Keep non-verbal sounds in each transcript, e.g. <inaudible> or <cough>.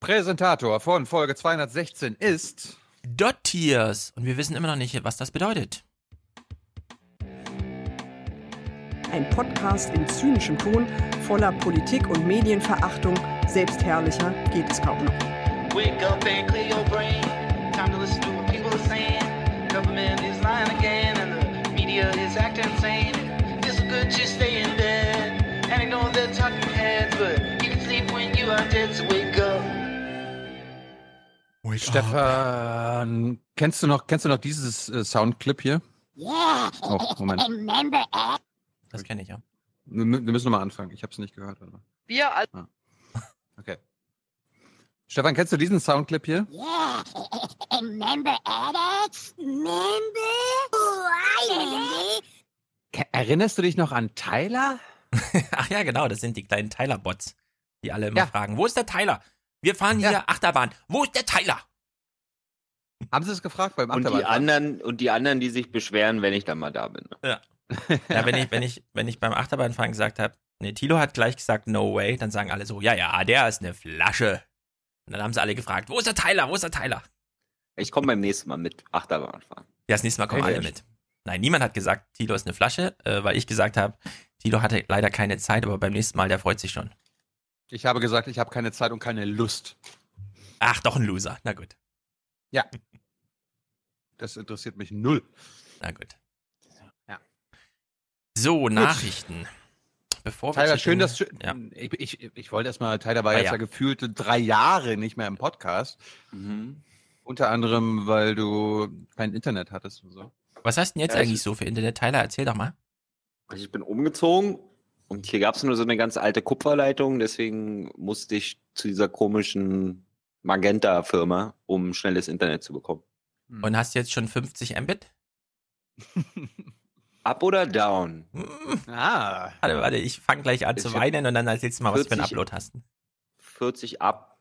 Präsentator von Folge 216 ist Dottiers. Und wir wissen immer noch nicht, was das bedeutet. Ein Podcast in zynischem Ton, voller Politik und Medienverachtung. Selbstherrlicher geht es kaum noch. Wake up and clear your brain. Time to listen to what people are saying. Government is lying again, and the media is acting insane. It's good to stay in bed and ignore the talking heads, but you can sleep when you are dead. So wake up. Stefan. Kennst du noch, kennst du noch dieses äh, Soundclip hier? Yeah. Oh, Moment. Das kenne ich ja. Wir, wir müssen nochmal anfangen. Ich habe es nicht gehört. Warte mal. Wir als Okay. Stefan, kennst du diesen Soundclip hier? Yeah. <laughs> Remember Alex? Remember? Riley? Erinnerst du dich noch an Tyler? <laughs> Ach ja, genau, das sind die kleinen Tyler-Bots, die alle immer Ja. fragen, wo ist der Tyler? Wir fahren hier Ja. Achterbahn. Wo ist der Tyler? Haben sie es gefragt beim Und die Achterbahnfahren? anderen, und die anderen, die sich beschweren, wenn ich dann mal da bin. <laughs> Ja, wenn ich, wenn ich, wenn ich beim Achterbahnfahren gesagt habe, nee, Tilo hat gleich gesagt, no way, dann sagen alle so, ja, ja, der ist eine Flasche. Und dann haben sie alle gefragt, wo ist der Tyler? Wo ist der Tyler? Ich komme beim nächsten Mal mit Achterbahn fahren. Ja, das nächste Mal kommen Hey, alle mit. Nein, niemand hat gesagt, Tilo ist eine Flasche, äh, weil ich gesagt habe, Tilo hatte leider keine Zeit, aber beim nächsten Mal, der freut sich schon. Ich habe gesagt, ich habe keine Zeit und keine Lust. Ach, doch ein Loser. Na gut, <laughs> Das interessiert mich null. na gut. Ja. So, Nachrichten. Bevor wir Tyler, schön, dass du, Ja. ich, ich, ich wollte erstmal, Tyler war Ah, jetzt ja. ja gefühlte drei Jahre nicht mehr im Podcast. Mhm. Unter anderem, weil du kein Internet hattest und so. Was hast du denn jetzt Ja, ich- eigentlich so für Internet? Tyler, erzähl doch mal. Also ich bin umgezogen und hier gab es nur so eine ganz alte Kupferleitung, deswegen musste ich zu dieser komischen Magenta-Firma, um schnelles Internet zu bekommen. Hm. Und hast jetzt schon 50 Mbit? <laughs> Up oder down? Hm. Ah, Warte, warte, ich fange gleich an Ich zu weinen und dann erzählst du mal, was für einen 40 Upload hast. 40 ab.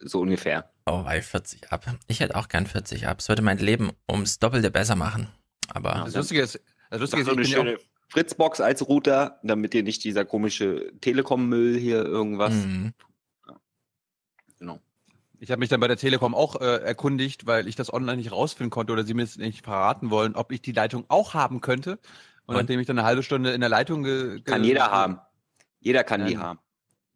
So ungefähr. Oh, weil 40 ab. Ich hätte auch gern 40 ab. Es würde mein Leben ums Doppelte besser machen. Aber das Lustige ist, das Lustige ist, so ich eine bin ja schöne Fritzbox als Router, damit dir nicht dieser komische Telekom-Müll hier irgendwas. Mhm. Genau. Ich habe mich dann bei der Telekom auch äh, erkundigt, weil ich das online nicht rausfinden konnte oder sie mir es nicht verraten wollen, ob ich die Leitung auch haben könnte. Und, Und? nachdem ich dann eine halbe Stunde in der Leitung ge Kann jeder haben. Jeder kann die Nein. haben.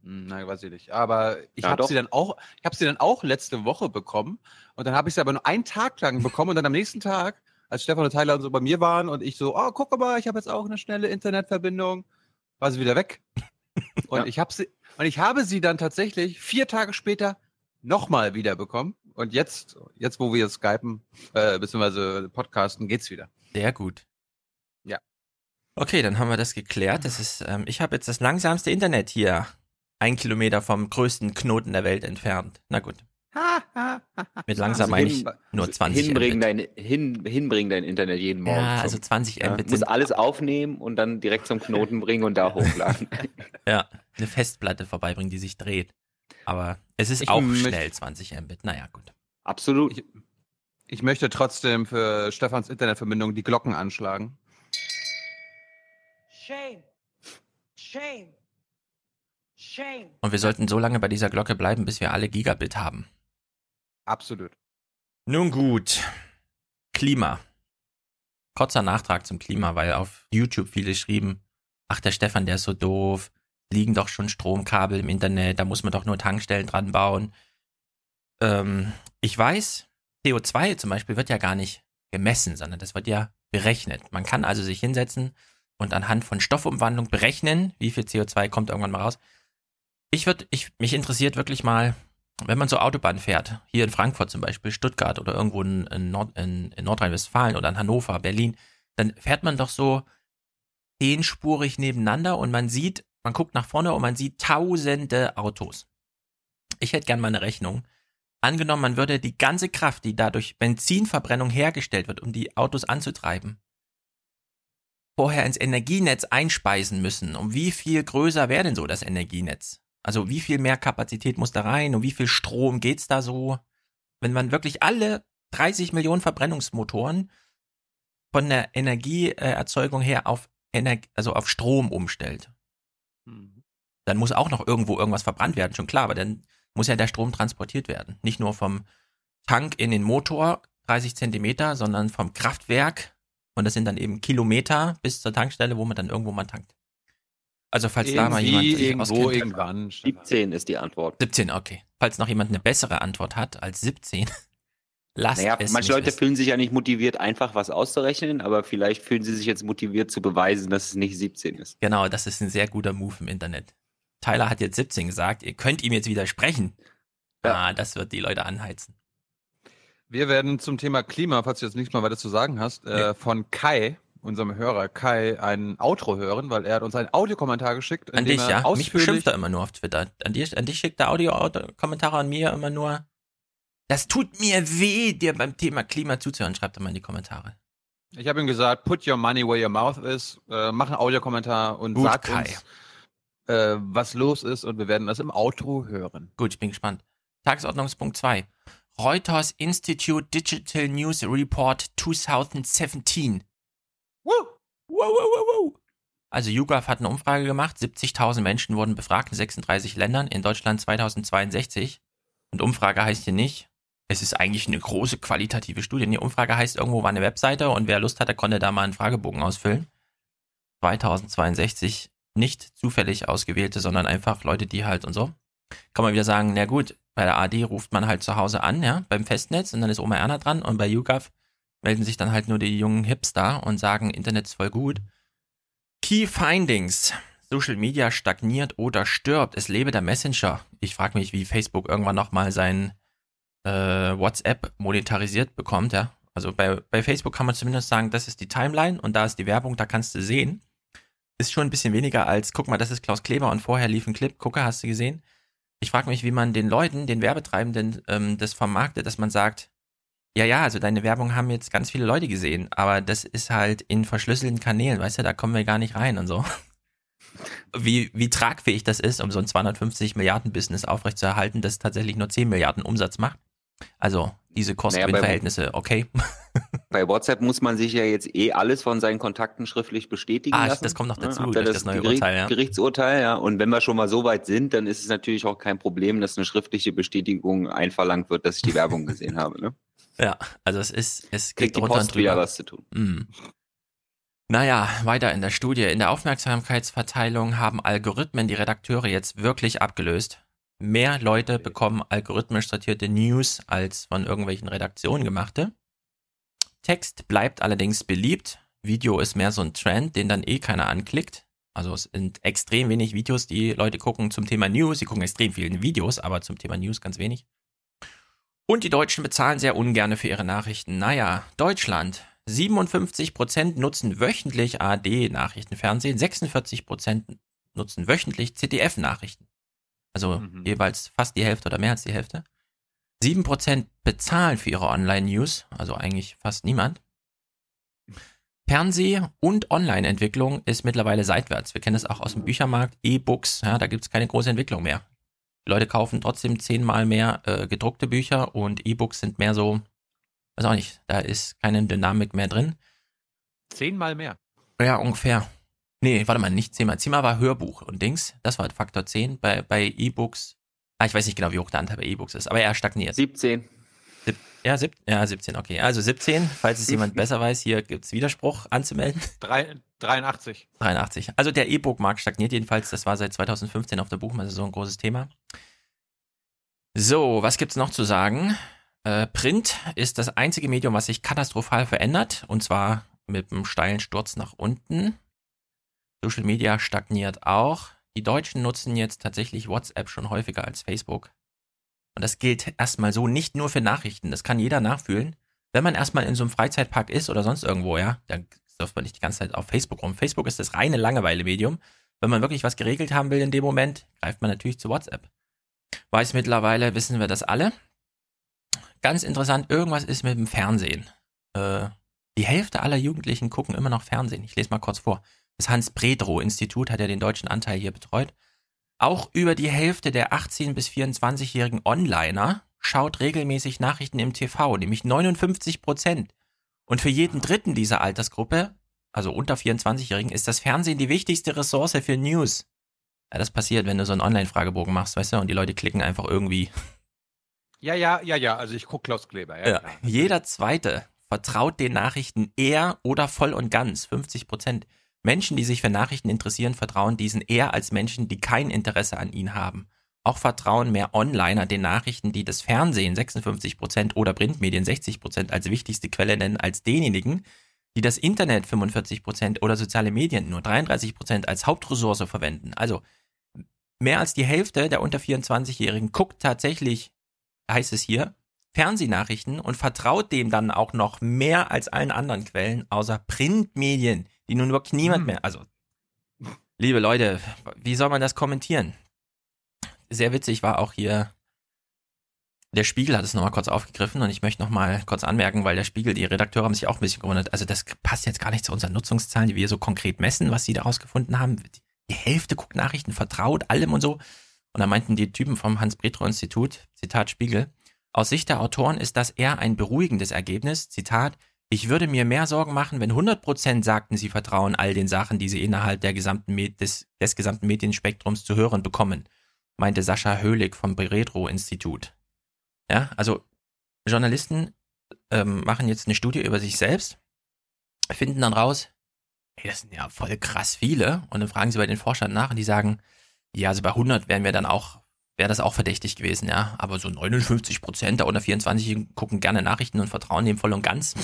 Hm, Na, weiß ich nicht. Aber ich Ja, habe sie dann auch, ich habe sie dann auch letzte Woche bekommen. Und dann habe ich sie aber nur einen Tag lang bekommen und dann am nächsten Tag, als Stefan und Tyler und so bei mir waren und ich so, oh, guck mal, ich habe jetzt auch eine schnelle Internetverbindung, war sie wieder weg. <laughs> Und Ja. ich habe sie, und ich habe sie dann tatsächlich vier Tage später nochmal wieder bekommen. Und jetzt, jetzt, wo wir skypen, äh, beziehungsweise podcasten, geht's wieder. Sehr gut. Ja. Okay, dann haben wir das geklärt. Das ist, ähm, ich habe jetzt das langsamste Internet hier. Ein Kilometer vom größten Knoten der Welt entfernt. Na gut. <laughs> Mit langsam meine ich nur 20 hinbringen Mbit. dein, hin, hinbringen dein Internet jeden Morgen. Ja, zum- also 20 ja, Mbit muss sind alles aufnehmen und dann direkt zum Knoten bringen und da <laughs> hochladen. ja, eine Festplatte vorbeibringen, die sich dreht. Aber es ist Ich auch schnell 20 Mbit. Naja, gut. Absolut. Ich- Ich möchte trotzdem für Stefans Internetverbindung die Glocken anschlagen. Shame. Shame. Shame. Und wir sollten so lange bei dieser Glocke bleiben, bis wir alle Gigabit haben. Absolut. Nun gut. Klima. Kurzer Nachtrag zum Klima, weil auf YouTube viele schrieben, ach, der Stefan, der ist so doof, liegen doch schon Stromkabel im Internet, da muss man doch nur Tankstellen dran bauen. Ähm, ich weiß, CO2 zum Beispiel wird ja gar nicht gemessen, sondern das wird ja berechnet. Man kann also sich hinsetzen und anhand von Stoffumwandlung berechnen, wie viel CO2 kommt irgendwann mal raus. Ich würde, ich, mich interessiert wirklich mal, wenn man so Autobahn fährt, hier in Frankfurt zum Beispiel, Stuttgart oder irgendwo in, in, Nord, in, in Nordrhein-Westfalen oder in Hannover, Berlin, dann fährt man doch so zehnspurig nebeneinander und man sieht, man guckt nach vorne und man sieht tausende Autos. Ich hätte gern mal eine Rechnung. Angenommen, man würde die ganze Kraft, die dadurch Benzinverbrennung hergestellt wird, um die Autos anzutreiben, vorher ins Energienetz einspeisen müssen. Um wie viel größer wäre denn so das Energienetz? Also wie viel mehr Kapazität muss da rein und wie viel Strom geht's da so? Wenn man wirklich alle 30 Millionen Verbrennungsmotoren von der Energieerzeugung her auf Ener also auf Strom umstellt, Hm. dann muss auch noch irgendwo irgendwas verbrannt werden, schon klar, aber dann muss ja der Strom transportiert werden. Nicht nur vom Tank in den Motor, 30 Zentimeter, sondern vom Kraftwerk. Und das sind dann eben Kilometer bis zur Tankstelle, wo man dann irgendwo mal tankt. Also falls da mal jemand sich irgendwo, auskennt. irgendwann. Stefan. 17 ist die Antwort. 17, okay. Falls noch jemand eine bessere Antwort hat als 17, <laughs> lasst Naja, es manche Leute wissen. fühlen sich ja nicht motiviert, einfach was auszurechnen, aber vielleicht fühlen sie sich jetzt motiviert zu beweisen, dass es nicht 17 ist. Genau, das ist ein sehr guter Move im Internet. Tyler hat jetzt 17 gesagt, ihr könnt ihm jetzt widersprechen. Ja. Ah, das wird die Leute anheizen. Wir werden zum Thema Klima, falls du jetzt nichts mehr weiter zu sagen hast, äh, von Kai, unserem Hörer Kai, ein Outro hören, weil er hat uns einen Audiokommentar geschickt. An dich, ja? Mich beschimpft er immer nur auf Twitter. An, dir, an dich schickt er Audio-Kommentare an mir immer nur. Das tut mir weh, dir beim Thema Klima zuzuhören, schreibt er mal in die Kommentare. Ich habe ihm gesagt, put your money where your mouth is, äh, mach einen Audiokommentar und Gut, sag Kai. uns, äh, was los ist und wir werden das im Outro hören. Gut, ich bin gespannt. Tagesordnungspunkt 2. Reuters Institute Digital News Report 2017. Woo! Wow, wow, wow. Also YouGov hat eine Umfrage gemacht, 70.000 Menschen wurden befragt in 36 Ländern, in Deutschland 2062. Und Umfrage heißt hier nicht, es ist eigentlich eine große qualitative Studie. Die Umfrage heißt, irgendwo war eine Webseite und wer Lust hatte, konnte da mal einen Fragebogen ausfüllen. 2062 nicht zufällig ausgewählte, sondern einfach Leute, die halt und so. Kann man wieder sagen, na gut, bei der AD ruft man halt zu Hause an, ja, beim Festnetz und dann ist Oma Erna dran und bei YouGov melden sich dann halt nur die jungen Hipster und sagen, Internet ist voll gut. Key Findings. Social Media stagniert oder stirbt. Es lebe der Messenger. Ich frage mich, wie Facebook irgendwann nochmal sein äh, WhatsApp monetarisiert bekommt, ja. Also bei, bei Facebook kann man zumindest sagen, das ist die Timeline und da ist die Werbung, da kannst du sehen. Ist schon ein bisschen weniger als, guck mal, das ist Klaus Kleber und vorher lief ein Clip, gucke, hast du gesehen? Ich frage mich, wie man den Leuten, den Werbetreibenden ähm, das vermarktet, dass man sagt, ja, ja, also deine Werbung haben jetzt ganz viele Leute gesehen, aber das ist halt in verschlüsselten Kanälen, weißt du, da kommen wir gar nicht rein und so. Wie, wie tragfähig das ist, um so ein 250 Milliarden Business aufrechtzuerhalten, das tatsächlich nur 10 Milliarden Umsatz macht. Also diese Kosten-Gewinn-Verhältnisse, okay. <laughs> Bei WhatsApp muss man sich ja jetzt eh alles von seinen Kontakten schriftlich bestätigen Ah, lassen. das kommt noch dazu, habt durch ihr das neue Gericht, Urteil, ja. Gerichtsurteil, ja. Und wenn wir schon mal so weit sind, dann ist es natürlich auch kein Problem, dass eine schriftliche Bestätigung einverlangt wird, dass ich die Werbung gesehen habe. Ne? Ja, also es ist, es Kriegt Post und drüber. was zu tun. Mm. Naja, weiter in der Studie. In der Aufmerksamkeitsverteilung haben Algorithmen die Redakteure jetzt wirklich abgelöst. Mehr Leute bekommen algorithmisch sortierte News als von irgendwelchen Redaktionen gemachte. Text bleibt allerdings beliebt. Video ist mehr so ein Trend, den dann eh keiner anklickt. Also es sind extrem wenig Videos, die Leute gucken zum Thema News. Sie gucken extrem viele Videos, aber zum Thema News ganz wenig. Und die Deutschen bezahlen sehr ungerne für ihre Nachrichten. Naja, Deutschland. 57% nutzen wöchentlich ARD-Nachrichtenfernsehen, 46% nutzen wöchentlich ZDF-Nachrichten. Also Mhm. jeweils fast die Hälfte oder mehr als die Hälfte. 7% bezahlen für ihre Online-News, also eigentlich fast niemand. Fernseh- und Online-Entwicklung ist mittlerweile seitwärts. Wir kennen das auch aus dem Büchermarkt, E-Books, ja, da gibt es keine große Entwicklung mehr. Die Leute kaufen trotzdem zehnmal mehr äh, gedruckte Bücher und E-Books sind mehr so, weiß auch nicht, da ist keine Dynamik mehr drin. Zehnmal mehr. Ja, ungefähr. Nee, warte mal, nicht zehnmal. Zehnmal war Hörbuch und Dings, das war Faktor 10. Bei, bei E-Books, ah, ich weiß nicht genau, wie hoch der Anteil bei E-Books ist, aber er stagniert. 17. Sieb, ja, sieb, ja, 17, okay. Also 17, falls es jemand <laughs> besser weiß, hier gibt's Widerspruch anzumelden. Drei, 83. 83. Also der E-Book-Markt stagniert jedenfalls. Das war seit 2015 auf der Buchmesse so ein großes Thema. So, was gibt's noch zu sagen? Äh, Print ist das einzige Medium, was sich katastrophal verändert. Und zwar mit einem steilen Sturz nach unten. Social Media stagniert auch. Die Deutschen nutzen jetzt tatsächlich WhatsApp schon häufiger als Facebook. Und das gilt erstmal so nicht nur für Nachrichten. Das kann jeder nachfühlen. Wenn man erstmal in so einem Freizeitpark ist oder sonst irgendwo, ja, dann surft man nicht die ganze Zeit auf Facebook rum. Facebook ist das reine Langeweile-Medium. Wenn man wirklich was geregelt haben will in dem Moment, greift man natürlich zu WhatsApp. Weiß mittlerweile, wissen wir das alle. Ganz interessant, irgendwas ist mit dem Fernsehen. Äh, die Hälfte aller Jugendlichen gucken immer noch Fernsehen. Ich lese mal kurz vor. Das Hans-Bredrow-Institut hat ja den deutschen Anteil hier betreut. Auch über die Hälfte der 18- bis 24-jährigen Onliner schaut regelmäßig Nachrichten im TV, nämlich 59 Prozent. Und für jeden dritten dieser Altersgruppe, also unter 24-Jährigen, ist das Fernsehen die wichtigste Ressource für News. Ja, das passiert, wenn du so einen Online-Fragebogen machst, weißt du, und die Leute klicken einfach irgendwie. Ja, ja, ja, ja. Also ich gucke Klaus Kleber. Ja, Ja. Jeder Zweite vertraut den Nachrichten eher oder voll und ganz, 50 Prozent. Menschen, die sich für Nachrichten interessieren, vertrauen diesen eher als Menschen, die kein Interesse an ihnen haben. Auch vertrauen mehr Onliner den Nachrichten, die das Fernsehen 56 Prozent oder Printmedien 60 Prozent als wichtigste Quelle nennen, als denjenigen, die das Internet 45 Prozent oder soziale Medien nur 33 Prozent als Hauptressource verwenden. Also mehr als die Hälfte der unter 24-Jährigen guckt tatsächlich, heißt es hier, Fernsehnachrichten und vertraut dem dann auch noch mehr als allen anderen Quellen, außer Printmedien, die nun wirklich niemand Hm. mehr. Also, liebe Leute, wie soll man das kommentieren? Sehr witzig war auch hier, der Spiegel hat es nochmal kurz aufgegriffen und ich möchte nochmal kurz anmerken, weil der Spiegel, die Redakteure haben sich auch ein bisschen gewundert. Also, das passt jetzt gar nicht zu unseren Nutzungszahlen, die wir so konkret messen, was sie da rausgefunden haben. Die Hälfte guckt Nachrichten, vertraut allem und so. Und da meinten die Typen vom Hans-Bretro-Institut, Zitat Spiegel, aus Sicht der Autoren ist das eher ein beruhigendes Ergebnis. Zitat, ich würde mir mehr Sorgen machen, wenn 100% sagten, sie vertrauen all den Sachen, die sie innerhalb der gesamten des, des gesamten Medienspektrums zu hören bekommen, meinte Sascha Höhlig vom Bretro-Institut. Ja, also Journalisten ähm, machen jetzt eine Studie über sich selbst, finden dann raus, ey, das sind ja voll krass viele. Und dann fragen sie bei den Forschern nach und die sagen, ja, also bei 100 wären wir dann auch, wäre das auch verdächtig gewesen, ja. Aber so 59 Prozent der unter 24 gucken gerne Nachrichten und vertrauen dem voll und ganz.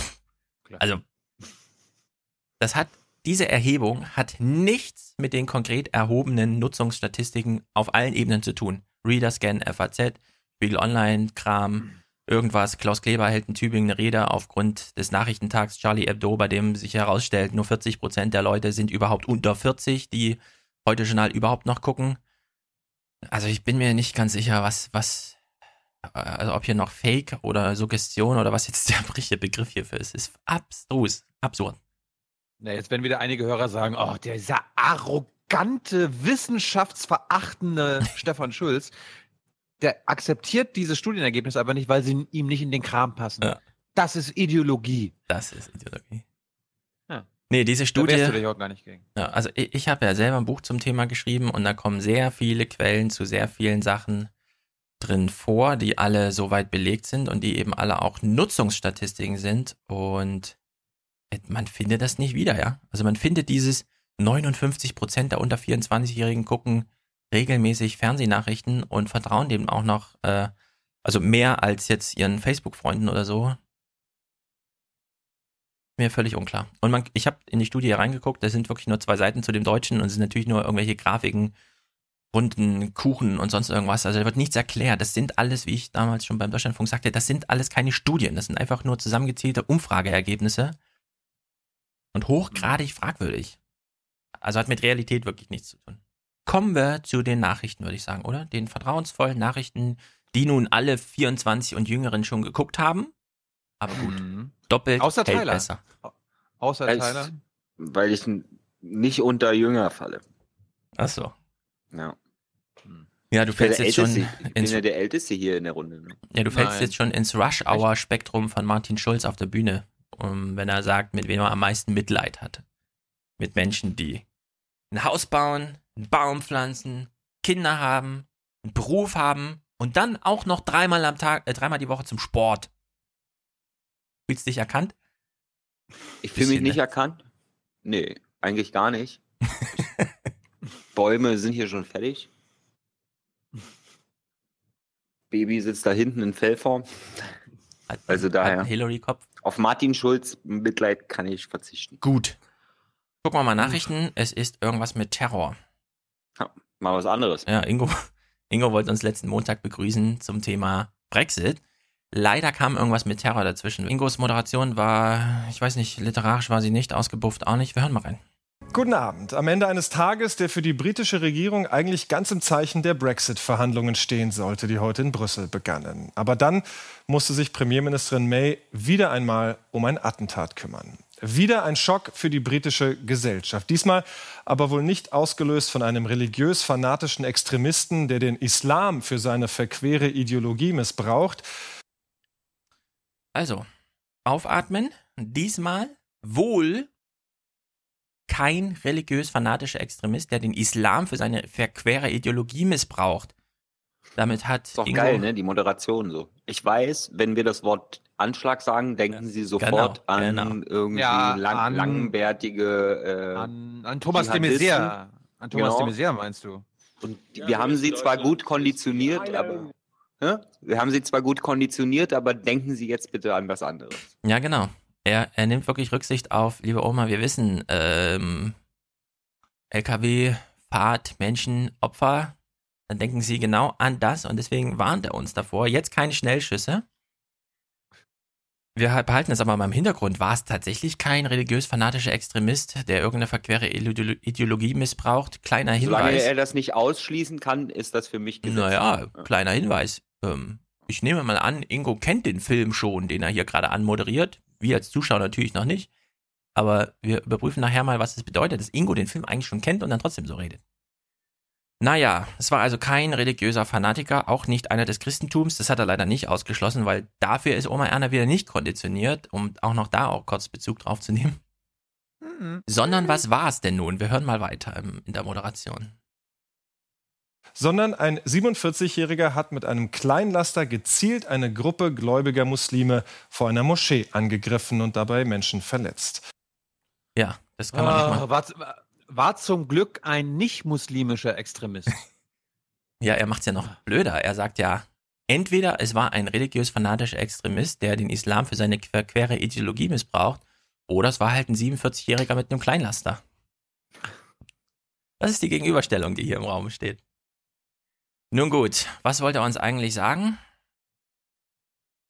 Klar. Also, das hat, diese Erhebung hat nichts mit den konkret erhobenen Nutzungsstatistiken auf allen Ebenen zu tun. Readerscan, FAZ, Spiegel Online, Kram, irgendwas. Klaus Kleber hält in Tübingen eine Rede aufgrund des Nachrichtentags Charlie Hebdo, bei dem sich herausstellt, nur 40 Prozent der Leute sind überhaupt unter 40, die heute Journal überhaupt noch gucken. Also ich bin mir nicht ganz sicher, was, was, also ob hier noch Fake oder Suggestion oder was jetzt der <laughs> richtige Begriff hierfür ist, ist abstrus, absurd. Na, jetzt werden wieder einige Hörer sagen, oh, dieser arrogante, wissenschaftsverachtende <laughs> Stefan Schulz, der akzeptiert diese Studienergebnisse aber nicht, weil sie ihm nicht in den Kram passen. Ja. Das ist Ideologie. Das ist Ideologie. Ja. Nee, diese Da Studie. wärst du dich auch gar nicht gegen. Ja, also ich, ich habe ja selber ein Buch zum Thema geschrieben und da kommen sehr viele Quellen zu sehr vielen Sachen drin vor, die alle soweit belegt sind und die eben alle auch Nutzungsstatistiken sind und man findet das nicht wieder, ja. Also man findet dieses 59 Prozent der unter 24-Jährigen gucken regelmäßig Fernsehnachrichten und vertrauen dem auch noch, äh, also mehr als jetzt ihren Facebook-Freunden oder so. Mir völlig unklar. Und man, ich habe in die Studie reingeguckt, da sind wirklich nur zwei Seiten zu dem Deutschen und es sind natürlich nur irgendwelche Grafiken, Runden, Kuchen und sonst irgendwas. Also da wird nichts erklärt. Das sind alles, wie ich damals schon beim Deutschlandfunk sagte, das sind alles keine Studien. Das sind einfach nur zusammengezählte Umfrageergebnisse und hochgradig fragwürdig. Also hat mit Realität wirklich nichts zu tun. Kommen wir zu den Nachrichten, würde ich sagen, oder? Den vertrauensvollen Nachrichten, die nun alle 24 und Jüngeren schon geguckt haben. Aber gut, Mhm. doppelt Außer hält Tyler. besser. Außer Als- Tyler. Weil ich nicht unter Jünger falle. Ach so. Ja. Ja, du fällst jetzt schon Älteste, ich bin ins, ja der Älteste hier in der Runde. Ne? ja, du fällst Nein. jetzt schon ins Rush-Hour-Spektrum von Martin Schulz auf der Bühne, um, wenn er sagt, mit wem er am meisten Mitleid hat. Mit Menschen, die ein Haus bauen, einen Baum pflanzen, Kinder haben, einen Beruf haben und dann auch noch dreimal am Tag, äh, dreimal die Woche zum Sport. Fühlst du dich erkannt? Ich fühle mich nicht ne? erkannt. Nee, eigentlich gar nicht. <laughs> Bäume sind hier schon fertig. Baby sitzt da hinten in Fellform. Hat, Also daher. einen Hillary-Kopf. Auf Martin Schulz Mitleid kann ich verzichten. Gut. Gucken wir mal Nachrichten. Es ist irgendwas mit Terror. Mal was anderes. Ja, Ingo, <laughs> Ingo wollte uns letzten Montag begrüßen zum Thema Brexit. Leider kam irgendwas mit Terror dazwischen. Ingos Moderation war, ich weiß nicht, literarisch war sie nicht, ausgebufft auch nicht. Wir hören mal rein. Guten Abend. Am Ende eines Tages, der für die britische Regierung eigentlich ganz im Zeichen der Brexit-Verhandlungen stehen sollte, die heute in Brüssel begannen. Aber dann musste sich Premierministerin May wieder einmal um ein Attentat kümmern. Wieder ein Schock für die britische Gesellschaft. Diesmal aber wohl nicht ausgelöst von einem religiös-fanatischen Extremisten, der den Islam für seine verquere Ideologie missbraucht, Also, aufatmen. Diesmal wohl kein religiös-fanatischer Extremist, der den Islam für seine verquere Ideologie missbraucht. Damit hat Ist doch Ingo, geil, ne? Die Moderation so. Ich weiß, wenn wir das Wort Anschlag sagen, denken Sie sofort genau, an genau. irgendwie Ja, lang, an- langbärtige. Äh, An, an Thomas de. Maizière. An Thomas Genau. de Maizière meinst du? und die, wir haben sie zwar gut konditioniert, aber. Hä? Wir haben sie zwar gut konditioniert, aber denken Sie jetzt bitte an was anderes. Ja, genau. Er, er nimmt wirklich Rücksicht auf, liebe Oma, wir wissen, ähm, LKW, Fahrt, Menschen, Opfer. Dann denken Sie genau an das und deswegen warnt er uns davor. Jetzt keine Schnellschüsse. Wir behalten es aber mal im Hintergrund. War es tatsächlich kein religiös-fanatischer Extremist, der irgendeine verquere Ideolo- Ideologie missbraucht? Kleiner Solange Hinweis. er das nicht ausschließen kann, ist das für mich Gesetz. Naja, kleiner Hinweis. Ähm, ich nehme mal an, Ingo kennt den Film schon, den er hier gerade anmoderiert. Wir als Zuschauer natürlich noch nicht. Aber wir überprüfen nachher mal, was es bedeutet, dass Ingo den Film eigentlich schon kennt und dann trotzdem so redet. Naja, es war also kein religiöser Fanatiker, auch nicht einer des Christentums. Das hat er leider nicht ausgeschlossen, weil dafür ist Oma Erna wieder nicht konditioniert, um auch noch da auch kurz Bezug drauf zu nehmen. Sondern was war es denn nun? Wir hören mal weiter im- in der Moderation. Sondern ein 47-Jähriger hat mit einem Kleinlaster gezielt eine Gruppe gläubiger Muslime vor einer Moschee angegriffen und dabei Menschen verletzt. Ja, das kann man nicht mal. Ah, war, war zum Glück ein nicht-muslimischer Extremist. <laughs> Ja, er macht's ja noch blöder. Er sagt ja, entweder es war ein religiös-fanatischer Extremist, der den Islam für seine verquere Ideologie missbraucht, oder es war halt ein 47-Jähriger mit einem Kleinlaster. Das ist die Gegenüberstellung, die hier im Raum steht. Nun gut, was wollte er uns eigentlich sagen?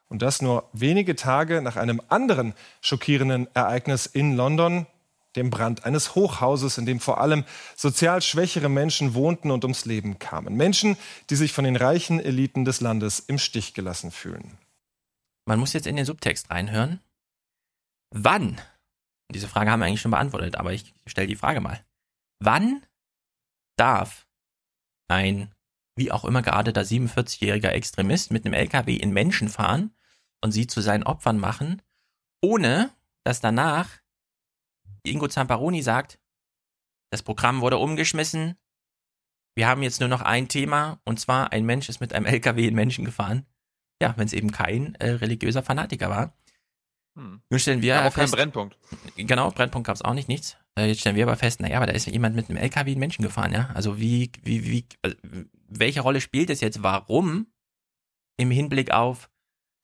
Und das nur wenige Tage nach einem anderen schockierenden Ereignis in London, dem Brand eines Hochhauses, in dem vor allem sozial schwächere Menschen wohnten und ums Leben kamen. Menschen, die sich von den reichen Eliten des Landes im Stich gelassen fühlen. Man muss jetzt in den Subtext reinhören. Wann? Diese Frage haben wir eigentlich schon beantwortet, aber ich stelle die Frage mal. Wann darf ein, wie auch immer gearteter 47-jähriger Extremist mit einem LKW in Menschen fahren und sie zu seinen Opfern machen, ohne dass danach Ingo Zamparoni sagt, das Programm wurde umgeschmissen, wir haben jetzt nur noch ein Thema, und zwar ein Mensch ist mit einem LKW in Menschen gefahren. Ja, wenn es eben kein äh, religiöser Fanatiker war. Hm. Nun stellen wir Ja, auch fest, Brennpunkt. genau, Brennpunkt gab es auch nicht, nichts. Äh, jetzt stellen wir aber fest, naja, aber da ist jemand mit einem LKW in Menschen gefahren, ja. Also wie, wie, wie, also, welche Rolle spielt es jetzt? Warum im Hinblick auf,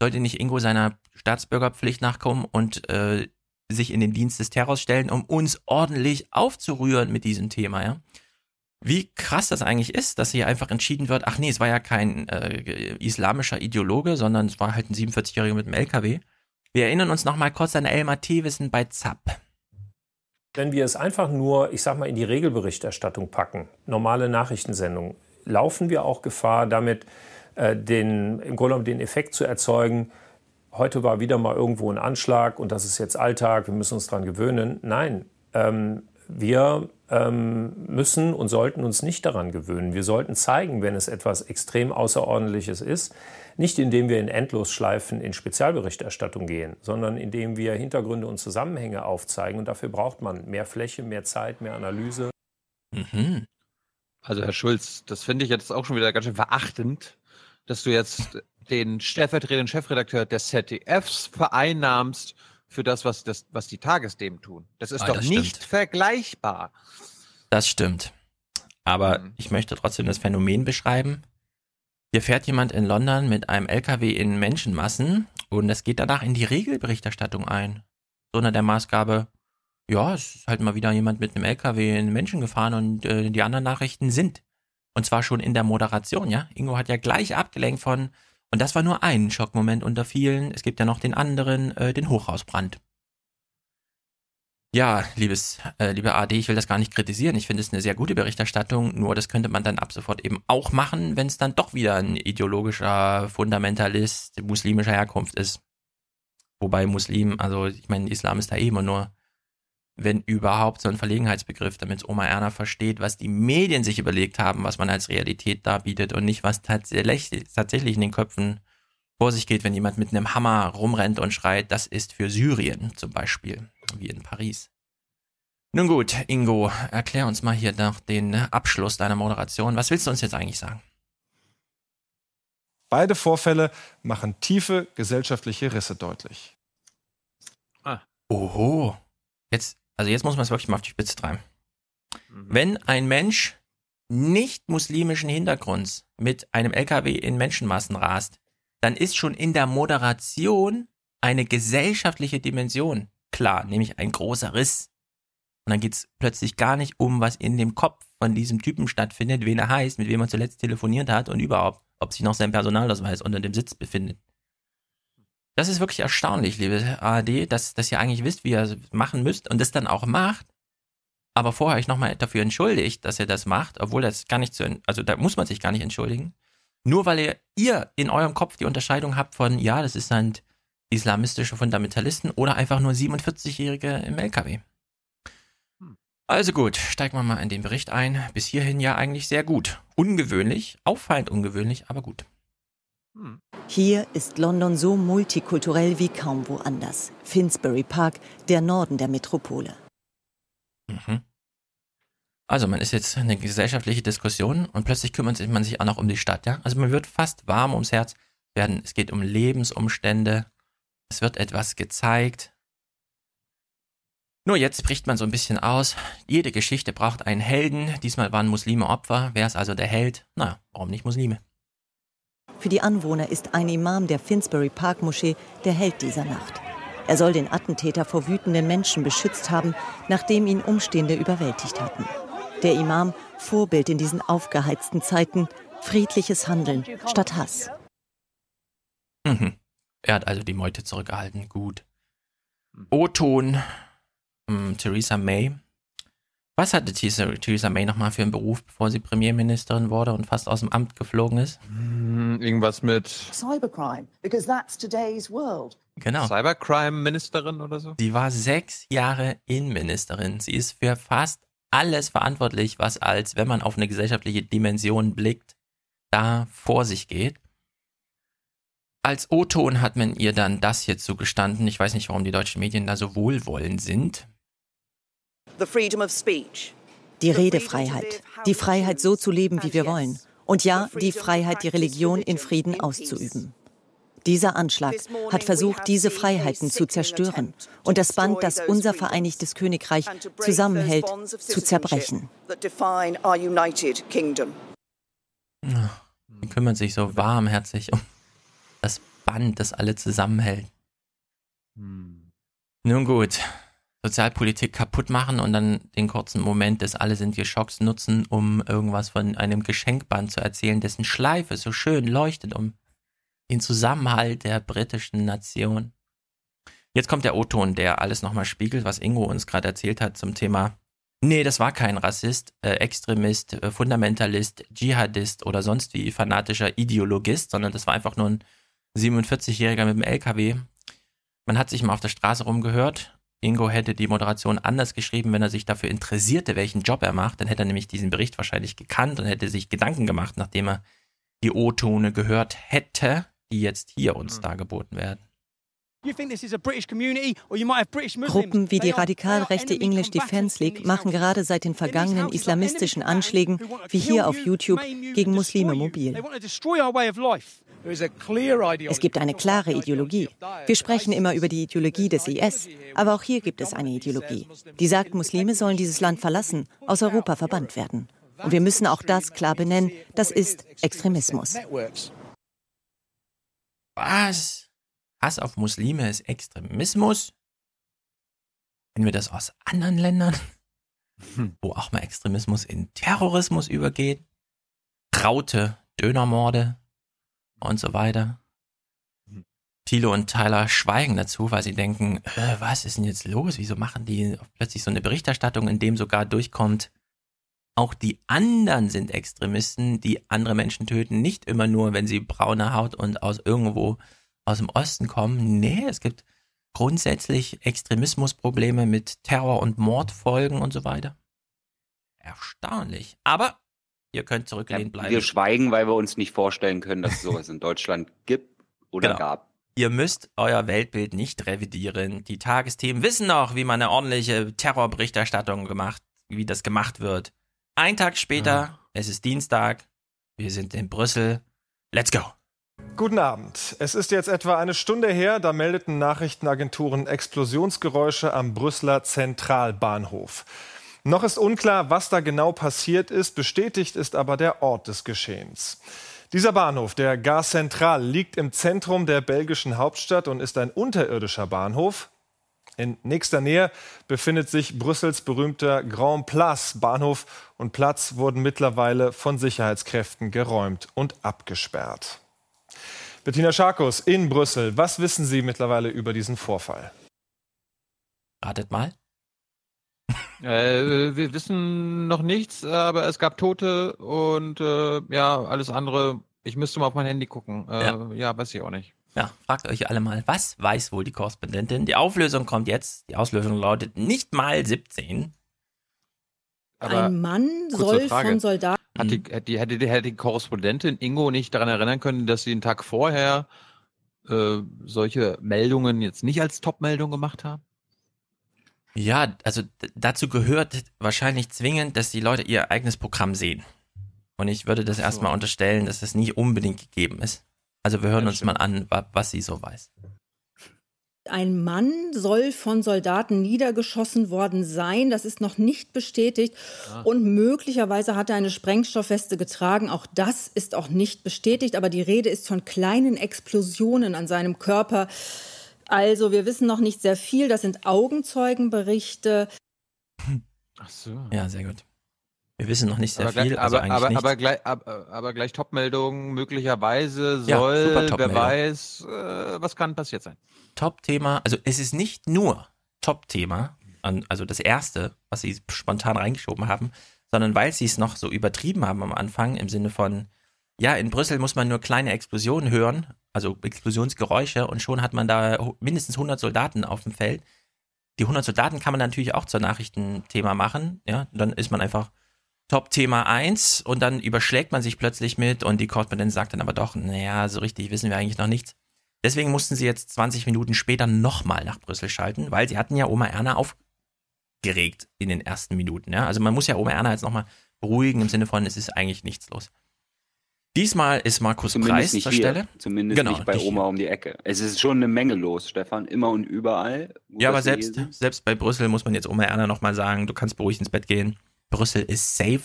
sollte nicht Ingo seiner Staatsbürgerpflicht nachkommen und äh, sich in den Dienst des Terrors stellen, um uns ordentlich aufzurühren mit diesem Thema, ja? Wie krass das eigentlich ist, dass hier einfach entschieden wird, ach nee, es war ja kein äh, islamischer Ideologe, sondern es war halt ein 47-Jähriger mit einem LKW. Wir erinnern uns noch mal kurz an Elmar Thewissen bei ZAP. Wenn wir es einfach nur, ich sag mal, in die Regelberichterstattung packen, normale Nachrichtensendungen, laufen wir auch Gefahr, damit äh, den, im Grunde genommen den Effekt zu erzeugen, heute war wieder mal irgendwo ein Anschlag und das ist jetzt Alltag, wir müssen uns daran gewöhnen. Nein, ähm, wir ähm, müssen und sollten uns nicht daran gewöhnen. Wir sollten zeigen, wenn es etwas extrem Außerordentliches ist, nicht indem wir in Endlosschleifen in Spezialberichterstattung gehen, sondern indem wir Hintergründe und Zusammenhänge aufzeigen. Und dafür braucht man mehr Fläche, mehr Zeit, mehr Analyse. Mhm. Also Herr Schulz, das finde ich jetzt auch schon wieder ganz schön verachtend, dass du jetzt den stellvertretenden Chefredakteur des ZDFs vereinnahmst für das, was, das, was die Tagesthemen tun. Das ist Ah, doch das nicht stimmt. vergleichbar. Das stimmt. Aber Mhm. ich möchte trotzdem das Phänomen beschreiben. Hier fährt jemand in London mit einem LKW in Menschenmassen und das geht danach in die Regelberichterstattung ein. So unter der Maßgabe, ja, es ist halt mal wieder jemand mit einem LKW in Menschen gefahren und äh, die anderen Nachrichten sind. Und zwar schon in der Moderation, ja. Ingo hat ja gleich abgelenkt von, und das war nur ein Schockmoment unter vielen. Es gibt ja noch den anderen, äh, den Hochhausbrand. Ja, liebes, äh, liebe AD, ich will das gar nicht kritisieren. Ich finde es eine sehr gute Berichterstattung, nur das könnte man dann ab sofort eben auch machen, wenn es dann doch wieder ein ideologischer Fundamentalist muslimischer Herkunft ist. Wobei Muslim, also ich meine, Islam ist da eh immer nur, wenn überhaupt, so ein Verlegenheitsbegriff, damit Oma Erna versteht, was die Medien sich überlegt haben, was man als Realität darbietet und nicht, was tatsächlich, tatsächlich in den Köpfen vor sich geht, wenn jemand mit einem Hammer rumrennt und schreit, das ist für Syrien zum Beispiel, wie in Paris. Nun gut, Ingo, erklär uns mal hier noch den Abschluss deiner Moderation. Was willst du uns jetzt eigentlich sagen? Beide Vorfälle machen tiefe gesellschaftliche Risse deutlich. Oho. Jetzt, also jetzt muss man es wirklich mal auf die Spitze treiben. Wenn ein Mensch nicht muslimischen Hintergrunds mit einem LKW in Menschenmassen rast, dann ist schon in der Moderation eine gesellschaftliche Dimension klar, nämlich ein großer Riss. Und dann geht's plötzlich gar nicht um, was in dem Kopf von diesem Typen stattfindet, wen er heißt, mit wem er zuletzt telefoniert hat und überhaupt, ob sich noch sein Personalausweis unter dem Sitz befindet. Das ist wirklich erstaunlich, liebe ARD, dass, dass ihr eigentlich wisst, wie ihr es machen müsst und das dann auch macht, aber vorher euch nochmal dafür entschuldigt, dass ihr das macht, obwohl das gar nicht zu, also da muss man sich gar nicht entschuldigen. Nur weil ihr, ihr in eurem Kopf die Unterscheidung habt von, ja, das ist ein islamistische Fundamentalisten oder einfach nur 47-Jährige im LKW. Also gut, steigen wir mal in den Bericht ein. Bis hierhin ja eigentlich sehr gut. Ungewöhnlich, auffallend ungewöhnlich, aber gut. Hier ist London so multikulturell wie kaum woanders. Finsbury Park, der Norden der Metropole. Mhm. Also man ist jetzt eine gesellschaftliche Diskussion und plötzlich kümmert man sich auch noch um die Stadt, ja? Also man wird fast warm ums Herz werden. Es geht um Lebensumstände. Es wird etwas gezeigt. Nur jetzt bricht man so ein bisschen aus. Jede Geschichte braucht einen Helden. Diesmal waren Muslime Opfer. Wer ist also der Held? Na, warum nicht Muslime? Für die Anwohner ist ein Imam der Finsbury Park Moschee der Held dieser Nacht. Er soll den Attentäter vor wütenden Menschen beschützt haben, nachdem ihn Umstehende überwältigt hatten. Der Imam, Vorbild in diesen aufgeheizten Zeiten, friedliches Handeln statt Hass. Mhm. Er hat also die Meute zurückgehalten. Gut. O-Ton. Hm, Theresa May. Was hatte Theresa, Theresa May nochmal für einen Beruf, bevor sie Premierministerin wurde und fast aus dem Amt geflogen ist? Hm, irgendwas mit Cybercrime, because that's today's world. Genau. Cybercrime-Ministerin oder so? Sie war sechs Jahre Innenministerin. Sie ist für fast alles verantwortlich, was als, wenn man auf eine gesellschaftliche Dimension blickt, da vor sich geht. Als O-Ton hat man ihr dann das hier zugestanden. Ich weiß nicht, warum die deutschen Medien da so wohlwollend sind. Die Redefreiheit, die Freiheit so zu leben, wie wir wollen. Und ja, die Freiheit, die Religion in Frieden auszuüben. Dieser Anschlag hat versucht, diese Freiheiten zu zerstören und das Band, das unser Vereinigtes Königreich zusammenhält, zu zerbrechen. Die kümmern sich so warmherzig um das Band, das alle zusammenhält. Nun gut, Sozialpolitik kaputt machen und dann den kurzen Moment des Alle sind geschockt nutzen, um irgendwas von einem Geschenkband zu erzählen, dessen Schleife so schön leuchtet, um den Zusammenhalt der britischen Nation. Jetzt kommt der O-Ton, der alles nochmal spiegelt, was Ingo uns gerade erzählt hat zum Thema, nee, das war kein Rassist, äh, Extremist, äh, Fundamentalist, Dschihadist oder sonst wie fanatischer Ideologist, sondern das war einfach nur ein 47-Jähriger mit dem LKW. Man hat sich mal auf der Straße rumgehört. Ingo hätte die Moderation anders geschrieben, wenn er sich dafür interessierte, welchen Job er macht. Dann hätte er nämlich diesen Bericht wahrscheinlich gekannt und hätte sich Gedanken gemacht, nachdem er die O-Tone gehört hätte, die jetzt hier uns dargeboten werden. Gruppen wie die radikal rechte English Defense League machen gerade seit den vergangenen islamistischen Anschlägen, wie hier auf YouTube, gegen Muslime mobil. Es gibt eine klare Ideologie. Wir sprechen immer über die Ideologie des IS, aber auch hier gibt es eine Ideologie, die sagt, Muslime sollen dieses Land verlassen, aus Europa verbannt werden. Und wir müssen auch das klar benennen, das ist Extremismus. Was? Hass auf Muslime ist Extremismus? Kennen wir das aus anderen Ländern, <laughs> wo auch mal Extremismus in Terrorismus übergeht? Traute Dönermorde und so weiter. Thilo und Tyler schweigen dazu, weil sie denken, äh, was ist denn jetzt los? Wieso machen die plötzlich so eine Berichterstattung, in dem sogar durchkommt, auch die anderen sind Extremisten, die andere Menschen töten, nicht immer nur, wenn sie braune Haut und aus irgendwo aus dem Osten kommen. Nee, es gibt grundsätzlich Extremismusprobleme mit Terror- und Mordfolgen und so weiter. Erstaunlich. Aber ihr könnt zurückgelehnt bleiben. Wir schweigen, weil wir uns nicht vorstellen können, dass es sowas in Deutschland gibt oder Genau. gab. Ihr müsst euer Weltbild nicht revidieren. Die Tagesthemen wissen noch, wie man eine ordentliche Terrorberichterstattung gemacht, wie das gemacht wird. Ein Tag später, Ja. es ist Dienstag, wir sind in Brüssel. Let's go. Guten Abend. Es ist jetzt etwa eine Stunde her, da meldeten Nachrichtenagenturen Explosionsgeräusche am Brüsseler Zentralbahnhof. Noch ist unklar, was da genau passiert ist, bestätigt ist aber der Ort des Geschehens. Dieser Bahnhof, der Gare Central, liegt im Zentrum der belgischen Hauptstadt und ist ein unterirdischer Bahnhof. In nächster Nähe befindet sich Brüssels berühmter Grand Place Bahnhof und Platz wurden mittlerweile von Sicherheitskräften geräumt und abgesperrt. Bettina Scharkus in Brüssel, was wissen Sie mittlerweile über diesen Vorfall? Ratet mal. Äh, wir wissen noch nichts, aber es gab Tote und äh, ja, alles andere. Ich müsste mal auf mein Handy gucken. Äh, ja. Ja. weiß ich auch nicht. Ja, fragt euch alle mal, was weiß wohl die Korrespondentin? Die Auflösung kommt jetzt. Die Auslösung lautet nicht mal 17. Aber Ein Mann soll Frage. von Soldaten. hat die, hätte, die, hätte, die, hätte die Korrespondentin Ingo nicht daran erinnern können, dass sie den Tag vorher äh, solche Meldungen jetzt nicht als Top-Meldung gemacht haben? Ja, also dazu gehört wahrscheinlich zwingend, dass die Leute ihr eigenes Programm sehen. Und ich würde das so. erstmal unterstellen, dass das nicht unbedingt gegeben ist. Also wir hören Ja, uns stimmt. mal an, wa- was sie so weiß. Ein Mann soll von Soldaten niedergeschossen worden sein. Das ist noch nicht bestätigt. Ah. Und möglicherweise hat er eine Sprengstoffweste getragen. Auch das ist auch nicht bestätigt. Aber die Rede ist von kleinen Explosionen an seinem Körper. Also wir wissen noch nicht sehr viel. Das sind Augenzeugenberichte. Ach so. Ja, sehr gut. Wir wissen noch nicht sehr aber gleich, viel, also aber, eigentlich aber, nichts. aber, gleich, aber, aber gleich Top-Meldung, möglicherweise Ja, soll, wer Top-Meldung. weiß, äh, was kann passiert sein. Top-Thema, also es ist nicht nur Top-Thema, also das erste, was sie spontan reingeschoben haben, sondern weil sie es noch so übertrieben haben am Anfang im Sinne von, ja, in Brüssel muss man nur kleine Explosionen hören, also Explosionsgeräusche und schon hat man da mindestens 100 Soldaten auf dem Feld. Die 100 Soldaten kann man natürlich auch zur Nachrichtenthema machen, ja, dann ist man einfach Top-Thema 1 und dann überschlägt man sich plötzlich mit und die Korrespondentin sagt dann aber doch, naja, so richtig wissen wir eigentlich noch nichts. Deswegen mussten sie jetzt 20 Minuten später nochmal nach Brüssel schalten, weil sie hatten ja Oma Erna aufgeregt in den ersten Minuten. Ja? Also man muss ja Oma Erna jetzt nochmal beruhigen im Sinne von, es ist eigentlich nichts los. Diesmal ist Markus Preis nicht zur hier. Stelle. Zumindest Genau, nicht bei Oma hier. um die Ecke. Es ist schon eine Menge los, Stefan. Immer und überall. Ja, aber selbst, selbst bei Brüssel muss man jetzt Oma Erna nochmal sagen, du kannst beruhigt ins Bett gehen. Brüssel ist safe.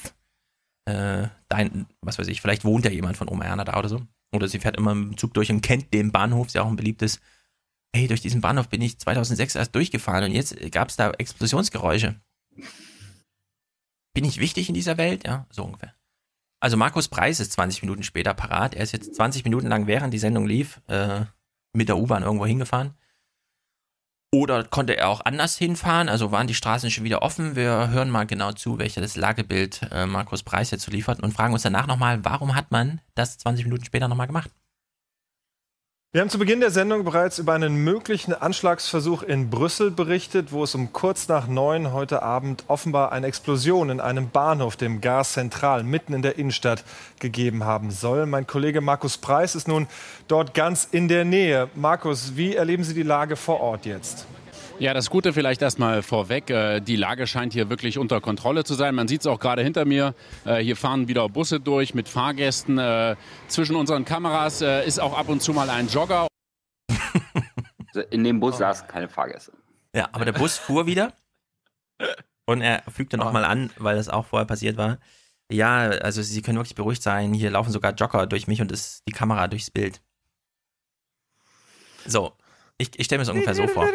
Äh, dein, was weiß ich, vielleicht wohnt ja jemand von Oma Erna da oder so. Oder sie fährt immer im Zug durch und kennt den Bahnhof, ist ja auch ein beliebtes. Hey, durch diesen Bahnhof bin ich 2006 erst durchgefahren und jetzt gab es da Explosionsgeräusche. Bin ich wichtig in dieser Welt? Ja, so ungefähr. Also Markus Preis ist 20 Minuten später parat. Er ist jetzt 20 Minuten lang, während die Sendung lief, äh, mit der U-Bahn irgendwo hingefahren. Oder konnte er auch anders hinfahren? Also waren die Straßen schon wieder offen? Wir hören mal genau zu, welches Lagebild äh, Markus Preis jetzt so liefert und fragen uns danach nochmal, warum hat man das 20 Minuten später nochmal gemacht? Wir haben zu Beginn der Sendung bereits über einen möglichen Anschlagsversuch in Brüssel berichtet, wo es um kurz nach neun heute Abend offenbar eine Explosion in einem Bahnhof, dem Gare Central, mitten in der Innenstadt, gegeben haben soll. Mein Kollege Markus Preis ist nun dort ganz in der Nähe. Markus, wie erleben Sie die Lage vor Ort jetzt? Ja, das Gute vielleicht erstmal vorweg. äh, Die Lage scheint hier wirklich unter Kontrolle zu sein. Man sieht es auch gerade hinter mir. Äh, Hier fahren wieder Busse durch mit Fahrgästen. Äh, Zwischen unseren Kameras ist auch ab und zu mal ein Jogger. <laughs> In dem Bus saßen keine Fahrgäste. Ja, aber der Bus fuhr wieder und er fügte nochmal an, weil das auch vorher passiert war. Ja, also Sie können wirklich beruhigt sein. Hier laufen sogar Jogger durch mich und ist die Kamera durchs Bild. So, ich, ich stelle mir das ungefähr so vor.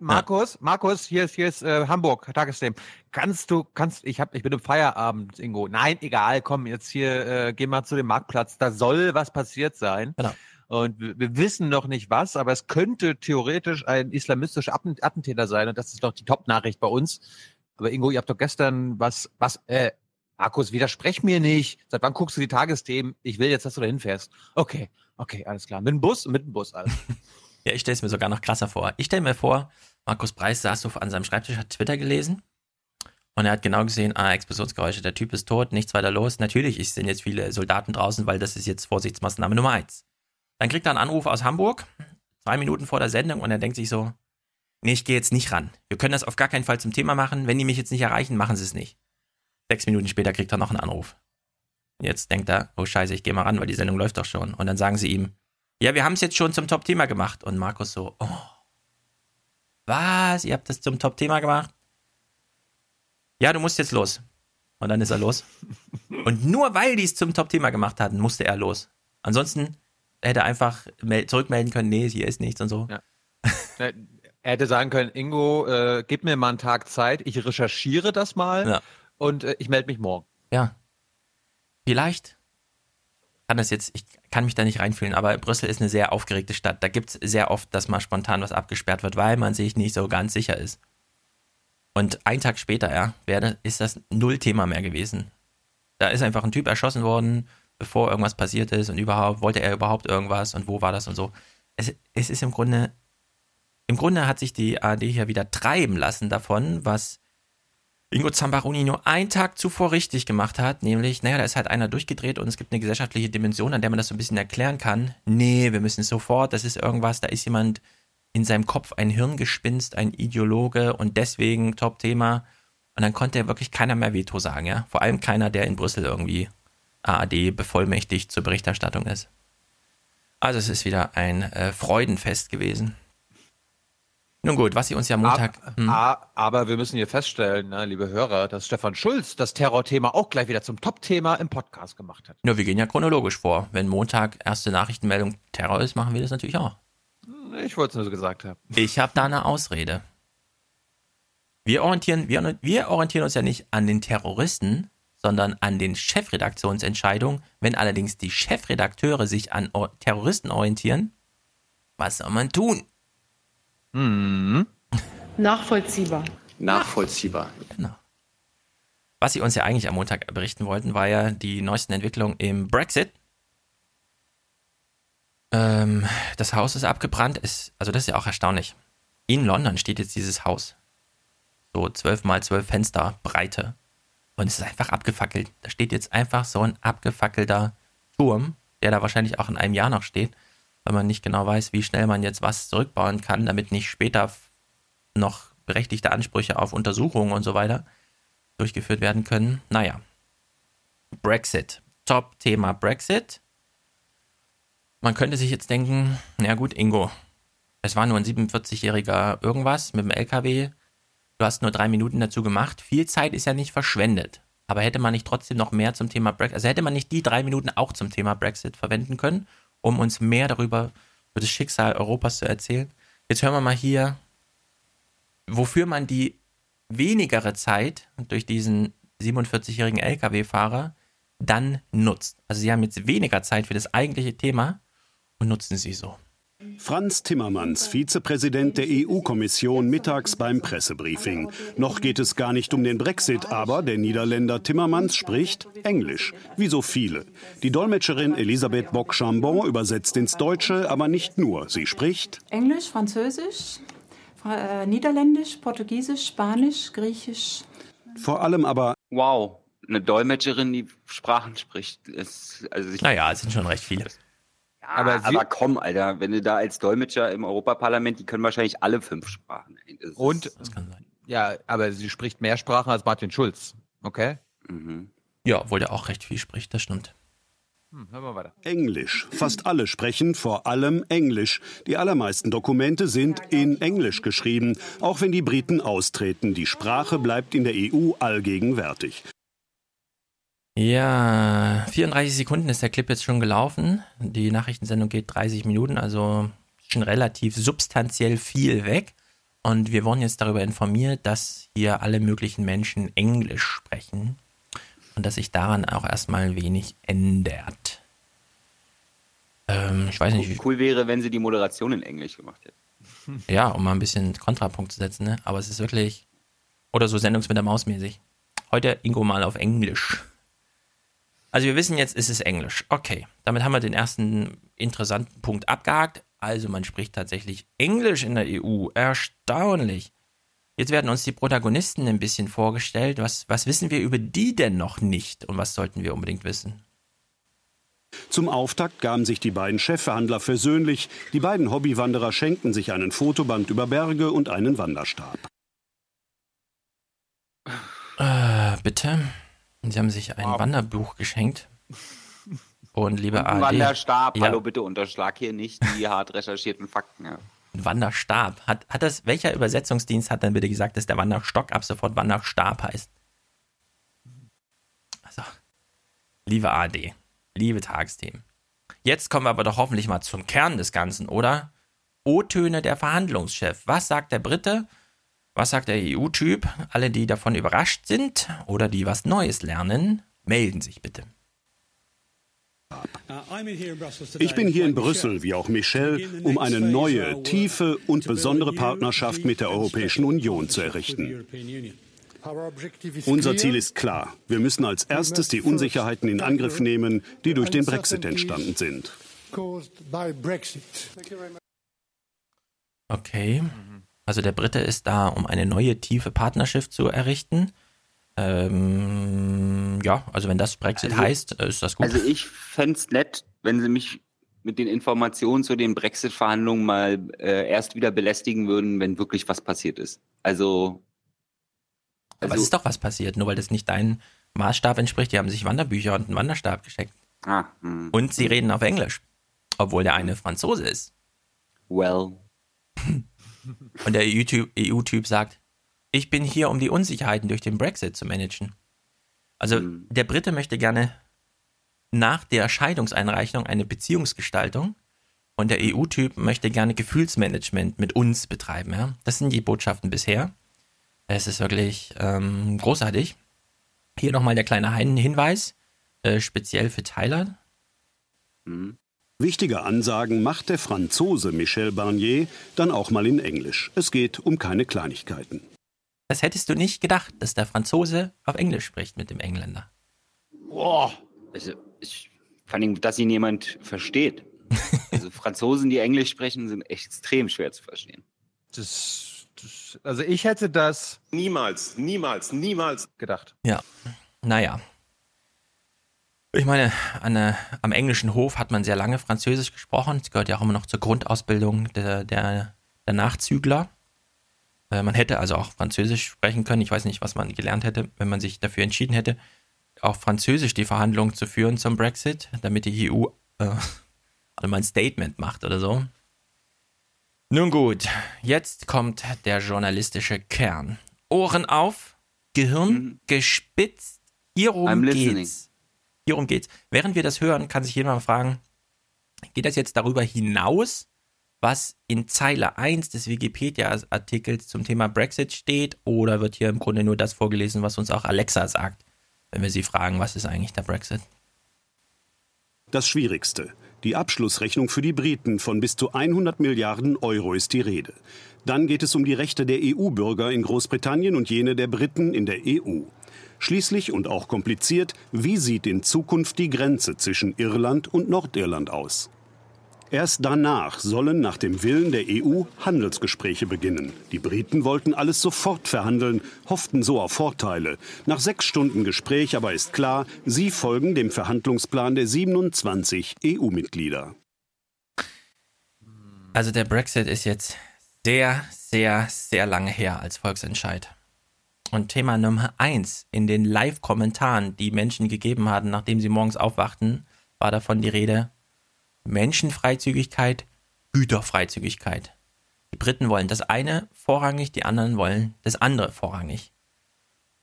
Markus, Markus, hier ist, hier ist äh, Hamburg, Tagesthemen. Kannst du, kannst, ich hab, ich bin im Feierabend, Ingo. Nein, egal, komm, jetzt hier, äh, geh mal zu dem Marktplatz. Da soll was passiert sein. Genau. Und wir, wissen noch nicht was, aber es könnte theoretisch ein islamistischer Atten- Attentäter sein. Und das ist doch die Top-Nachricht bei uns. Aber Ingo, ihr habt doch gestern was, was, äh, Markus, widersprech mir nicht. Seit wann guckst du die Tagesthemen? Ich will jetzt, dass du da hinfährst. Okay, okay, alles klar. Mit dem Bus, mit dem Bus, alles. <laughs> Ja, ich stelle es mir sogar noch krasser vor. Ich stelle mir vor, Markus Preis saß so an seinem Schreibtisch, hat Twitter gelesen und er hat genau gesehen, ah, Explosionsgeräusche, der Typ ist tot, nichts weiter los. Natürlich sind jetzt viele Soldaten draußen, weil das ist jetzt Vorsichtsmaßnahme Nummer eins. Dann kriegt er einen Anruf aus Hamburg, zwei Minuten vor der Sendung, und er denkt sich so, nee, ich gehe jetzt nicht ran. Wir können das auf gar keinen Fall zum Thema machen. Wenn die mich jetzt nicht erreichen, machen sie es nicht. Sechs Minuten später kriegt er noch einen Anruf. Jetzt denkt er, oh scheiße, ich gehe mal ran, weil die Sendung läuft doch schon. Und dann sagen sie ihm, ja, wir haben es jetzt schon zum Top-Thema gemacht. Und Markus so, oh, was? Ihr habt das zum Top-Thema gemacht? Ja, du musst jetzt los. Und dann ist er los. Und nur weil die es zum Top-Thema gemacht hatten, musste er los. Ansonsten hätte er einfach mel- zurückmelden können, nee, hier ist nichts und so. Ja. <laughs> Er hätte sagen können, Ingo, äh, gib mir mal einen Tag Zeit, ich recherchiere das mal Ja. und äh, ich melde mich morgen. Ja. Vielleicht kann das jetzt, ich kann mich da nicht reinfühlen, aber Brüssel ist eine sehr aufgeregte Stadt. Da gibt es sehr oft, dass mal spontan was abgesperrt wird, weil man sich nicht so ganz sicher ist. Und einen Tag später, ja, wäre, ist das null Thema mehr gewesen. Da ist einfach ein Typ erschossen worden, bevor irgendwas passiert ist und überhaupt, wollte er überhaupt irgendwas und wo war das und so. Es, es ist im Grunde, im Grunde hat sich die ARD hier wieder treiben lassen davon, was Ingo Zambaroni nur einen Tag zuvor richtig gemacht hat, nämlich, naja, da ist halt einer durchgedreht und es gibt eine gesellschaftliche Dimension, an der man das so ein bisschen erklären kann. Nee, wir müssen sofort, das ist irgendwas, da ist jemand in seinem Kopf ein Hirngespinst, ein Ideologe und deswegen Top-Thema. Und dann konnte wirklich keiner mehr Veto sagen, ja. Vor allem keiner, der in Brüssel irgendwie ARD bevollmächtigt zur Berichterstattung ist. Also es ist wieder ein äh, Freudenfest gewesen. Nun gut, was Sie uns ja Montag. Ab, Hm. a- aber wir müssen hier feststellen, ne, liebe Hörer, dass Stefan Schulz das Terrorthema auch gleich wieder zum Top-Thema im Podcast gemacht hat. Ja, wir gehen ja chronologisch vor. Wenn Montag erste Nachrichtenmeldung Terror ist, machen wir das natürlich auch. Ich wollte es nur so gesagt haben. Ich habe da eine Ausrede. Wir orientieren, wir, wir orientieren uns ja nicht an den Terroristen, sondern an den Chefredaktionsentscheidungen. Wenn allerdings die Chefredakteure sich an Terroristen orientieren, was soll man tun? Mhm. Nachvollziehbar. Nachvollziehbar. Genau. Was sie uns ja eigentlich am Montag berichten wollten, war ja die neuesten Entwicklungen im Brexit. Ähm, das Haus ist abgebrannt. Ist, also das ist ja auch erstaunlich. In London steht jetzt dieses Haus. So zwölf mal zwölf Fenster Breite. Und es ist einfach abgefackelt. Da steht jetzt einfach so ein abgefackelter Turm, der da wahrscheinlich auch in einem Jahr noch steht, weil man nicht genau weiß, wie schnell man jetzt was zurückbauen kann, damit nicht später noch berechtigte Ansprüche auf Untersuchungen und so weiter durchgeführt werden können. Naja. Brexit. Top-Thema Brexit. Man könnte sich jetzt denken, na gut, Ingo, es war nur ein 47-jähriger irgendwas mit dem LKW. Du hast nur drei Minuten dazu gemacht. Viel Zeit ist ja nicht verschwendet. Aber hätte man nicht trotzdem noch mehr zum Thema Brexit, also hätte man nicht die drei Minuten auch zum Thema Brexit verwenden können, um uns mehr darüber, über das Schicksal Europas zu erzählen? Jetzt hören wir mal hier, wofür man die wenigere Zeit durch diesen 47-jährigen Lkw-Fahrer dann nutzt. Also sie haben jetzt weniger Zeit für das eigentliche Thema und nutzen sie so. Franz Timmermans, Vizepräsident der EU-Kommission, mittags beim Pressebriefing. Noch geht es gar nicht um den Brexit, aber der Niederländer Timmermans spricht Englisch, wie so viele. Die Dolmetscherin Elisabeth Bock-Chambon übersetzt ins Deutsche, aber nicht nur. Sie spricht Englisch, Französisch, Fra- äh, Niederländisch, Portugiesisch, Spanisch, Griechisch. vor allem aber Wow, eine Dolmetscherin, die Sprachen spricht. Ist, also Naja, es sind schon recht viele. Aber, sie- aber komm, Alter, wenn du da als Dolmetscher im Europaparlament, die können wahrscheinlich alle fünf Sprachen. Das ist- Und, Das kann sein. ja, aber sie spricht mehr Sprachen als Martin Schulz. Okay? Mhm. Ja, obwohl der auch recht viel spricht, das stimmt. Hm, hören wir weiter. Englisch. Fast alle sprechen vor allem Englisch. Die allermeisten Dokumente sind in Englisch geschrieben, auch wenn die Briten austreten. Die Sprache bleibt in der EU allgegenwärtig. Ja, 34 Sekunden ist der Clip jetzt schon gelaufen. Die Nachrichtensendung geht 30 Minuten, also schon relativ substanziell viel weg. Und wir wurden jetzt darüber informiert, dass hier alle möglichen Menschen Englisch sprechen und dass sich daran auch erstmal wenig ändert. Ähm, ich weiß nicht, wie, Cool wäre, wenn sie die Moderation in Englisch gemacht hätte. <laughs> ja, um mal ein bisschen Kontrapunkt zu setzen, ne? aber es ist wirklich, oder so Sendungs mit der Maus mäßig. Heute Ingo mal auf Englisch. Also wir wissen jetzt, es ist Englisch. Okay, damit haben wir den ersten interessanten Punkt abgehakt. Also man spricht tatsächlich Englisch in der EU. Erstaunlich. Jetzt werden uns die Protagonisten ein bisschen vorgestellt. Was, was wissen wir über die denn noch nicht und was sollten wir unbedingt wissen? Zum Auftakt gaben sich die beiden Chefverhandler versöhnlich. Die beiden Hobbywanderer schenkten sich einen Fotoband über Berge und einen Wanderstab. Äh, bitte. Sie haben sich ein Wow. Wanderbuch geschenkt. Und liebe Ein ARD. Wanderstab, Ja, hallo, bitte unterschlag hier nicht die <laughs> hart recherchierten Fakten. Ja. ein Wanderstab. Hat, hat das, welcher Übersetzungsdienst hat dann bitte gesagt, dass der Wanderstock ab sofort Wanderstab heißt? Also, liebe ARD, liebe Tagesthemen. Jetzt kommen wir aber doch hoffentlich mal zum Kern des Ganzen, oder? O-Töne der Verhandlungschef. Was sagt der Brite? Was sagt der EU-Typ? Alle, die davon überrascht sind oder die was Neues lernen, melden sich bitte. Ich bin hier in Brüssel, wie auch Michel, um eine neue, tiefe und besondere Partnerschaft mit der Europäischen Union zu errichten. Unser Ziel ist klar. Wir müssen als erstes die Unsicherheiten in Angriff nehmen, die durch den Brexit entstanden sind. Okay. Also der Brite ist da, um eine neue tiefe Partnerschaft zu errichten. Ähm, ja, also wenn das Brexit Also- heißt, äh, ist das gut. Also ich fände es nett, wenn Sie mich mit den Informationen zu den Brexit-Verhandlungen mal äh, erst wieder belästigen würden, wenn wirklich was passiert ist. Also, Aber also es ist doch was passiert, nur weil das nicht deinem Maßstab entspricht. Die haben sich Wanderbücher und einen Wanderstab geschenkt. ah, hm. Und sie reden auf Englisch. Obwohl der eine Franzose ist. well, <laughs> Und der EU-Typ EU-Typ sagt, ich bin hier, um die Unsicherheiten durch den Brexit zu managen. Also der Brite möchte gerne nach der Scheidungseinreichung eine Beziehungsgestaltung und der EU-Typ möchte gerne Gefühlsmanagement mit uns betreiben. Ja? Das sind die Botschaften bisher. Es ist wirklich ähm, großartig. Hier nochmal der kleine Hinweis, äh, speziell für Tyler. Wichtige Ansagen macht der Franzose Michel Barnier dann auch mal in Englisch. Es geht um keine Kleinigkeiten. Das hättest du nicht gedacht, dass der Franzose auf Englisch spricht mit dem Engländer. Boah. Also, ich, vor allem, dass ihn jemand versteht. <laughs> Also Franzosen, die Englisch sprechen, sind echt extrem schwer zu verstehen. Das, das, also ich hätte das Niemals, niemals, niemals gedacht. Ja, naja. Ich meine, an, äh, am englischen Hof hat man sehr lange Französisch gesprochen. Es gehört ja auch immer noch zur Grundausbildung der, der, der Nachzügler. Äh, man hätte also auch Französisch sprechen können. Ich weiß nicht, was man gelernt hätte, wenn man sich dafür entschieden hätte, auch Französisch die Verhandlungen zu führen zum Brexit, damit die EU äh, <laughs> also mal ein Statement macht oder so. Nun gut, jetzt kommt der journalistische Kern. Ohren auf, Gehirn gespitzt. Hierum I'm listening. geht's. Hierum geht's. Während wir das hören, kann sich jemand fragen, geht das jetzt darüber hinaus, was in Zeile 1 des Wikipedia-Artikels zum Thema Brexit steht, oder wird hier im Grunde nur das vorgelesen, was uns auch Alexa sagt, wenn wir sie fragen, was ist eigentlich der Brexit? Das Schwierigste. Die Abschlussrechnung für die Briten von bis zu 100 Milliarden Euro ist die Rede. Dann geht es um die Rechte der EU-Bürger in Großbritannien und jene der Briten in der EU. Schließlich und auch kompliziert, wie sieht in Zukunft die Grenze zwischen Irland und Nordirland aus? Erst danach sollen nach dem Willen der EU Handelsgespräche beginnen. Die Briten wollten alles sofort verhandeln, hofften so auf Vorteile. Nach sechs Stunden Gespräch aber ist klar, sie folgen dem Verhandlungsplan der 27 EU-Mitglieder. Also der Brexit ist jetzt sehr, sehr, sehr lange her als Volksentscheid. Und Thema Nummer eins in den Live-Kommentaren, die Menschen gegeben hatten, nachdem sie morgens aufwachten, war davon die Rede Menschenfreizügigkeit, Güterfreizügigkeit. Die Briten wollen das eine vorrangig, die anderen wollen das andere vorrangig.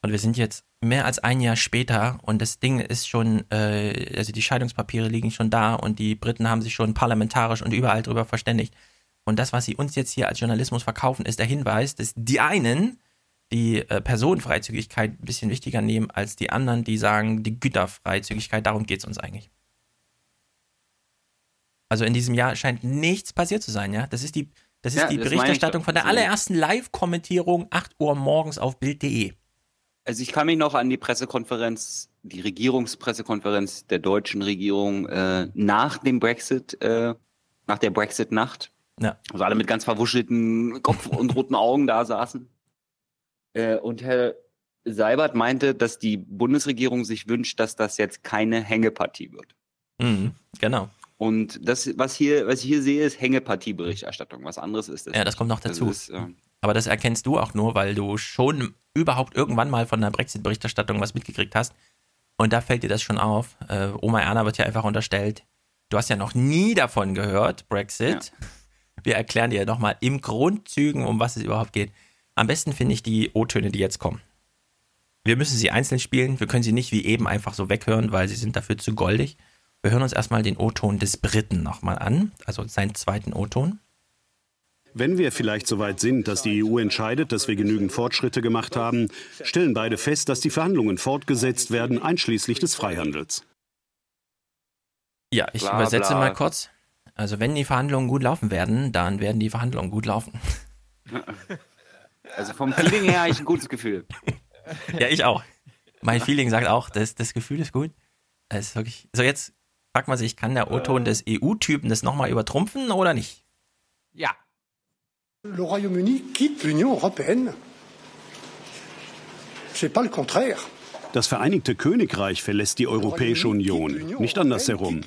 Und wir sind jetzt mehr als ein Jahr später und das Ding ist schon, äh, also die Scheidungspapiere liegen schon da und die Briten haben sich schon parlamentarisch und überall drüber verständigt. Und das, was sie uns jetzt hier als Journalismus verkaufen, ist der Hinweis, dass die einen die äh, Personenfreizügigkeit ein bisschen wichtiger nehmen als die anderen, die sagen, die Güterfreizügigkeit, darum geht es uns eigentlich. Also in diesem Jahr scheint nichts passiert zu sein, ja? Das ist die, das ist Ja, die das Berichterstattung von der Also- allerersten Live-Kommentierung, 8 Uhr morgens auf Bild.de. Also ich kann mich noch an die Pressekonferenz, die Regierungspressekonferenz der deutschen Regierung äh, nach dem Brexit, äh, nach der Brexit-Nacht, Ja. also alle mit ganz verwuschelten Kopf und roten Augen da saßen. Äh, und Herr Seibert meinte, dass die Bundesregierung sich wünscht, dass das jetzt keine Hängepartie wird. Mhm, genau. Und das, was hier, was ich hier sehe, ist Hängepartieberichterstattung. Was anderes ist das. Ja, das kommt noch dazu. ist, äh, Aber das erkennst du auch nur, weil du schon überhaupt irgendwann mal von der Brexit-Berichterstattung was mitgekriegt hast. Und da fällt dir das schon auf. Äh, Oma Erna wird ja einfach unterstellt. Du hast ja noch nie davon gehört, Brexit. Wir erklären dir nochmal im Grundzügen, um was es überhaupt geht. Am besten finde ich die O-Töne, die jetzt kommen. Wir müssen sie einzeln spielen. Wir können sie nicht wie eben einfach so weghören, weil sie sind dafür zu goldig. Wir hören uns erstmal den O-Ton des Briten nochmal an, also seinen zweiten O-Ton. Wenn wir vielleicht so weit sind, dass die EU entscheidet, dass wir genügend Fortschritte gemacht haben, stellen beide fest, dass die Verhandlungen fortgesetzt werden, einschließlich des Freihandels. Ja, ich Bla, übersetze bla. mal kurz. Also wenn die Verhandlungen gut laufen werden, dann werden die Verhandlungen gut laufen. <laughs> Also vom Feeling her habe ich ein gutes Gefühl. <laughs> Ja, ich auch. Mein Feeling sagt auch, das, das Gefühl ist gut. Es ist wirklich, so jetzt fragt man sich, kann der O-Ton des EU-Typen das nochmal übertrumpfen oder nicht? Ja. Le Royaume-Uni quitte l'Union européenne. C'est pas le contraire. Das Vereinigte Königreich verlässt die Europäische Union, nicht andersherum.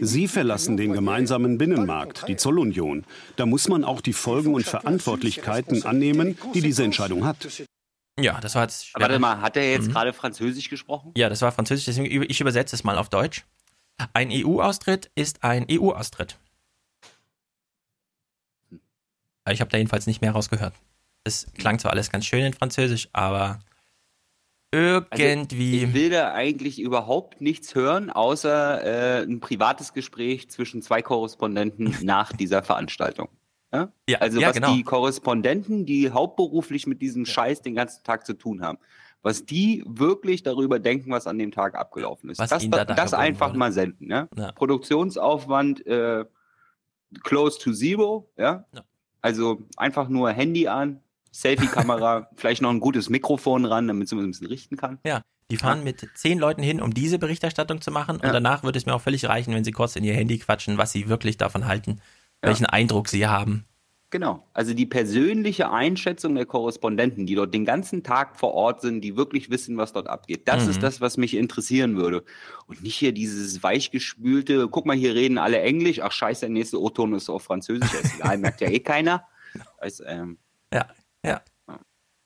Sie verlassen den gemeinsamen Binnenmarkt, die Zollunion. Da muss man auch die Folgen und Verantwortlichkeiten annehmen, die diese Entscheidung hat. Ja, das war jetzt. Aber Warte mal, hat er jetzt Mhm. gerade Französisch gesprochen? Ja, das war Französisch, deswegen ich übersetze es mal auf Deutsch. Ein EU-Austritt ist ein EU-Austritt. Ich habe da jedenfalls nicht mehr rausgehört. Es klang zwar alles ganz schön in Französisch, aber irgendwie. Also, ich will da eigentlich überhaupt nichts hören, außer äh, ein privates Gespräch zwischen zwei Korrespondenten <laughs> nach dieser Veranstaltung. Ja? Ja, also ja, was genau. die Korrespondenten, die hauptberuflich mit diesem Scheiß den ganzen Tag zu tun haben, was die wirklich darüber denken, was an dem Tag abgelaufen ist. Was das da das einfach wurde. mal senden. Ja? Ja. Produktionsaufwand äh, close to zero. Ja? Also einfach nur Handy an, Selfie-Kamera, <laughs> vielleicht noch ein gutes Mikrofon ran, damit man ein bisschen richten kann. Ja, die fahren mit zehn Leuten hin, um diese Berichterstattung zu machen. Und Ja. danach würde es mir auch völlig reichen, wenn sie kurz in ihr Handy quatschen, was sie wirklich davon halten, welchen Eindruck sie haben. Genau. Also die persönliche Einschätzung der Korrespondenten, die dort den ganzen Tag vor Ort sind, die wirklich wissen, was dort abgeht. Das Mhm. ist das, was mich interessieren würde. Und nicht hier dieses weichgespülte, guck mal, hier reden alle Englisch, ach scheiße, der nächste O-Ton ist auf Französisch, ist egal, merkt ja eh keiner. <laughs> Also, ähm, Ja, ja.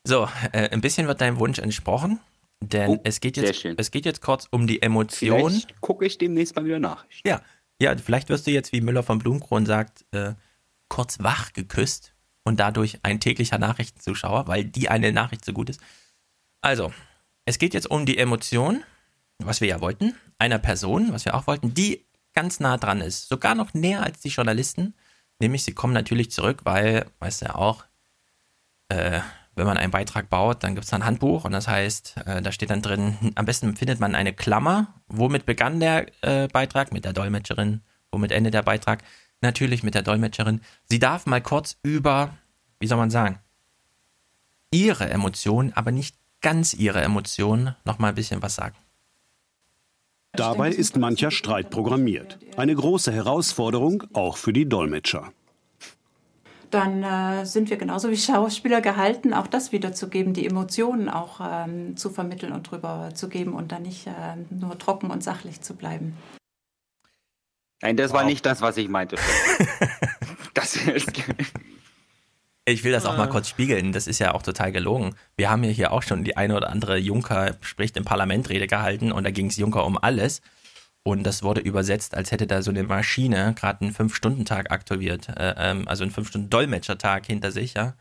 So, äh, ein bisschen wird deinem Wunsch entsprochen, denn Oh, es, geht jetzt, es geht jetzt kurz um die Emotion. vielleicht gucke ich demnächst mal wieder nach. Ja, ja, vielleicht wirst du jetzt, wie Müller von Blumkron sagt, äh, kurz wach geküsst und dadurch ein täglicher Nachrichtenzuschauer, weil die eine Nachricht so gut ist. Also, es geht jetzt um die Emotion, was wir ja wollten, einer Person, was wir auch wollten, die ganz nah dran ist, sogar noch näher als die Journalisten. Nämlich, sie kommen natürlich zurück, weil, weißt du ja auch, äh, wenn man einen Beitrag baut, dann gibt es ein Handbuch und das heißt, äh, da steht dann drin, am besten findet man eine Klammer. Womit begann der äh, Beitrag? Mit der Dolmetscherin. Womit endet der Beitrag? Natürlich mit der Dolmetscherin. Sie darf mal kurz über, wie soll man sagen, ihre Emotionen, aber nicht ganz ihre Emotionen, noch mal ein bisschen was sagen. Dabei ist mancher Streit programmiert. Eine große Herausforderung auch für die Dolmetscher. Dann äh, sind wir genauso wie <laughs> Schauspieler gehalten, auch das wiederzugeben, die Emotionen auch ähm, zu vermitteln und drüber zu geben und dann nicht ähm, nur trocken und sachlich zu bleiben. Nein, das war nicht das, was ich meinte. <laughs> das ist, Ich will das auch mal kurz spiegeln. Das ist ja auch total gelogen. Wir haben ja hier auch schon die eine oder andere Juncker spricht im Parlament Rede gehalten und da ging es Juncker um alles. Und das wurde übersetzt, als hätte da so eine Maschine gerade einen Fünf-Stunden-Tag aktiviert. Äh, ähm, also einen Fünf-Stunden-Dolmetschertag hinter sich, ja.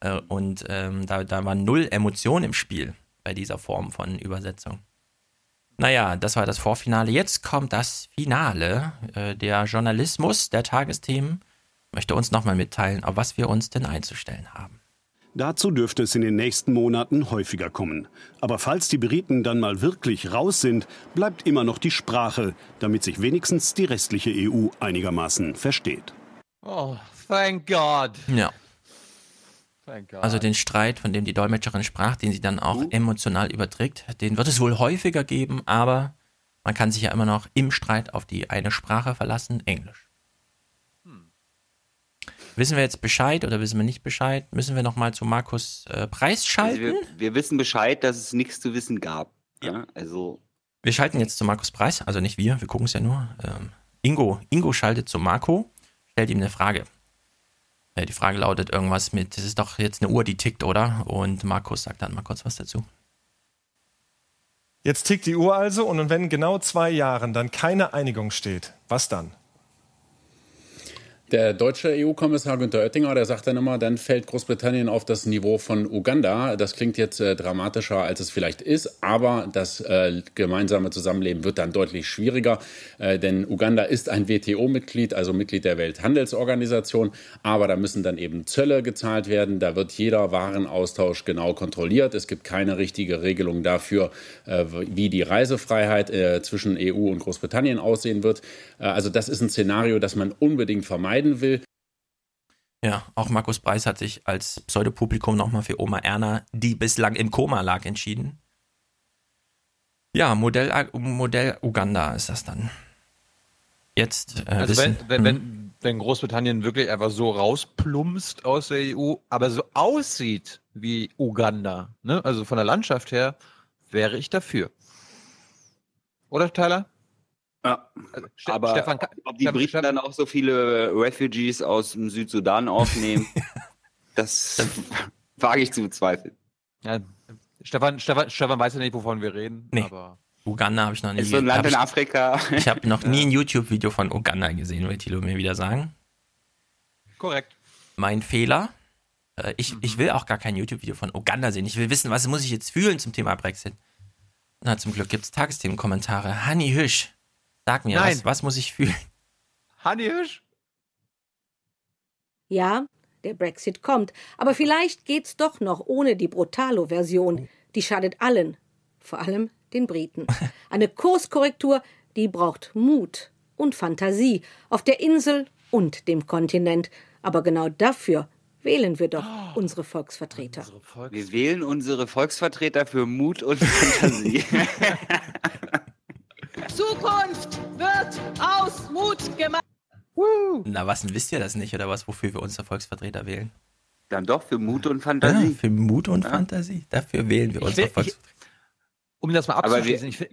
Äh, und ähm, da, da war null Emotion im Spiel bei dieser Form von Übersetzung. Naja, das war das Vorfinale. Jetzt kommt das Finale. Äh, der Journalismus der Tagesthemen möchte uns nochmal mitteilen, auf was wir uns denn einzustellen haben. Dazu dürfte es in den nächsten Monaten häufiger kommen. Aber falls die Briten dann mal wirklich raus sind, bleibt immer noch die Sprache, damit sich wenigstens die restliche EU einigermaßen versteht. Oh, thank God. Ja. Also den Streit, von dem die Dolmetscherin sprach, den sie dann auch emotional überträgt, den wird es wohl häufiger geben, aber man kann sich ja immer noch im Streit auf die eine Sprache verlassen, Englisch. Wissen wir jetzt Bescheid oder wissen wir nicht Bescheid? Müssen wir nochmal zu Markus äh, Preis also schalten? wir, wir wissen Bescheid, dass es nichts zu wissen gab. Ja. Also Wir schalten jetzt zu Markus Preis, also nicht wir, wir gucken es ja nur. Ähm, Ingo, Ingo schaltet zu Marco, stellt ihm eine Frage. Äh, die Frage lautet irgendwas mit, das ist doch jetzt eine Uhr, die tickt, oder? Und Markus sagt dann mal kurz was dazu. Jetzt tickt die Uhr also und wenn in genau zwei Jahren dann keine Einigung steht, was dann? Der deutsche EU-Kommissar Günther Oettinger, der sagt dann immer, dann fällt Großbritannien auf das Niveau von Uganda. Das klingt jetzt äh, dramatischer, als es vielleicht ist, aber das äh, gemeinsame Zusammenleben wird dann deutlich schwieriger, äh, denn Uganda ist ein WTO-Mitglied, also Mitglied der Welthandelsorganisation, aber da müssen dann eben Zölle gezahlt werden, da wird jeder Warenaustausch genau kontrolliert. Es gibt keine richtige Regelung dafür, äh, wie die Reisefreiheit äh, zwischen EU und Großbritannien aussehen wird. Äh, also das ist ein Szenario, das man unbedingt vermeiden will. Ja, auch Markus Preis hat sich als Pseudopublikum nochmal für Oma Erna, die bislang im Koma lag, entschieden. Ja, Modell, Modell Uganda ist das dann. Jetzt äh, Also wissen, wenn, wenn, hm, wenn, wenn Großbritannien wirklich einfach so rausplumpst aus der EU, aber so aussieht wie Uganda, ne? also von der Landschaft her, wäre ich dafür. Oder Tyler? Ja, Ste aber Stefan, ob, die Stefan- Briten dann auch so viele Refugees aus dem Südsudan aufnehmen, <laughs> das wage ich zu bezweifeln. Ja, Stefan, Stefan, Stefan weiß ja nicht, wovon wir reden. Nee. Aber Uganda habe ich noch nie Ist so ein Land in ich, Afrika. Ich habe noch nie <laughs> ein YouTube-Video von Uganda gesehen, will Thilo mir wieder sagen. korrekt. Mein Fehler. Äh, Ich, ich will auch gar kein YouTube-Video von Uganda sehen. Ich will wissen, was muss ich jetzt fühlen zum Thema Brexit. Na, zum Glück gibt es Tagesthemenkommentare. Hanni Hüsch, sag mir, Nein. was, was muss ich fühlen? Hanni Hirsch? Ja, der Brexit kommt, aber vielleicht geht's doch noch ohne die Brutalo-Version. Die schadet allen, vor allem den Briten. <laughs> Eine Kurskorrektur, die braucht Mut und Fantasie auf der Insel und dem Kontinent. Aber genau dafür wählen wir doch unsere Volksvertreter. Wir wählen unsere Volksvertreter für Mut und Fantasie. <laughs> <laughs> Zukunft wird aus Mut gemacht. Na, was denn, wisst ihr das nicht oder was, wofür wir unsere Volksvertreter wählen? Dann doch für Mut und Ja, Fantasie. für Mut und Fantasie. Dafür wählen wir ich- Volksvertreter. Um das mal abzuschließen, ich,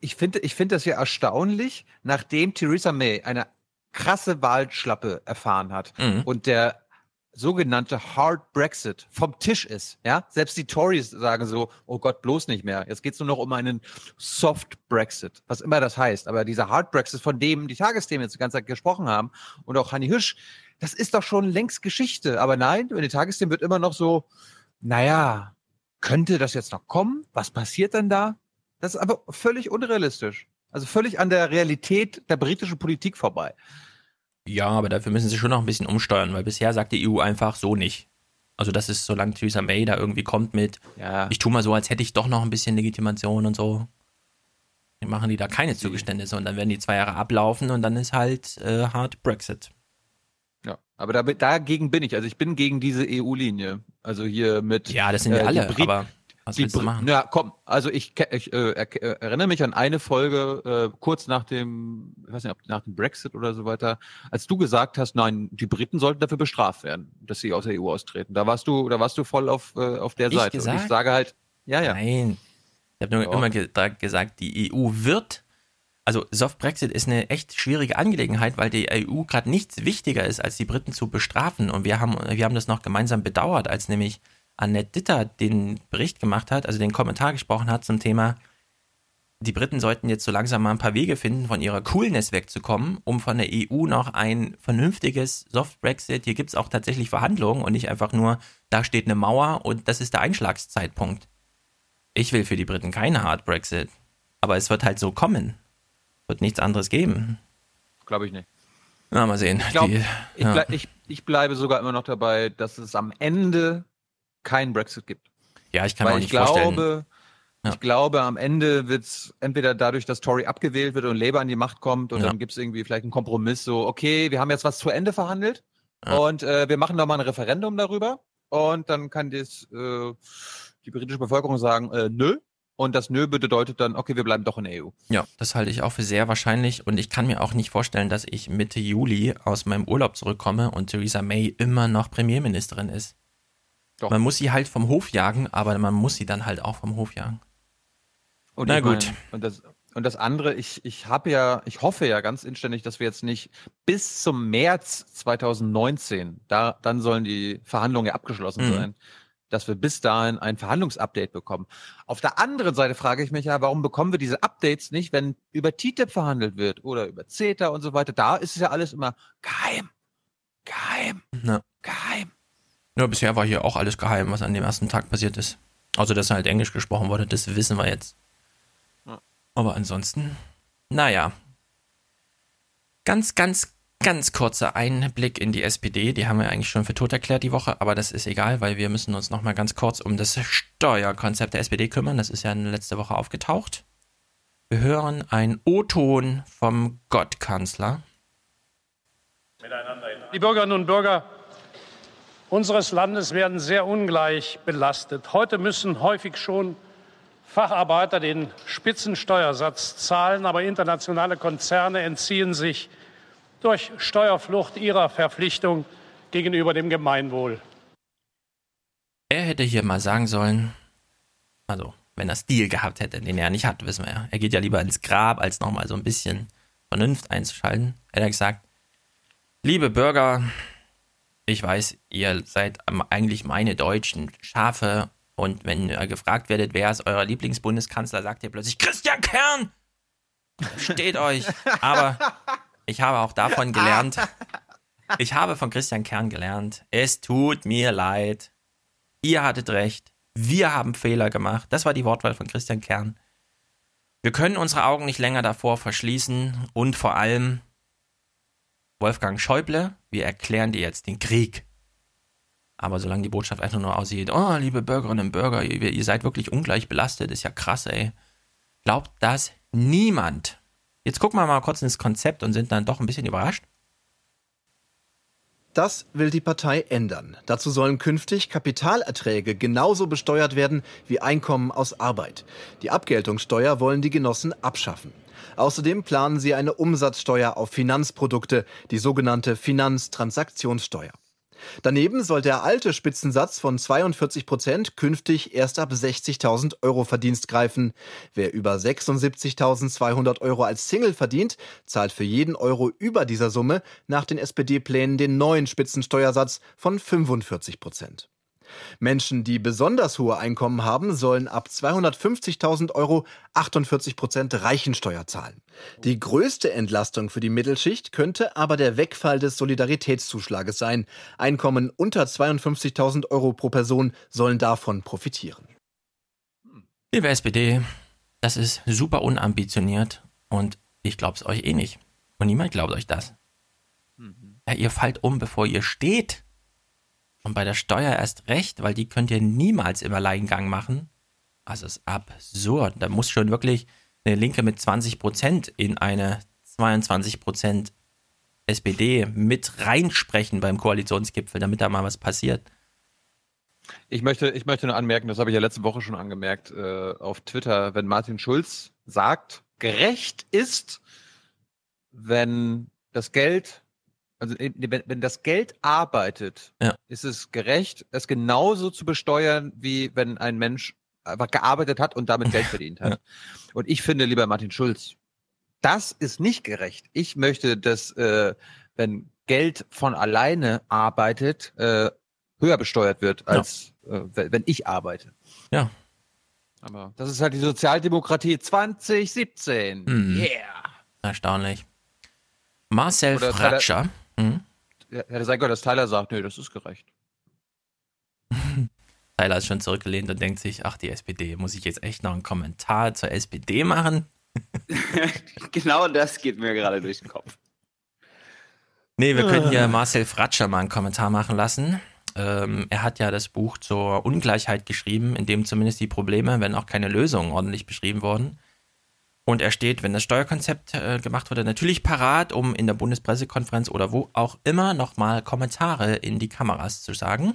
ich finde ich finde das ja erstaunlich, nachdem Theresa May eine krasse Wahlschlappe erfahren hat Mhm. und der sogenannte Hard Brexit vom Tisch ist, ja, selbst die Tories sagen so, oh Gott, bloß nicht mehr. Jetzt geht es nur noch um einen Soft Brexit, was immer das heißt. Aber dieser Hard Brexit, von dem die Tagesthemen jetzt die ganze Zeit gesprochen haben und auch Hanni Hüsch, das ist doch schon längst Geschichte. Aber nein, in den Tagesthemen wird immer noch so, naja, könnte das jetzt noch kommen? Was passiert dann da? Das ist aber völlig unrealistisch. Also völlig an der Realität der britischen Politik vorbei. Ja, aber dafür müssen sie schon noch ein bisschen umsteuern, weil bisher sagt die EU einfach so nicht. Also das ist, solange Theresa May da irgendwie kommt mit, Ja. ich tue mal so, als hätte ich doch noch ein bisschen Legitimation und so. Machen die da keine Zugeständnisse und dann werden die zwei Jahre ablaufen und dann ist halt äh, hart Brexit. Ja, aber da, dagegen bin ich. Also ich bin gegen diese EU-Linie. Also hier mit. Ja, das sind wir äh, alle, Brit- aber was die willst du machen? Ja, komm, also ich, ich äh, äh, erinnere mich an eine Folge äh, kurz nach dem, ich weiß nicht, ob nach dem Brexit oder so weiter, als du gesagt hast, nein, die Briten sollten dafür bestraft werden, dass sie aus der EU austreten. Da warst du, da warst du voll auf, äh, auf der Ich Seite. Und gesagt? ich sage halt, ja, ja. Nein. Ich habe nur Ja. immer ge gesagt, die EU wird, also Soft Brexit ist eine echt schwierige Angelegenheit, weil die EU gerade nichts wichtiger ist, als die Briten zu bestrafen. Und wir haben, wir haben das noch gemeinsam bedauert, als nämlich Annette Ditter den Bericht gemacht hat, also den Kommentar gesprochen hat zum Thema, die Briten sollten jetzt so langsam mal ein paar Wege finden, von ihrer Coolness wegzukommen, um von der EU noch ein vernünftiges Soft Brexit, hier gibt es auch tatsächlich Verhandlungen und nicht einfach nur, da steht eine Mauer und das ist der Einschlagszeitpunkt. Ich will für die Briten keine Hard Brexit, aber es wird halt so kommen. Wird nichts anderes geben. Glaube ich nicht. Na, mal sehen. Ich, glaub, Die- ich, ja. bleib, ich, ich bleibe sogar immer noch dabei, dass es am Ende keinen Brexit gibt. ja, ich kann mir Weil auch ich nicht vorstellen. glaube, ich glaube, am Ende wird es entweder dadurch, dass Tory abgewählt wird und Labour an die Macht kommt und Ja. dann gibt es irgendwie vielleicht einen Kompromiss, so, okay, wir haben jetzt was zu Ende verhandelt Ja. und äh, wir machen nochmal ein Referendum darüber und dann kann das, äh, die britische Bevölkerung sagen, äh, nö. Und das Nö bedeutet dann, okay, wir bleiben doch in der EU. Ja, das halte ich auch für sehr wahrscheinlich und ich kann mir auch nicht vorstellen, dass ich Mitte Juli aus meinem Urlaub zurückkomme und Theresa May immer noch Premierministerin ist. Doch. Man muss sie halt vom Hof jagen, aber man muss sie dann halt auch vom Hof jagen. Und Na gut. Mein, und, das, Und das andere, ich, ich habe ja, ich hoffe ja ganz inständig, dass wir jetzt nicht bis zum März 2019, da, dann sollen die Verhandlungen ja abgeschlossen Mhm. sein, dass wir bis dahin ein Verhandlungsupdate bekommen. Auf der anderen Seite frage ich mich ja, warum bekommen wir diese Updates nicht, wenn über TTIP verhandelt wird oder über CETA und so weiter? Da ist es ja alles immer geheim. Geheim. Ja. Geheim. Ja, bisher war hier auch alles geheim, was an dem ersten Tag passiert ist. Außer, dass halt Englisch gesprochen wurde, das wissen wir jetzt. Ja. Aber ansonsten, naja. Ganz, ganz, ganz kurzer Einblick in die SPD. Die haben wir eigentlich schon für tot erklärt die Woche, aber das ist egal, weil wir müssen uns nochmal ganz kurz um das Steuerkonzept der SPD kümmern. Das ist ja letzte Woche aufgetaucht. Wir hören einen O-Ton vom Gottkanzler. Die Bürgerinnen und Bürger unseres Landes werden sehr ungleich belastet. Heute müssen häufig schon Facharbeiter den Spitzensteuersatz zahlen, aber internationale Konzerne entziehen sich durch Steuerflucht ihrer Verpflichtung gegenüber dem Gemeinwohl. Er hätte hier mal sagen sollen, also wenn er Stil gehabt hätte, den er nicht hat, wissen wir ja. Er geht ja lieber ins Grab, als nochmal so ein bisschen Vernunft einzuschalten. Er hat gesagt, liebe Bürger, ich weiß, ihr seid eigentlich meine deutschen Schafe und wenn ihr gefragt werdet, wer ist euer Lieblingsbundeskanzler, sagt ihr plötzlich Christian Kern. Steht euch. Aber ich habe auch davon gelernt, ich habe von Christian Kern gelernt, es tut mir leid. Ihr hattet recht. Wir haben Fehler gemacht. Das war die Wortwahl von Christian Kern. Wir können unsere Augen nicht länger davor verschließen und vor allem Wolfgang Schäuble, wir erklären dir jetzt den Krieg. Aber solange die Botschaft einfach nur aussieht, oh, liebe Bürgerinnen und Bürger, ihr, ihr seid wirklich ungleich belastet, ist ja krass, ey. Glaubt das niemand. Jetzt gucken wir mal kurz ins Konzept und sind dann doch ein bisschen überrascht. Das will die Partei ändern. Dazu sollen künftig Kapitalerträge genauso besteuert werden wie Einkommen aus Arbeit. Die Abgeltungssteuer wollen die Genossen abschaffen. Außerdem planen sie eine Umsatzsteuer auf Finanzprodukte, die sogenannte Finanztransaktionssteuer. Daneben soll der alte Spitzensatz von 42 Prozent künftig erst ab 60.000 Euro Verdienst greifen. Wer über 76.200 Euro als Single verdient, zahlt für jeden Euro über dieser Summe nach den SPD-Plänen den neuen Spitzensteuersatz von 45 Prozent. Menschen, die besonders hohe Einkommen haben, sollen ab 250.000 Euro 48 Prozent Reichensteuer zahlen. Die größte Entlastung für die Mittelschicht könnte aber der Wegfall des Solidaritätszuschlages sein. Einkommen unter 52.000 Euro pro Person sollen davon profitieren. Liebe SPD, das ist super unambitioniert und ich glaub's euch eh nicht. Und niemand glaubt euch das. Ja, ihr fallt um, bevor ihr steht. Und bei der Steuer erst recht, weil die könnt ihr niemals im Alleingang machen. Also ist absurd. Da muss schon wirklich eine Linke mit 20% in eine 22% SPD mit reinsprechen beim Koalitionsgipfel, damit da mal was passiert. Ich möchte, ich möchte nur anmerken, das habe ich ja letzte Woche schon angemerkt äh, auf Twitter, wenn Martin Schulz sagt, gerecht ist, wenn das Geld, also äh, wenn, wenn das Geld arbeitet, Ja. ist es gerecht, es genauso zu besteuern, wie wenn ein Mensch einfach gearbeitet hat und damit Geld verdient hat. <laughs> Und ich finde, lieber Martin Schulz, das ist nicht gerecht. Ich möchte, dass äh, wenn Geld von alleine arbeitet, äh, höher besteuert wird, als äh, wenn ich arbeite. Ja. Aber das ist halt die Sozialdemokratie 2017. Mhm. Yeah. Erstaunlich. Marcel Oder Fratscher. Hm? Ja, Hätte sein können, dass Tyler sagt, nee, das ist gerecht. <laughs> Tyler ist schon zurückgelehnt und denkt sich, ach, die SPD, muss ich jetzt echt noch einen Kommentar zur SPD machen? <laughs> Genau das geht mir gerade durch den Kopf. Nee, wir können Ah. hier Marcel Fratscher mal einen Kommentar machen lassen. Ähm, er hat ja das Buch zur Ungleichheit geschrieben, in dem zumindest die Probleme, wenn auch keine Lösungen ordentlich beschrieben wurden. Und er steht, wenn das Steuerkonzept äh, gemacht wurde, natürlich parat, um in der Bundespressekonferenz oder wo auch immer nochmal Kommentare in die Kameras zu sagen.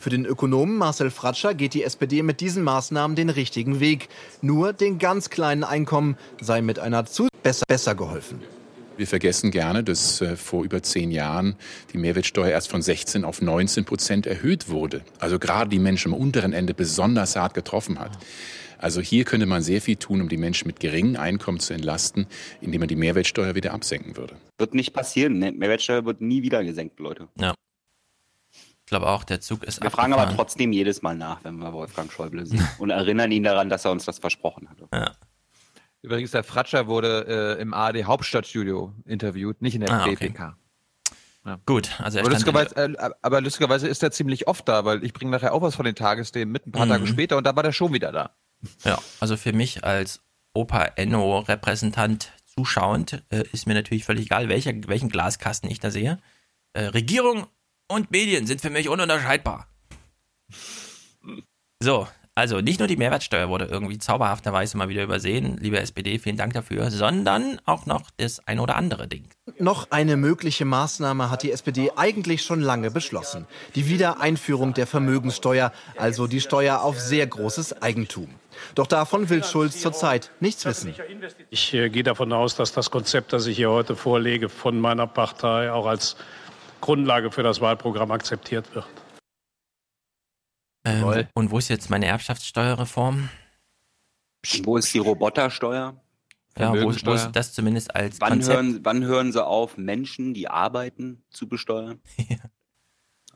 Für den Ökonomen Marcel Fratscher geht die SPD mit diesen Maßnahmen den richtigen Weg. Nur den ganz kleinen Einkommen sei mit einer zu besser, besser geholfen. Wir vergessen gerne, dass äh, vor über zehn Jahren die Mehrwertsteuer erst von 16 auf 19 Prozent erhöht wurde. Also gerade die Menschen am unteren Ende besonders hart getroffen hat. Also hier könnte man sehr viel tun, um die Menschen mit geringem Einkommen zu entlasten, indem man die Mehrwertsteuer wieder absenken würde. Wird nicht passieren. Ne? Mehrwertsteuer wird nie wieder gesenkt, Leute. Ja. Ich glaube auch, der Zug ist Wir fragen aber trotzdem jedes Mal nach, wenn wir Wolfgang Schäuble sehen <laughs> und erinnern ihn daran, dass er uns das versprochen hatte. Ja. Übrigens, der Fratscher wurde äh, im ARD Hauptstadtstudio interviewt, nicht in der Ah, okay. BPK. Ja. Gut, also er aber, lustigerweise, äh, aber lustigerweise ist er ziemlich oft da, weil ich bringe nachher auch was von den Tagesthemen mit, ein paar Mhm. Tage später und da war der schon wieder da. Ja, also für mich als Opa Enno-Repräsentant zuschauend äh, ist mir natürlich völlig egal, welcher, welchen Glaskasten ich da sehe. Äh, Regierung und Medien sind für mich ununterscheidbar. So, also nicht nur die Mehrwertsteuer wurde irgendwie zauberhafterweise mal wieder übersehen, liebe SPD, vielen Dank dafür, sondern auch noch das ein oder andere Ding. Noch eine mögliche Maßnahme hat die SPD eigentlich schon lange beschlossen. Die Wiedereinführung der Vermögenssteuer, also die Steuer auf sehr großes Eigentum. Doch davon will Schulz zurzeit nichts wissen. Ich äh, gehe davon aus, dass das Konzept, das ich hier heute vorlege, von meiner Partei auch als Grundlage für das Wahlprogramm akzeptiert wird. Ähm, und wo ist jetzt meine Erbschaftssteuerreform? Wo ist die Robotersteuer? Ja, wo, wo ist das zumindest als Wann Konzept? hören, wann hören sie auf, Menschen, die arbeiten, zu besteuern? <laughs>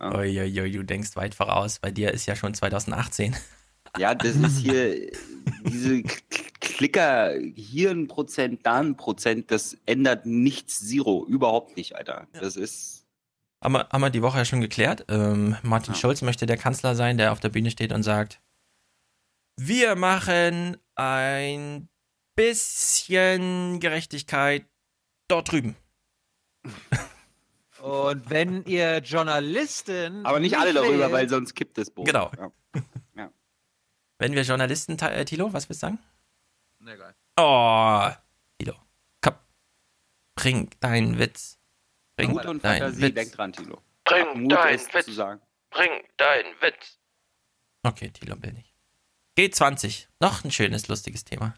Uiuiui, du denkst weit voraus. Bei dir ist ja schon 2018. <laughs> Ja, das ist hier <laughs> diese Klicker, hier ein Prozent, da ein Prozent, das ändert nichts, Zero, überhaupt nicht, Alter. Das ist, Haben wir, haben wir die Woche ja schon geklärt. Ähm, Martin Schulz möchte der Kanzler sein, der auf der Bühne steht und sagt, wir machen ein bisschen Gerechtigkeit dort drüben. <laughs> Und wenn ihr Journalisten. aber nicht alle darüber, wählt- weil sonst kippt das Boot. Genau. Ja. <laughs> Ja. Wenn wir Journalisten, Ta- äh, Thilo, was willst du sagen? Na egal. Oh, Thilo, komm, bring deinen Witz. Bring Mut und deinen Fantasie, Witz. denk dran, Tilo. Bring Mut deinen ist Witz. zu sagen. Bring deinen Witz. Okay, Thilo will nicht. G20, noch ein schönes, lustiges Thema.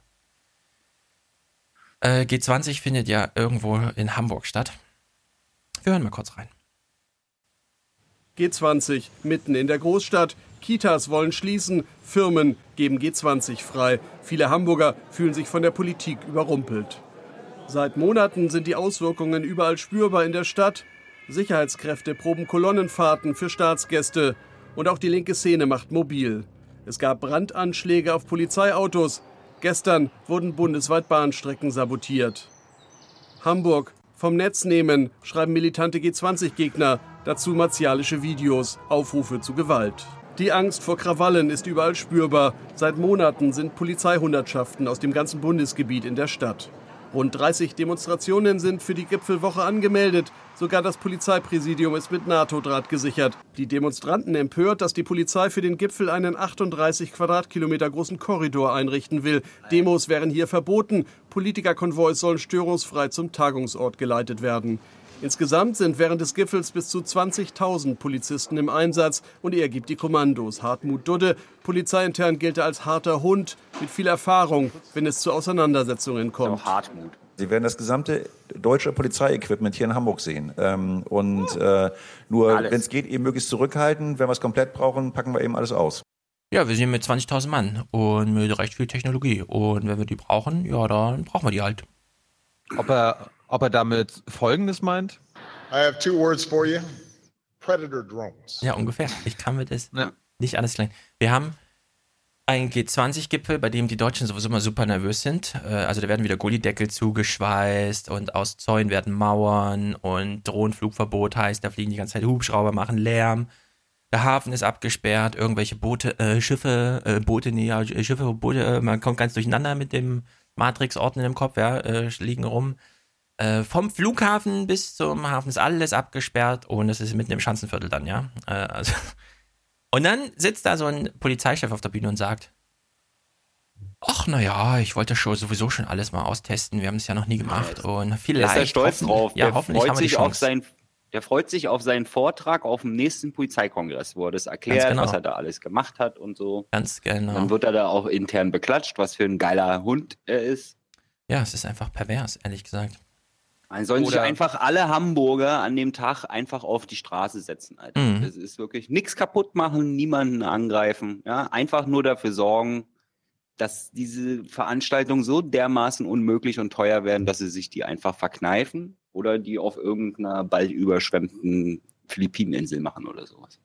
Äh, G20 findet ja irgendwo in Hamburg statt. Wir hören mal kurz rein. G20 mitten in der Großstadt. Kitas wollen schließen, Firmen geben G20 frei. Viele Hamburger fühlen sich von der Politik überrumpelt. Seit Monaten sind die Auswirkungen überall spürbar in der Stadt. Sicherheitskräfte proben Kolonnenfahrten für Staatsgäste. Und auch die linke Szene macht mobil. Es gab Brandanschläge auf Polizeiautos. Gestern wurden bundesweit Bahnstrecken sabotiert. Hamburg vom Netz nehmen, schreiben militante G20-Gegner. Dazu martialische Videos, Aufrufe zu Gewalt. Die Angst vor Krawallen ist überall spürbar. Seit Monaten sind Polizeihundertschaften aus dem ganzen Bundesgebiet in der Stadt. Rund 30 Demonstrationen sind für die Gipfelwoche angemeldet. Sogar das Polizeipräsidium ist mit NATO-Draht gesichert. Die Demonstranten empört, dass die Polizei für den Gipfel einen 38 Quadratkilometer großen Korridor einrichten will. Demos wären hier verboten. Politikerkonvois sollen störungsfrei zum Tagungsort geleitet werden. Insgesamt sind während des Gipfels bis zu 20.000 Polizisten im Einsatz und er gibt die Kommandos. Hartmut Dudde, polizeiintern gilt er als harter Hund mit viel Erfahrung, wenn es zu Auseinandersetzungen kommt. Hartmut. Sie werden das gesamte deutsche Polizeiequipment hier in Hamburg sehen. Ähm, und äh, nur, wenn es geht, eben möglichst zurückhalten. Wenn wir es komplett brauchen, packen wir eben alles aus. Ja, wir sind mit 20.000 Mann und mit recht viel Technologie. Und wenn wir die brauchen, ja, dann brauchen wir die halt. Ob er, ob er damit Folgendes meint? I have two words for you Predator drones. Ja, ungefähr. Ich kann mir das nicht alles klein. Wir haben einen G20-Gipfel, bei dem die Deutschen sowieso immer super nervös sind. Äh, Also da werden wieder Gullideckel zugeschweißt und aus Zäunen werden Mauern und Drohnenflugverbot heißt, da fliegen die ganze Zeit Hubschrauber, machen Lärm. Der Hafen ist abgesperrt, irgendwelche Boote, äh, Schiffe, äh, Boote, nee, ja, Schiffe, Boote, äh, man kommt ganz durcheinander mit dem Matrix-Ordner im Kopf, ja, äh, liegen rum. Äh, vom Flughafen bis zum Hafen ist alles abgesperrt und es ist mitten im Schanzenviertel dann, ja. Äh, also. <laughs> Und dann sitzt da so ein Polizeichef auf der Bühne und sagt, ach naja, ich wollte schon sowieso schon alles mal austesten, wir haben es ja noch nie gemacht und Der vielleicht ist da stolz hoffen- drauf. Ja, der, hoffentlich freut haben wir die sich auf Chance. sein, der freut sich auf seinen Vortrag auf dem nächsten Polizeikongress, wo er das erklärt, genau. was er da alles gemacht hat und so. Ganz genau. Dann wird er da auch intern beklatscht, was für ein geiler Hund er ist. Ja, es ist einfach pervers, ehrlich gesagt. Man sollen sich einfach alle Hamburger an dem Tag einfach auf die Straße setzen, Alter. Mhm. Das ist wirklich nichts kaputt machen, niemanden angreifen. Ja, einfach nur dafür sorgen, dass diese Veranstaltungen so dermaßen unmöglich und teuer werden, dass sie sich die einfach verkneifen oder die auf irgendeiner bald überschwemmten Philippineninsel machen oder sowas.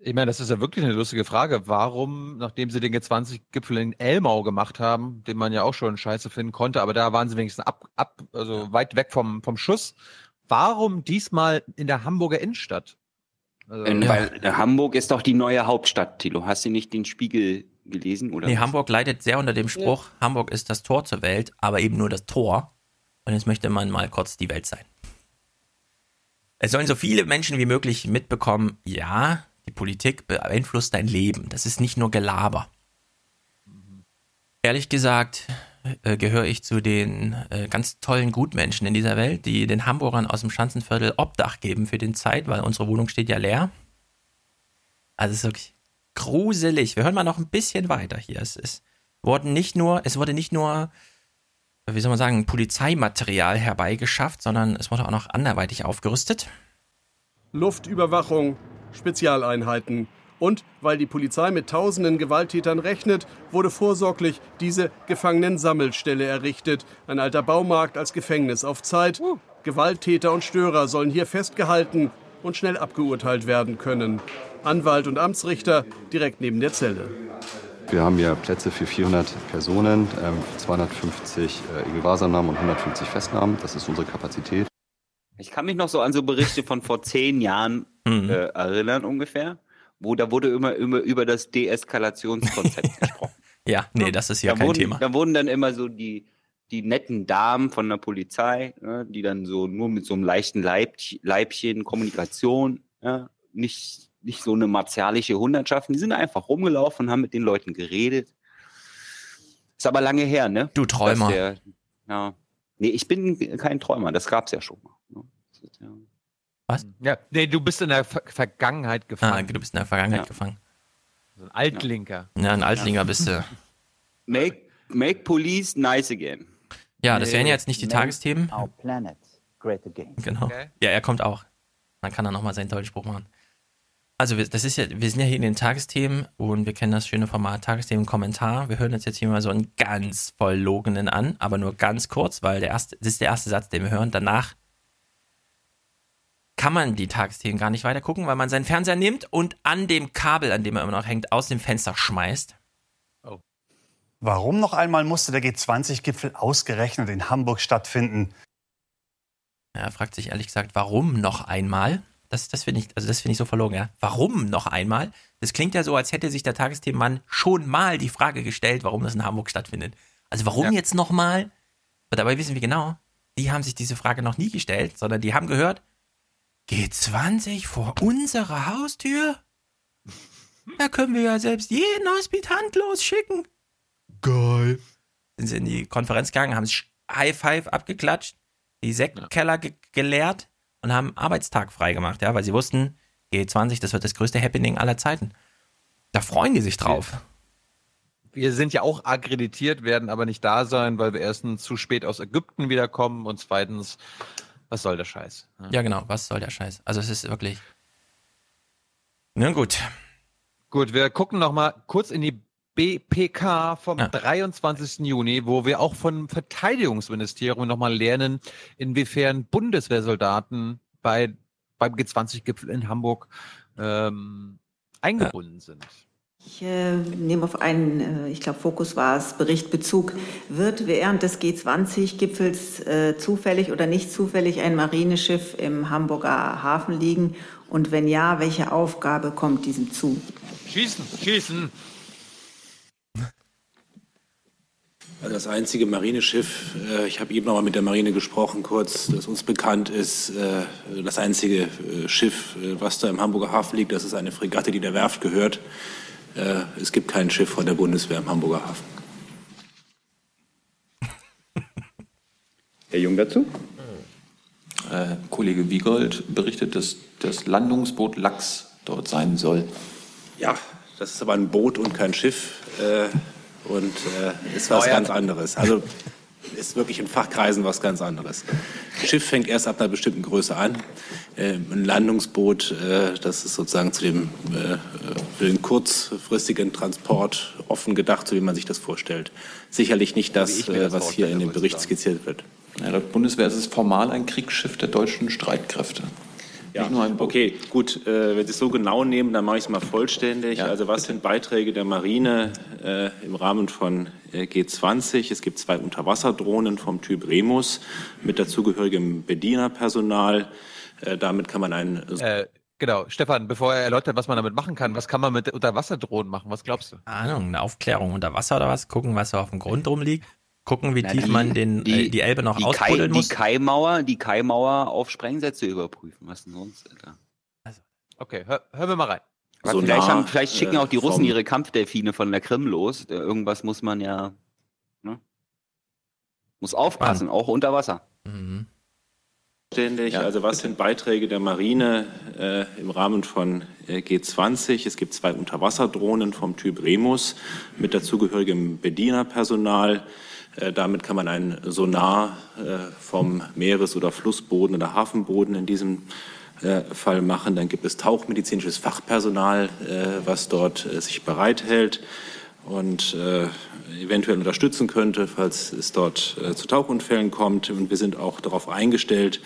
Ich meine, das ist ja wirklich eine lustige Frage. Warum, nachdem sie den G20-Gipfel in Elmau gemacht haben, den man ja auch schon scheiße finden konnte, aber da waren sie wenigstens ab, ab also weit weg vom, vom Schuss, warum diesmal in der Hamburger Innenstadt? Also, In, Weil äh, Hamburg ist doch die neue Hauptstadt, Tilo. Hast du nicht den Spiegel gelesen? Oder Nee, was? Hamburg leidet sehr unter dem Spruch, Hamburg ist das Tor zur Welt, aber eben nur das Tor. Und jetzt möchte man mal kurz die Welt sein. Es sollen so viele Menschen wie möglich mitbekommen, ja, die Politik beeinflusst dein Leben. Das ist nicht nur Gelaber. Ehrlich gesagt äh, gehöre ich zu den äh, ganz tollen Gutmenschen in dieser Welt, die den Hamburgern aus dem Schanzenviertel Obdach geben für den Zeit, weil unsere Wohnung steht ja leer. Also es ist wirklich gruselig. Wir hören mal noch ein bisschen weiter hier. Es ist, wurden nicht nur, es wurde nicht nur, wie soll man sagen, Polizeimaterial herbeigeschafft, sondern es wurde auch noch anderweitig aufgerüstet. Luftüberwachung, Spezialeinheiten. Und weil die Polizei mit tausenden Gewalttätern rechnet, wurde vorsorglich diese Gefangenensammelstelle errichtet. Ein alter Baumarkt als Gefängnis auf Zeit. Gewalttäter und Störer sollen hier festgehalten und schnell abgeurteilt werden können. Anwalt und Amtsrichter direkt neben der Zelle. Wir haben hier Plätze für 400 Personen, ähm, 250 äh, Ingewahrsamnahmen und 150 Festnahmen. Das ist unsere Kapazität. Ich kann mich noch so an so Berichte von vor zehn Jahren Mhm. äh, erinnern ungefähr, wo da wurde immer, immer über das Deeskalationskonzept <laughs> gesprochen. Ja, nee, das ist hier da kein wurden, Thema. Da wurden dann immer so die, die netten Damen von der Polizei, ne, die dann so nur mit so einem leichten Leib, Leibchen Kommunikation, ja, nicht, nicht so eine martialische Hundertschaften, die sind einfach rumgelaufen und haben mit den Leuten geredet. Ist aber lange her, ne? Du Träumer. Der, ja. Nee, ich bin kein Träumer, das gab's ja schon mal. ne? Das ist ja- Was? Ja, nee, du bist in der Ver Vergangenheit Ah, gefangen. du bist in der Vergangenheit Ja. gefangen. So ein Altlinker. Ja, ein Altlinger bist du. <laughs> Make, make police nice again. Ja, das wären jetzt nicht die Make Tagesthemen. Our planet great again. Genau. Okay. Ja, er kommt auch. Dann kann er nochmal seinen tollen Spruch machen. Also, wir, das ist ja, wir sind ja hier in den Tagesthemen und wir kennen das schöne Format Tagesthemen Kommentar. Wir hören uns jetzt hier mal so einen ganz verlogenen an, aber nur ganz kurz, weil der erste, das ist der erste Satz, den wir hören. Danach kann man die Tagesthemen gar nicht weiter gucken, weil man seinen Fernseher nimmt und an dem Kabel, an dem er immer noch hängt, aus dem Fenster schmeißt. Warum noch einmal musste der G20-Gipfel ausgerechnet in Hamburg stattfinden? Ja, Er fragt sich ehrlich gesagt, warum noch einmal? Das, das finde ich, also das finde ich so verlogen, ja. Warum noch einmal? Das klingt ja so, als hätte sich der Tagesthemenmann schon mal die Frage gestellt, warum das in Hamburg stattfindet. Also warum Ja. jetzt noch mal? Und dabei wissen wir genau, die haben sich diese Frage noch nie gestellt, sondern die haben gehört, G20 vor unserer Haustür? Da können wir ja selbst jeden Hospitant losschicken. Geil. Sind sie in die Konferenz gegangen, haben sich High Five abgeklatscht, die Sektkeller ge geleert und haben Arbeitstag freigemacht, ja, weil sie wussten, G20, das wird das größte Happening aller Zeiten. Da freuen die sich drauf. Wir sind ja auch akkreditiert, werden aber nicht da sein, weil wir erstens zu spät aus Ägypten wiederkommen und zweitens, was soll der Scheiß? Ja, genau, was soll der Scheiß? Also es ist wirklich. Na gut. Gut, wir gucken noch mal kurz in die BPK vom 23. Juni, wo wir auch vom Verteidigungsministerium noch mal lernen, inwiefern Bundeswehrsoldaten bei, beim G20-Gipfel in Hamburg ähm, eingebunden sind. Ich äh, nehme auf einen, äh, ich glaube, Fokus war es, Bericht Bezug. Wird während des G20-Gipfels äh, zufällig oder nicht zufällig ein Marineschiff im Hamburger Hafen liegen? Und wenn ja, welche Aufgabe kommt diesem zu? Schießen, schießen. Also das einzige Marineschiff, äh, ich habe eben noch mal mit der Marine gesprochen, kurz, das uns bekannt ist, äh, das einzige äh, Schiff, äh, was da im Hamburger Hafen liegt, das ist eine Fregatte, die der Werft gehört. Äh, es gibt kein Schiff von der Bundeswehr im Hamburger Hafen. <laughs> Herr Jung dazu? Äh, Kollege Wiegold berichtet, dass das Landungsboot Lachs dort sein soll. Ja, das ist aber ein Boot und kein Schiff äh, und äh, ist was Oh ja. ganz anderes. Also ist wirklich in Fachkreisen was ganz anderes. Ein Schiff fängt erst ab einer bestimmten Größe an. Äh, ein Landungsboot, äh, das ist sozusagen zu dem äh, für den kurzfristigen Transport offen gedacht, so wie man sich das vorstellt. Sicherlich nicht das, äh, was hier in dem Bericht skizziert wird. Ja, laut Bundeswehr ist es formal ein Kriegsschiff der deutschen Streitkräfte. Ja, okay, gut. Äh, wenn Sie es so genau nehmen, dann mache ich es mal vollständig. also was sind Beiträge der Marine äh, im Rahmen von äh, G20? Es gibt zwei Unterwasserdrohnen vom Typ Remus mit dazugehörigem Bedienerpersonal. Äh, damit kann man ein... Äh, genau, Stefan, bevor er erläutert, was man damit machen kann, was kann man mit Unterwasserdrohnen machen? Was glaubst du? Ahnung, eine Aufklärung unter Wasser oder was? Gucken, was so auf dem Grund rumliegt? Gucken, wie Na, tief die- man den, die, äh, die Elbe noch die ausbuddeln Kai, muss? Die Kaimauer, die Kaimauer auf Sprengsätze überprüfen. Was denn sonst, Alter? Okay, hör, hören wir mal rein. So vielleicht, nah, haben, vielleicht schicken äh, auch die Russen vom- ihre Kampfdelfine von der Krim los. Äh, Irgendwas muss man ja. Ne? Muss aufpassen, auch unter Wasser. Mhm. Ständig. Also was sind Beiträge der Marine äh, im Rahmen von äh, G20? Es gibt zwei Unterwasserdrohnen vom Typ Remus mit dazugehörigem Bedienerpersonal. Äh, damit kann man ein Sonar äh, vom Meeres- oder Flussboden oder Hafenboden in diesem äh, Fall machen. Dann gibt es tauchmedizinisches Fachpersonal, was dort sich bereithält und eventuell unterstützen könnte, falls es dort zu Tauchunfällen kommt. Und wir sind auch darauf eingestellt,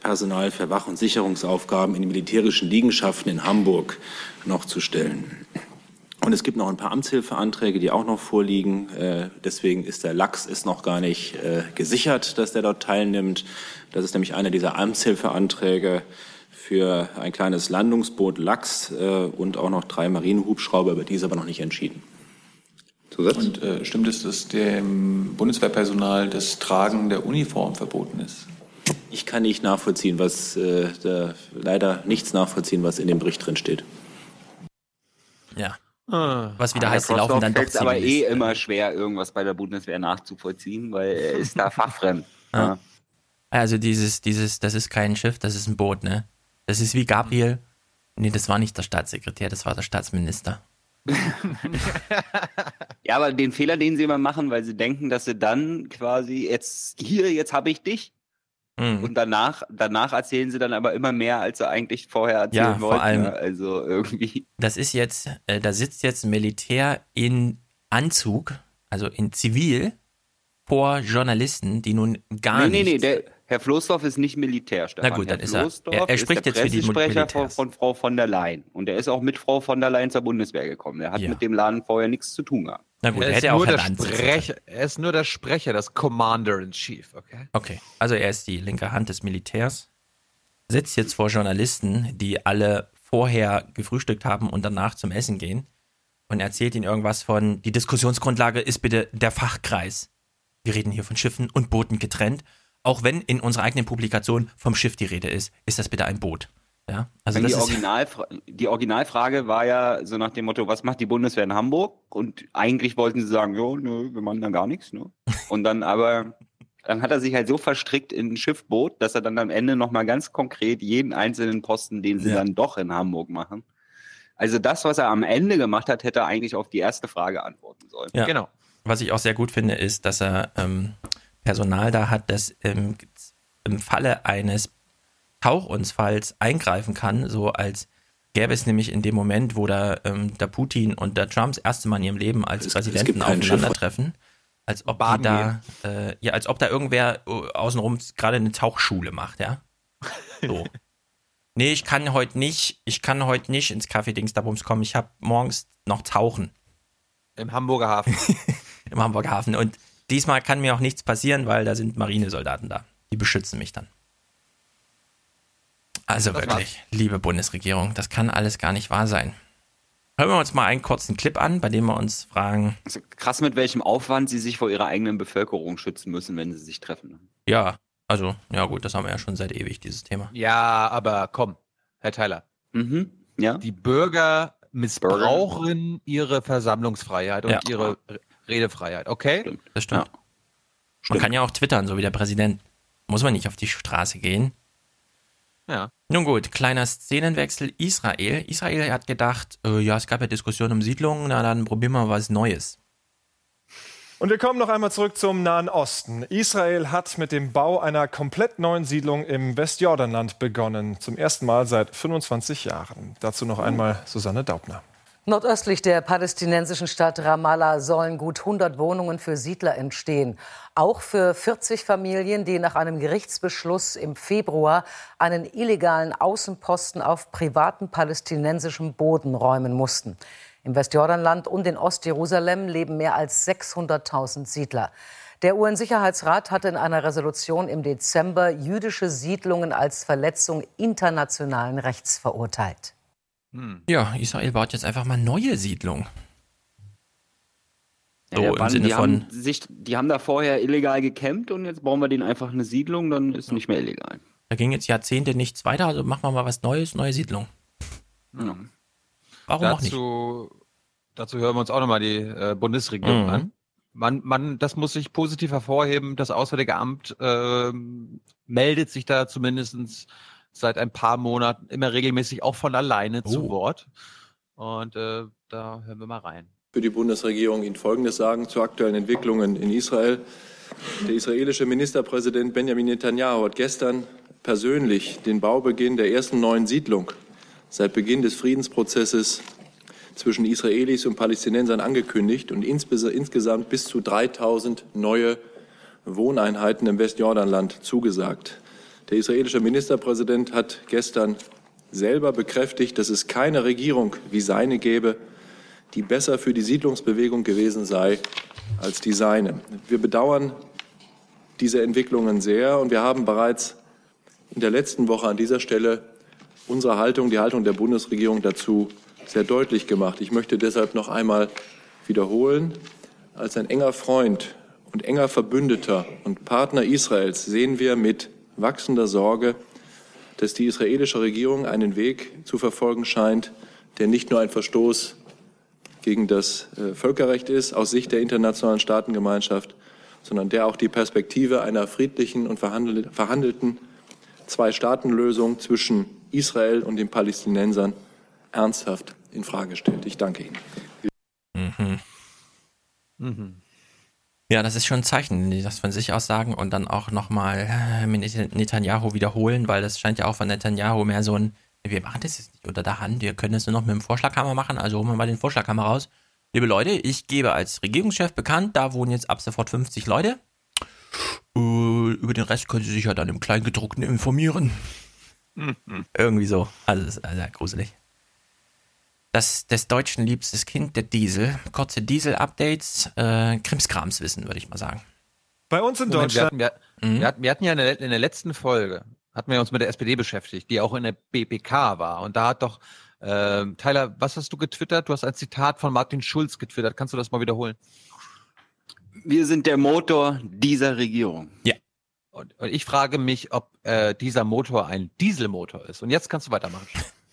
Personal für Wach- und Sicherungsaufgaben in die militärischen Liegenschaften in Hamburg noch zu stellen. Und es gibt noch ein paar Amtshilfeanträge, die auch noch vorliegen. Äh, deswegen ist der Lachs ist noch gar nicht äh, gesichert, dass der dort teilnimmt. Das ist nämlich einer dieser Amtshilfeanträge für ein kleines Landungsboot Lachs äh, und auch noch drei Marinehubschrauber, über die ist aber noch nicht entschieden. Und äh, stimmt es, dass dem Bundeswehrpersonal das Tragen der Uniform verboten ist? Ich kann nicht nachvollziehen, was äh, da, leider nichts nachvollziehen, was in dem Bericht drin steht. Ja. Ah. Was wieder Ah, heißt, die laufen dann doch aber eh immer schwer, irgendwas bei der Bundeswehr nachzuvollziehen, weil er <laughs> ist da fachfremd. Ja. Also dieses, dieses, das ist kein Schiff, das ist ein Boot, ne? Das ist wie Gabriel. Nee, das war nicht der Staatssekretär, das war der Staatsminister. <laughs> Ja, aber den Fehler, den sie immer machen, weil sie denken, dass sie dann quasi jetzt hier, jetzt habe ich dich. Mhm. Und danach, danach erzählen sie dann aber immer mehr, als sie eigentlich vorher erzählen Ja, vor wollten. allem- ne? Also irgendwie. Das ist jetzt, äh, da sitzt jetzt ein Militär in Anzug, also in Zivil, vor Journalisten, die nun gar nee, nee, nee, nichts- der Herr Floßdorf ist nicht Militär, Stefan. Na gut, Herr dann ist er- Floßdorf er- er spricht ist der jetzt für die Pressesprecher von, von Frau von der Leyen. Und er ist auch mit Frau von der Leyen zur Bundeswehr gekommen. Er hat Ja. mit dem Laden vorher nichts zu tun gehabt. Na gut, er, er ist hätte auch der Sprecher, er ist nur der Sprecher, das Commander in Chief, okay? Okay, also er ist die linke Hand des Militärs, sitzt jetzt vor Journalisten, die alle vorher gefrühstückt haben und danach zum Essen gehen und erzählt ihnen irgendwas von, die Diskussionsgrundlage ist bitte der Fachkreis. Wir reden hier von Schiffen und Booten getrennt. Auch wenn in unserer eigenen Publikation vom Schiff die Rede ist, ist das bitte ein Boot. Ja, also die, Originalfra die Originalfrage war ja so nach dem Motto, was macht die Bundeswehr in Hamburg? Und eigentlich wollten sie sagen, jo, nö, wir machen da gar nichts. Ne? Und dann aber, dann hat er sich halt so verstrickt in ein Schiffboot, dass er dann am Ende nochmal ganz konkret jeden einzelnen Posten, den sie Ja. dann doch in Hamburg machen. Also das, was er am Ende gemacht hat, hätte er eigentlich auf die erste Frage antworten sollen. Ja. Genau. Was ich auch sehr gut finde, ist, dass er ähm, Personal da hat, das im, im Falle eines Tauchunfalls eingreifen kann, so als gäbe es nämlich in dem Moment, wo da ähm, der Putin und der Trump das erste Mal in ihrem Leben als Es- es Präsidenten Schiff. aufeinandertreffen, als ob da, äh, ja, als ob da irgendwer äh, außenrum gerade eine Tauchschule macht, ja. So. <laughs> nee, ich kann heute nicht, ich kann heute nicht ins Café Dings da Bums kommen, ich habe morgens noch tauchen Im Hamburger Hafen. <laughs> im Hamburger Hafen. Und diesmal kann mir auch nichts passieren, weil da sind Marinesoldaten da. Die beschützen mich dann. Also Das wirklich, liebe Bundesregierung, das kann alles gar nicht wahr sein. Hören wir uns mal einen kurzen Clip an, bei dem wir uns fragen, Also krass, mit welchem Aufwand sie sich vor ihrer eigenen Bevölkerung schützen müssen, wenn sie sich treffen. ja, also, ja gut, das haben wir ja schon seit ewig, dieses Thema. Ja, aber komm, Herr Tyler. Mhm. Ja. Die Bürger missbrauchen ihre Versammlungsfreiheit und Ja. ihre Re- Redefreiheit, okay? Das stimmt. Man kann ja auch twittern, so wie der Präsident. Muss man nicht auf die Straße gehen. Ja. Nun gut, kleiner Szenenwechsel. Israel. Israel hat gedacht, äh, ja, es gab ja Diskussionen um Siedlungen, na dann probieren wir was Neues. Und wir kommen noch einmal zurück zum Nahen Osten. Israel hat mit dem Bau einer komplett neuen Siedlung im Westjordanland begonnen. Zum ersten Mal seit 25 Jahren. Dazu noch einmal Susanne Daubner. Nordöstlich der palästinensischen Stadt Ramallah sollen gut 100 Wohnungen für Siedler entstehen. Auch für 40 Familien, die nach einem Gerichtsbeschluss im Februar einen illegalen Außenposten auf privatem palästinensischem Boden räumen mussten. Im Westjordanland und in Ostjerusalem leben mehr als 600.000 Siedler. Der UN-Sicherheitsrat hatte in einer Resolution im Dezember jüdische Siedlungen als Verletzung internationalen Rechts verurteilt. Ja, Israel baut jetzt einfach mal neue Siedlungen. Ja, So der im Bann, Sinne die, von, haben sich, die haben da vorher illegal gecampt und jetzt bauen wir denen einfach eine Siedlung, dann ist nicht mehr illegal. da ging jetzt Jahrzehnte nichts weiter, also machen wir mal was Neues, neue Siedlung. Ja. Warum auch nicht? dazu, dazu hören wir uns auch nochmal die äh, Bundesregierung Mhm. an. Man, man, das muss sich positiv hervorheben. Das Auswärtige Amt ähm, meldet sich da zumindest seit ein paar Monaten immer regelmäßig auch von alleine zu Oh. Wort. Und äh, da hören wir mal rein. für die Bundesregierung Ihnen Folgendes sagen zu aktuellen Entwicklungen in Israel. Der israelische Ministerpräsident Benjamin Netanyahu hat gestern persönlich den Baubeginn der ersten neuen Siedlung seit Beginn des Friedensprozesses zwischen Israelis und Palästinensern angekündigt und insgesamt bis zu 3000 neue Wohneinheiten im Westjordanland zugesagt. Der israelische Ministerpräsident hat gestern selber bekräftigt, dass es keine Regierung wie seine gäbe, die besser für die Siedlungsbewegung gewesen sei als die seine. Wir bedauern diese Entwicklungen sehr und wir haben bereits in der letzten Woche an dieser Stelle unsere Haltung, die Haltung der Bundesregierung dazu sehr deutlich gemacht. Ich möchte deshalb noch einmal wiederholen, als ein enger Freund und enger Verbündeter und Partner Israels sehen wir mit wachsender Sorge, dass die israelische Regierung einen Weg zu verfolgen scheint, der nicht nur ein Verstoß gegen das äh, Völkerrecht ist aus Sicht der internationalen Staatengemeinschaft, sondern der auch die Perspektive einer friedlichen und verhandel verhandelten Zwei-Staaten-Lösung zwischen Israel und den Palästinensern ernsthaft in Frage stellt. Ich danke Ihnen. Mhm. Mhm. Ja, das ist schon ein Zeichen, die das von sich aus sagen und dann auch nochmal äh, mit Netanyahu wiederholen, weil das scheint ja auch von Netanyahu mehr so ein, wir machen das jetzt nicht unter der Hand, wir können das nur noch mit dem Vorschlaghammer machen, also holen wir mal den Vorschlaghammer raus. Liebe Leute, ich gebe als Regierungschef bekannt, da wohnen jetzt ab sofort 50 Leute. Äh, über den Rest können Sie sich ja dann im Kleingedruckten informieren. Irgendwie so. Also, das ist also gruselig. Das des Deutschen liebstes Kind, der Diesel. Kurze Diesel-Updates, äh, Krimskrams wissen, würde ich mal sagen. Bei uns in Moment, Deutschland. Wir hatten, wir, wir, hatten, wir hatten ja in der, in der letzten Folge, hatten wir uns mit der SPD beschäftigt, die auch in der BPK war. Und da hat doch, ähm, Tyler, was hast du getwittert? Du hast ein Zitat von Martin Schulz getwittert. Kannst du das mal wiederholen? Wir sind der Motor dieser Regierung. Ja. Und, und ich frage mich, ob äh, dieser Motor ein Dieselmotor ist. Und jetzt kannst du weitermachen. <laughs>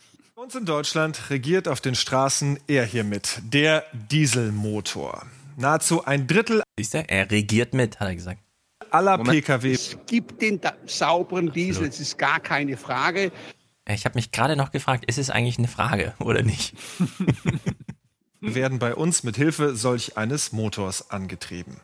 Bei uns in Deutschland regiert auf den Straßen er hier mit, der Dieselmotor. Nahezu ein Drittel Siehst du, er regiert mit, hat er gesagt. aller Moment. Pkw Es gibt den da sauberen Diesel, es ist gar keine Frage. Ich habe mich gerade noch gefragt, ist es eigentlich eine Frage oder nicht? <laughs> werden bei uns mit Hilfe solch eines Motors angetrieben.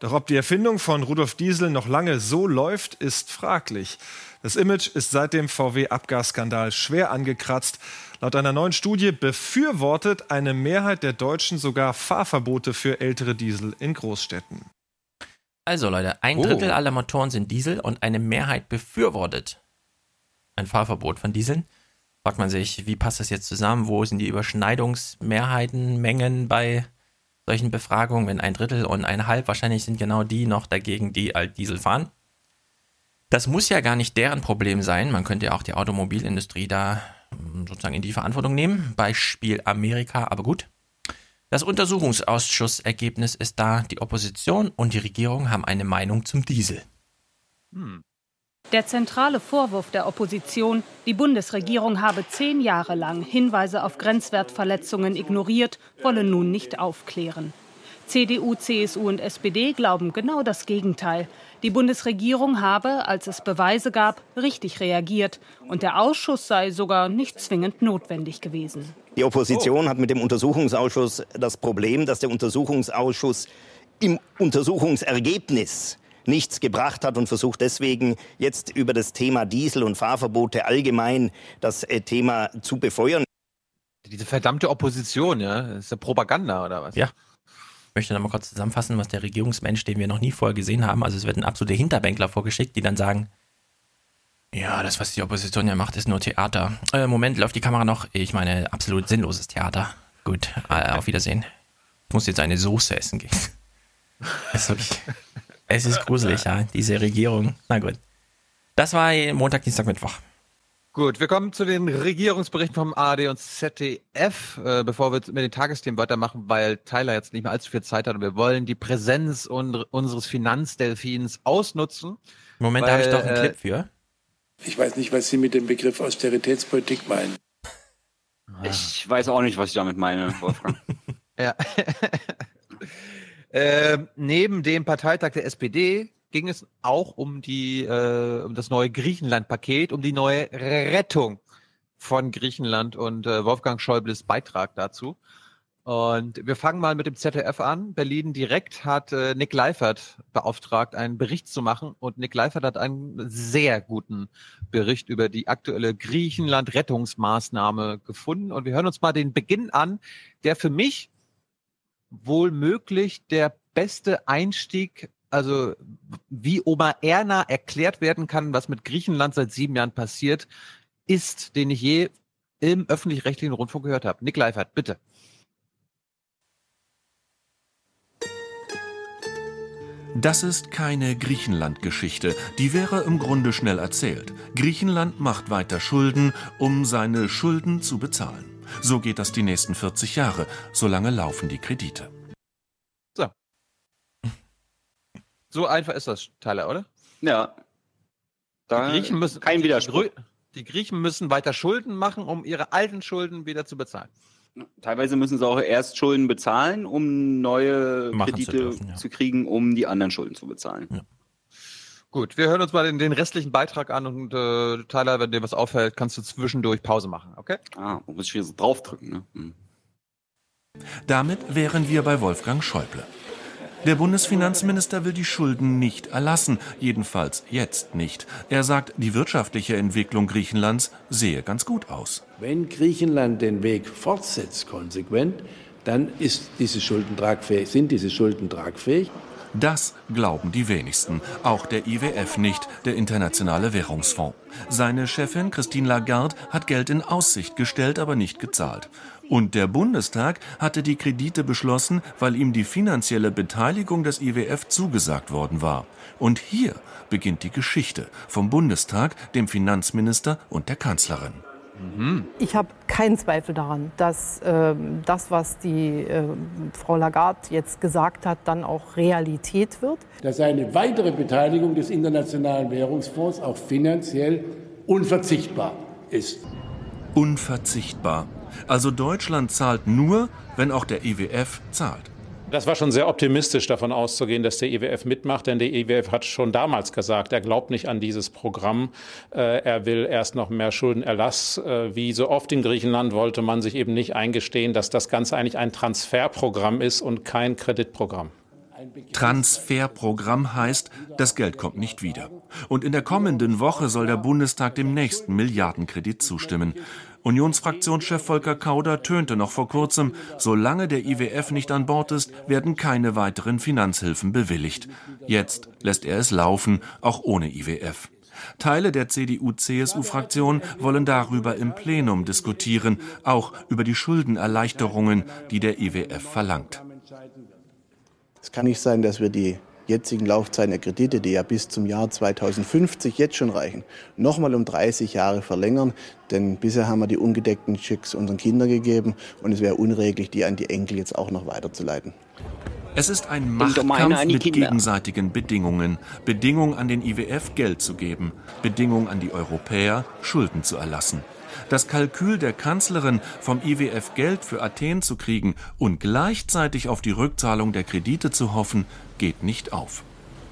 Doch ob die Erfindung von Rudolf Diesel noch lange so läuft, ist fraglich. Das Image ist seit dem VW-Abgasskandal schwer angekratzt. Laut einer neuen Studie befürwortet eine Mehrheit der Deutschen sogar Fahrverbote für ältere Diesel in Großstädten. Also Leute, ein Oh. Drittel aller Motoren sind Diesel und eine Mehrheit befürwortet ein Fahrverbot von Dieseln. Fragt man sich, wie passt das jetzt zusammen? Wo sind die Überschneidungsmehrheiten, Mengen bei solchen Befragungen, wenn ein Drittel und ein Halb wahrscheinlich sind genau die noch dagegen, die alt Diesel fahren? Das muss ja gar nicht deren Problem sein. Man könnte ja auch die Automobilindustrie da mm, sozusagen in die Verantwortung nehmen. Beispiel Amerika, aber gut. Das Untersuchungsausschussergebnis ist da. Die Opposition und die Regierung haben eine Meinung zum Diesel. Der zentrale Vorwurf der Opposition, die Bundesregierung habe zehn Jahre lang Hinweise auf Grenzwertverletzungen ignoriert, wolle nun nicht aufklären. CDU, CSU und SPD glauben genau das Gegenteil. Die Bundesregierung habe, als es Beweise gab, richtig reagiert und der Ausschuss sei sogar nicht zwingend notwendig gewesen. Die Opposition hat mit dem Untersuchungsausschuss das Problem, dass der Untersuchungsausschuss im Untersuchungsergebnis nichts gebracht hat und versucht deswegen jetzt über das Thema Diesel und Fahrverbote allgemein das äh, Thema zu befeuern. Diese verdammte Opposition, ja, das ist ja Propaganda oder was? Ja. Ich möchte nochmal kurz zusammenfassen, was der Regierungsmensch, den wir noch nie vorher gesehen haben, also es werden absolute Hinterbänkler vorgeschickt, die dann sagen, ja, das, was die Opposition ja macht, ist nur Theater. Äh, Moment, läuft die Kamera noch? Ich meine, absolut sinnloses Theater. Gut, äh, auf Wiedersehen. Ich muss jetzt eine Soße essen gehen. <laughs> Es ist, es ist gruselig, ja, diese Regierung. Na gut. Das war Montag, Dienstag, Mittwoch. Gut, wir kommen zu den Regierungsberichten vom ARD und ZDF, äh, bevor wir mit den Tagesthemen weitermachen, weil Tyler jetzt nicht mehr allzu viel Zeit hat und wir wollen die Präsenz un unseres Finanzdelfins ausnutzen. Moment, weil, da habe ich doch einen äh, Clip für. Ich weiß nicht, was Sie mit dem Begriff Austeritätspolitik meinen. Ich weiß auch nicht, was ich damit meine, Wolfgang. <laughs> Ja. <laughs> ähm, neben dem Parteitag der SPD ging es auch um die äh, um das neue Griechenland-Paket, um die neue Rettung von Griechenland und äh, Wolfgang Schäubles Beitrag dazu. Und wir fangen mal mit dem ZDF an. Berlin direkt hat äh, Nick Leifert beauftragt, einen Bericht zu machen. Und Nick Leifert hat einen sehr guten Bericht über die aktuelle Griechenland-Rettungsmaßnahme gefunden. Und wir hören uns mal den Beginn an, der für mich wohl möglich der beste Einstieg, also wie Oma Erna erklärt werden kann, was mit Griechenland seit sieben Jahren passiert, ist, den ich je im öffentlich-rechtlichen Rundfunk gehört habe. Nick Leifert, bitte. Das ist keine Griechenland-Geschichte. Die wäre im Grunde schnell erzählt. Griechenland macht weiter Schulden, um seine Schulden zu bezahlen. So geht das die nächsten 40 Jahre. Solange laufen die Kredite. So. So einfach ist das, Tyler, oder? Ja. Da die Griechen müssen kein Widerspruch. Die Griechen müssen weiter Schulden machen, um ihre alten Schulden wieder zu bezahlen. Teilweise müssen sie auch erst Schulden bezahlen, um neue Machen zu Kredite zu, dürfen, ja. kriegen, um die anderen Schulden zu bezahlen. Gut, wir hören uns mal den, den restlichen Beitrag an und äh, Tyler, wenn dir was auffällt, kannst du zwischendurch Pause machen, okay? Ah, muss ich wieder so draufdrücken, ne? Hm. Damit wären wir bei Wolfgang Schäuble. Der Bundesfinanzminister will die Schulden nicht erlassen, jedenfalls jetzt nicht. Er sagt, die wirtschaftliche Entwicklung Griechenlands sehe ganz gut aus. Wenn Griechenland den Weg fortsetzt konsequent, dann ist diese Schulden tragfähig, sind diese Schulden tragfähig. Das glauben die wenigsten, auch der IWF nicht, der Internationale Währungsfonds. Seine Chefin Christine Lagarde hat Geld in Aussicht gestellt, aber nicht gezahlt. Und der Bundestag hatte die Kredite beschlossen, weil ihm die finanzielle Beteiligung des IWF zugesagt worden war. Und hier beginnt die Geschichte vom Bundestag, dem Finanzminister und der Kanzlerin. Ich habe keinen Zweifel daran, dass ähm, das, was die äh, Frau Lagarde jetzt gesagt hat, dann auch Realität wird. Dass eine weitere Beteiligung des Internationalen Währungsfonds auch finanziell unverzichtbar ist. Unverzichtbar. Also Deutschland zahlt nur, wenn auch der IWF zahlt. Das war schon sehr optimistisch davon auszugehen, dass der IWF mitmacht, denn der IWF hat schon damals gesagt, er glaubt nicht an dieses Programm. Äh, Er will erst noch mehr Schuldenerlass. Äh, Wie so oft in Griechenland wollte man sich eben nicht eingestehen, dass das Ganze eigentlich ein Transferprogramm ist und kein Kreditprogramm. Transferprogramm heißt, das Geld kommt nicht wieder. Und in der kommenden Woche soll der Bundestag dem nächsten Milliardenkredit zustimmen. Unionsfraktionschef Volker Kauder tönte noch vor kurzem, solange der IWF nicht an Bord ist, werden keine weiteren Finanzhilfen bewilligt. Jetzt lässt er es laufen, auch ohne IWF. Teile der CDU-CSU-Fraktion wollen darüber im Plenum diskutieren, auch über die Schuldenerleichterungen, die der IWF verlangt. Es kann nicht sein, dass wir die jetzigen Laufzeiten der Kredite, die ja bis zum Jahr 2050 jetzt schon reichen, nochmal um 30 Jahre verlängern. Denn bisher haben wir die ungedeckten Schecks unseren Kindern gegeben und es wäre unreglich, die an die Enkel jetzt auch noch weiterzuleiten. Es ist ein Machtkampf mit gegenseitigen Bedingungen. Bedingung an den IWF Geld zu geben, Bedingung an die Europäer Schulden zu erlassen. Das Kalkül der Kanzlerin, vom IWF Geld für Athen zu kriegen und gleichzeitig auf die Rückzahlung der Kredite zu hoffen, geht nicht auf.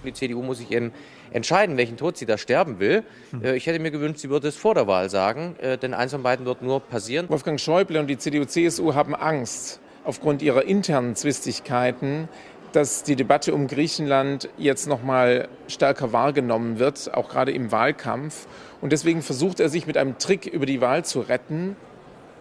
Die CDU muss sich eben entscheiden, welchen Tod sie da sterben will. Äh, Ich hätte mir gewünscht, sie würde es vor der Wahl sagen, äh, denn eins von beiden wird nur passieren. Wolfgang Schäuble und die CDU-CSU haben Angst, aufgrund ihrer internen Zwistigkeiten dass die Debatte um Griechenland jetzt noch mal stärker wahrgenommen wird, auch gerade im Wahlkampf. Und deswegen versucht er sich mit einem Trick über die Wahl zu retten.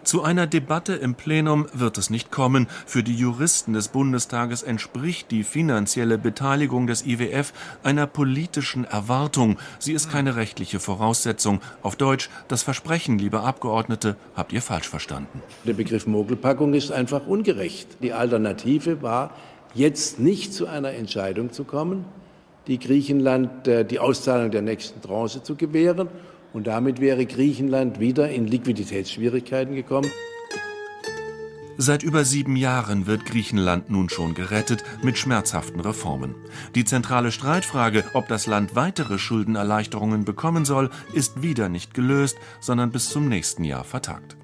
Zu einer Debatte im Plenum wird es nicht kommen. Für die Juristen des Bundestages entspricht die finanzielle Beteiligung des IWF einer politischen Erwartung. Sie ist keine rechtliche Voraussetzung. Auf Deutsch, das Versprechen, liebe Abgeordnete, habt ihr falsch verstanden. Der Begriff Mogelpackung ist einfach ungerecht. Die Alternative war, jetzt nicht zu einer Entscheidung zu kommen, die Griechenland äh, die Auszahlung der nächsten Tranche zu gewähren und damit wäre Griechenland wieder in Liquiditätsschwierigkeiten gekommen. Seit über sieben Jahren wird Griechenland nun schon gerettet mit schmerzhaften Reformen. Die zentrale Streitfrage, ob das Land weitere Schuldenerleichterungen bekommen soll, ist wieder nicht gelöst, sondern bis zum nächsten Jahr vertagt.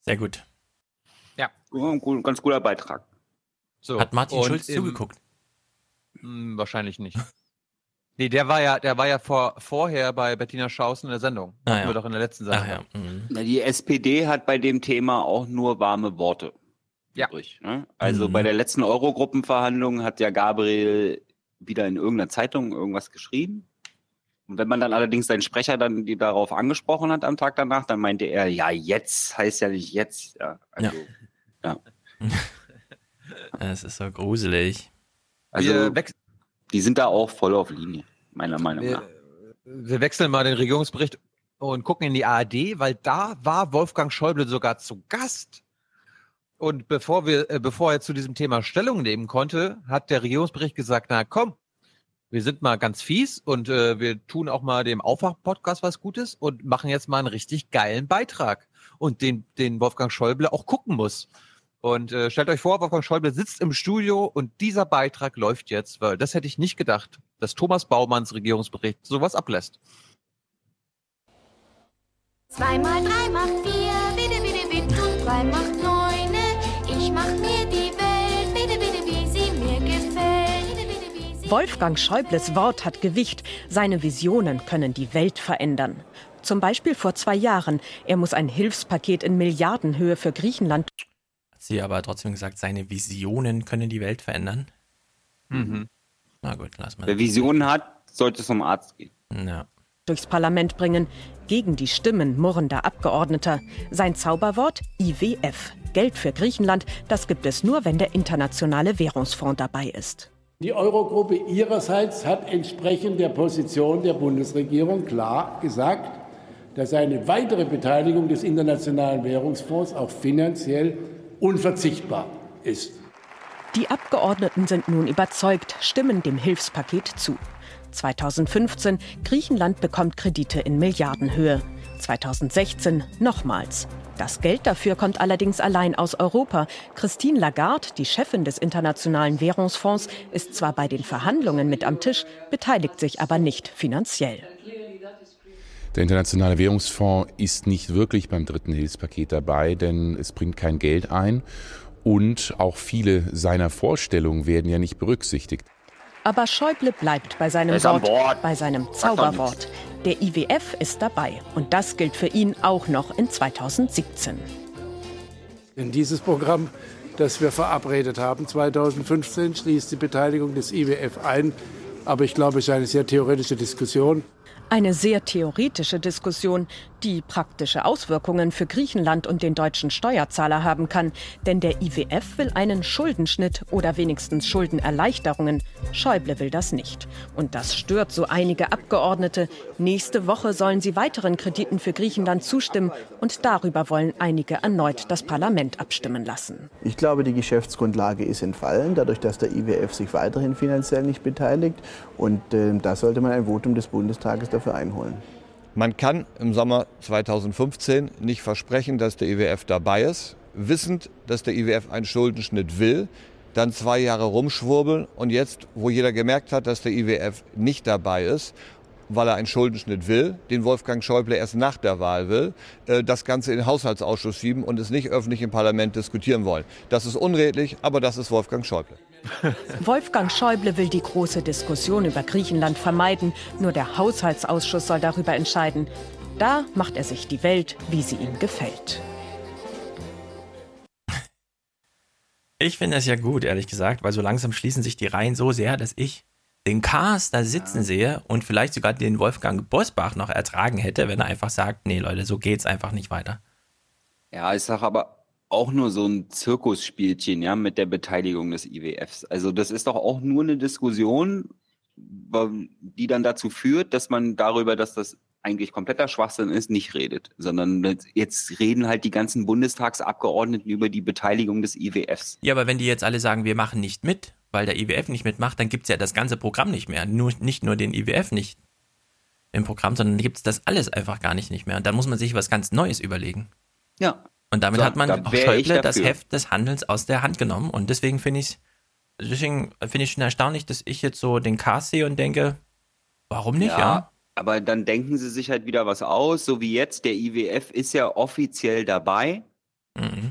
Sehr gut. Ja, ganz guter Beitrag. So, Hat Martin Schulz zugeguckt? Hm, wahrscheinlich nicht. Nee, der war ja, der war ja vor, vorher bei Bettina Schausen in der Sendung. Ah, ja. wir doch in der letzten Sendung. Ach ja. mhm. Na, die SPD hat bei dem Thema auch nur warme Worte. Ja. Übrig, ne? Also Mhm. bei der letzten Eurogruppenverhandlung hat ja Gabriel wieder in irgendeiner Zeitung irgendwas geschrieben. Und wenn man dann allerdings seinen Sprecher dann die darauf angesprochen hat am Tag danach, dann meinte er, ja, jetzt heißt ja nicht jetzt. Ja, also, ja. <laughs> Es ist so gruselig. Also, Wir wechseln- die sind da auch voll auf Linie, meiner Meinung nach. Wir, wir wechseln mal den Regierungsbericht und gucken in die ARD, weil da war Wolfgang Schäuble sogar zu Gast. Und bevor wir, äh, bevor er zu diesem Thema Stellung nehmen konnte, hat der Regierungsbericht gesagt, na komm, wir sind mal ganz fies und äh, wir tun auch mal dem Aufwach-Podcast was Gutes und machen jetzt mal einen richtig geilen Beitrag. Und den, den Wolfgang Schäuble auch gucken muss. Und äh, stellt euch vor, Wolfgang Schäuble sitzt im Studio und dieser Beitrag läuft jetzt, weil das hätte ich nicht gedacht, dass Thomas Baumanns Regierungsbericht sowas ablässt. Zwei mal drei macht vier, bitte, bitte, bitte, und drei macht neune. Ich mach mir die Welt, bitte, bitte, wie sie mir gefällt. Bitte, bitte, wie sie Wolfgang Schäubles Wort hat Gewicht. Seine Visionen können die Welt verändern. Zum Beispiel vor zwei Jahren. Er muss ein Hilfspaket in Milliardenhöhe für Griechenland Hat sie aber trotzdem gesagt, seine Visionen können die Welt verändern. Mhm. Na gut, lass mal. Wer Visionen hat, sollte zum Arzt gehen. Ja. durchs Parlament bringen, gegen die Stimmen murrender Abgeordneter. Sein Zauberwort IWF. Geld für Griechenland, das gibt es nur, wenn der Internationale Währungsfonds dabei ist. Die Eurogruppe ihrerseits hat entsprechend der Position der Bundesregierung klar gesagt, dass eine weitere Beteiligung des Internationalen Währungsfonds auch finanziell unverzichtbar ist. Die Abgeordneten sind nun überzeugt, stimmen dem Hilfspaket zu. 2015, Griechenland bekommt Kredite in Milliardenhöhe. 2016 nochmals. Das Geld dafür kommt allerdings allein aus Europa. Christine Lagarde, die Chefin des Internationalen Währungsfonds, ist zwar bei den Verhandlungen mit am Tisch, beteiligt sich aber nicht finanziell. Der Internationale Währungsfonds ist nicht wirklich beim dritten Hilfspaket dabei, denn es bringt kein Geld ein und auch viele seiner Vorstellungen werden ja nicht berücksichtigt. Aber Schäuble bleibt bei seinem Wort, bei seinem Zauberwort. Der IWF ist dabei und das gilt für ihn auch noch in 2017. Denn dieses Programm, das wir verabredet haben, 2015, schließt die Beteiligung des IWF ein. Aber ich glaube, es ist eine sehr theoretische Diskussion. Eine sehr theoretische Diskussion, die praktische Auswirkungen für Griechenland und den deutschen Steuerzahler haben kann. Denn der IWF will einen Schuldenschnitt oder wenigstens Schuldenerleichterungen. Schäuble will das nicht. Und das stört so einige Abgeordnete. Nächste Woche sollen sie weiteren Krediten für Griechenland zustimmen. Und darüber wollen einige erneut das Parlament abstimmen lassen. Ich glaube, die Geschäftsgrundlage ist entfallen, dadurch, dass der IWF sich weiterhin finanziell nicht beteiligt. Und äh, da sollte man ein Votum des Bundestages dafür einholen. Man kann im Sommer 2015 nicht versprechen, dass der IWF dabei ist, wissend, dass der IWF einen Schuldenschnitt will, dann zwei Jahre rumschwurbeln und jetzt, wo jeder gemerkt hat, dass der IWF nicht dabei ist, weil er einen Schuldenschnitt will, den Wolfgang Schäuble erst nach der Wahl will, äh, das Ganze in den Haushaltsausschuss schieben und es nicht öffentlich im Parlament diskutieren wollen. Das ist unredlich, aber das ist Wolfgang Schäuble. Wolfgang Schäuble will die große Diskussion über Griechenland vermeiden. Nur der Haushaltsausschuss soll darüber entscheiden. Da macht er sich die Welt, wie sie ihm gefällt. Ich finde das ja gut, ehrlich gesagt, weil so langsam schließen sich die Reihen so sehr, dass ich den Kars da sitzen sehe und vielleicht sogar den Wolfgang Bosbach noch ertragen hätte, wenn er einfach sagt, nee Leute, so geht's einfach nicht weiter. Ja, ich sag aber auch nur so ein Zirkusspielchen, ja, mit der Beteiligung des IWFs. Also das ist doch auch nur eine Diskussion, die dann dazu führt, dass man darüber, dass das eigentlich kompletter Schwachsinn ist, nicht redet, sondern jetzt reden halt die ganzen Bundestagsabgeordneten über die Beteiligung des IWFs. Ja, aber wenn die jetzt alle sagen, wir machen nicht mit, weil der IWF nicht mitmacht, dann gibt's ja das ganze Programm nicht mehr. Nur, nicht nur den IWF nicht im Programm, sondern gibt's das alles einfach gar nicht, nicht mehr. Und dann muss man sich was ganz Neues überlegen. Ja. Und damit So, hat man auch Schäuble das. Heft des Handelns aus der Hand genommen. Und deswegen finde ich deswegen finde ich schon erstaunlich, dass ich jetzt so den Cast sehe und denke, warum nicht, ja? Aber dann denken sie sich halt wieder was aus, so wie jetzt. Der IWF ist ja offiziell dabei,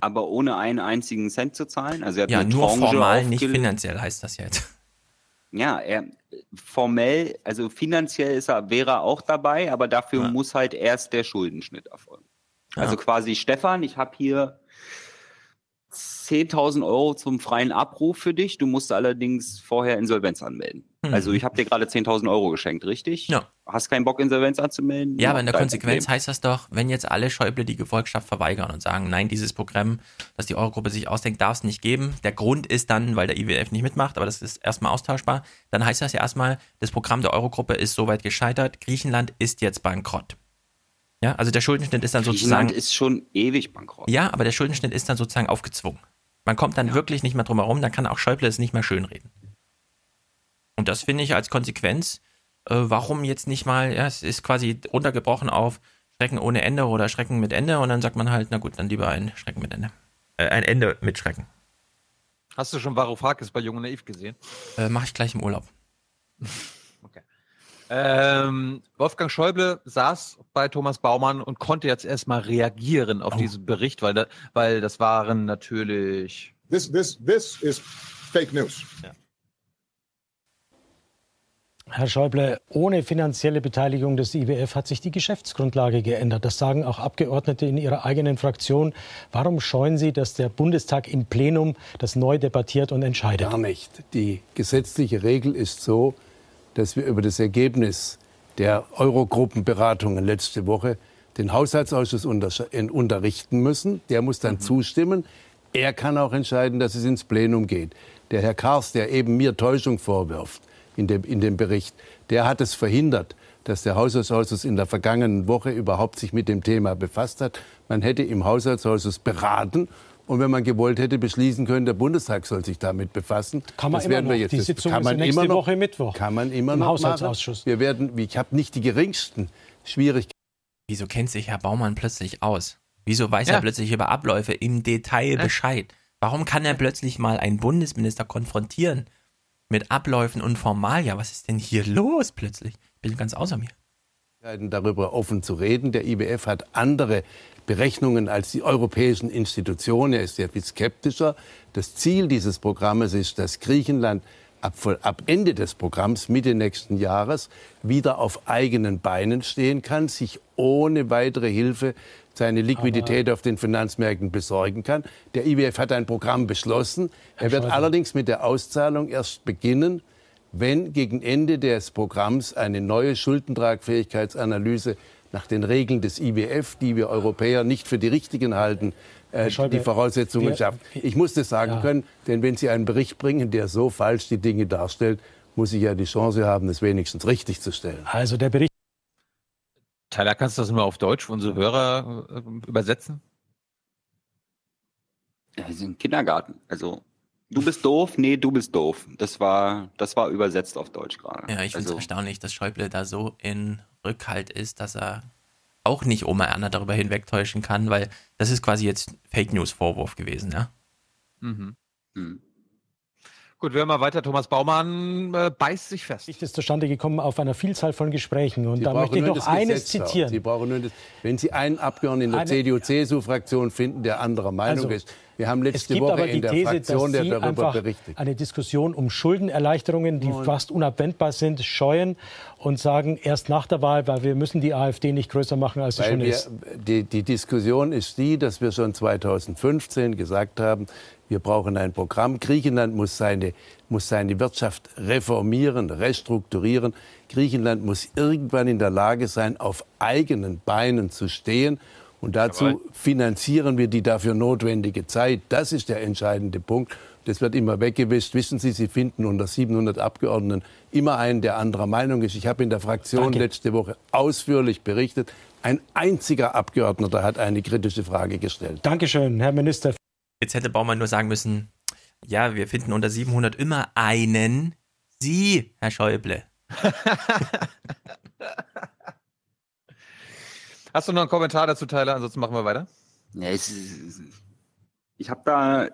aber ohne einen einzigen Cent zu zahlen. Also Ja, nur Tranche formal, nicht finanziell heißt das jetzt. <laughs> Ja, er formell, also finanziell ist er, wäre er auch dabei, aber dafür muss halt erst der Schuldenschnitt erfolgen. Also quasi, Stefan, ich habe hier 10.000 Euro zum freien Abruf für dich. Du musst allerdings vorher Insolvenz anmelden. Mhm. Also ich habe dir gerade 10.000 Euro geschenkt, richtig? Ja. Hast keinen Bock, Insolvenz anzumelden? Ja, aber in der Konsequenz Problem. heißt das doch, wenn jetzt alle Schäuble die Gefolgschaft verweigern und sagen, nein, dieses Programm, das die Eurogruppe sich ausdenkt, darf es nicht geben. Der Grund ist dann, weil der IWF nicht mitmacht, aber das ist erstmal austauschbar. Dann heißt das ja erstmal, das Programm der Eurogruppe ist soweit gescheitert. Griechenland ist jetzt bankrott. Ja, also der Schuldenschnitt ist dann sozusagen. Ist schon ewig bankrott. Ja, aber der Schuldenschnitt ist dann sozusagen aufgezwungen. Man kommt dann wirklich nicht mehr drum herum, dann kann auch Schäuble es nicht mehr schönreden. Und das finde ich als Konsequenz, äh, warum jetzt nicht mal, ja, es ist quasi runtergebrochen auf Schrecken ohne Ende oder Schrecken mit Ende und dann sagt man halt, na gut, dann lieber ein Schrecken mit Ende. Äh, ein Ende mit Schrecken. Hast du schon Varoufakis bei Jung und Naiv gesehen? Äh, Mache ich gleich im Urlaub. <laughs> Ähm, Wolfgang Schäuble saß bei Thomas Baumann und konnte jetzt erstmal reagieren auf diesen Bericht, weil, da, weil das waren natürlich. This, this, this is fake news. Herr Schäuble, ohne finanzielle Beteiligung des IWF hat sich die Geschäftsgrundlage geändert. Das sagen auch Abgeordnete in Ihrer eigenen Fraktion. Warum scheuen Sie, dass der Bundestag im Plenum das neu debattiert und entscheidet? Gar nicht. Die gesetzliche Regel ist so, dass wir über das Ergebnis der Eurogruppenberatungen letzte Woche den Haushaltsausschuss unterrichten müssen. Der muss dann zustimmen. Er kann auch entscheiden, dass es ins Plenum geht. Der Herr Kars, der eben mir Täuschung vorwirft in dem, in dem Bericht, der hat es verhindert, dass der Haushaltsausschuss in der vergangenen Woche überhaupt sich mit dem Thema befasst hat. Man hätte im Haushaltsausschuss beraten und wenn man gewollt hätte, beschließen können, der Bundestag soll sich damit befassen. Kann man das immer werden wir noch. jetzt. Die Sitzung kann ist man nächste immer noch, Woche Mittwoch. Kann man immer Im noch Haushaltsausschuss. Machen. Wir werden, ich habe nicht die geringsten Schwierigkeiten. Wieso kennt sich Herr Baumann plötzlich aus? Wieso weiß Ja. er plötzlich über Abläufe im Detail Ja. Bescheid? Warum kann er plötzlich mal einen Bundesminister konfrontieren mit Abläufen und Formalia? Was ist denn hier los plötzlich? Ich bin ganz außer mir. darüber offen zu reden. Der IWF hat andere Berechnungen als die europäischen Institutionen. Er ist sehr viel skeptischer. Das Ziel dieses Programmes ist, dass Griechenland ab, ab Ende des Programms, Mitte nächsten Jahres, wieder auf eigenen Beinen stehen kann, sich ohne weitere Hilfe seine Liquidität auf den Finanzmärkten besorgen kann. Der IWF hat ein Programm beschlossen. Er wird allerdings mit der Auszahlung erst beginnen, wenn gegen Ende des Programms eine neue Schuldentragfähigkeitsanalyse nach den Regeln des IWF, die wir Europäer nicht für die richtigen halten, äh, Schäuble, die Voraussetzungen schafft. Ich muss das sagen Ja. können, denn wenn Sie einen Bericht bringen, der so falsch die Dinge darstellt, muss ich ja die Chance haben, es wenigstens richtig zu stellen. Also der Bericht. Tyler, kannst du das nur auf Deutsch für unsere Hörer äh, übersetzen? Sind im Kindergarten. Also, du bist doof, nee, du bist doof. Das war, das war übersetzt auf Deutsch gerade. Ja, ich finde es also, erstaunlich, dass Schäuble da so in Rückhalt ist, dass er auch nicht Oma Erna darüber hinwegtäuschen kann, weil das ist quasi jetzt Fake News Vorwurf gewesen, ja. Mhm. Gut, wir hören mal weiter. Thomas Baumann äh, beißt sich fest. ist zustande gekommen auf einer Vielzahl von Gesprächen. Und Sie da möchte ich nur noch das eines Gesetz zitieren. Sie brauchen nur das, wenn Sie einen Abgeordneten in der CDU-CSU-Fraktion finden, der anderer Meinung Also- ist, Wir haben Es letzte gibt Woche aber in die der These, Fraktion dass Sie darüber einfach berichtet. eine Diskussion um Schuldenerleichterungen, die fast unabwendbar sind, scheuen und sagen, erst nach der Wahl, weil wir müssen die AfD nicht größer machen, als sie Weil schon wir, ist. die, die Diskussion ist die, dass wir schon 2015 gesagt haben, wir brauchen ein Programm. Griechenland muss seine, muss seine Wirtschaft reformieren, restrukturieren. Griechenland muss irgendwann in der Lage sein, auf eigenen Beinen zu stehen. Und dazu Jawohl. finanzieren wir die dafür notwendige Zeit. Das ist der entscheidende Punkt. Das wird immer weggewischt. Wissen Sie, Sie finden unter 700 Abgeordneten immer einen, der anderer Meinung ist. Ich habe in der Fraktion Danke. letzte Woche ausführlich berichtet. Ein einziger Abgeordneter hat eine kritische Frage gestellt. Dankeschön, Herr Minister. Jetzt hätte Baumann nur sagen müssen, ja, wir finden unter 700 immer einen. Sie, Herr Schäuble. <laughs> Hast du noch einen Kommentar dazu, Tyler? Ansonsten machen wir weiter. Ja, es ist, ich habe da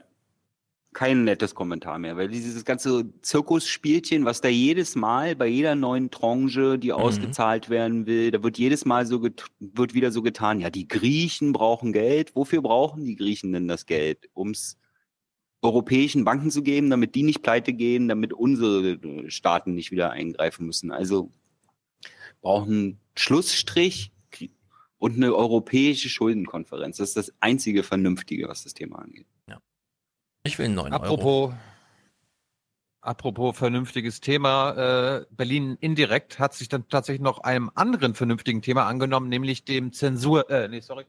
kein nettes Kommentar mehr, weil dieses ganze Zirkusspielchen, was da jedes Mal bei jeder neuen Tranche, die ausgezahlt werden will, da wird jedes Mal so wird wieder so getan, ja, die Griechen brauchen Geld. Wofür brauchen die Griechen denn das Geld? Ums europäischen Banken zu geben, damit die nicht pleite gehen, damit unsere äh, Staaten nicht wieder eingreifen müssen. Also brauchen Schlussstrich und eine europäische Schuldenkonferenz. Das ist das einzige Vernünftige, was das Thema angeht. Ich will einen neuen Euro. Apropos, apropos vernünftiges Thema, äh, Berlin indirekt hat sich dann tatsächlich noch einem anderen vernünftigen Thema angenommen, nämlich dem Zensur, äh, nee, sorry,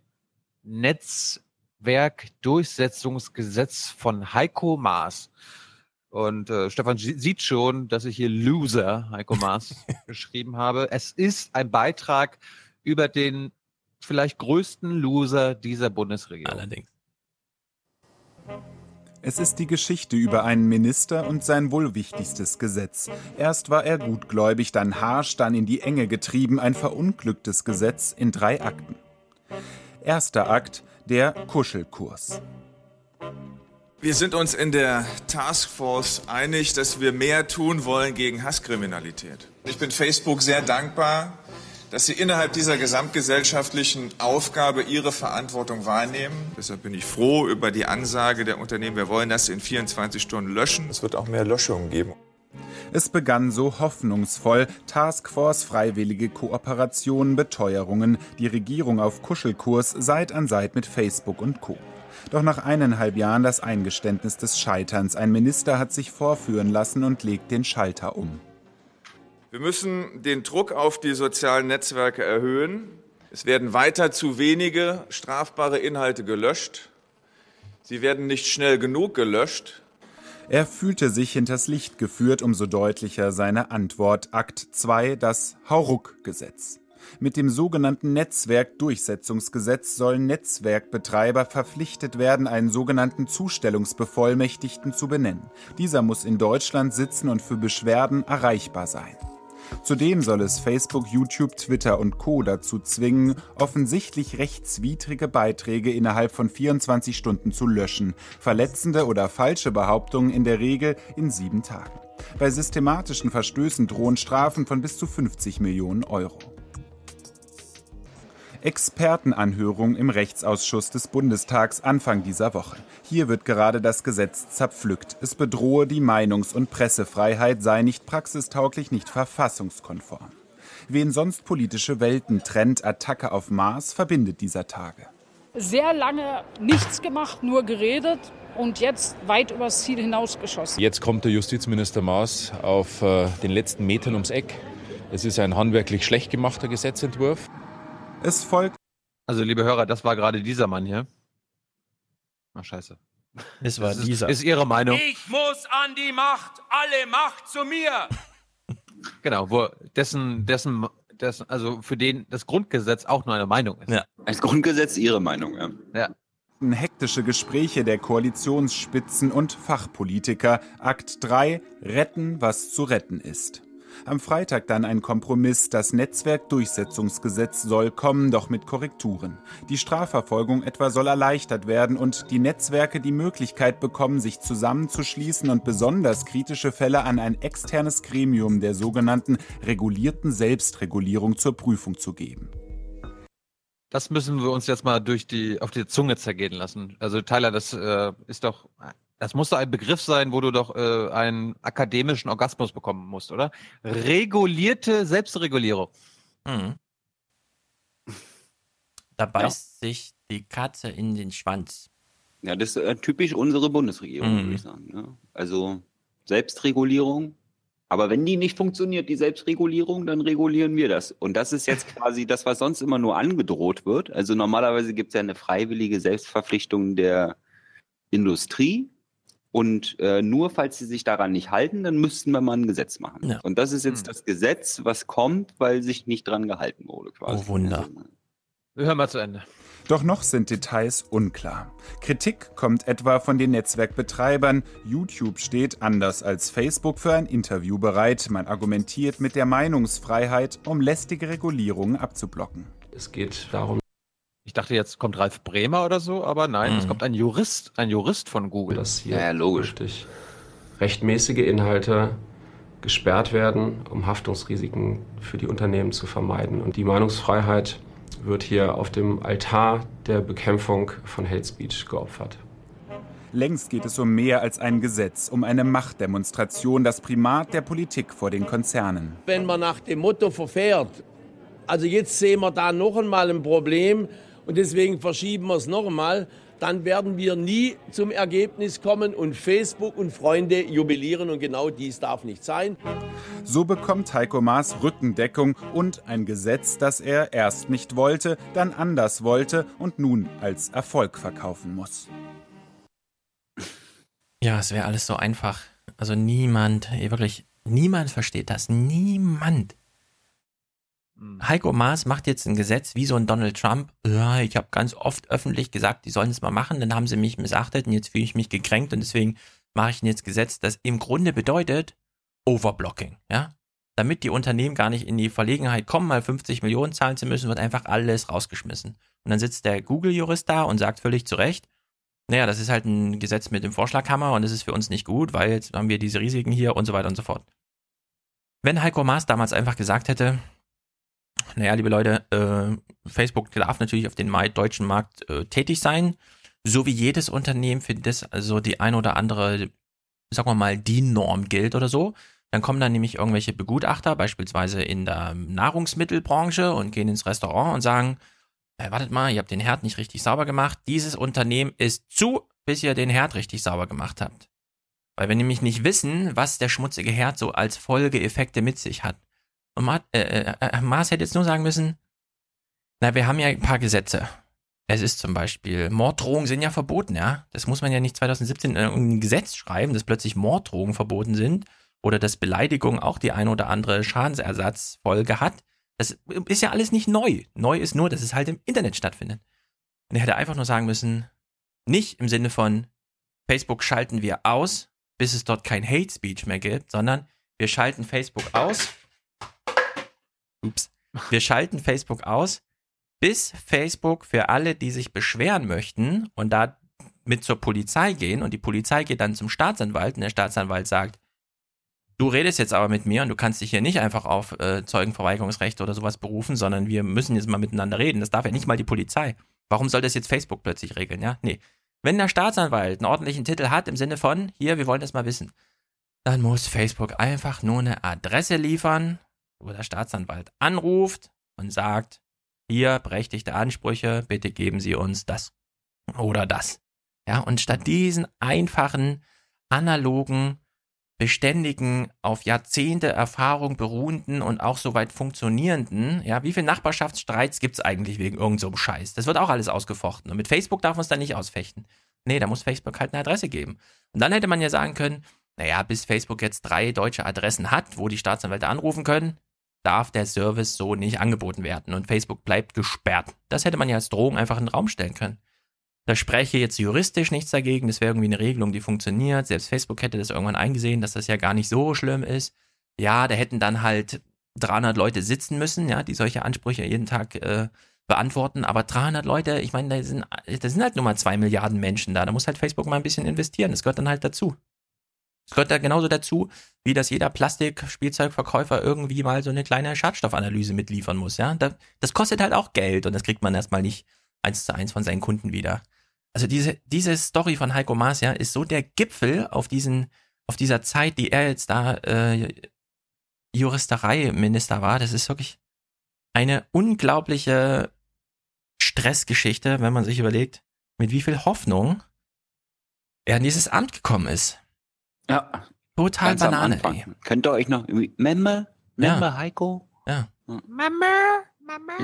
Netzwerkdurchsetzungsgesetz von Heiko Maas. Und äh, Stefan sie- sieht schon, dass ich hier Loser Heiko Maas <laughs> geschrieben habe. Es ist ein Beitrag über den vielleicht größten Loser dieser Bundesregierung. Allerdings. Es ist die Geschichte über einen Minister und sein wohl wichtigstes Gesetz. Erst war er gutgläubig, dann harsch, dann in die Enge getrieben, ein verunglücktes Gesetz in drei Akten. Erster Akt, der Kuschelkurs. Wir sind uns in der Taskforce einig, dass wir mehr tun wollen gegen Hasskriminalität. Ich bin Facebook sehr dankbar, dass sie innerhalb dieser gesamtgesellschaftlichen Aufgabe ihre Verantwortung wahrnehmen. Deshalb bin ich froh über die Ansage der Unternehmen, wir wollen das in 24 Stunden löschen. Es wird auch mehr Löschungen geben. Es begann so hoffnungsvoll. Taskforce, freiwillige Kooperationen, Beteuerungen, die Regierung auf Kuschelkurs Seit an Seit mit Facebook und Co. Doch nach eineinhalb Jahren das Eingeständnis des Scheiterns. Ein Minister hat sich vorführen lassen und legt den Schalter um. Wir müssen den Druck auf die sozialen Netzwerke erhöhen. Es werden weiter zu wenige strafbare Inhalte gelöscht. Sie werden nicht schnell genug gelöscht. Er fühlte sich hinters Licht geführt, umso deutlicher seine Antwort. Akt 2, das Hauruck-Gesetz. Mit dem sogenannten Netzwerkdurchsetzungsgesetz sollen Netzwerkbetreiber verpflichtet werden, einen sogenannten Zustellungsbevollmächtigten zu benennen. Dieser muss in Deutschland sitzen und für Beschwerden erreichbar sein. Zudem soll es Facebook, YouTube, Twitter und Co. dazu zwingen, offensichtlich rechtswidrige Beiträge innerhalb von 24 Stunden zu löschen, verletzende oder falsche Behauptungen in der Regel in sieben Tagen. Bei systematischen Verstößen drohen Strafen von bis zu 50 Millionen Euro. Expertenanhörung im Rechtsausschuss des Bundestags Anfang dieser Woche. Hier wird gerade das Gesetz zerpflückt. Es bedrohe die Meinungs- und Pressefreiheit, sei nicht praxistauglich, nicht verfassungskonform. Wen sonst politische Welten trennt, Attacke auf Mars verbindet dieser Tage. Sehr lange nichts gemacht, nur geredet und jetzt weit übers Ziel hinausgeschossen. Jetzt kommt der Justizminister Maas auf äh, den letzten Metern ums Eck. Es ist ein handwerklich schlecht gemachter Gesetzentwurf. Es folgt. Also, liebe Hörer, das war gerade dieser Mann hier. Ach, scheiße. Es war Das ist, dieser. Ist Ihre Meinung. Ich muss an die Macht, alle Macht zu mir. <laughs> Genau, wo dessen, dessen, dessen, also für den das Grundgesetz auch nur eine Meinung ist. Ja. Als Grundgesetz Ihre Meinung, ja. Ja. Hektische Gespräche der Koalitionsspitzen und Fachpolitiker. Akt 3. Retten, was zu retten ist. Am Freitag dann ein Kompromiss. Das Netzwerkdurchsetzungsgesetz soll kommen, doch mit Korrekturen. Die Strafverfolgung etwa soll erleichtert werden und die Netzwerke die Möglichkeit bekommen, sich zusammenzuschließen und besonders kritische Fälle an ein externes Gremium der sogenannten regulierten Selbstregulierung zur Prüfung zu geben. Das müssen wir uns jetzt mal durch die, auf die Zunge zergehen lassen. Also Tyler, das äh, ist doch, das muss doch ein Begriff sein, wo du doch äh, einen akademischen Orgasmus bekommen musst, oder? Regulierte Selbstregulierung. Mhm. Da beißt sich die Katze in den Schwanz. Ja, das ist äh, typisch unsere Bundesregierung, Mhm. würde ich sagen. Ne? Also Selbstregulierung. Aber wenn die nicht funktioniert, die Selbstregulierung, dann regulieren wir das. Und das ist jetzt quasi das, was sonst immer nur angedroht wird. Also normalerweise gibt es ja eine freiwillige Selbstverpflichtung der Industrie. Und äh, nur falls sie sich daran nicht halten, dann müssten wir mal ein Gesetz machen. Ja. Und das ist jetzt das Gesetz, was kommt, weil sich nicht dran gehalten wurde, quasi. Oh Wunder. Wir hören mal zu Ende. Doch noch sind Details unklar. Kritik kommt etwa von den Netzwerkbetreibern. YouTube steht anders als Facebook für ein Interview bereit. Man argumentiert mit der Meinungsfreiheit, um lästige Regulierungen abzublocken. Es geht darum, Ich dachte, jetzt kommt Ralf Bremer oder so, aber nein, Mhm. es kommt ein Jurist, ein Jurist von Google. dass hier richtig rechtmäßige Inhalte gesperrt werden, um Haftungsrisiken für die Unternehmen zu vermeiden. Und die Meinungsfreiheit wird hier auf dem Altar der Bekämpfung von Hate Speech geopfert. Längst geht es um mehr als ein Gesetz, um eine Machtdemonstration, das Primat der Politik vor den Konzernen. Wenn man nach dem Motto verfährt, also jetzt sehen wir da noch einmal ein Problem und deswegen verschieben wir es noch einmal, dann werden wir nie zum Ergebnis kommen und Facebook und Freunde jubilieren und genau dies darf nicht sein. So bekommt Heiko Maas Rückendeckung und ein Gesetz, das er erst nicht wollte, dann anders wollte und nun als Erfolg verkaufen muss. Ja, es wäre alles so einfach. Also niemand, wirklich, niemand versteht das. Niemand. Heiko Maas macht jetzt ein Gesetz wie so ein Donald Trump. Ja, ich habe ganz oft öffentlich gesagt, die sollen es mal machen, dann haben sie mich missachtet und jetzt fühle ich mich gekränkt und deswegen mache ich jetzt Gesetz, das im Grunde bedeutet Overblocking, ja? Damit die Unternehmen gar nicht in die Verlegenheit kommen, mal 50 Millionen zahlen zu müssen, wird einfach alles rausgeschmissen. Und dann sitzt der Google-Jurist da und sagt völlig zu Recht, naja, das ist halt ein Gesetz mit dem Vorschlaghammer und das ist für uns nicht gut, weil jetzt haben wir diese Risiken hier und so weiter und so fort. Wenn Heiko Maas damals einfach gesagt hätte, naja, liebe Leute, äh, Facebook darf natürlich auf den Mai- deutschen Markt äh, tätig sein, so wie jedes Unternehmen, für das also die ein oder andere, sagen wir mal, die Norm gilt oder so. Dann kommen dann nämlich irgendwelche Begutachter, beispielsweise in der Nahrungsmittelbranche und gehen ins Restaurant und sagen, äh, wartet mal, ihr habt den Herd nicht richtig sauber gemacht. Dieses Unternehmen ist zu, bis ihr den Herd richtig sauber gemacht habt. Weil wir nämlich nicht wissen, was der schmutzige Herd so als Folgeeffekte mit sich hat. Und Ma äh, äh, äh, Maas hätte jetzt nur sagen müssen, na, wir haben ja ein paar Gesetze. Es ist zum Beispiel, Morddrohungen sind ja verboten, ja. Das muss man ja nicht 2017 in ein Gesetz schreiben, dass plötzlich Morddrohungen verboten sind oder dass Beleidigung auch die eine oder andere Schadensersatzfolge hat. Das ist ja alles nicht neu. Neu ist nur, dass es halt im Internet stattfindet. Und er hätte einfach nur sagen müssen, nicht im Sinne von Facebook schalten wir aus, bis es dort kein Hate Speech mehr gibt, sondern wir schalten Facebook aus. Ups. Wir schalten Facebook aus, bis Facebook für alle, die sich beschweren möchten und da mit zur Polizei gehen und die Polizei geht dann zum Staatsanwalt und der Staatsanwalt sagt, du redest jetzt aber mit mir und du kannst dich hier nicht einfach auf äh, Zeugenverweigerungsrecht oder sowas berufen, sondern wir müssen jetzt mal miteinander reden. Das darf ja nicht mal die Polizei. Warum soll das jetzt Facebook plötzlich regeln, ja? Nee. Wenn der Staatsanwalt einen ordentlichen Titel hat im Sinne von, hier, wir wollen das mal wissen, dann muss Facebook einfach nur eine Adresse liefern, wo der Staatsanwalt anruft und sagt, hier berechtigte Ansprüche, bitte geben Sie uns das oder das. Ja, und statt diesen einfachen, analogen, beständigen, auf Jahrzehnte Erfahrung beruhenden und auch soweit funktionierenden, ja, wie viele Nachbarschaftsstreits gibt es eigentlich wegen irgendeinem so Scheiß? Das wird auch alles ausgefochten. Und mit Facebook darf man es dann nicht ausfechten. Nee, da muss Facebook halt eine Adresse geben. Und dann hätte man ja sagen können, naja, bis Facebook jetzt drei deutsche Adressen hat, wo die Staatsanwälte anrufen können, darf der Service so nicht angeboten werden und Facebook bleibt gesperrt. Das hätte man ja als Drohung einfach in den Raum stellen können. Da spreche jetzt juristisch nichts dagegen, das wäre irgendwie eine Regelung, die funktioniert. Selbst Facebook hätte das irgendwann eingesehen, dass das ja gar nicht so schlimm ist. Ja, da hätten dann halt 300 Leute sitzen müssen, ja, die solche Ansprüche jeden Tag äh, beantworten. Aber 300 Leute, ich meine, da sind, da sind halt nur mal zwei Milliarden Menschen da. Da muss halt Facebook mal ein bisschen investieren. Das gehört dann halt dazu. Es gehört da genauso dazu, wie dass jeder Plastikspielzeugverkäufer irgendwie mal so eine kleine Schadstoffanalyse mitliefern muss, ja. Das kostet halt auch Geld und das kriegt man erstmal nicht eins zu eins von seinen Kunden wieder. Also diese, diese Story von Heiko Maas, ja, ist so der Gipfel auf diesen, auf dieser Zeit, die er jetzt da äh, Juristerei-Minister war. Das ist wirklich eine unglaubliche Stressgeschichte, wenn man sich überlegt, mit wie viel Hoffnung er in dieses Amt gekommen ist. Ja. Total Ganz Banane. Könnt ihr euch noch irgendwie, Memme? Memme, Ja. Heiko? Ja. Mama, Mama.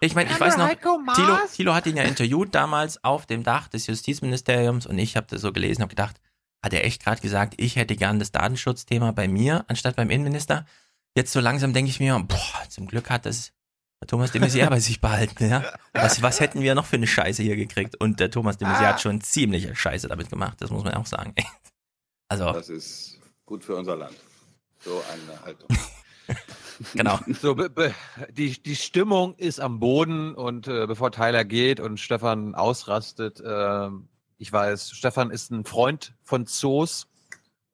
Ich meine, ich weiß noch. Thilo, Thilo hat ihn ja interviewt damals auf dem Dach des Justizministeriums und ich habe das so gelesen, habe gedacht, hat er echt gerade gesagt, ich hätte gern das Datenschutzthema bei mir anstatt beim Innenminister. Jetzt so langsam denke ich mir, boah, zum Glück hat das der Thomas de Maizière bei sich behalten, ja. Was, was hätten wir noch für eine Scheiße hier gekriegt? Und der Thomas de Maizière Ah. hat schon ziemliche Scheiße damit gemacht, das muss man auch sagen. Also, Das ist gut für unser Land. So eine Haltung. <laughs> genau. So, be, be, die, die Stimmung ist am Boden und äh, bevor Tyler geht und Stefan ausrastet, ähm, ich weiß, Stefan ist ein Freund von Zoos.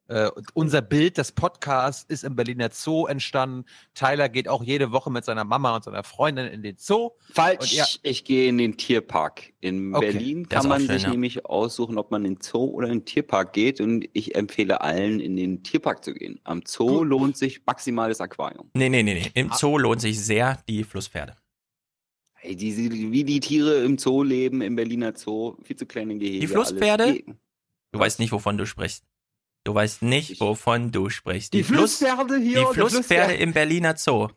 Äh, und unser Bild des Podcasts ist im Berliner Zoo entstanden. Tyler geht auch jede Woche mit seiner Mama und seiner Freundin in den Zoo. Falsch, Und ja- ich gehe in den Tierpark. In Okay, Berlin kann man schön, sich ja. nämlich aussuchen, ob man in den Zoo oder in den Tierpark geht. Und ich empfehle allen, in den Tierpark zu gehen. Am Zoo lohnt sich maximales Aquarium. Nee, nee, nee, nee. Im Zoo lohnt sich sehr die Flusspferde. Hey, die, wie die Tiere im Zoo leben, im Berliner Zoo, viel zu kleine Gehege. Die Flusspferde? alles. Du weißt nicht, wovon du sprichst. Du weißt nicht, wovon du sprichst. Die Flusspferde hier Die und die Flusspferde im Berliner Zoo.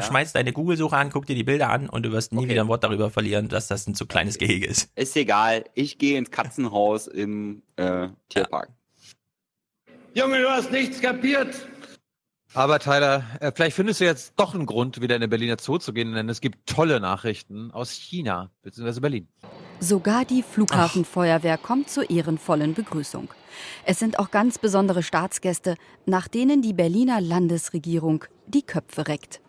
Schmeiß deine Google-Suche an, guck dir die Bilder an und du wirst nie wieder ein Wort darüber verlieren, dass das ein zu kleines Gehege ist. Ist egal, ich gehe ins Katzenhaus im äh, Tierpark. Junge, du hast nichts kapiert. Aber Tyler, äh, vielleicht findest du jetzt doch einen Grund, wieder in den Berliner Zoo zu gehen, denn es gibt tolle Nachrichten aus China bzw. Berlin. Sogar die Flughafenfeuerwehr kommt zur ehrenvollen Begrüßung. Es sind auch ganz besondere Staatsgäste, nach denen die Berliner Landesregierung die Köpfe reckt.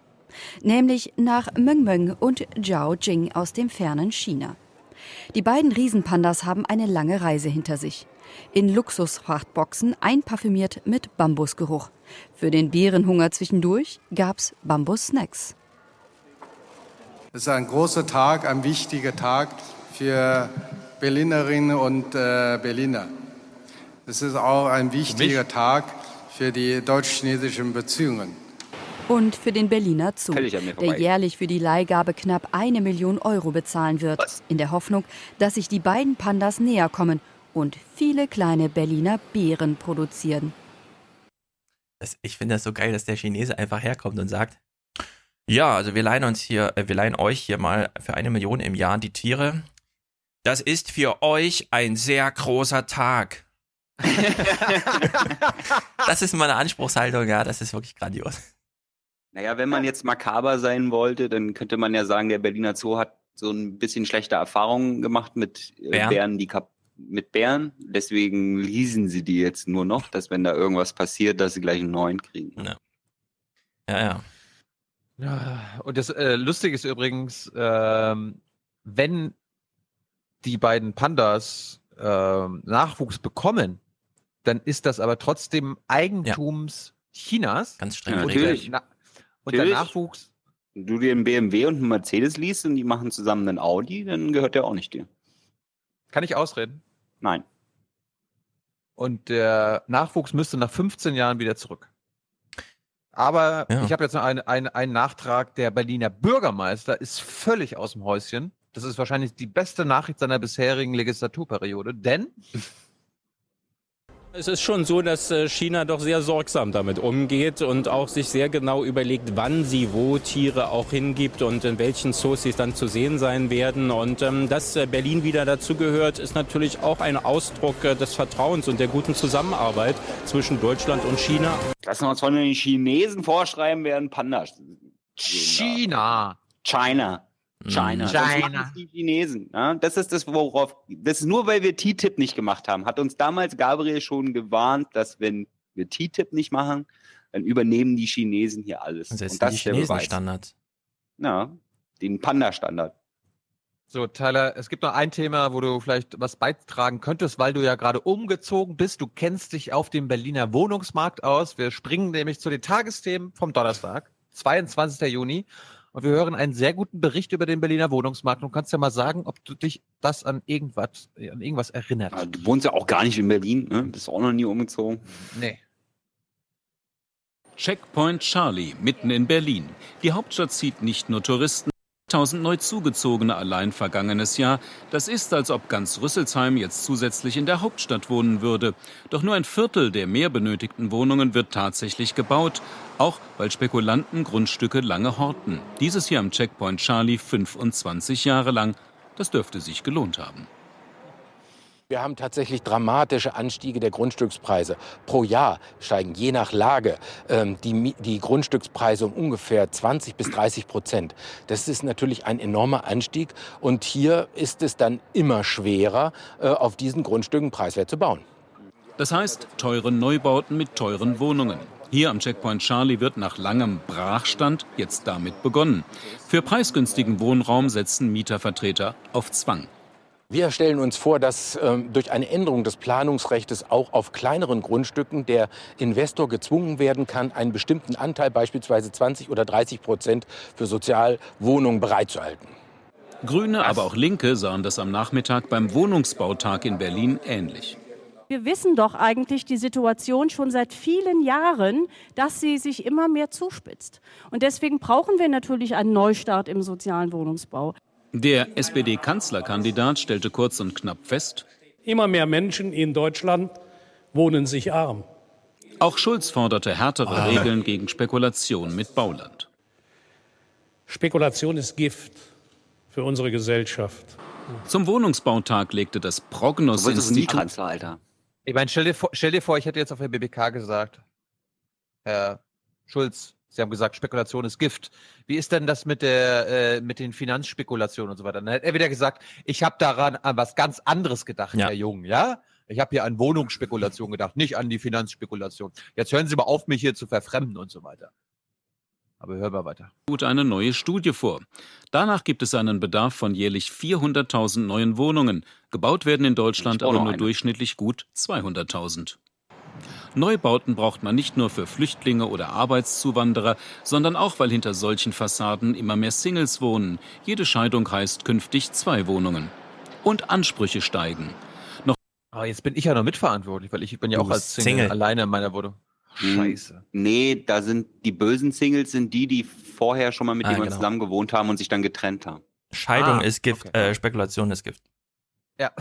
Nämlich nach Meng Meng und Zhao Jing aus dem fernen China. Die beiden Riesenpandas haben eine lange Reise hinter sich. In Luxusfrachtboxen einparfümiert mit Bambusgeruch. Für den Bärenhunger zwischendurch gab's Bambus-Snacks. Es ist ein großer Tag, ein wichtiger Tag für Berlinerinnen und äh, Berliner. Es ist auch ein wichtiger Tag für die deutsch-chinesischen Beziehungen. Und für den Berliner Zoo, mir der jährlich für die Leihgabe knapp eine Million Euro bezahlen wird, in der Hoffnung, dass sich die beiden Pandas näher kommen und viele kleine Berliner Bären produzieren. Das, ich finde das so geil, dass der Chinese einfach herkommt und sagt, ja, also wir leihen uns hier, äh, wir leihen euch hier mal für eine Million im Jahr die Tiere. Das ist für euch ein sehr großer Tag. <laughs> das ist meine Anspruchshaltung, ja, das ist wirklich grandios. Naja, wenn man jetzt makaber sein wollte, dann könnte man ja sagen, der Berliner Zoo hat so ein bisschen schlechte Erfahrungen gemacht mit äh, Bären? Bären, die kap mit Bären. Deswegen leasen sie die jetzt nur noch, dass wenn da irgendwas passiert, dass sie gleich einen neuen kriegen. Ja, ja. ja. Ja, und das äh, Lustige ist übrigens, ähm, wenn die beiden Pandas ähm, Nachwuchs bekommen, dann ist das aber trotzdem Eigentums Chinas. Ganz streng Und, geregelt. der, Na und der Natürlich. Nachwuchs, Wenn du dir einen BMW und einen Mercedes liest und die machen zusammen einen Audi, dann gehört der auch nicht dir. kann ich ausreden? Nein. Und der Nachwuchs müsste nach 15 Jahren wieder zurück. Aber Ja. ich habe jetzt noch einen, einen, einen Nachtrag. Der Berliner Bürgermeister ist völlig aus dem Häuschen. Das ist wahrscheinlich die beste Nachricht seiner bisherigen Legislaturperiode, denn Es ist schon so, dass äh, China doch sehr sorgsam damit umgeht und auch sich sehr genau überlegt, wann sie wo Tiere auch hingibt und in welchen Zoos sie dann zu sehen sein werden. Und ähm, dass äh, Berlin wieder dazugehört, ist natürlich auch ein Ausdruck äh, des Vertrauens und der guten Zusammenarbeit zwischen Deutschland und China. Lassen wir uns von den Chinesen vorschreiben, wer ein Panda China. China. China. China. Das machen die Chinesen. Ja? Das ist das, worauf. Das ist nur, weil wir TTIP nicht gemacht haben. Hat uns damals Gabriel schon gewarnt, dass wenn wir TTIP nicht machen, dann übernehmen die Chinesen hier alles. Das ist Und das die ist der Beweis. Chinesen-Standard. Ja, den Panda-Standard. So, Tyler, es gibt noch ein Thema, wo du vielleicht was beitragen könntest, weil du ja gerade umgezogen bist. Du kennst dich auf dem Berliner Wohnungsmarkt aus. Wir springen nämlich zu den Tagesthemen vom Donnerstag, 22. Juni. Und wir hören einen sehr guten Bericht über den Berliner Wohnungsmarkt. Und kannst ja mal sagen, ob du dich das an irgendwas, an irgendwas erinnert. Ja, du wohnst ja auch gar nicht in Berlin, ne? Bist auch noch nie umgezogen. Nee. Checkpoint Charlie, mitten in Berlin. Die Hauptstadt zieht nicht nur Touristen. 1000 neu zugezogene allein vergangenes Jahr. Das ist, als ob ganz Rüsselsheim jetzt zusätzlich in der Hauptstadt wohnen würde. Doch nur ein Viertel der mehr benötigten Wohnungen wird tatsächlich gebaut, auch weil Spekulanten Grundstücke lange horten. Dieses Jahr am Checkpoint Charlie 25 Jahre lang. Das dürfte sich gelohnt haben. Wir haben tatsächlich dramatische Anstiege der Grundstückspreise. Pro Jahr steigen je nach Lage ähm, die, die Grundstückspreise um ungefähr 20 bis 30 Prozent. Das ist natürlich ein enormer Anstieg und hier ist es dann immer schwerer, äh, auf diesen Grundstücken preiswert zu bauen. Das heißt, teure Neubauten mit teuren Wohnungen. Hier am Checkpoint Charlie wird nach langem Brachstand jetzt damit begonnen. Für preisgünstigen Wohnraum setzen Mietervertreter auf Zwang. Wir stellen uns vor, dass ähm, durch eine Änderung des Planungsrechts auch auf kleineren Grundstücken der Investor gezwungen werden kann, einen bestimmten Anteil, beispielsweise 20 oder 30 Prozent, für Sozialwohnungen bereitzuhalten. Grüne, aber auch Linke sahen das am Nachmittag beim Wohnungsbautag in Berlin ähnlich. Wir wissen doch eigentlich die Situation schon seit vielen Jahren, dass sie sich immer mehr zuspitzt. Und deswegen brauchen wir natürlich einen Neustart im sozialen Wohnungsbau. Der SPD-Kanzlerkandidat stellte kurz und knapp fest, immer mehr Menschen in Deutschland wohnen sich arm. Auch Schulz forderte härtere ah. Regeln gegen Spekulation mit Bauland. Spekulation ist Gift für unsere Gesellschaft. Zum Wohnungsbautag legte das Prognos-Institut... Kanzler, Alter. Ich meine, stell dir, vor, stell dir vor, ich hätte jetzt auf der BBK gesagt, Herr Schulz, Sie haben gesagt, Spekulation ist Gift. Wie ist denn das mit der äh, mit den Finanzspekulationen und so weiter? Dann hätte er wieder gesagt, ich habe daran an was ganz anderes gedacht, ja. Herr Jung, ja? Ich habe hier an Wohnungsspekulation gedacht, nicht an die Finanzspekulation. Jetzt hören Sie mal auf, mich hier zu verfremden und so weiter. Aber hören wir weiter. Tut eine neue Studie vor. Danach gibt es einen Bedarf von jährlich 400.000 neuen Wohnungen. Gebaut werden in Deutschland aber nur eine. durchschnittlich gut 200.000. Neubauten braucht man nicht nur für Flüchtlinge oder Arbeitszuwanderer, sondern auch, weil hinter solchen Fassaden immer mehr Singles wohnen. Jede Scheidung heißt künftig zwei Wohnungen. Und Ansprüche steigen. Noch oh, jetzt bin ich ja noch mitverantwortlich, weil ich bin ja du auch als Single, Single, alleine in meiner Wohnung. Hm. Scheiße. Nee, da sind die bösen Singles sind die, die vorher schon mal mit ah, jemandem genau. zusammen gewohnt haben und sich dann getrennt haben. Scheidung ah, ist Gift, okay. äh, Spekulation ist Gift. Ja.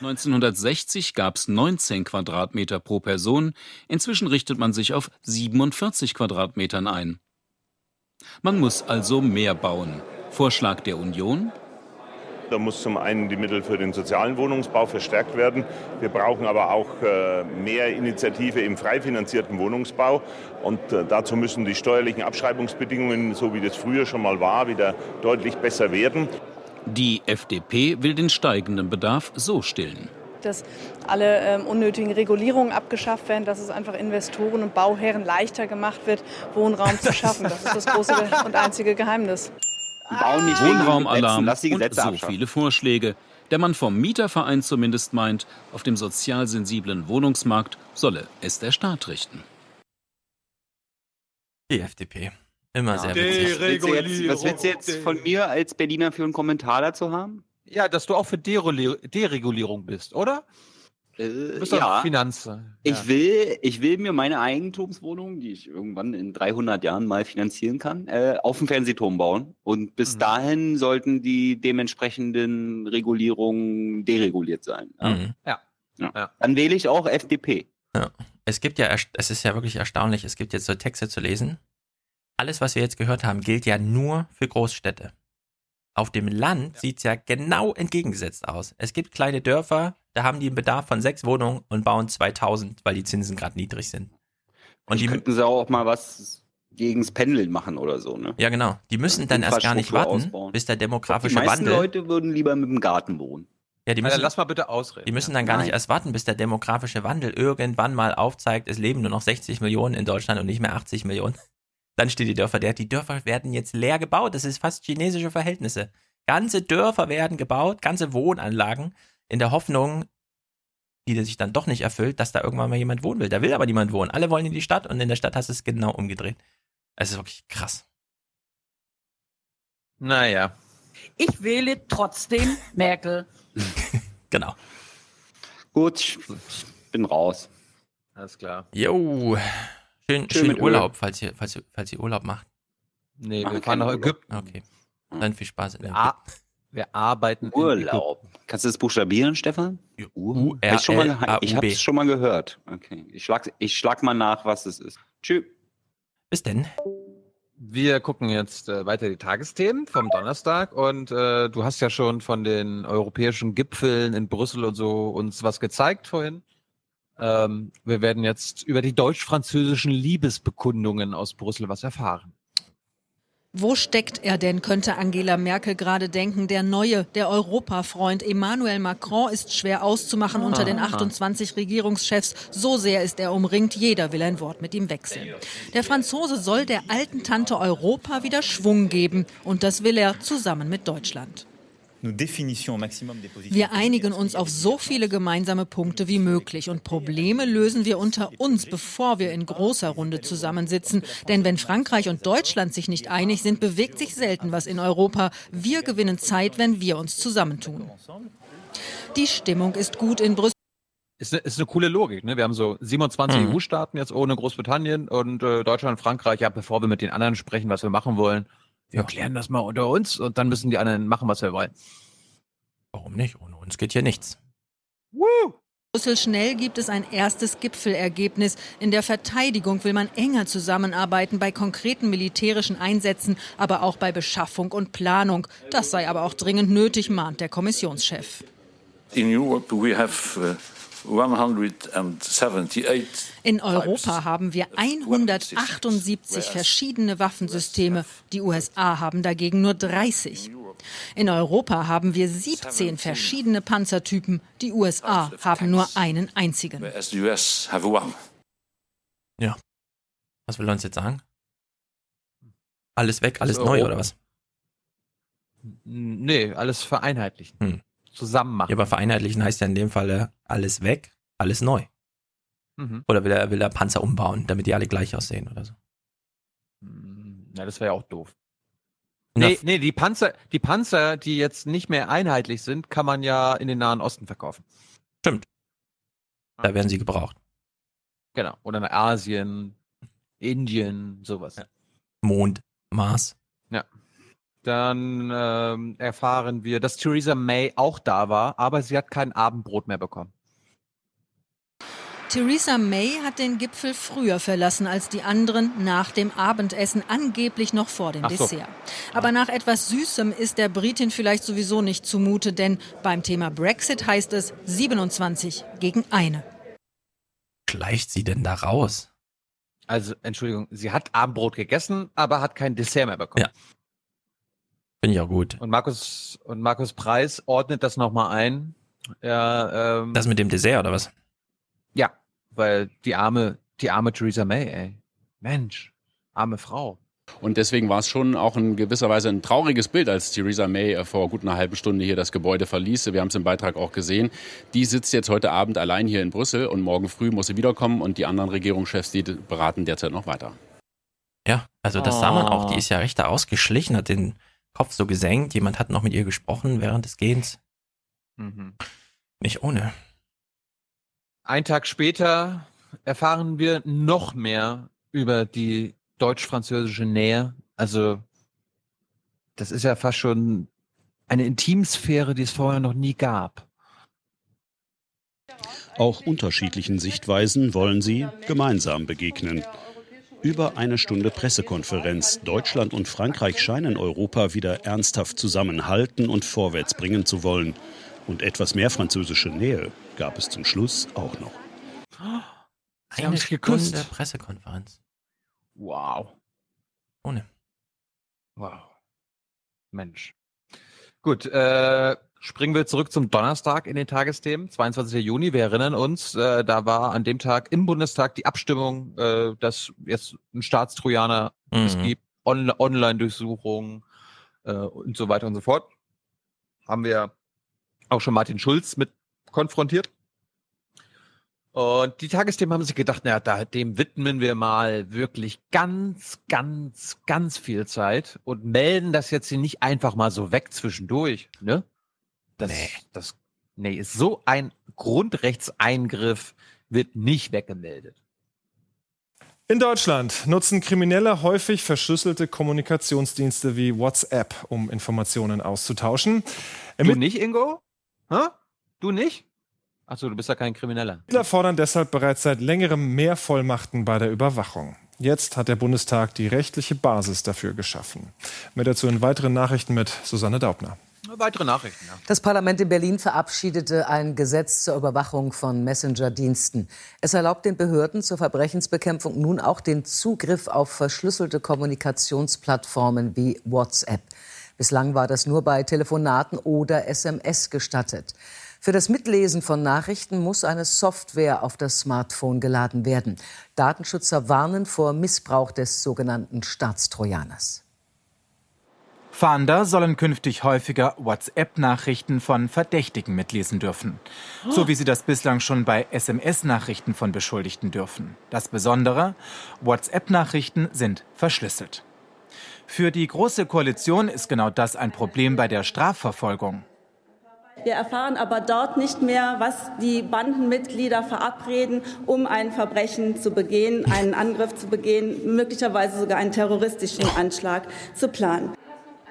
1960 gab es 19 Quadratmeter pro Person, inzwischen richtet man sich auf 47 Quadratmetern ein. Man muss also mehr bauen. Vorschlag der Union? Da muss zum einen die Mittel für den sozialen Wohnungsbau verstärkt werden. Wir brauchen aber auch äh, mehr Initiative im frei finanzierten Wohnungsbau. Und äh, dazu müssen die steuerlichen Abschreibungsbedingungen, so wie das früher schon mal war, wieder deutlich besser werden. Die FDP will den steigenden Bedarf so stillen. Dass alle ähm, unnötigen Regulierungen abgeschafft werden, dass es einfach Investoren und Bauherren leichter gemacht wird, Wohnraum zu schaffen. Das ist das große und einzige Geheimnis. Wohnraumalarm und so viele Vorschläge. Der Mann vom Mieterverein zumindest meint, auf dem sozial sensiblen Wohnungsmarkt solle es der Staat richten. Die FDP. Immer ja. sehr witzig. Was willst du jetzt von mir als Berliner für einen Kommentar dazu haben? Ja, dass du auch für Deregulierung bist, oder? Äh, du bist ja. Finanzen. Ja. Ich will, ich will mir meine Eigentumswohnung, die ich irgendwann in 300 Jahren mal finanzieren kann, äh, auf dem Fernsehturm bauen. Und bis mhm. dahin sollten die dementsprechenden Regulierungen dereguliert sein. Mhm. Ja. ja. Dann wähle ich auch FDP. Ja. Es gibt ja, es ist ja wirklich erstaunlich, es gibt jetzt so Texte zu lesen, alles, was wir jetzt gehört haben, gilt ja nur für Großstädte. Auf dem Land ja. sieht es ja genau entgegengesetzt aus. Es gibt kleine Dörfer, da haben die einen Bedarf von sechs Wohnungen und bauen 2000, weil die Zinsen gerade niedrig sind. Und die könnten sie auch mal was gegens Pendeln machen oder so, ne? Ja, genau. Die müssen dann erst gar nicht warten, ausbauen. bis der demografische Wandel. Die meisten Wandel, Leute würden lieber mit dem Garten wohnen. Ja, die müssen, also lass mal bitte ausreden. Die müssen dann gar Nein. nicht erst warten, bis der demografische Wandel irgendwann mal aufzeigt, es leben nur noch 60 Millionen in Deutschland und nicht mehr 80 Millionen. Dann steht die Dörfer der. Die Dörfer werden jetzt leer gebaut. Das ist fast chinesische Verhältnisse. Ganze Dörfer werden gebaut, ganze Wohnanlagen, in der Hoffnung, die sich dann doch nicht erfüllt, dass da irgendwann mal jemand wohnen will. Da will aber niemand wohnen. Alle wollen in die Stadt und in der Stadt hast du es genau umgedreht. Es ist wirklich krass. Naja. Ich wähle trotzdem <laughs> Merkel. genau. Gut, ich bin raus. Alles klar. Jo. Schön, Schön Urlaub, Öl. falls ihr, falls, ihr, falls ihr Urlaub macht. Nee, Machen wir fahren nach. Ägypten. Okay. Dann viel Spaß in Wir, der ar wir arbeiten in Urlaub. Kannst du das buchstabieren, Stefan? U ich ich habe es schon mal gehört. Okay, ich schlag, ich schlag mal nach, was es ist. Tschüss. Bis denn. Wir gucken jetzt äh, weiter die Tagesthemen vom Donnerstag und äh, du hast ja schon von den europäischen Gipfeln in Brüssel und so uns was gezeigt vorhin. Ähm, wir werden jetzt über die deutsch-französischen Liebesbekundungen aus Brüssel was erfahren. Wo steckt er denn, könnte Angela Merkel gerade denken. Der neue, der Europafreund Emmanuel Macron ist schwer auszumachen unter den Aha. 28 Regierungschefs. So sehr ist er umringt, jeder will ein Wort mit ihm wechseln. Der Franzose soll der alten Tante Europa wieder Schwung geben. Und das will er zusammen mit Deutschland. Wir einigen uns auf so viele gemeinsame Punkte wie möglich und Probleme lösen wir unter uns, bevor wir in großer Runde zusammensitzen. Denn wenn Frankreich und Deutschland sich nicht einig sind, bewegt sich selten was in Europa. Wir gewinnen Zeit, wenn wir uns zusammentun. Die Stimmung ist gut in Brüssel. Ist eine, ist eine coole Logik, ne? Wir haben so 27 Mhm. EU-Staaten jetzt ohne Großbritannien und äh, Deutschland und Frankreich. Ja, bevor wir mit den anderen sprechen, was wir machen wollen, wir klären das mal unter uns und dann müssen die anderen machen, was wir wollen. Warum nicht? Ohne uns geht hier nichts. Brüssel schnell gibt es ein erstes Gipfelergebnis. In der Verteidigung will man enger zusammenarbeiten bei konkreten militärischen Einsätzen, aber auch bei Beschaffung und Planung. Das sei aber auch dringend nötig, mahnt der Kommissionschef. In Europe, we have uh, 178 In Europa haben wir 178 verschiedene Waffensysteme. Die USA haben dagegen nur 30. In Europa haben wir 17 verschiedene Panzertypen. Die USA haben nur einen einzigen. Ja. Was will er uns jetzt sagen? Alles weg, alles neu Europa- oder was? Nee, alles vereinheitlichen. Hm. Zusammen machen. Ja, aber vereinheitlichen heißt ja in dem Falle alles weg, alles neu. Mhm. Oder will er, will er Panzer umbauen, damit die alle gleich aussehen oder so? Ja, das wäre ja auch doof. Na, Nee, nee, die Panzer, die Panzer, die jetzt nicht mehr einheitlich sind, kann man ja in den Nahen Osten verkaufen. Stimmt. Da werden sie gebraucht. Genau. Oder nach Asien, Indien, sowas. Ja. Mond, Mars. Dann ähm, erfahren wir, dass Theresa May auch da war, aber sie hat kein Abendbrot mehr bekommen. Theresa May hat den Gipfel früher verlassen als die anderen nach dem Abendessen, angeblich noch vor dem so. Dessert. Aber nach etwas Süßem ist der Britin vielleicht sowieso nicht zumute, denn beim Thema Brexit heißt es 27 gegen eine. Schleicht sie denn da raus? Also, Entschuldigung, sie hat Abendbrot gegessen, aber hat kein Dessert mehr bekommen. Ja. Finde ich auch gut. Und Markus, und Markus Preis ordnet das nochmal ein. Ja, ähm, Das mit dem Dessert oder was? ja, weil die arme, die arme Theresa May, ey. Mensch, arme Frau. Und deswegen war es schon auch in gewisser Weise ein trauriges Bild, als Theresa May äh, vor gut einer halben Stunde hier das Gebäude verließ. Wir haben es im Beitrag auch gesehen. Die sitzt jetzt heute Abend allein hier in Brüssel und morgen früh muss sie wiederkommen und die anderen Regierungschefs, die beraten derzeit noch weiter. Ja, also das sah man auch. Die Oh. ist ja recht da ausgeschlichen, hat den Kopf so gesenkt. Jemand hat noch mit ihr gesprochen während des Gehens. Mhm. Nicht ohne. Ein Tag später erfahren wir noch mehr über die deutsch-französische Nähe. Also, das ist ja fast schon eine Intimsphäre, die es vorher noch nie gab. Auch unterschiedlichen Sichtweisen wollen sie gemeinsam begegnen. Über eine Stunde Pressekonferenz. Deutschland und Frankreich scheinen Europa wieder ernsthaft zusammenhalten und vorwärts bringen zu wollen. Und etwas mehr französische Nähe gab es zum Schluss auch noch. Sie Eine. Stunde Pressekonferenz. Wow. Ohne. Wow. Mensch. Gut, äh, springen wir zurück zum Donnerstag in den Tagesthemen. 22. Juni, wir erinnern uns, äh, da war an dem Tag im Bundestag die Abstimmung, äh, dass jetzt ein Staatstrojaner es Mhm. gibt, On Online-Durchsuchungen äh, und so weiter und so fort. haben wir auch schon Martin Schulz mit konfrontiert. Und die Tagesthemen haben sich gedacht, naja, da, dem widmen wir mal wirklich ganz, ganz, ganz viel Zeit und melden das jetzt hier nicht einfach mal so weg zwischendurch, ne? Das, nee. das, nee, ist so ein Grundrechtseingriff, wird nicht weggemeldet. In Deutschland nutzen Kriminelle häufig verschlüsselte Kommunikationsdienste wie WhatsApp, um Informationen auszutauschen. Du nicht, Ingo? Hä? Du nicht? Achso, du bist ja kein Krimineller. Ermittler fordern deshalb bereits seit längerem mehr Vollmachten bei der Überwachung. Jetzt hat der Bundestag die rechtliche Basis dafür geschaffen. Mehr dazu in weiteren Nachrichten mit Susanne Daubner. Weitere Nachrichten. Ja. Das Parlament in Berlin verabschiedete ein Gesetz zur Überwachung von Messenger-Diensten. Es erlaubt den Behörden zur Verbrechensbekämpfung nun auch den Zugriff auf verschlüsselte Kommunikationsplattformen wie WhatsApp. Bislang war das nur bei Telefonaten oder SMS gestattet. Für das Mitlesen von Nachrichten muss eine Software auf das Smartphone geladen werden. Datenschützer warnen vor Missbrauch des sogenannten Staatstrojaners. Fahnder sollen künftig häufiger WhatsApp-Nachrichten von Verdächtigen mitlesen dürfen. So wie sie das bislang schon bei SMS-Nachrichten von Beschuldigten dürfen. Das Besondere, WhatsApp-Nachrichten sind verschlüsselt. Für die Große Koalition ist genau das ein Problem bei der Strafverfolgung. Wir erfahren aber dort nicht mehr, was die Bandenmitglieder verabreden, um ein Verbrechen zu begehen, einen Angriff zu begehen, möglicherweise sogar einen terroristischen Anschlag zu planen.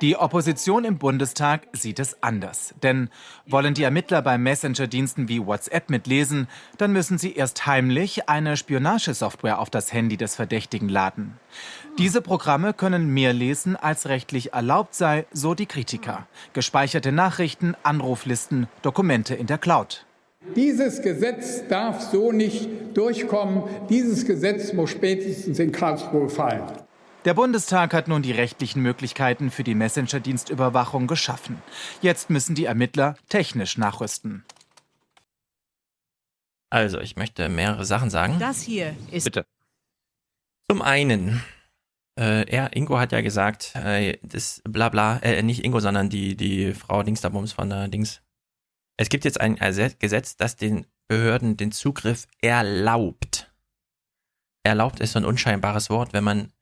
Die Opposition im Bundestag sieht es anders. Denn wollen die Ermittler bei Messenger-Diensten wie WhatsApp mitlesen, dann müssen sie erst heimlich eine Spionagesoftware auf das Handy des Verdächtigen laden. Diese Programme können mehr lesen, als rechtlich erlaubt sei, so die Kritiker. Gespeicherte Nachrichten, Anruflisten, Dokumente in der Cloud. Dieses Gesetz darf so nicht durchkommen. Dieses Gesetz muss spätestens in Karlsruhe fallen. Der Bundestag hat nun die rechtlichen Möglichkeiten für die Messenger-Dienstüberwachung geschaffen. Jetzt müssen die Ermittler technisch nachrüsten. Also, ich möchte mehrere Sachen sagen. Das hier ist. Bitte. Zum einen, äh, er, Ingo hat ja gesagt, äh, das Blabla, äh, nicht Ingo, sondern die, die Frau Dingsterbums von der Dings. Es gibt jetzt ein Gesetz, das den Behörden den Zugriff erlaubt. Erlaubt ist so ein unscheinbares Wort, wenn man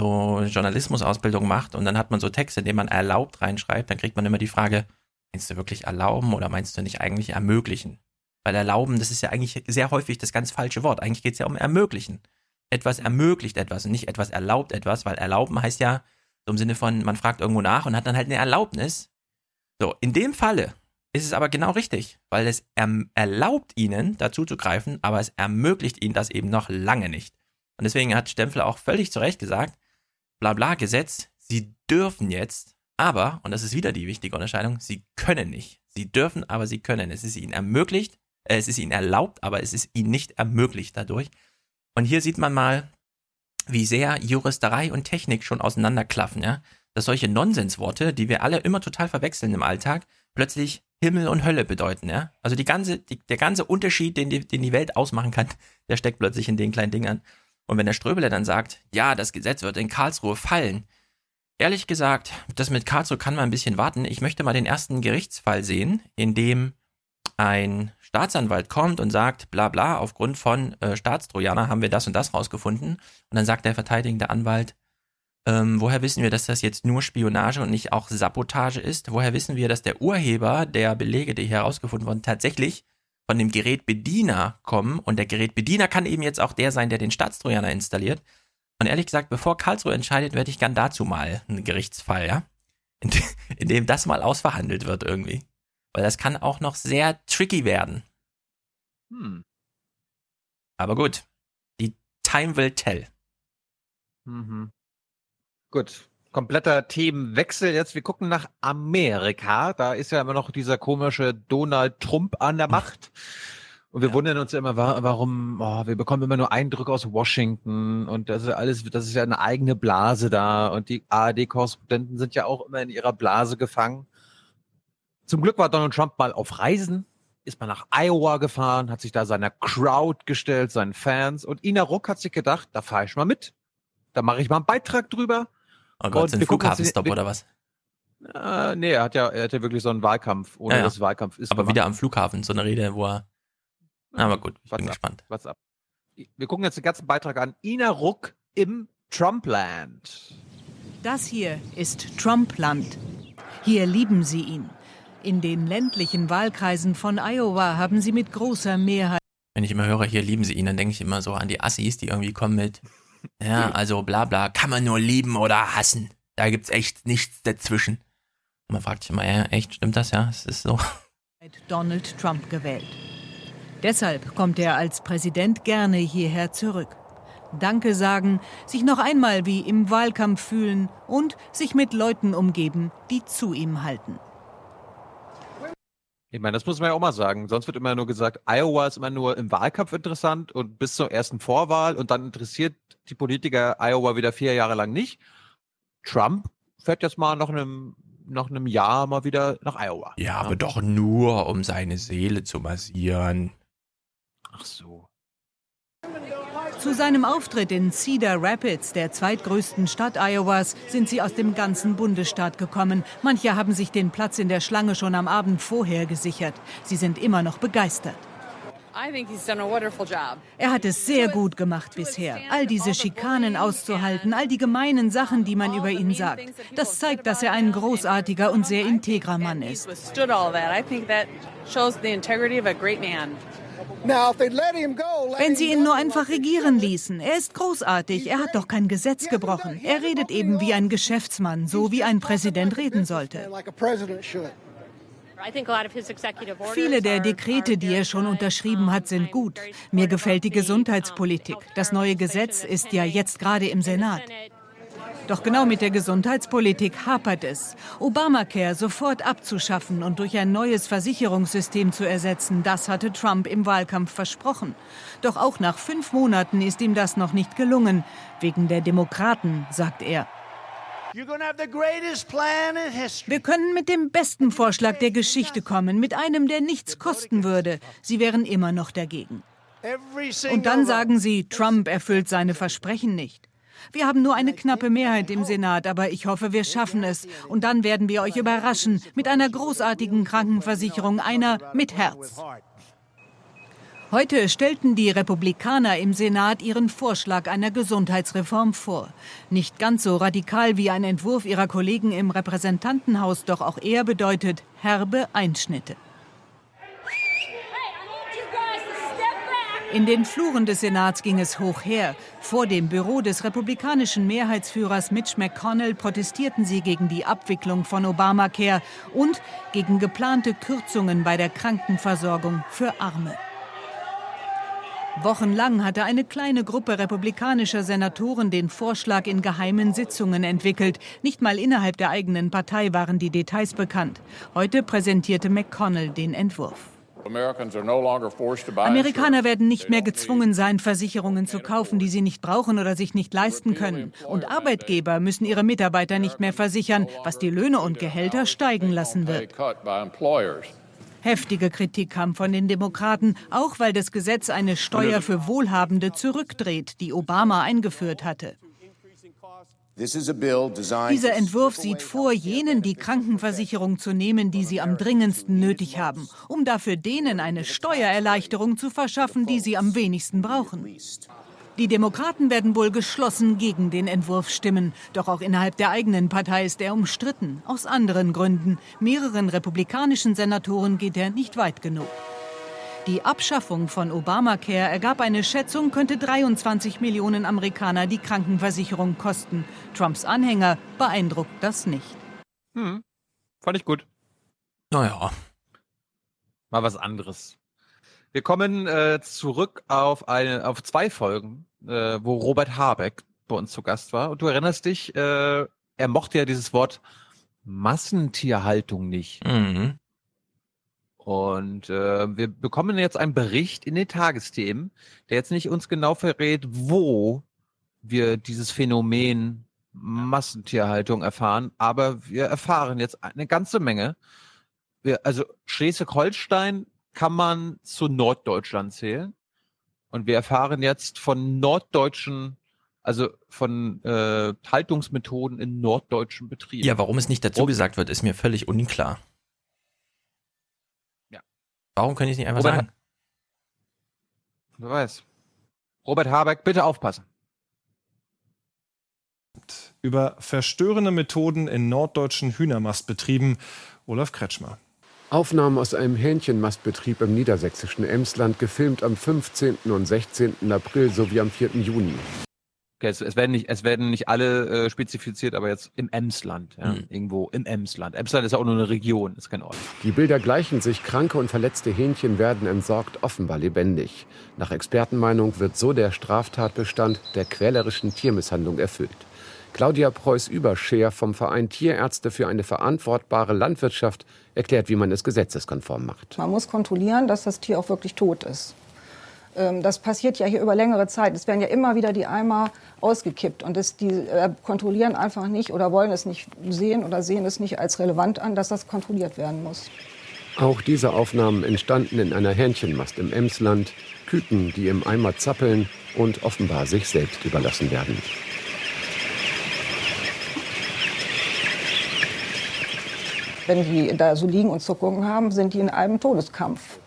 so Journalismusausbildung macht und dann hat man so Texte, in denen man erlaubt reinschreibt, dann kriegt man immer die Frage, meinst du wirklich erlauben oder meinst du nicht eigentlich ermöglichen? Weil erlauben, das ist ja eigentlich sehr häufig das ganz falsche Wort. Eigentlich geht es ja um ermöglichen. Etwas ermöglicht etwas und nicht etwas erlaubt etwas, weil erlauben heißt ja so im Sinne von, man fragt irgendwo nach und hat dann halt eine Erlaubnis. So, in dem Falle ist es aber genau richtig, weil es erlaubt ihnen, dazu zu greifen, aber es ermöglicht ihnen das eben noch lange nicht. Und deswegen hat Stempfler auch völlig zu Recht gesagt, Blabla Gesetz, sie dürfen jetzt, aber, und das ist wieder die wichtige Unterscheidung, sie können nicht. Sie dürfen, aber sie können. Es ist ihnen ermöglicht, äh, es ist ihnen erlaubt, aber es ist ihnen nicht ermöglicht dadurch. Und hier sieht man mal, wie sehr Juristerei und Technik schon auseinanderklaffen, ja. Dass solche Nonsensworte, die wir alle immer total verwechseln im Alltag, plötzlich Himmel und Hölle bedeuten, ja. Also die ganze, die, der ganze Unterschied, den die, den die Welt ausmachen kann, <laughs> der steckt plötzlich in den kleinen Dingern. Und wenn der Ströbele dann sagt, ja, das Gesetz wird in Karlsruhe fallen, ehrlich gesagt, das mit Karlsruhe kann man ein bisschen warten. Ich möchte mal den ersten Gerichtsfall sehen, in dem ein Staatsanwalt kommt und sagt, bla bla, aufgrund von äh, Staatstrojaner haben wir das und das rausgefunden. Und dann sagt der verteidigende Anwalt, ähm, woher wissen wir, dass das jetzt nur Spionage und nicht auch Sabotage ist? Woher wissen wir, dass der Urheber der Belege, die hier herausgefunden wurden, tatsächlich von dem Gerätbediener kommen und der Gerätbediener kann eben jetzt auch der sein, der den Staatstrojaner installiert. Und ehrlich gesagt, bevor Karlsruhe entscheidet, werde ich gern dazu mal einen Gerichtsfall, ja, in, de in dem das mal ausverhandelt wird irgendwie. Weil das kann auch noch sehr tricky werden. Hm. Aber gut, die Time will tell. Mhm. Gut, kompletter Themenwechsel jetzt. Wir gucken nach Amerika. Da ist ja immer noch dieser komische Donald Trump an der Macht. Und wir ja. wundern uns ja immer, warum, oh, wir bekommen immer nur Eindrücke aus Washington und das ist alles, das ist ja eine eigene Blase da und die ARD-Korrespondenten sind ja auch immer in ihrer Blase gefangen. Zum Glück war Donald Trump mal auf Reisen, ist mal nach Iowa gefahren, hat sich da seiner Crowd gestellt, seinen Fans und Ina Ruck hat sich gedacht, da fahre ich mal mit. Da mache ich mal einen Beitrag drüber Oh Gott, sind Flughafenstop oder was? Äh, nee, er hat ja, er hat ja wirklich so einen Wahlkampf, ohne Ja, ja. dass Wahlkampf ist. Aber gemacht. wieder am Flughafen, so eine Rede, wo er. Aber gut, ich bin What's up? gespannt. What's up? Wir gucken jetzt den ganzen Beitrag an. Ina Ruck im Trumpland. Das hier ist Trumpland. Hier lieben sie ihn. In den ländlichen Wahlkreisen von Iowa haben sie mit großer Mehrheit Wenn ich immer höre, hier lieben sie ihn, dann denke ich immer so an die Assis, die irgendwie kommen mit, ja, also bla bla, kann man nur lieben oder hassen. Da gibt's echt nichts dazwischen. Und man fragt sich immer, ja, echt, stimmt das? Ja, es ist so. Donald Trump gewählt. Deshalb kommt er als Präsident gerne hierher zurück. Danke sagen, sich noch einmal wie im Wahlkampf fühlen und sich mit Leuten umgeben, die zu ihm halten. Ich meine, das muss man ja auch mal sagen. Sonst wird immer nur gesagt, Iowa ist immer nur im Wahlkampf interessant und bis zur ersten Vorwahl und dann interessiert die Politiker Iowa wieder vier Jahre lang nicht. Trump fährt jetzt mal nach einem, nach einem Jahr mal wieder nach Iowa. Ja, aber doch nur, um seine Seele zu massieren. Ach so. Zu seinem Auftritt in Cedar Rapids, der zweitgrößten Stadt Iowas, sind sie aus dem ganzen Bundesstaat gekommen. Manche haben sich den Platz in der Schlange schon am Abend vorher gesichert. Sie sind immer noch begeistert. Er hat es sehr gut gemacht bisher. All diese Schikanen auszuhalten, all die gemeinen Sachen, die man über ihn sagt. Das zeigt, dass er ein großartiger und sehr integrer Mann ist. Wenn sie ihn nur einfach regieren ließen. Er ist großartig. Er hat doch kein Gesetz gebrochen. Er redet eben wie ein Geschäftsmann, so wie ein Präsident reden sollte. Viele der Dekrete, die er schon unterschrieben hat, sind gut. Mir gefällt die Gesundheitspolitik. Das neue Gesetz ist ja jetzt gerade im Senat. Doch genau mit der Gesundheitspolitik hapert es. Obamacare sofort abzuschaffen und durch ein neues Versicherungssystem zu ersetzen, das hatte Trump im Wahlkampf versprochen. Doch auch nach fünf Monaten ist ihm das noch nicht gelungen. Wegen der Demokraten, sagt er. Wir können mit dem besten Vorschlag der Geschichte kommen, mit einem, der nichts kosten würde. Sie wären immer noch dagegen. Und dann sagen sie, Trump erfüllt seine Versprechen nicht. Wir haben nur eine knappe Mehrheit im Senat, aber ich hoffe, wir schaffen es. Und dann werden wir euch überraschen mit einer großartigen Krankenversicherung, einer mit Herz. Heute stellten die Republikaner im Senat ihren Vorschlag einer Gesundheitsreform vor. Nicht ganz so radikal wie ein Entwurf ihrer Kollegen im Repräsentantenhaus, doch auch er bedeutet herbe Einschnitte. In den Fluren des Senats ging es hoch her. Vor dem Büro des republikanischen Mehrheitsführers Mitch McConnell protestierten sie gegen die Abwicklung von Obamacare und gegen geplante Kürzungen bei der Krankenversorgung für Arme. Wochenlang hatte eine kleine Gruppe republikanischer Senatoren den Vorschlag in geheimen Sitzungen entwickelt. Nicht mal innerhalb der eigenen Partei waren die Details bekannt. Heute präsentierte McConnell den Entwurf. Amerikaner werden nicht mehr gezwungen sein, Versicherungen zu kaufen, die sie nicht brauchen oder sich nicht leisten können. Und Arbeitgeber müssen ihre Mitarbeiter nicht mehr versichern, was die Löhne und Gehälter steigen lassen wird. Heftige Kritik kam von den Demokraten, auch weil das Gesetz eine Steuer für Wohlhabende zurückdreht, die Obama eingeführt hatte. Dieser Entwurf sieht vor, jenen die Krankenversicherung zu nehmen, die sie am dringendsten nötig haben, um dafür denen eine Steuererleichterung zu verschaffen, die sie am wenigsten brauchen. Die Demokraten werden wohl geschlossen gegen den Entwurf stimmen. Doch auch innerhalb der eigenen Partei ist er umstritten. Aus anderen Gründen. Mehreren republikanischen Senatoren geht er nicht weit genug. Die Abschaffung von Obamacare ergab eine Schätzung, könnte 23 Millionen Amerikaner die Krankenversicherung kosten. Trumps Anhänger beeindruckt das nicht. Hm, fand ich gut. Naja. Mal was anderes. Wir kommen äh, zurück auf eine, auf zwei Folgen, äh, wo Robert Habeck bei uns zu Gast war. Und du erinnerst dich, äh, er mochte ja dieses Wort Massentierhaltung nicht. Mhm. Und äh, wir bekommen jetzt einen Bericht in den Tagesthemen, der jetzt nicht uns genau verrät, wo wir dieses Phänomen Massentierhaltung erfahren, aber wir erfahren jetzt eine ganze Menge. Wir, also Schleswig-Holstein kann man zu Norddeutschland zählen. Und wir erfahren jetzt von norddeutschen Also von äh, Haltungsmethoden in norddeutschen Betrieben. Ja, warum es nicht dazu gesagt wird, ist mir völlig unklar. Warum kann ich es nicht einfach Robert sagen? Wer weiß. Robert Habeck, bitte aufpassen. Über verstörende Methoden in norddeutschen Hühnermastbetrieben. Olaf Kretschmer. Aufnahmen aus einem Hähnchenmastbetrieb im niedersächsischen Emsland, gefilmt am 15. und 16. April sowie am 4. Juni. Okay, es, es werden nicht, es werden nicht alle äh, spezifiziert, aber jetzt im Emsland, ja, Mhm. irgendwo im Emsland. Emsland ist ja auch nur eine Region, ist kein Ort. Die Bilder gleichen sich. Kranke und verletzte Hähnchen werden entsorgt, offenbar lebendig. Nach Expertenmeinung wird so der Straftatbestand der quälerischen Tiermisshandlung erfüllt. Claudia Preuß-Überscher vom Verein Tierärzte für eine verantwortbare Landwirtschaft erklärt, wie man es gesetzeskonform macht. Man muss kontrollieren, dass das Tier auch wirklich tot ist. Ähm, Das passiert ja hier über längere Zeit. Es werden ja immer wieder die Eimer ausgekippt. Und das, die äh, kontrollieren einfach nicht oder wollen es nicht sehen oder sehen es nicht als relevant an, dass das kontrolliert werden muss. Auch diese Aufnahmen entstanden in einer Hähnchenmast im Emsland. Küken, die im Eimer zappeln und offenbar sich selbst überlassen werden. Wenn die da so liegen und Zuckungen haben, sind die in einem Todeskampf.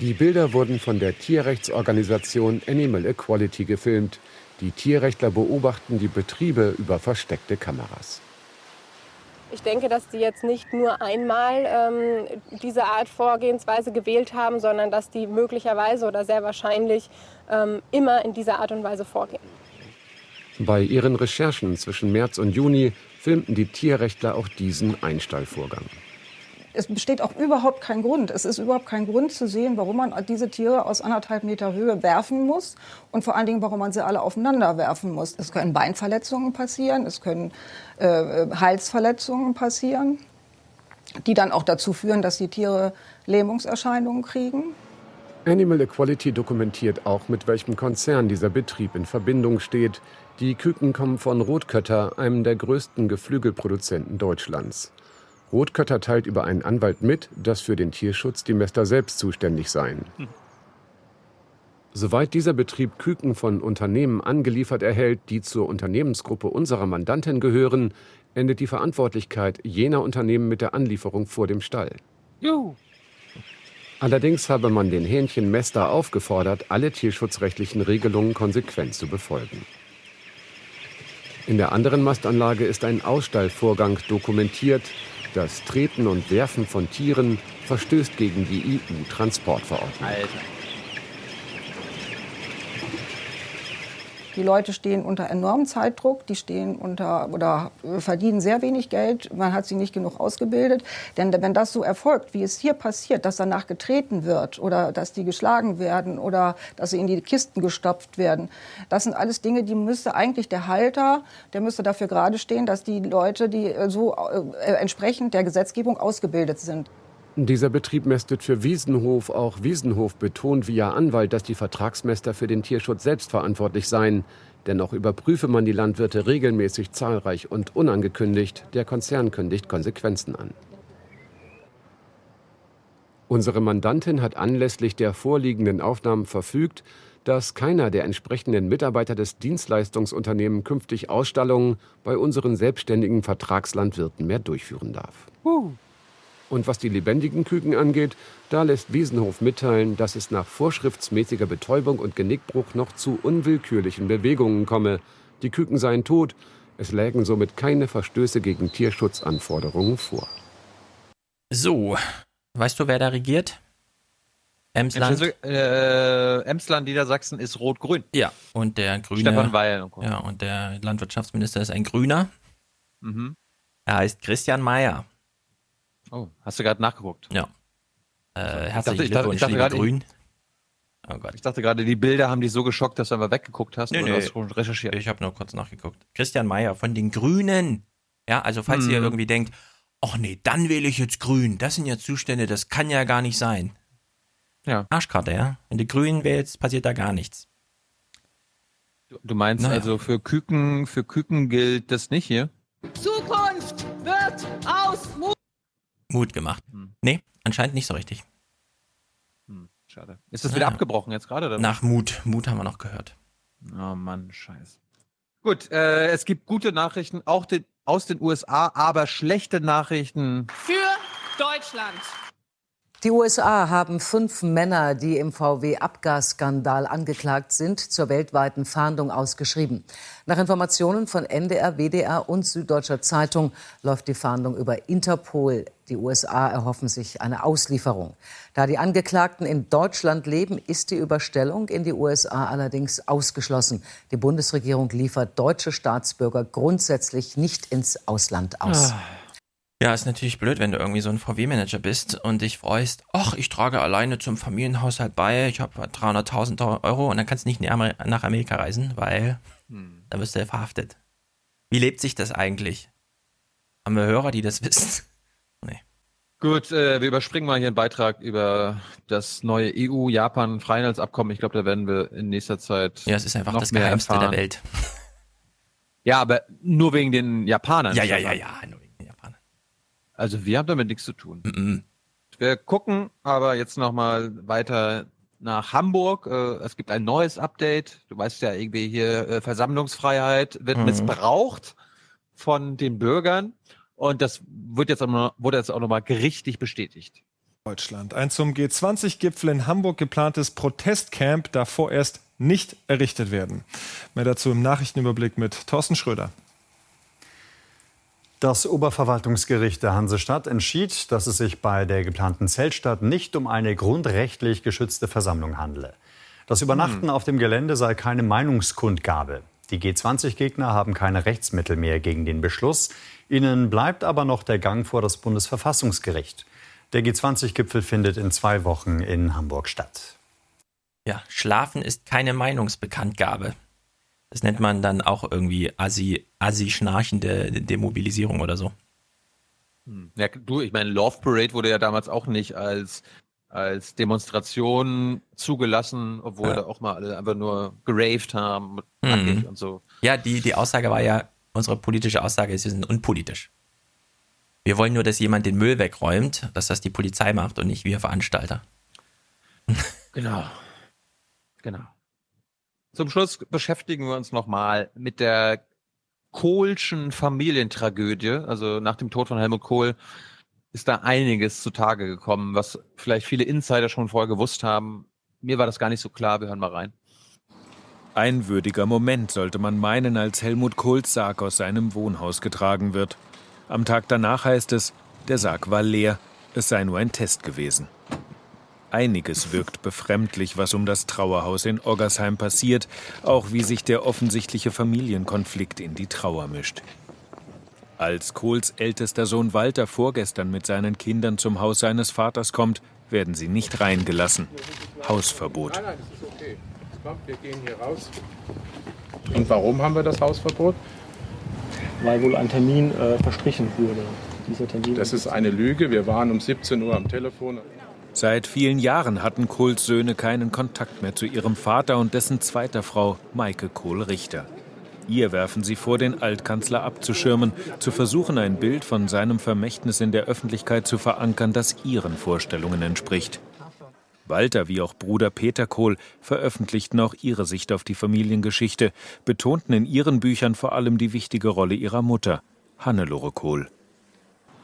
Die Bilder wurden von der Tierrechtsorganisation Animal Equality gefilmt. Die Tierrechtler beobachten die Betriebe über versteckte Kameras. Ich denke, dass die jetzt nicht nur einmal ähm, diese Art Vorgehensweise gewählt haben, sondern dass die möglicherweise oder sehr wahrscheinlich ähm, immer in dieser Art und Weise vorgehen. Bei ihren Recherchen zwischen März und Juni filmten die Tierrechtler auch diesen Einstallvorgang. Es besteht auch überhaupt kein Grund. Es ist überhaupt kein Grund zu sehen, warum man diese Tiere aus anderthalb Meter Höhe werfen muss und vor allen Dingen, warum man sie alle aufeinander werfen muss. Es können Beinverletzungen passieren, es können äh, Halsverletzungen passieren, die dann auch dazu führen, dass die Tiere Lähmungserscheinungen kriegen. Animal Equality dokumentiert auch, mit welchem Konzern dieser Betrieb in Verbindung steht. Die Küken kommen von Rotkötter, einem der größten Geflügelproduzenten Deutschlands. Rotkötter teilt über einen Anwalt mit, dass für den Tierschutz die Mäster selbst zuständig seien. Soweit dieser Betrieb Küken von Unternehmen angeliefert erhält, die zur Unternehmensgruppe unserer Mandantin gehören, endet die Verantwortlichkeit jener Unternehmen mit der Anlieferung vor dem Stall. Juhu. Allerdings habe man den Hähnchenmäster aufgefordert, alle tierschutzrechtlichen Regelungen konsequent zu befolgen. In der anderen Mastanlage ist ein Ausstallvorgang dokumentiert. Das Treten und Werfen von Tieren verstößt gegen die EU-Transportverordnung. Die Leute stehen unter enormem Zeitdruck, die stehen unter oder verdienen sehr wenig Geld, man hat sie nicht genug ausgebildet. Denn wenn das so erfolgt, wie es hier passiert, dass danach getreten wird oder dass die geschlagen werden oder dass sie in die Kisten gestopft werden, das sind alles Dinge, die müsste eigentlich der Halter, der müsste dafür gerade stehen, dass die Leute, die so äh, entsprechend der Gesetzgebung ausgebildet sind. Dieser Betrieb mästet für Wiesenhof. Auch Wiesenhof betont via Anwalt, dass die Vertragsmäster für den Tierschutz selbst verantwortlich seien. Dennoch überprüfe man die Landwirte regelmäßig zahlreich und unangekündigt. Der Konzern kündigt Konsequenzen an. Unsere Mandantin hat anlässlich der vorliegenden Aufnahmen verfügt, dass keiner der entsprechenden Mitarbeiter des Dienstleistungsunternehmens künftig Ausstallungen bei unseren selbstständigen Vertragslandwirten mehr durchführen darf. Und was die lebendigen Küken angeht, da lässt Wiesenhof mitteilen, dass es nach vorschriftsmäßiger Betäubung und Genickbruch noch zu unwillkürlichen Bewegungen komme. Die Küken seien tot, es lägen somit keine Verstöße gegen Tierschutzanforderungen vor. So, weißt du, wer da regiert? Emsland? Äh, Emsland, Niedersachsen ist rot-grün. Ja, und der Grüne. Stefan Weil und Co. Ja, und der Landwirtschaftsminister ist ein Grüner. Mhm. Er heißt Christian Mayer. Oh, hast du gerade nachgeguckt? Ja. Äh, Ich herzlichen dachte- ich dachte- Glückwunsch, ich dachte Grün. Oh Gott. Ich dachte gerade, die Bilder haben dich so geschockt, dass du einfach weggeguckt hast. Nee, oder nee. hast du recherchiert? Ich habe nur kurz nachgeguckt. Christian Mayer von den Grünen. Ja, also falls ihr Mhm. irgendwie denkt, ach nee, dann wähle ich jetzt Grün. Das sind ja Zustände, das kann ja gar nicht sein. Ja. Arschkarte, ja. Wenn du Grün wählst, passiert da gar nichts. Du meinst Naja. also für Küken, für Küken gilt das nicht hier? Zukunft wird aus Mut. Mut gemacht. Nee, anscheinend nicht so richtig. Schade. Ist das wieder Ja. abgebrochen jetzt gerade? oder? Nach Mut. Mut haben wir noch gehört. Oh Mann, scheiße. Gut, äh, es gibt gute Nachrichten auch den, aus den USA, aber schlechte Nachrichten. Für Deutschland. Die USA haben fünf Männer, die im VW-Abgasskandal angeklagt sind, zur weltweiten Fahndung ausgeschrieben. Nach Informationen von NDR, WDR und Süddeutscher Zeitung läuft die Fahndung über Interpol. Die USA erhoffen sich eine Auslieferung. Da die Angeklagten in Deutschland leben, ist die Überstellung in die USA allerdings ausgeschlossen. Die Bundesregierung liefert deutsche Staatsbürger grundsätzlich nicht ins Ausland aus. Ah. Ja, ist natürlich blöd, wenn du irgendwie so ein VW-Manager bist und dich freust, ach, ich trage alleine zum Familienhaushalt bei, ich habe 300.000 Euro und dann kannst du nicht nach Amerika reisen, weil hm. dann wirst du ja verhaftet. Wie lebt sich das eigentlich? Haben wir Hörer, die das <laughs> wissen? nee. Gut, äh, wir überspringen mal hier einen Beitrag über das neue EU-Japan-Freihandelsabkommen. Ich glaube, da werden wir in nächster Zeit. Ja, es ist einfach das Geheimste erfahren. der Welt. Ja, aber nur wegen den Japanern. Ja, ja, ja, ja. Also wir haben damit nichts zu tun. Mhm. Wir gucken aber jetzt nochmal weiter nach Hamburg. Äh, es gibt ein neues Update. Du weißt ja irgendwie hier, äh, Versammlungsfreiheit wird mhm. missbraucht von den Bürgern. Und das wird jetzt auch noch, wurde jetzt auch nochmal gerichtlich bestätigt. Deutschland. Ein zum G20-Gipfel in Hamburg geplantes Protestcamp darf vorerst nicht errichtet werden. Mehr dazu im Nachrichtenüberblick mit Thorsten Schröder. Das Oberverwaltungsgericht der Hansestadt entschied, dass es sich bei der geplanten Zeltstadt nicht um eine grundrechtlich geschützte Versammlung handle. Das Übernachten hm. auf dem Gelände sei keine Meinungskundgabe. Die G20-Gegner haben keine Rechtsmittel mehr gegen den Beschluss. Ihnen bleibt aber noch der Gang vor das Bundesverfassungsgericht. Der G20-Gipfel findet in zwei Wochen in Hamburg statt. Ja, Schlafen ist keine Meinungsbekanntgabe. Das nennt man dann auch irgendwie assi, assi schnarchende Demobilisierung oder so. Hm. Ja, du, ich meine, Love Parade wurde ja damals auch nicht als, als Demonstration zugelassen, obwohl ja. da auch mal alle einfach nur geraved haben mhm. und so. Ja, die, die Aussage war ja, unsere politische Aussage ist, wir sind unpolitisch. Wir wollen nur, dass jemand den Müll wegräumt, dass das die Polizei macht und nicht wir Veranstalter. Genau. Genau. Zum Schluss beschäftigen wir uns nochmal mit der Kohlschen Familientragödie. Also nach dem Tod von Helmut Kohl ist da einiges zutage gekommen, was vielleicht viele Insider schon vorher gewusst haben. Mir war das gar nicht so klar. Wir hören mal rein. Ein würdiger Moment sollte man meinen, als Helmut Kohls Sarg aus seinem Wohnhaus getragen wird. Am Tag danach heißt es, der Sarg war leer, es sei nur ein Test gewesen. Einiges wirkt befremdlich, was um das Trauerhaus in Oggersheim passiert, auch wie sich der offensichtliche Familienkonflikt in die Trauer mischt. Als Kohls ältester Sohn Walter vorgestern mit seinen Kindern zum Haus seines Vaters kommt, werden sie nicht reingelassen. Hausverbot. Nein, nein, das ist okay. Kommt, wir gehen hier raus. Und warum haben wir das Hausverbot? Weil wohl ein Termin äh, verstrichen wurde. Dieser Termin das ist eine Lüge. Wir waren um 17 Uhr am Telefon. Seit vielen Jahren hatten Kohls Söhne keinen Kontakt mehr zu ihrem Vater und dessen zweiter Frau, Maike Kohl-Richter. Ihr werfen sie vor, den Altkanzler abzuschirmen, zu versuchen, ein Bild von seinem Vermächtnis in der Öffentlichkeit zu verankern, das ihren Vorstellungen entspricht. Walter wie auch Bruder Peter Kohl veröffentlichten auch ihre Sicht auf die Familiengeschichte, betonten in ihren Büchern vor allem die wichtige Rolle ihrer Mutter, Hannelore Kohl.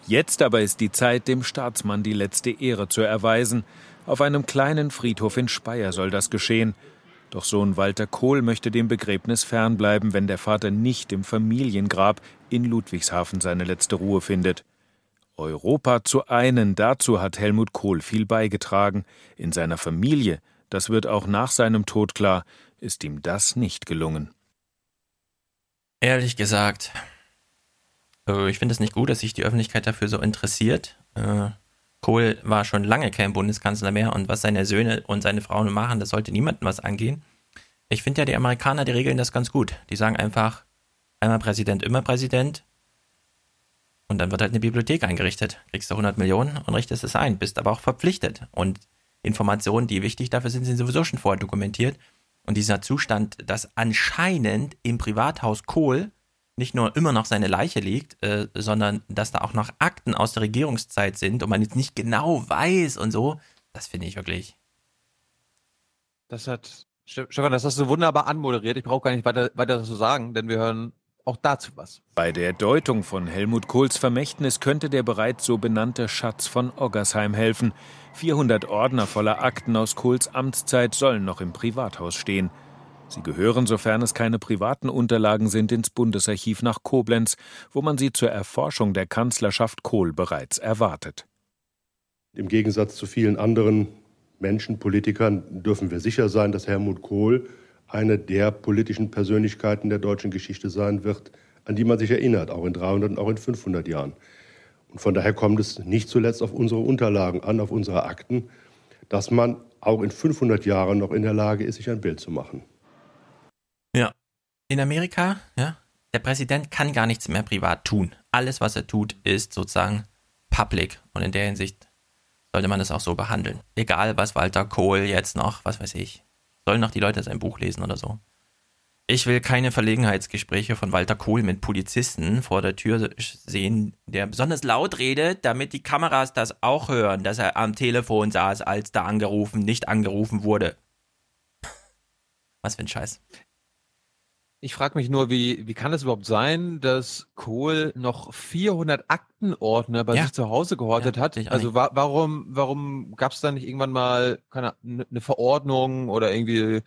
Jetzt aber ist die Zeit, dem Staatsmann die letzte Ehre zu erweisen. Auf einem kleinen Friedhof in Speyer soll das geschehen. Doch Sohn Walter Kohl möchte dem Begräbnis fernbleiben, wenn der Vater nicht im Familiengrab in Ludwigshafen seine letzte Ruhe findet. Europa zu einen, dazu hat Helmut Kohl viel beigetragen. In seiner Familie, das wird auch nach seinem Tod klar, ist ihm das nicht gelungen. Ehrlich gesagt, äh, ich finde es nicht gut, dass sich die Öffentlichkeit dafür so interessiert. Äh, Kohl war schon lange kein Bundeskanzler mehr und was seine Söhne und seine Frauen machen, das sollte niemandem was angehen. Ich finde ja, die Amerikaner, die regeln das ganz gut. Die sagen einfach, einmal Präsident, immer Präsident. Und dann wird halt eine Bibliothek eingerichtet. Kriegst du 100 Millionen und richtest es ein, bist aber auch verpflichtet. Und Informationen, die wichtig dafür sind, sind sowieso schon vorher dokumentiert. Und dieser Zustand, dass anscheinend im Privathaus Kohl nicht nur immer noch seine Leiche liegt, äh, sondern dass da auch noch Akten aus der Regierungszeit sind und man jetzt nicht genau weiß und so, das finde ich wirklich. Das hat Stefan, das hast du wunderbar anmoderiert. Ich brauche gar nicht weiter, weiter zu sagen, denn wir hören auch dazu was. Bei der Deutung von Helmut Kohls Vermächtnis könnte der bereits so benannte Schatz von Oggersheim helfen. 400 Ordner voller Akten aus Kohls Amtszeit sollen noch im Privathaus stehen. Sie gehören, sofern es keine privaten Unterlagen sind, ins Bundesarchiv nach Koblenz, wo man sie zur Erforschung der Kanzlerschaft Kohl bereits erwartet. Im Gegensatz zu vielen anderen Menschen, Politikern, dürfen wir sicher sein, dass Helmut Kohl eine der politischen Persönlichkeiten der deutschen Geschichte sein wird, an die man sich erinnert, auch in 300 und auch in 500 Jahren. Und von daher kommt es nicht zuletzt auf unsere Unterlagen an, auf unsere Akten, dass man auch in 500 Jahren noch in der Lage ist, sich ein Bild zu machen. Ja. In Amerika, ja, der Präsident kann gar nichts mehr privat tun. Alles, was er tut, ist sozusagen public. Und in der Hinsicht sollte man das auch so behandeln. Egal, was Walter Kohl jetzt noch, was weiß ich, sollen noch die Leute sein Buch lesen oder so. Ich will keine Verlegenheitsgespräche von Walter Kohl mit Polizisten vor der Tür sehen, der besonders laut redet, damit die Kameras das auch hören, dass er am Telefon saß, als da angerufen, nicht angerufen wurde. Was für ein Scheiß. Ich frage mich nur, wie, wie kann es überhaupt sein, dass Kohl noch 400 Aktenordner bei ja. sich zu Hause gehortet ja, hat? Also wa warum, warum gab es da nicht irgendwann mal keine eine Verordnung oder irgendwie,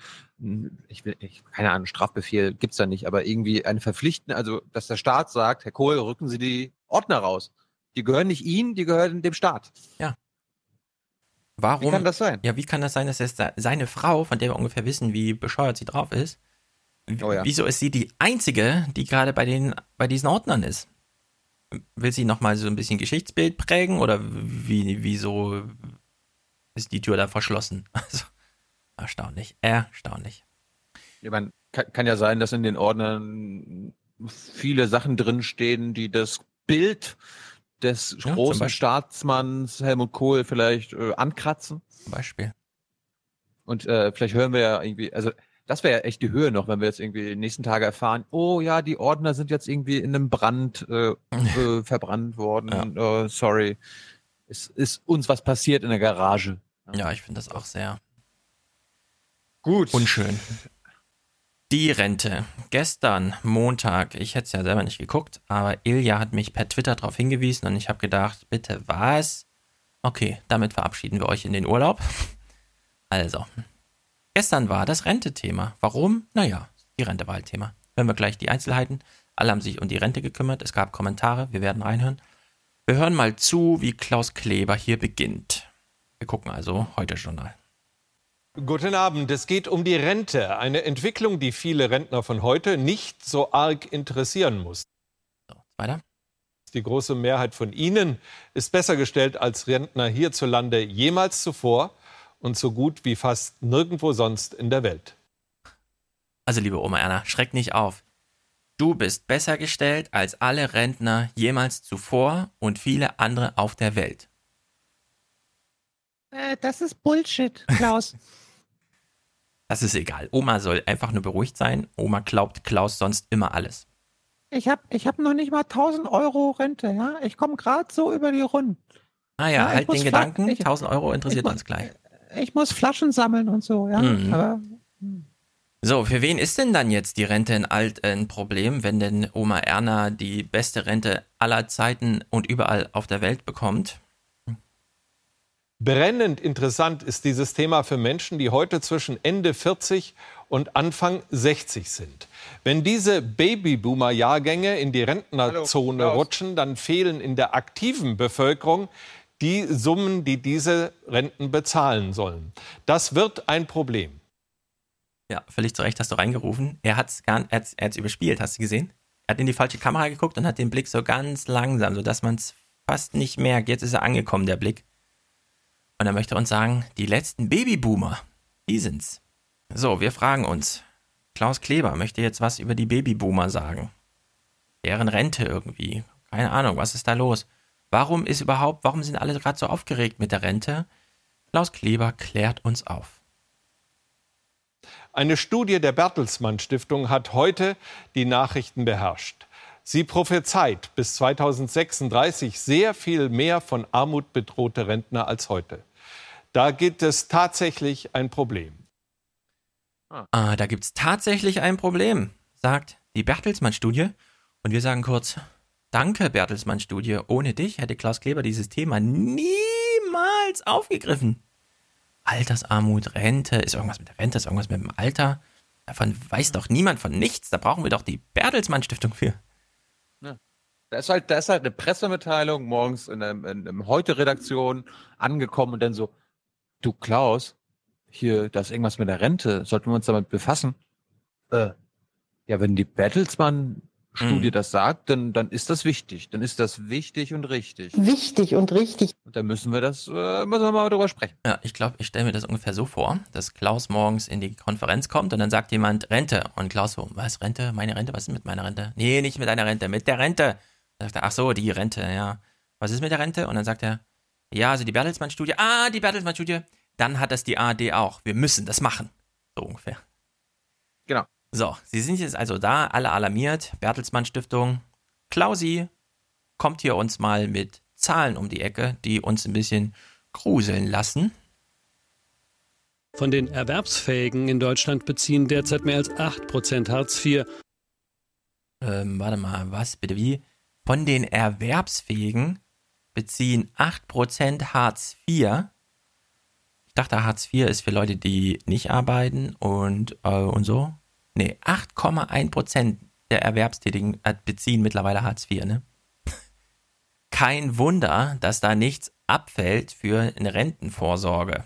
ich will, ich, keine Ahnung, Strafbefehl gibt's da nicht, aber irgendwie eine verpflichtende, also dass der Staat sagt, Herr Kohl, rücken Sie die Ordner raus. Die gehören nicht Ihnen, die gehören dem Staat. Ja. Warum? Wie kann das sein? Ja, wie kann das sein, dass es seine Frau, von der wir ungefähr wissen, wie bescheuert sie drauf ist, Oh ja. Wieso ist sie die einzige, die gerade bei den bei diesen Ordnern ist? Will sie nochmal so ein bisschen Geschichtsbild prägen oder wie, wieso ist die Tür da verschlossen? <laughs> Also, erstaunlich, erstaunlich. Ich meine, kann, kann ja sein, dass in den Ordnern viele Sachen drinstehen, die das Bild des ja, großen Staatsmanns Helmut Kohl vielleicht äh, ankratzen. Zum Beispiel. Und äh, vielleicht hören wir ja irgendwie, also das wäre ja echt die Höhe noch, wenn wir jetzt irgendwie die nächsten Tage erfahren, oh ja, die Ordner sind jetzt irgendwie in einem Brand äh, <laughs> äh, verbrannt worden. Ja. Uh, sorry. Es ist uns was passiert in der Garage. Ja, ich finde das auch sehr gut. Unschön. Die Rente. Gestern, Montag, ich hätte es ja selber nicht geguckt, aber Ilja hat mich per Twitter darauf hingewiesen und ich habe gedacht, bitte was? Okay, damit verabschieden wir euch in den Urlaub. <laughs> Also, Gestern war das Rente-Thema. Warum? Naja, die Rente war halt Thema. Hören wir gleich die Einzelheiten. Alle haben sich um die Rente gekümmert. Es gab Kommentare. Wir werden reinhören. Wir hören mal zu, wie Klaus Kleber hier beginnt. Wir gucken also heute Journal. Guten Abend. Es geht um die Rente. Eine Entwicklung, die viele Rentner von heute nicht so arg interessieren muss. So, weiter. Die große Mehrheit von Ihnen ist besser gestellt als Rentner hierzulande jemals zuvor und so gut wie fast nirgendwo sonst in der Welt. Also liebe Oma Erna, schreck nicht auf. Du bist besser gestellt als alle Rentner jemals zuvor und viele andere auf der Welt. Äh, das ist Bullshit, Klaus. <laughs> das ist egal. Oma soll einfach nur beruhigt sein. Oma glaubt Klaus sonst immer alles. Ich habe ich hab noch nicht mal 1000 Euro Rente, ja? Ich komme gerade so über die Runden. Ah ja, ja halt den Gedanken, ich, 1000 Euro interessiert uns gleich ich muss Flaschen sammeln und so, ja. Mhm. Aber, hm. So, für wen ist denn dann jetzt die Rente in Alt ein Problem, wenn denn Oma Erna die beste Rente aller Zeiten und überall auf der Welt bekommt? Brennend interessant ist dieses Thema für Menschen, die heute zwischen Ende 40 und Anfang 60 sind. Wenn diese Babyboomer-Jahrgänge in die Rentnerzone Hallo, rutschen, dann fehlen in der aktiven Bevölkerung die Summen, die diese Renten bezahlen sollen. Das wird ein Problem. Ja, völlig zu Recht hast du reingerufen. Er hat es hat's, hat's überspielt, hast du gesehen? Er hat in die falsche Kamera geguckt und hat den Blick so ganz langsam, sodass man es fast nicht merkt. Jetzt ist er angekommen, der Blick. Und er möchte uns sagen, die letzten Babyboomer, die sind's. So, wir fragen uns. Klaus Kleber möchte jetzt was über die Babyboomer sagen. Deren Rente irgendwie. Keine Ahnung, was ist da los? Warum ist überhaupt, warum sind alle gerade so aufgeregt mit der Rente? Klaus Kleber klärt uns auf. Eine Studie der Bertelsmann Stiftung hat heute die Nachrichten beherrscht. Sie prophezeit bis 2036 sehr viel mehr von Armut bedrohte Rentner als heute. Da gibt es tatsächlich ein Problem. Ah. da gibt es tatsächlich ein Problem, sagt die Bertelsmann-Studie. Und wir sagen kurz, danke Bertelsmann-Studie. Ohne dich hätte Klaus Kleber dieses Thema niemals aufgegriffen. Altersarmut, Rente, ist irgendwas mit der Rente, ist irgendwas mit dem Alter. Davon weiß doch niemand von nichts. Da brauchen wir doch die Bertelsmann-Stiftung für. Ja. Da ist halt, da ist halt eine Pressemitteilung morgens in einem, in einem Heute-Redaktion angekommen und dann so, du Klaus, hier, da ist irgendwas mit der Rente, sollten wir uns damit befassen? Äh, ja, wenn die Bertelsmann Studie Mhm. das sagt, dann, dann ist das wichtig. Dann ist das wichtig und richtig. Wichtig und richtig. Und dann müssen wir das, äh, müssen wir mal drüber sprechen. Ja, ich glaube, ich stelle mir das ungefähr so vor, dass Klaus morgens in die Konferenz kommt und dann sagt jemand Rente. Und Klaus so, was, Rente? Meine Rente? Was ist mit meiner Rente? Nee, nicht mit deiner Rente, mit der Rente. Dann sagt er, ach so, die Rente, ja. Was ist mit der Rente? Und dann sagt er, ja, also die Bertelsmann-Studie. Ah, die Bertelsmann-Studie. Dann hat das die ARD auch. Wir müssen das machen. So ungefähr. Genau. So, Sie sind jetzt also da, alle alarmiert. Bertelsmann Stiftung. Klausi kommt hier uns mal mit Zahlen um die Ecke, die uns ein bisschen gruseln lassen. Von den Erwerbsfähigen in Deutschland beziehen derzeit mehr als 8% Hartz IV. Ähm, warte mal, was bitte wie? Von den Erwerbsfähigen beziehen 8% Hartz IV. Ich dachte, Hartz IV ist für Leute, die nicht arbeiten und, äh, und so. Nee, 8,1% der Erwerbstätigen äh, beziehen mittlerweile Hartz IV, ne? <laughs> Kein Wunder, dass da nichts abfällt für eine Rentenvorsorge.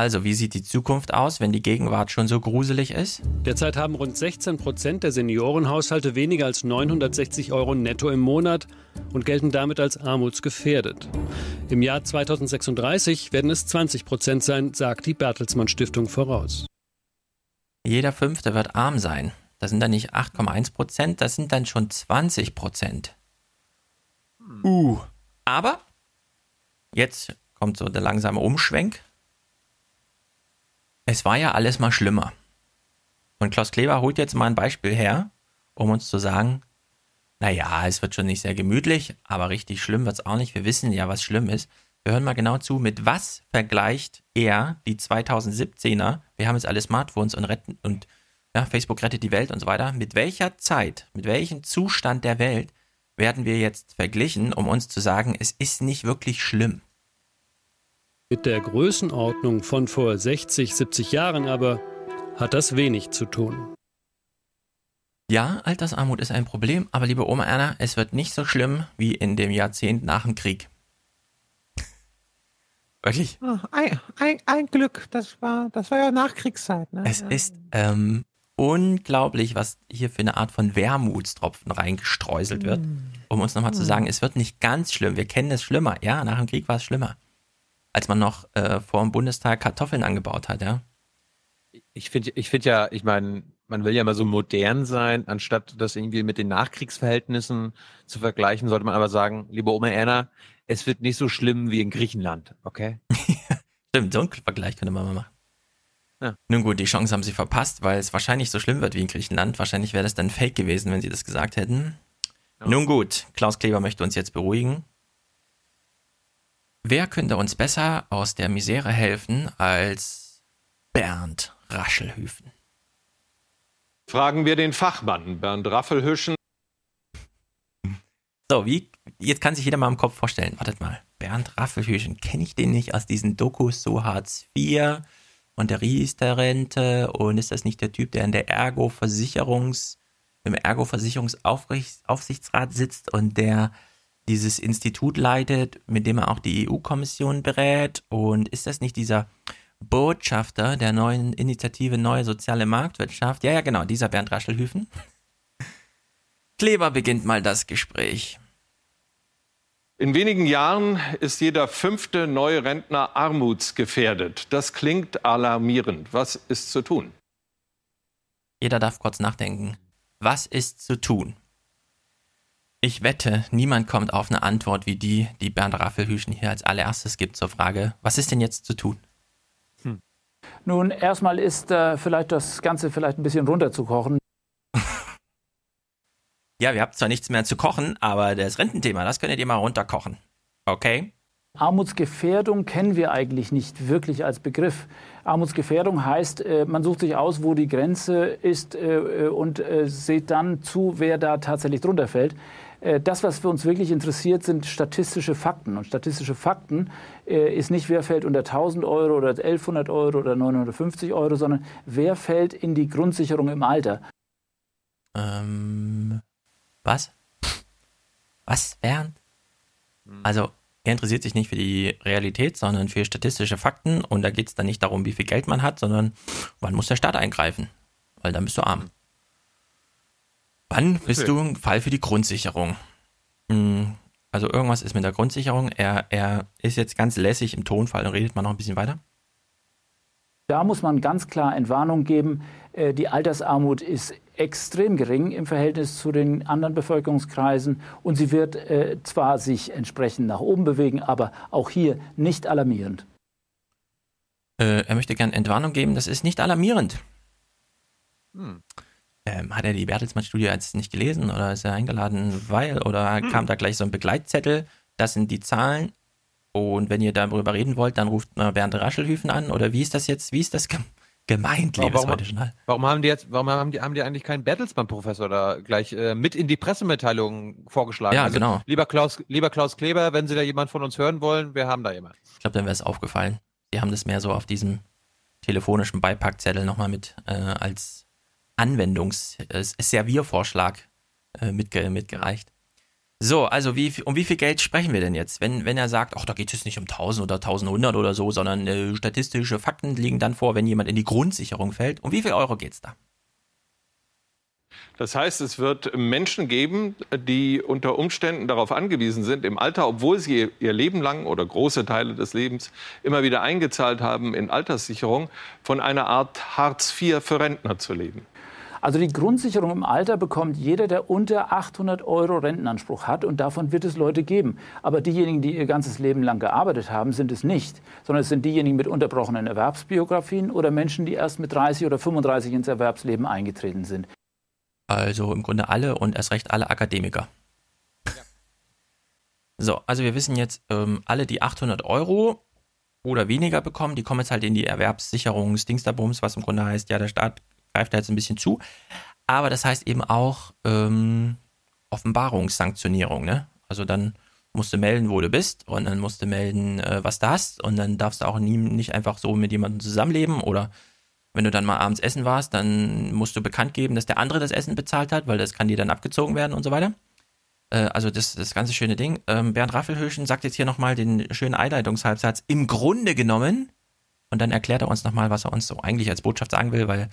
Also, wie sieht die Zukunft aus, wenn die Gegenwart schon so gruselig ist? Derzeit haben rund 16 Prozent der Seniorenhaushalte weniger als 960 Euro netto im Monat und gelten damit als armutsgefährdet. Im Jahr 2036 werden es 20 Prozent sein, sagt die Bertelsmann Stiftung voraus. Jeder Fünfte wird arm sein. Das sind dann nicht 8,1 Prozent, das sind dann schon 20 Prozent. Uh. Aber jetzt kommt so der langsame Umschwenk. Es war ja alles mal schlimmer. Und Klaus Kleber holt jetzt mal ein Beispiel her, um uns zu sagen, naja, es wird schon nicht sehr gemütlich, aber richtig schlimm wird es auch nicht. Wir wissen ja, was schlimm ist. Wir hören mal genau zu, mit was vergleicht er die 2017er, wir haben jetzt alle Smartphones und retten und ja, Facebook rettet die Welt und so weiter, mit welcher Zeit, mit welchem Zustand der Welt werden wir jetzt verglichen, um uns zu sagen, es ist nicht wirklich schlimm. Mit der Größenordnung von vor 60, 70 Jahren aber hat das wenig zu tun. Ja, Altersarmut ist ein Problem, aber liebe Oma Erna, es wird nicht so schlimm wie in dem Jahrzehnt nach dem Krieg. Wirklich? Oh, ein, ein, ein Glück, das war, das war ja Nachkriegszeit. Ne? Es ja. ist ähm, unglaublich, was hier für eine Art von Wermutstropfen reingestreuselt wird, um uns nochmal zu sagen, es wird nicht ganz schlimm. Wir kennen es schlimmer. Ja, nach dem Krieg war es schlimmer. Als man noch äh, vor dem Bundestag Kartoffeln angebaut hat, ja. Ich finde ich finde ja, ich meine, man will ja mal so modern sein, anstatt das irgendwie mit den Nachkriegsverhältnissen zu vergleichen, sollte man aber sagen, liebe Oma Erna, es wird nicht so schlimm wie in Griechenland, okay? <laughs> Stimmt, so einen Vergleich könnte man mal machen. Ja. Nun gut, die Chance haben sie verpasst, weil es wahrscheinlich so schlimm wird wie in Griechenland. Wahrscheinlich wäre das dann fake gewesen, wenn sie das gesagt hätten. Nun gut, Klaus Kleber möchte uns jetzt beruhigen. Wer könnte uns besser aus der Misere helfen als Bernd Raschelhüfen? Fragen wir den Fachmann Bernd Raffelhüschen. So, wie, jetzt kann sich jeder mal im Kopf vorstellen. Wartet mal, Bernd Raffelhüschen, kenne ich den nicht aus diesen Dokus, so Hartz IV und der Riester-Rente und ist das nicht der Typ, der in der Ergo-Versicherungs, im Ergo-Versicherungsaufsichtsrat sitzt und der dieses Institut leitet, mit dem er auch die EU-Kommission berät und ist das nicht dieser Botschafter der neuen Initiative Neue Soziale Marktwirtschaft? Ja, ja, genau, dieser Bernd Raschelhüfen. Kleber beginnt mal das Gespräch. In wenigen Jahren ist jeder fünfte neue Rentner armutsgefährdet. Das klingt alarmierend. Was ist zu tun? Jeder darf kurz nachdenken. Was ist zu tun? Ich wette, niemand kommt auf eine Antwort wie die, die Bernd Raffelhüschen hier als allererstes gibt zur Frage, was ist denn jetzt zu tun? Nun, erstmal ist äh, vielleicht das Ganze vielleicht ein bisschen runterzukochen. Ja, wir habt zwar nichts mehr zu kochen, aber das Rententhema, das könnt ihr mal runterkochen. Okay? Armutsgefährdung kennen wir eigentlich nicht wirklich als Begriff. Armutsgefährdung heißt, äh, man sucht sich aus, wo die Grenze ist äh, und sieht dann zu, wer da tatsächlich drunter fällt. Das, was für uns wirklich interessiert, sind statistische Fakten. Und statistische Fakten ist nicht, wer fällt unter 1000 Euro oder 1100 Euro oder 950 Euro, sondern wer fällt in die Grundsicherung im Alter. Ähm, was? Was, Bernd? Also, er interessiert sich nicht für die Realität, sondern für statistische Fakten. Und da geht es dann nicht darum, wie viel Geld man hat, sondern wann muss der Staat eingreifen? Weil dann bist du arm. Wann bist du ein Fall für die Grundsicherung? Hm, also irgendwas ist mit der Grundsicherung. Er, er ist jetzt ganz lässig im Tonfall und redet mal noch ein bisschen weiter. Da muss man ganz klar Entwarnung geben. Äh, die Altersarmut ist extrem gering im Verhältnis zu den anderen Bevölkerungskreisen und sie wird äh, zwar sich entsprechend nach oben bewegen, aber auch hier nicht alarmierend. Äh, er möchte gern Entwarnung geben, das ist nicht alarmierend. Hm. Ähm, hat er die Bertelsmann-Studie jetzt nicht gelesen oder ist er eingeladen, weil oder hm. kam da gleich so ein Begleitzettel? Das sind die Zahlen. Und wenn ihr darüber reden wollt, dann ruft Bernd Raschelhüfen an oder wie ist das jetzt? Wie ist das gemeint, liebes warum, Journal. Warum haben die jetzt, warum haben die, haben die eigentlich keinen Bertelsmann-Professor da gleich äh, mit in die Pressemitteilung vorgeschlagen? Ja, also, genau. Lieber Klaus, lieber Klaus Kleber, wenn Sie da jemand von uns hören wollen, wir haben da jemand. Ich glaube, dann wäre es aufgefallen. Die haben das mehr so auf diesem telefonischen Beipackzettel nochmal mit äh, als Anwendungs-Serviervorschlag äh, äh, mitge mitgereicht. So, also wie, um wie viel Geld sprechen wir denn jetzt? Wenn, wenn er sagt, ach, da geht es nicht um 1000 oder 1100 oder so, sondern äh, statistische Fakten liegen dann vor, wenn jemand in die Grundsicherung fällt. Um wie viel Euro geht es da? Das heißt, es wird Menschen geben, die unter Umständen darauf angewiesen sind, im Alter, obwohl sie ihr Leben lang oder große Teile des Lebens immer wieder eingezahlt haben in Alterssicherung, von einer Art Hartz IV für Rentner zu leben. Also die Grundsicherung im Alter bekommt jeder, der unter 800 Euro Rentenanspruch hat. Und davon wird es Leute geben. Aber diejenigen, die ihr ganzes Leben lang gearbeitet haben, sind es nicht. Sondern es sind diejenigen mit unterbrochenen Erwerbsbiografien oder Menschen, die erst mit 30 oder 35 ins Erwerbsleben eingetreten sind. Also im Grunde alle und erst recht alle Akademiker. So, also wir wissen jetzt, ähm, alle, die 800 Euro oder weniger bekommen, die kommen jetzt halt in die Erwerbssicherungsdingsterbums, was im Grunde heißt, ja, der Staat greift da jetzt ein bisschen zu. Aber das heißt eben auch ähm, Offenbarungssanktionierung. Ne? Also dann musst du melden, wo du bist und dann musst du melden, äh, was du hast und dann darfst du auch nie, nicht einfach so mit jemandem zusammenleben oder wenn du dann mal abends essen warst, dann musst du bekannt geben, dass der andere das Essen bezahlt hat, weil das kann dir dann abgezogen werden und so weiter. Äh, also das, das ganze schöne Ding. Ähm, Bernd Raffelhöschen sagt jetzt hier nochmal den schönen Einleitungshalbsatz. Im Grunde genommen, und dann erklärt er uns nochmal, was er uns so eigentlich als Botschaft sagen will, weil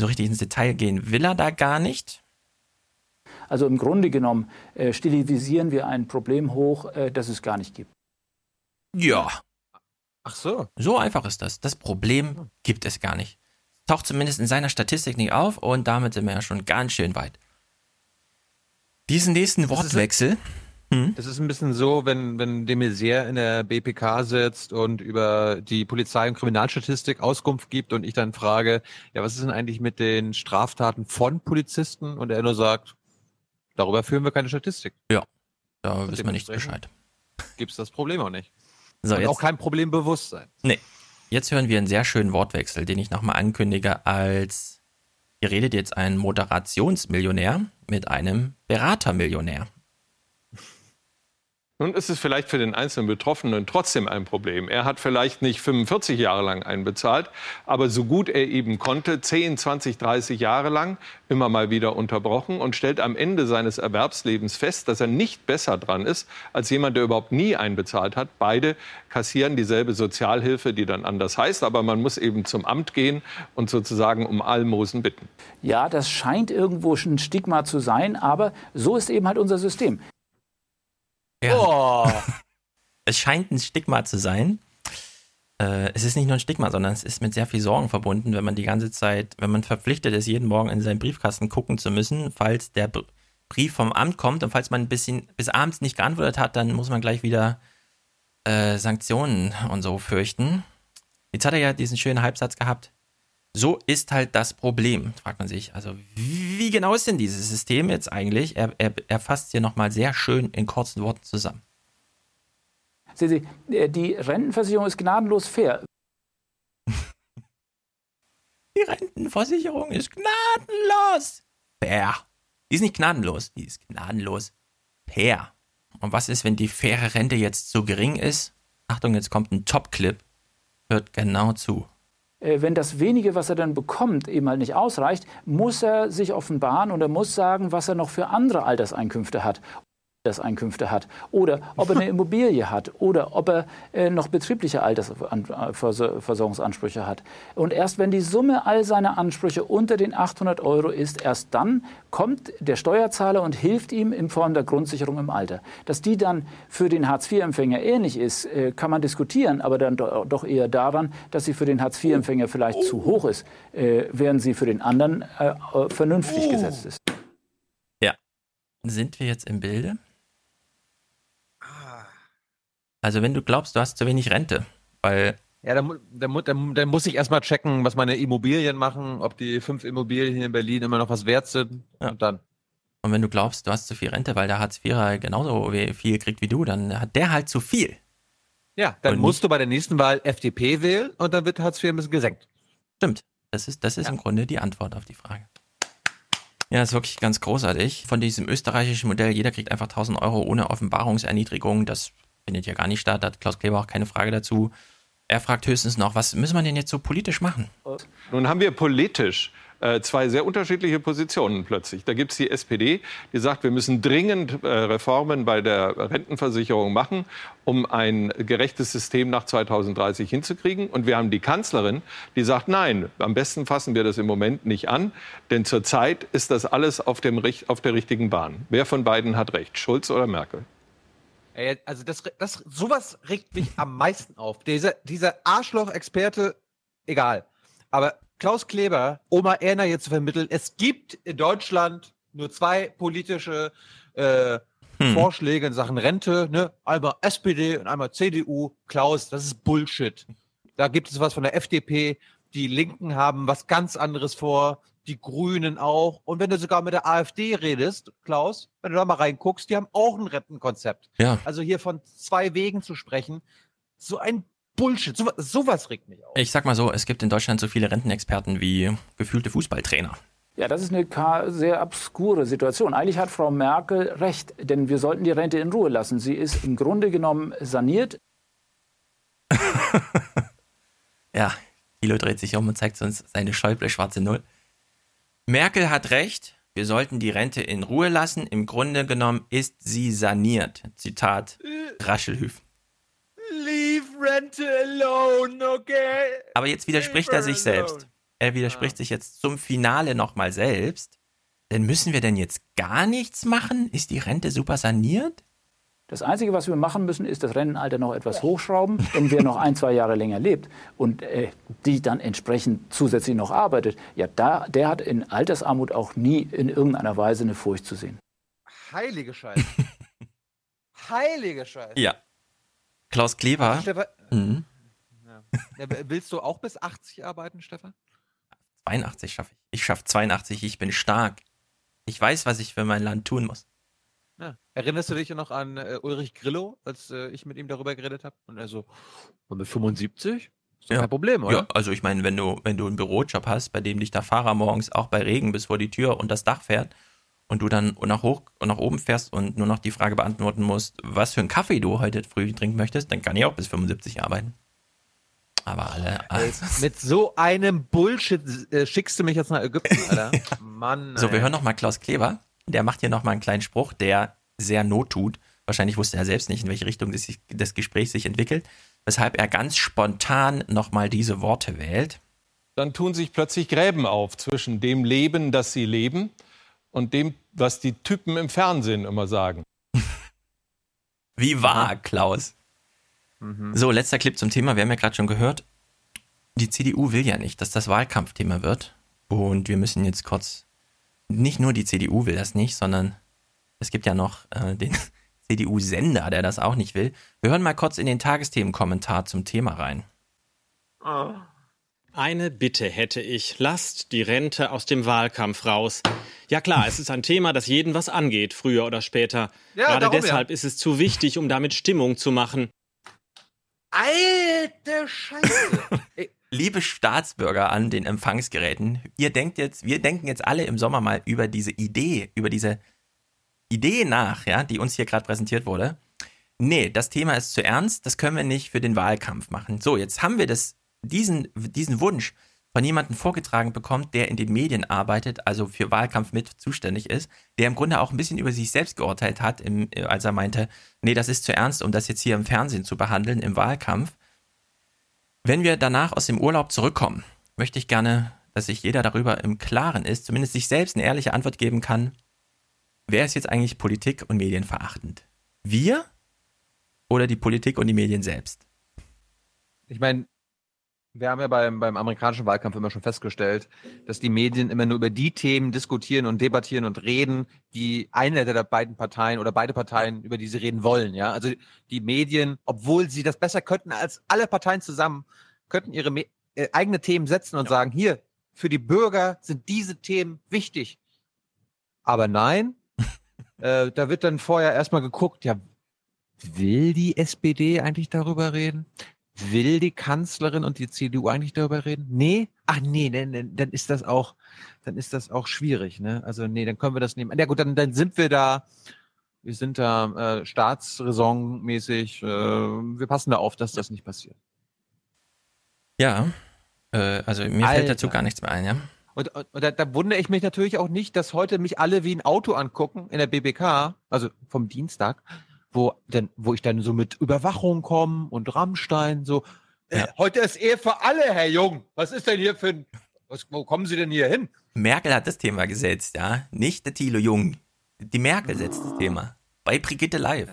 so richtig ins Detail gehen will er da gar nicht. Also im Grunde genommen äh, stilisieren wir ein Problem hoch, äh, das es gar nicht gibt. Ja. Ach so. So einfach ist das. Das Problem gibt es gar nicht. Taucht zumindest in seiner Statistik nicht auf und damit sind wir ja schon ganz schön weit. Diesen nächsten Wortwechsel. Hm? Das ist ein bisschen so, wenn, wenn de Maizière in der BPK sitzt und über die Polizei- und Kriminalstatistik Auskunft gibt und ich dann frage, ja, was ist denn eigentlich mit den Straftaten von Polizisten? Und er nur sagt, darüber führen wir keine Statistik. Ja, da wissen wir nichts Bescheid. Gibt es das Problem auch nicht. So, und jetzt, auch kein Problembewusstsein. Nee. Jetzt hören wir einen sehr schönen Wortwechsel, den ich nochmal ankündige als, hier redet jetzt ein Moderationsmillionär mit einem Beratermillionär. Nun ist es vielleicht für den einzelnen Betroffenen trotzdem ein Problem. Er hat vielleicht nicht 45 Jahre lang einbezahlt, aber so gut er eben konnte, 10, 20, 30 Jahre lang, immer mal wieder unterbrochen und stellt am Ende seines Erwerbslebens fest, dass er nicht besser dran ist als jemand, der überhaupt nie einbezahlt hat. Beide kassieren dieselbe Sozialhilfe, die dann anders heißt, aber man muss eben zum Amt gehen und sozusagen um Almosen bitten. Ja, das scheint irgendwo ein Stigma zu sein, aber so ist eben halt unser System. Ja. Oh. <laughs> es scheint ein Stigma zu sein. Äh, es ist nicht nur ein Stigma, sondern es ist mit sehr viel Sorgen verbunden, wenn man die ganze Zeit, wenn man verpflichtet ist, jeden Morgen in seinen Briefkasten gucken zu müssen, falls der Brief vom Amt kommt und falls man ein bisschen bis abends nicht geantwortet hat, dann muss man gleich wieder äh, Sanktionen und so fürchten. Jetzt hat er ja diesen schönen Halbsatz gehabt. So ist halt das Problem, fragt man sich. Also, wie genau ist denn dieses System jetzt eigentlich? Er, er, er fasst hier nochmal sehr schön in kurzen Worten zusammen. Sehen Sie, äh, die Rentenversicherung ist gnadenlos fair. <laughs> Die Rentenversicherung ist gnadenlos. Fair. Die ist nicht gnadenlos, die ist gnadenlos fair. Und was ist, wenn die faire Rente jetzt so gering ist? Achtung, jetzt kommt ein Top-Clip. Hört genau zu. Äh, wenn das wenige, was er dann bekommt, eben halt nicht ausreicht, muss er sich offenbaren und er muss sagen, was er noch für andere Alterseinkünfte hat Einkünfte hat oder ob er eine <laughs> Immobilie hat oder ob er äh, noch betriebliche Altersversorgungsansprüche hat. Und erst wenn die Summe all seiner Ansprüche unter den 800 Euro ist, erst dann kommt der Steuerzahler und hilft ihm in Form der Grundsicherung im Alter. Dass die dann für den Hartz-IV-Empfänger ähnlich ist, äh, kann man diskutieren, aber dann doch eher daran, dass sie für den Hartz-IV-Empfänger vielleicht zu hoch ist, äh, während sie für den anderen äh, vernünftig gesetzt ist. Ja. Sind wir jetzt im Bilde? Also wenn du glaubst, du hast zu wenig Rente, weil ja, dann, dann, dann, dann muss ich erstmal checken, was meine Immobilien machen, ob die fünf Immobilien hier in Berlin immer noch was wert sind. Ja. Und dann. Und wenn du glaubst, du hast zu viel Rente, weil der Hartz-IVer genauso viel kriegt wie du, dann hat der halt zu viel. Ja, dann und musst du bei der nächsten Wahl FDP wählen und dann wird Hartz IV ein bisschen gesenkt. Stimmt. Das ist, das ist ja. im Grunde die Antwort auf die Frage. Ja, ist wirklich ganz großartig. Von diesem österreichischen Modell, jeder kriegt einfach 1000 Euro ohne Offenbarungserniedrigung, das findet ja gar nicht statt, hat Klaus Kleber auch keine Frage dazu. Er fragt höchstens noch, was müssen wir denn jetzt so politisch machen? Nun haben wir politisch äh, zwei sehr unterschiedliche Positionen plötzlich. Da gibt es die SPD, die sagt, wir müssen dringend äh, Reformen bei der Rentenversicherung machen, um ein gerechtes System nach 2030 hinzukriegen. Und wir haben die Kanzlerin, die sagt, nein, am besten fassen wir das im Moment nicht an, denn zurzeit ist das alles auf, dem, auf der richtigen Bahn. Wer von beiden hat recht, Schulz oder Merkel? Ey, also das, das, sowas regt mich am meisten auf. Dieser, dieser Arschloch-Experte, egal. Aber Klaus Kleber, Oma Erna jetzt zu vermitteln, es gibt in Deutschland nur zwei politische äh, hm. Vorschläge in Sachen Rente, ne? Einmal SPD und einmal CDU. Klaus, das ist Bullshit. Da gibt es was von der FDP. Die Linken haben was ganz anderes vor die Grünen auch. Und wenn du sogar mit der AfD redest, Klaus, wenn du da mal reinguckst, die haben auch ein Rentenkonzept. Ja. Also hier von zwei Wegen zu sprechen, so ein Bullshit, so, sowas regt mich auf. Ich sag mal so, es gibt in Deutschland so viele Rentenexperten wie gefühlte Fußballtrainer. Ja, das ist eine sehr obskure Situation. Eigentlich hat Frau Merkel recht, denn wir sollten die Rente in Ruhe lassen. Sie ist im Grunde genommen saniert. <laughs> ja, Kilo dreht sich um und zeigt uns seine Schäuble schwarze Null. Merkel hat recht, wir sollten die Rente in Ruhe lassen. Im Grunde genommen ist sie saniert. Zitat Raschelhüf. Leave Rente alone, okay? Aber jetzt widerspricht er sich selbst. Er widerspricht ja. sich jetzt zum Finale nochmal selbst. Denn müssen wir denn jetzt gar nichts machen? Ist die Rente super saniert? Das Einzige, was wir machen müssen, ist das Rentenalter noch etwas hochschrauben. Denn wer noch ein, zwei Jahre länger lebt und äh, die dann entsprechend zusätzlich noch arbeitet, ja, da, der hat in Altersarmut auch nie in irgendeiner Weise eine Furcht zu sehen. Heilige Scheiße. <laughs> Heilige Scheiße. Ja. Klaus Kleber. Stefan, mhm. ja. Willst du auch bis 80 arbeiten, Stefan? 82 schaffe ich. Ich schaffe 82, ich bin stark. Ich weiß, was ich für mein Land tun muss. Ja. Erinnerst du dich noch an äh, Ulrich Grillo, als äh, ich mit ihm darüber geredet habe? Und er so, und mit 75? Ist ja. kein Problem, oder? Ja, also ich meine, wenn du, wenn du einen Bürojob hast, bei dem dich der Fahrer morgens auch bei Regen bis vor die Tür und das Dach fährt und du dann nach hoch und nach oben fährst und nur noch die Frage beantworten musst, was für einen Kaffee du heute früh trinken möchtest, dann kann ich auch bis 75 arbeiten. Aber alle. Also. Mit so einem Bullshit äh, schickst du mich jetzt nach Ägypten, <laughs> Alter. Mann. So, wir hören nochmal Klaus Kleber der macht hier nochmal einen kleinen Spruch, der sehr not tut. Wahrscheinlich wusste er selbst nicht, in welche Richtung das, das Gespräch sich entwickelt, weshalb er ganz spontan nochmal diese Worte wählt. Dann tun sich plötzlich Gräben auf zwischen dem Leben, das sie leben, und dem, was die Typen im Fernsehen immer sagen. <laughs> Wie wahr, Klaus. Mhm. So, letzter Clip zum Thema. Wir haben ja gerade schon gehört, die CDU will ja nicht, dass das Wahlkampfthema wird. Und wir müssen jetzt kurz nicht nur die CDU will das nicht, sondern es gibt ja noch äh, den <laughs> CDU-Sender, der das auch nicht will. Wir hören mal kurz in den Tagesthemenkommentar zum Thema rein. Eine Bitte hätte ich, lasst die Rente aus dem Wahlkampf raus. Ja klar, es ist ein Thema, das jeden was angeht, früher oder später. Ja, Gerade deshalb ja. ist es zu wichtig, um damit Stimmung zu machen. Alte Scheiße. <laughs> Liebe Staatsbürger an den Empfangsgeräten, ihr denkt jetzt, wir denken jetzt alle im Sommer mal über diese Idee, über diese Idee nach, ja, die uns hier gerade präsentiert wurde. Nee, das Thema ist zu ernst, das können wir nicht für den Wahlkampf machen. So, jetzt haben wir das, diesen, diesen Wunsch von jemandem vorgetragen bekommen, der in den Medien arbeitet, also für Wahlkampf mit zuständig ist, der im Grunde auch ein bisschen über sich selbst geurteilt hat, im, als er meinte, nee, das ist zu ernst, um das jetzt hier im Fernsehen zu behandeln, im Wahlkampf. Wenn wir danach aus dem Urlaub zurückkommen, möchte ich gerne, dass sich jeder darüber im Klaren ist, zumindest sich selbst eine ehrliche Antwort geben kann, wer ist jetzt eigentlich Politik und Medien verachtend? Wir oder die Politik und die Medien selbst? Ich meine, wir haben ja beim, beim amerikanischen Wahlkampf immer schon festgestellt, dass die Medien immer nur über die Themen diskutieren und debattieren und reden, die eine der beiden Parteien oder beide Parteien, über die sie reden wollen. Ja, also die Medien, obwohl sie das besser könnten als alle Parteien zusammen, könnten ihre Me äh, eigene Themen setzen und ja. sagen, hier, für die Bürger sind diese Themen wichtig. Aber nein, <laughs> äh, da wird dann vorher erstmal geguckt, ja, will die SPD eigentlich darüber reden? Will die Kanzlerin und die CDU eigentlich darüber reden? Nee? Ach nee, dann, dann ist das auch, dann ist das auch schwierig, ne? Also nee, dann können wir das nehmen. Ja gut, dann, dann sind wir da, wir sind da äh, staatsräsonmäßig, äh, wir passen da auf, dass das nicht passiert. Ja, äh, also mir Alter. fällt dazu gar nichts mehr ein, ja. Und, und, und da, da wundere ich mich natürlich auch nicht, dass heute mich alle wie ein Auto angucken in der BBK, also vom Dienstag, wo denn, wo ich dann so mit Überwachung komme und Rammstein so. Ja. Äh, heute ist Ehe für alle, Herr Jung. Was ist denn hier für ein, was, wo kommen Sie denn hier hin? Merkel hat das Thema gesetzt, ja. Nicht der Thilo Jung. Die Merkel setzt das Thema. Bei Brigitte Live.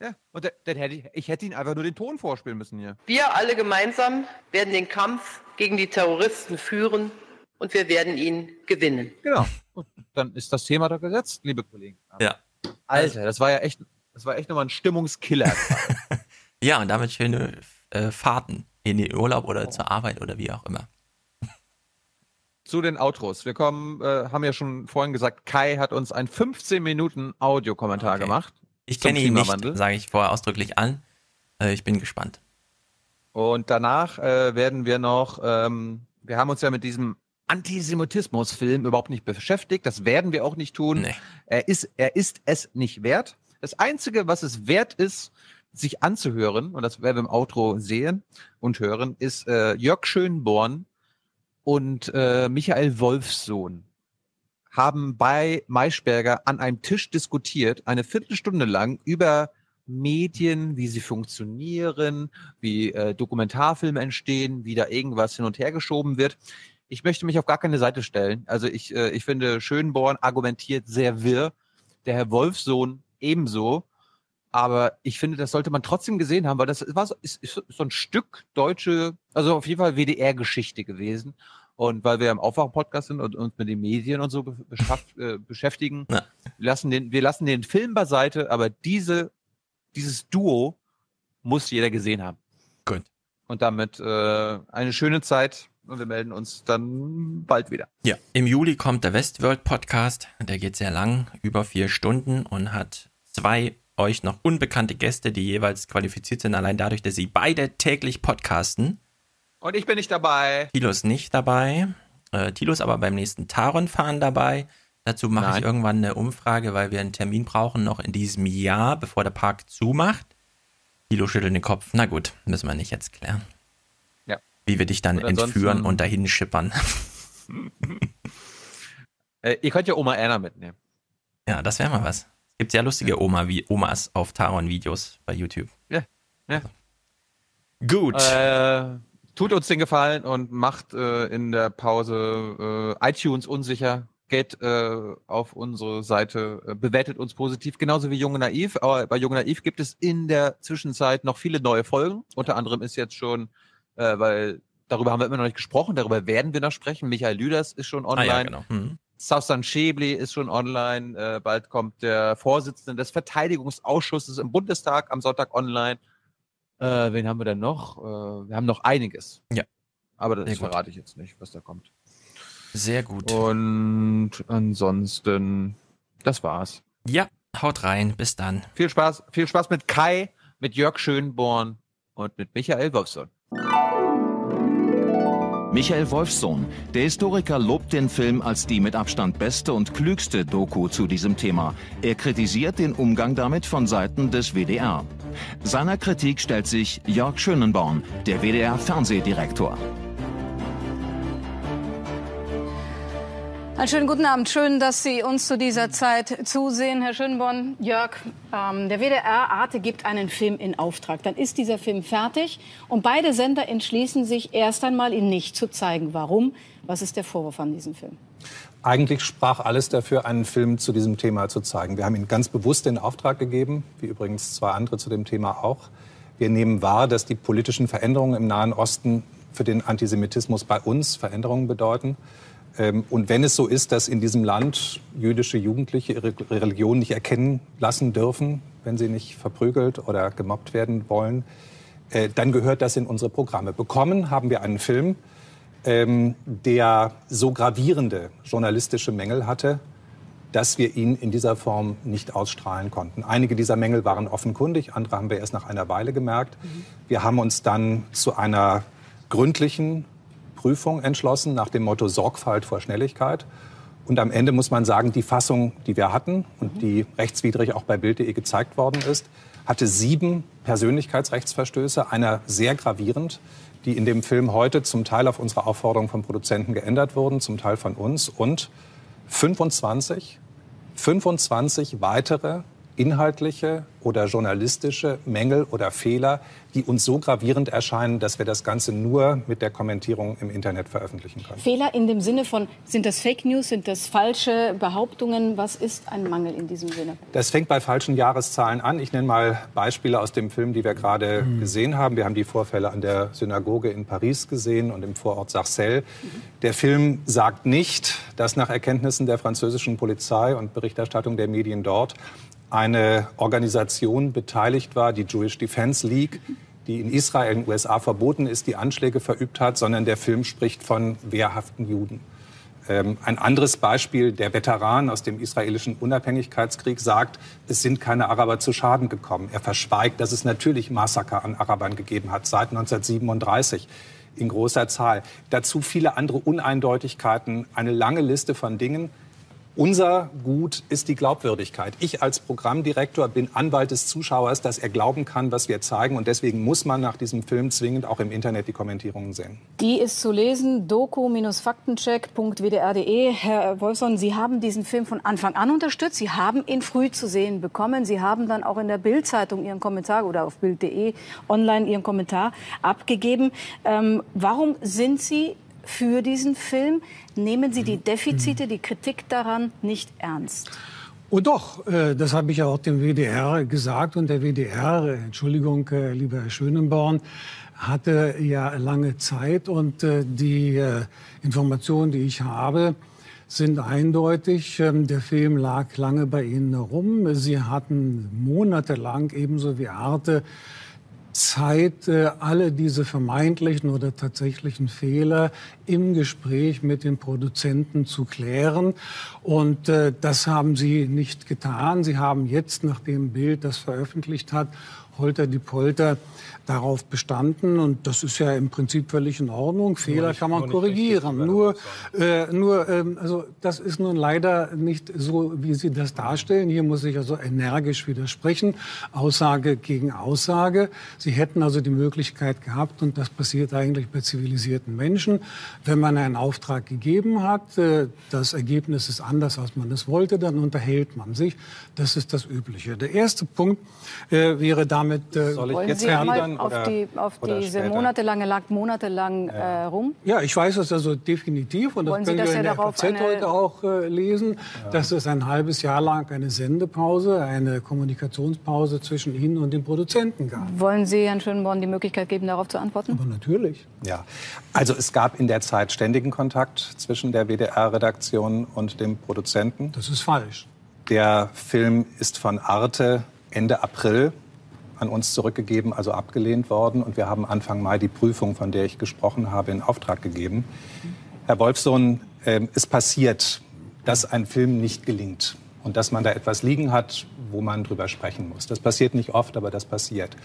Ja, und dann hätte ich, ich hätte ihn einfach nur den Ton vorspielen müssen hier. Wir alle gemeinsam werden den Kampf gegen die Terroristen führen und wir werden ihn gewinnen. Genau. Und dann ist das Thema da gesetzt, liebe Kollegen. Ja. Alter, das war ja echt das war echt nochmal ein Stimmungskiller. <laughs> ja, und damit schöne äh, Fahrten in den Urlaub oder oh. zur Arbeit oder wie auch immer. <laughs> Zu den Outros. Wir kommen, äh, haben ja schon vorhin gesagt, Kai hat uns ein 15 Minuten Audiokommentar okay. gemacht. Ich kenne ihn nicht, sage ich vorher ausdrücklich an. Äh, ich bin gespannt. Und danach äh, werden wir noch, ähm, wir haben uns ja mit diesem Antisemitismus-Film überhaupt nicht beschäftigt. Das werden wir auch nicht tun. Nee. Er, ist, er ist es nicht wert. Das Einzige, was es wert ist, sich anzuhören, und das werden wir im Outro sehen und hören, ist äh, Jörg Schönborn und äh, Michael Wolfsohn haben bei Maischberger an einem Tisch diskutiert, eine Viertelstunde lang über Medien, wie sie funktionieren, wie äh, Dokumentarfilme entstehen, wie da irgendwas hin und her geschoben wird. Ich möchte mich auf gar keine Seite stellen. Also ich, äh, ich finde, Schönborn argumentiert sehr wirr. Der Herr Wolfsohn ebenso. Aber ich finde, das sollte man trotzdem gesehen haben, weil das war so, ist, ist so ein Stück deutsche, also auf jeden Fall WDR-Geschichte gewesen. Und weil wir im Aufwachen-Podcast sind und uns mit den Medien und so <laughs> äh, beschäftigen, ja. wir, lassen den, wir lassen den Film beiseite, aber diese, dieses Duo muss jeder gesehen haben. Gut. Und damit äh, eine schöne Zeit und wir melden uns dann bald wieder. Ja, im Juli kommt der Westworld Podcast. Der geht sehr lang, über vier Stunden und hat zwei euch noch unbekannte Gäste, die jeweils qualifiziert sind, allein dadurch, dass sie beide täglich podcasten. Und ich bin nicht dabei. Tilo ist nicht dabei. Äh, Tilo ist aber beim nächsten Taron-Fahren dabei. Dazu mache ich irgendwann eine Umfrage, weil wir einen Termin brauchen, noch in diesem Jahr, bevor der Park zumacht. Tilo schüttelt den Kopf. Na gut, müssen wir nicht jetzt klären. Wie wir dich dann entführen und dahin schippern. <laughs> äh, ihr könnt ja Oma Erna mitnehmen. Ja, das wäre mal was. Es gibt sehr lustige Oma wie Omas auf Taron-Videos bei YouTube. Ja, ja. Gut. Äh, tut uns den Gefallen und macht äh, in der Pause äh, iTunes unsicher. Geht äh, auf unsere Seite, äh, bewertet uns positiv, genauso wie Junge Naiv. Aber bei Junge Naiv gibt es in der Zwischenzeit noch viele neue Folgen. Unter anderem ist jetzt schon äh, weil darüber haben wir immer noch nicht gesprochen, darüber werden wir noch sprechen. Michael Lüders ist schon online. Ah, ja, genau. Mhm. Sausan Schäbli ist schon online. Äh, bald kommt der Vorsitzende des Verteidigungsausschusses im Bundestag am Sonntag online. Äh, wen haben wir denn noch? Äh, wir haben noch einiges. Ja. Aber das verrate ich jetzt nicht, was da kommt. Sehr gut. Und ansonsten, das war's. Ja, haut rein. Bis dann. Viel Spaß, viel Spaß mit Kai, mit Jörg Schönborn und mit Michael Wolfson. Michael Wolfsohn. Der Historiker lobt den Film als die mit Abstand beste und klügste Doku zu diesem Thema. Er kritisiert den Umgang damit von Seiten des WDR. Seiner Kritik stellt sich Jörg Schönenborn, der WDR-Fernsehdirektor. Einen schönen guten Abend. Schön, dass Sie uns zu dieser Zeit zusehen, Herr Schönborn. Jörg, ähm, der WDR Arte gibt einen Film in Auftrag. Dann ist dieser Film fertig und beide Sender entschließen sich erst einmal, ihn nicht zu zeigen. Warum? Was ist der Vorwurf an diesem Film? Eigentlich sprach alles dafür, einen Film zu diesem Thema zu zeigen. Wir haben ihn ganz bewusst in Auftrag gegeben, wie übrigens zwei andere zu dem Thema auch. Wir nehmen wahr, dass die politischen Veränderungen im Nahen Osten für den Antisemitismus bei uns Veränderungen bedeuten. Ähm, und wenn es so ist, dass in diesem Land jüdische Jugendliche ihre Religion nicht erkennen lassen dürfen, wenn sie nicht verprügelt oder gemobbt werden wollen, äh, dann gehört das in unsere Programme. Bekommen haben wir einen Film, ähm, der so gravierende journalistische Mängel hatte, dass wir ihn in dieser Form nicht ausstrahlen konnten. Einige dieser Mängel waren offenkundig, andere haben wir erst nach einer Weile gemerkt. Mhm. Wir haben uns dann zu einer gründlichen Prüfung entschlossen nach dem Motto Sorgfalt vor Schnelligkeit. Und am Ende muss man sagen, die Fassung, die wir hatten und die rechtswidrig auch bei Bild.de gezeigt worden ist, hatte sieben Persönlichkeitsrechtsverstöße, einer sehr gravierend, die in dem Film heute zum Teil auf unsere Aufforderung vom Produzenten geändert wurden, zum Teil von uns und 25, 25 weitere inhaltliche oder journalistische Mängel oder Fehler, die uns so gravierend erscheinen, dass wir das Ganze nur mit der Kommentierung im Internet veröffentlichen können. Fehler in dem Sinne von, sind das Fake News, sind das falsche Behauptungen? Was ist ein Mangel in diesem Sinne? Das fängt bei falschen Jahreszahlen an. Ich nenne mal Beispiele aus dem Film, die wir gerade mhm. gesehen haben. Wir haben die Vorfälle an der Synagoge in Paris gesehen und im Vorort Sarcelles. Mhm. Der Film sagt nicht, dass nach Erkenntnissen der französischen Polizei und Berichterstattung der Medien dort eine Organisation beteiligt war, die Jewish Defense League, die in Israel in den USA verboten ist, die Anschläge verübt hat, sondern der Film spricht von wehrhaften Juden. Ähm, ein anderes Beispiel, der Veteran aus dem israelischen Unabhängigkeitskrieg sagt, es sind keine Araber zu Schaden gekommen. Er verschweigt, dass es natürlich Massaker an Arabern gegeben hat, seit 1937 in großer Zahl. Dazu viele andere Uneindeutigkeiten, eine lange Liste von Dingen, unser Gut ist die Glaubwürdigkeit. Ich als Programmdirektor bin Anwalt des Zuschauers, dass er glauben kann, was wir zeigen. Und deswegen muss man nach diesem Film zwingend auch im Internet die Kommentierungen sehen. Die ist zu lesen, doku-faktencheck.wdr.de. Herr Wolfson, Sie haben diesen Film von Anfang an unterstützt. Sie haben ihn früh zu sehen bekommen. Sie haben dann auch in der Bild-Zeitung Ihren Kommentar oder auf Bild.de online Ihren Kommentar abgegeben. Ähm, warum sind Sie für diesen Film. Nehmen Sie die Defizite, die Kritik daran nicht ernst? Oh doch, äh, das habe ich ja auch dem WDR gesagt. Und der WDR, Entschuldigung, äh, lieber Herr Schönenborn, hatte ja lange Zeit. Und äh, die Informationen, die ich habe, sind eindeutig. Ähm, der Film lag lange bei Ihnen herum. Sie hatten monatelang, ebenso wie Arte, Zeit, äh, alle diese vermeintlichen oder tatsächlichen Fehler im Gespräch mit den Produzenten zu klären. Und äh, das haben sie nicht getan. Sie haben jetzt, nachdem Bild das veröffentlicht hat, Holter die Polter darauf bestanden und das ist ja im Prinzip völlig in Ordnung. Fehler nicht, kann man korrigieren. Nur, äh, nur ähm, also das ist nun leider nicht so, wie Sie das darstellen. Hier muss ich also energisch widersprechen, Aussage gegen Aussage. Sie hätten also die Möglichkeit gehabt und das passiert eigentlich bei zivilisierten Menschen, wenn man einen Auftrag gegeben hat, äh, das Ergebnis ist anders, als man es wollte, dann unterhält man sich. Das ist das Übliche. Der erste Punkt äh, wäre damit. Äh, Soll ich jetzt Sie auf, die, auf diese monatelange, lag monatelang äh, rum? Ja, ich weiß es also definitiv und das können das wir in der FAZ heute auch äh, lesen, ja. dass es ein halbes Jahr lang eine Sendepause, eine Kommunikationspause zwischen Ihnen und dem Produzenten gab. Wollen Sie Herrn Schönborn die Möglichkeit geben, darauf zu antworten? Aber natürlich. Ja, also es gab in der Zeit ständigen Kontakt zwischen der WDR-Redaktion und dem Produzenten. Das ist falsch. Der Film ist von Arte Ende April an uns zurückgegeben, also abgelehnt worden. Und wir haben Anfang Mai die Prüfung, von der ich gesprochen habe, in Auftrag gegeben. Herr Wolfsohn, äh, es passiert, dass ein Film nicht gelingt und dass man da etwas liegen hat, wo man drüber sprechen muss. Das passiert nicht oft, aber das passiert.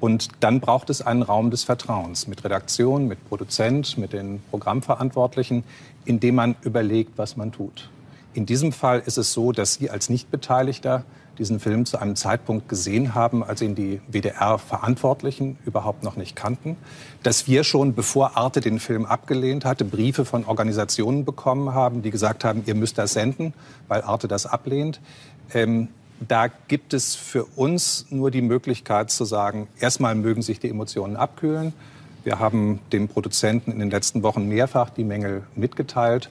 Und dann braucht es einen Raum des Vertrauens mit Redaktion, mit Produzent, mit den Programmverantwortlichen, in dem man überlegt, was man tut. In diesem Fall ist es so, dass Sie als Nichtbeteiligter diesen Film zu einem Zeitpunkt gesehen haben, als ihn die WDR-Verantwortlichen überhaupt noch nicht kannten. Dass wir schon, bevor Arte den Film abgelehnt hatte, Briefe von Organisationen bekommen haben, die gesagt haben, ihr müsst das senden, weil Arte das ablehnt. Ähm, da gibt es für uns nur die Möglichkeit zu sagen, erstmal mögen sich die Emotionen abkühlen. Wir haben dem Produzenten in den letzten Wochen mehrfach die Mängel mitgeteilt.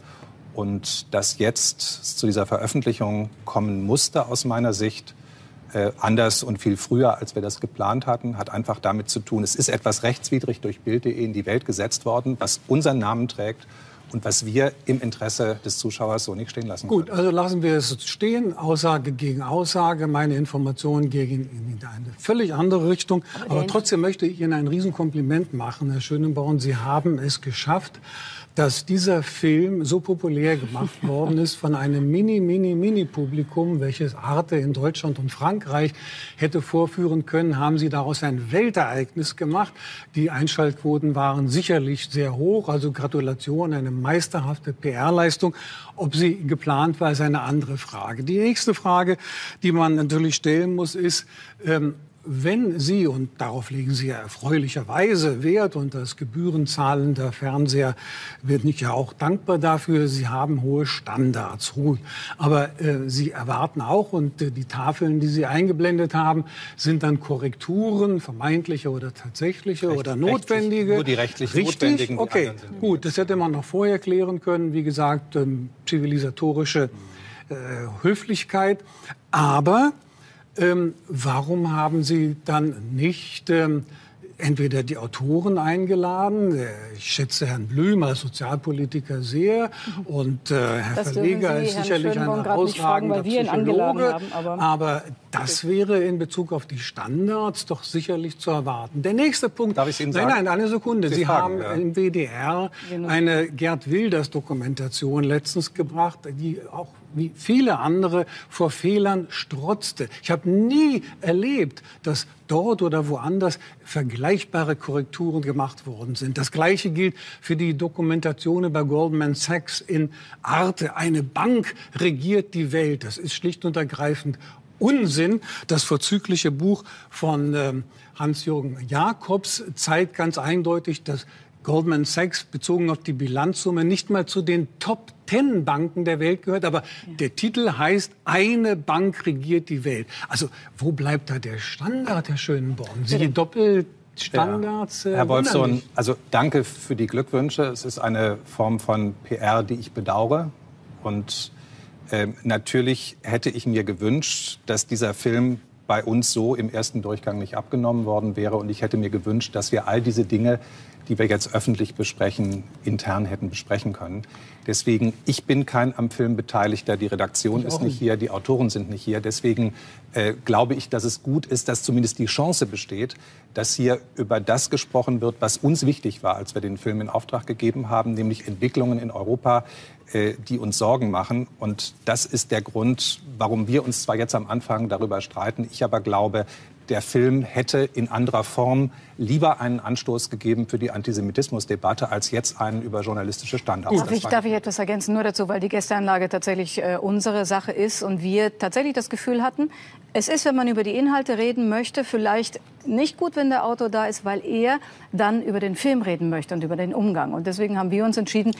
Und dass jetzt zu dieser Veröffentlichung kommen musste aus meiner Sicht, äh, anders und viel früher, als wir das geplant hatten, hat einfach damit zu tun, es ist etwas rechtswidrig durch Bild.de in die Welt gesetzt worden, was unseren Namen trägt und was wir im Interesse des Zuschauers so nicht stehen lassen Gut, also lassen wir es stehen. Aussage gegen Aussage. Meine Informationen gehen in eine völlig andere Richtung. Aber trotzdem möchte ich Ihnen ein Riesenkompliment machen, Herr Schönenborn. Sie haben es geschafft, dass dieser Film so populär gemacht <laughs> worden ist von einem mini, mini, mini Publikum, welches Arte in Deutschland und Frankreich hätte vorführen können, haben sie daraus ein Weltereignis gemacht. Die Einschaltquoten waren sicherlich sehr hoch, also Gratulation, eine meisterhafte PR-Leistung. Ob sie geplant war, ist eine andere Frage. Die nächste Frage, die man natürlich stellen muss, ist, ähm, wenn Sie, und darauf legen Sie ja erfreulicherweise Wert, und das gebührenzahlende Fernseher wird nicht ja auch dankbar dafür, Sie haben hohe Standards. Aber äh, Sie erwarten auch, und äh, die Tafeln, die Sie eingeblendet haben, sind dann Korrekturen, vermeintliche oder tatsächliche Recht, oder notwendige. Rechtlich, nur die rechtlich Richtig? notwendigen. Okay, gut, das hätte man noch vorher klären können. Wie gesagt, ähm, zivilisatorische äh, Höflichkeit. Aber ähm, warum haben Sie dann nicht ähm, entweder die Autoren eingeladen, äh, ich schätze Herrn Blüm als Sozialpolitiker sehr und äh, Herr Das dürfen Verleger Sie ist Herrn sicherlich ein Schönborn grad nicht fragen, herausragender weil wir ihn eingeladen Psychologe, haben, aber- das wäre in Bezug auf die Standards doch sicherlich zu erwarten. Der nächste Punkt, Darf ich Ihnen nein, sagen? nein, eine Sekunde, Sie Sie, fragen, haben ja. im WDR Genau. eine Gerd Wilders Dokumentation letztens gebracht, die auch wie viele andere vor Fehlern strotzte. Ich habe nie erlebt, dass dort oder woanders vergleichbare Korrekturen gemacht worden sind. Das Gleiche gilt für die Dokumentation über Goldman Sachs in Arte. Eine Bank regiert die Welt. Das ist schlicht und ergreifend Unsinn. Das vorzügliche Buch von ähm, Hans-Jürgen Jakobs zeigt ganz eindeutig, dass Goldman Sachs bezogen auf die Bilanzsumme nicht mal zu den Top Ten Banken der Welt gehört, aber der Titel heißt Eine Bank regiert die Welt. Also wo bleibt da der Standard, Herr Schönborn? Sie Doppelstandards? Äh, Herr Wolfsohn, also danke für die Glückwünsche. Es ist eine Form von PR, die ich bedauere. Und ähm, natürlich hätte ich mir gewünscht, dass dieser Film bei uns so im ersten Durchgang nicht abgenommen worden wäre. Und ich hätte mir gewünscht, dass wir all diese Dinge, die wir jetzt öffentlich besprechen, intern hätten besprechen können. Deswegen, ich bin kein am Film Beteiligter, die Redaktion Ich ist nicht nicht. hier, die Autoren sind nicht hier. Deswegen äh, glaube ich, dass es gut ist, dass zumindest die Chance besteht, dass hier über das gesprochen wird, was uns wichtig war, als wir den Film in Auftrag gegeben haben, nämlich Entwicklungen in Europa, äh, die uns Sorgen machen. Und das ist der Grund, warum wir uns zwar jetzt am Anfang darüber streiten, ich aber glaube, der Film hätte in anderer Form lieber einen Anstoß gegeben für die Antisemitismusdebatte, als jetzt einen über journalistische Standards. Darf ich, darf ich etwas ergänzen? Nur dazu, weil die Gästeanlage tatsächlich äh, unsere Sache ist und wir tatsächlich das Gefühl hatten, es ist, wenn man über die Inhalte reden möchte, vielleicht nicht gut, wenn der Autor da ist, weil er dann über den Film reden möchte und über den Umgang. Und deswegen haben wir uns entschieden,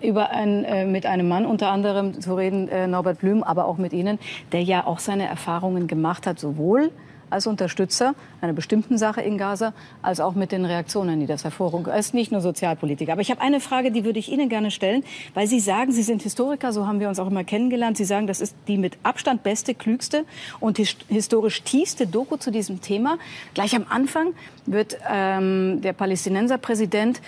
über ein, äh, mit einem Mann unter anderem zu reden, äh, Norbert Blüm, aber auch mit Ihnen, der ja auch seine Erfahrungen gemacht hat, sowohl als Unterstützer einer bestimmten Sache in Gaza, als auch mit den Reaktionen, die das hervorrufen. Er ist nicht nur Sozialpolitiker. Aber ich habe eine Frage, die würde ich Ihnen gerne stellen, weil Sie sagen, Sie sind Historiker, so haben wir uns auch immer kennengelernt. Sie sagen, das ist die mit Abstand beste, klügste und his historisch tiefste Doku zu diesem Thema. Gleich am Anfang wird ähm, der Palästinenserpräsident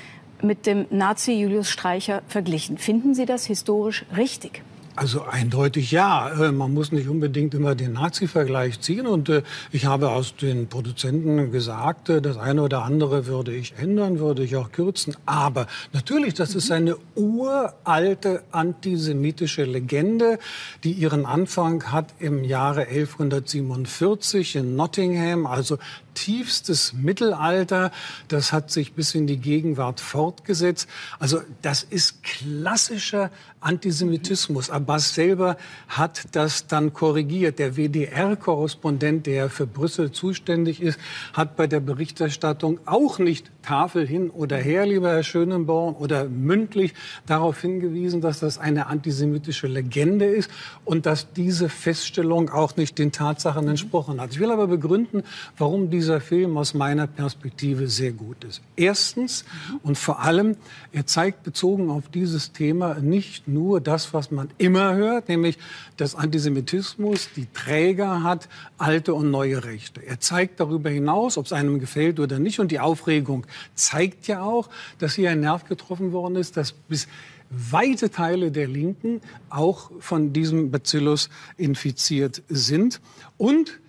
mit dem Nazi Julius Streicher verglichen. Finden Sie das historisch richtig? Also eindeutig ja. Äh, Man muss nicht unbedingt immer den Nazi-Vergleich ziehen. Und äh, ich habe aus den Produzenten gesagt, äh, das eine oder andere würde ich ändern, würde ich auch kürzen. Aber natürlich, das ist eine uralte antisemitische Legende, die ihren Anfang hat im Jahre 1147 in Nottingham, also tiefstes Mittelalter. Das hat sich bis in die Gegenwart fortgesetzt. Also das ist klassischer Antisemitismus. Abbas selber hat das dann korrigiert. Der WDR-Korrespondent, der für Brüssel zuständig ist, hat bei der Berichterstattung auch nicht Tafel hin oder her, lieber Herr Schönenborn, oder mündlich darauf hingewiesen, dass das eine antisemitische Legende ist und dass diese Feststellung auch nicht den Tatsachen entsprochen hat. Ich will aber begründen, warum dieser Film aus meiner Perspektive sehr gut ist. Erstens und vor allem, er zeigt bezogen auf dieses Thema nicht nur das, was man immer hört, nämlich dass Antisemitismus die Träger hat, alte und neue Rechte. Er zeigt darüber hinaus, ob es einem gefällt oder nicht. Und die Aufregung zeigt ja auch, dass hier ein Nerv getroffen worden ist, dass bis weite Teile der Linken auch von diesem Bacillus infiziert sind. Und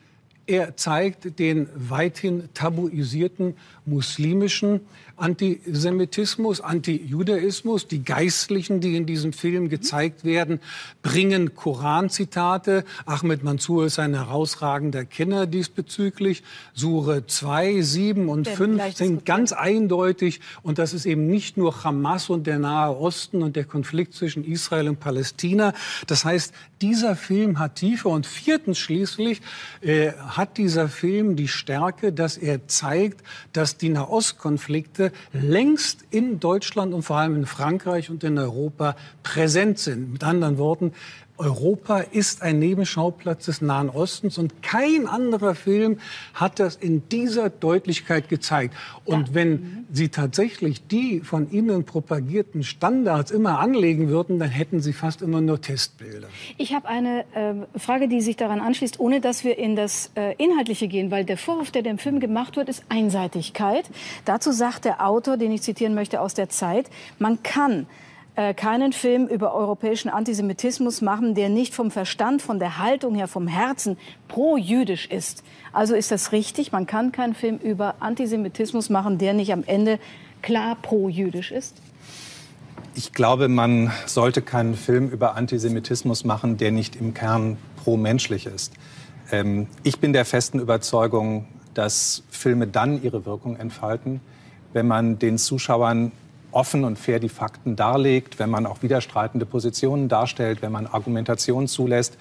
er zeigt den weithin tabuisierten muslimischen Antisemitismus, Antijudaismus. Die Geistlichen, die in diesem Film gezeigt werden, bringen Koranzitate. Ahmed Mansour ist ein herausragender Kenner diesbezüglich. Sure 2, 7 und 5 sind ganz eindeutig. Und das ist eben nicht nur Hamas und der Nahe Osten und der Konflikt zwischen Israel und Palästina. Das heißt, dieser Film hat Tiefe. Und viertens schließlich äh, hat dieser Film die Stärke, dass er zeigt, dass die Nahostkonflikte längst in Deutschland und vor allem in Frankreich und in Europa präsent sind. Mit anderen Worten, Europa ist ein Nebenschauplatz des Nahen Ostens und kein anderer Film hat das in dieser Deutlichkeit gezeigt. Und ja. wenn Sie tatsächlich die von Ihnen propagierten Standards immer anlegen würden, dann hätten Sie fast immer nur Testbilder. Ich habe eine äh, Frage, die sich daran anschließt, ohne dass wir in das äh, Inhaltliche gehen, weil der Vorwurf, der dem Film gemacht wird, ist Einseitigkeit. Dazu sagt der Autor, den ich zitieren möchte aus der Zeit, man kann keinen Film über europäischen Antisemitismus machen, der nicht vom Verstand, von der Haltung her, vom Herzen pro-jüdisch ist. Also ist das richtig? Man kann keinen Film über Antisemitismus machen, der nicht am Ende klar pro-jüdisch ist? Ich glaube, man sollte keinen Film über Antisemitismus machen, der nicht im Kern pro-menschlich ist. Ähm, ich bin der festen Überzeugung, dass Filme dann ihre Wirkung entfalten, wenn man den Zuschauern offen und fair die Fakten darlegt, wenn man auch widerstreitende Positionen darstellt, wenn man Argumentation zulässt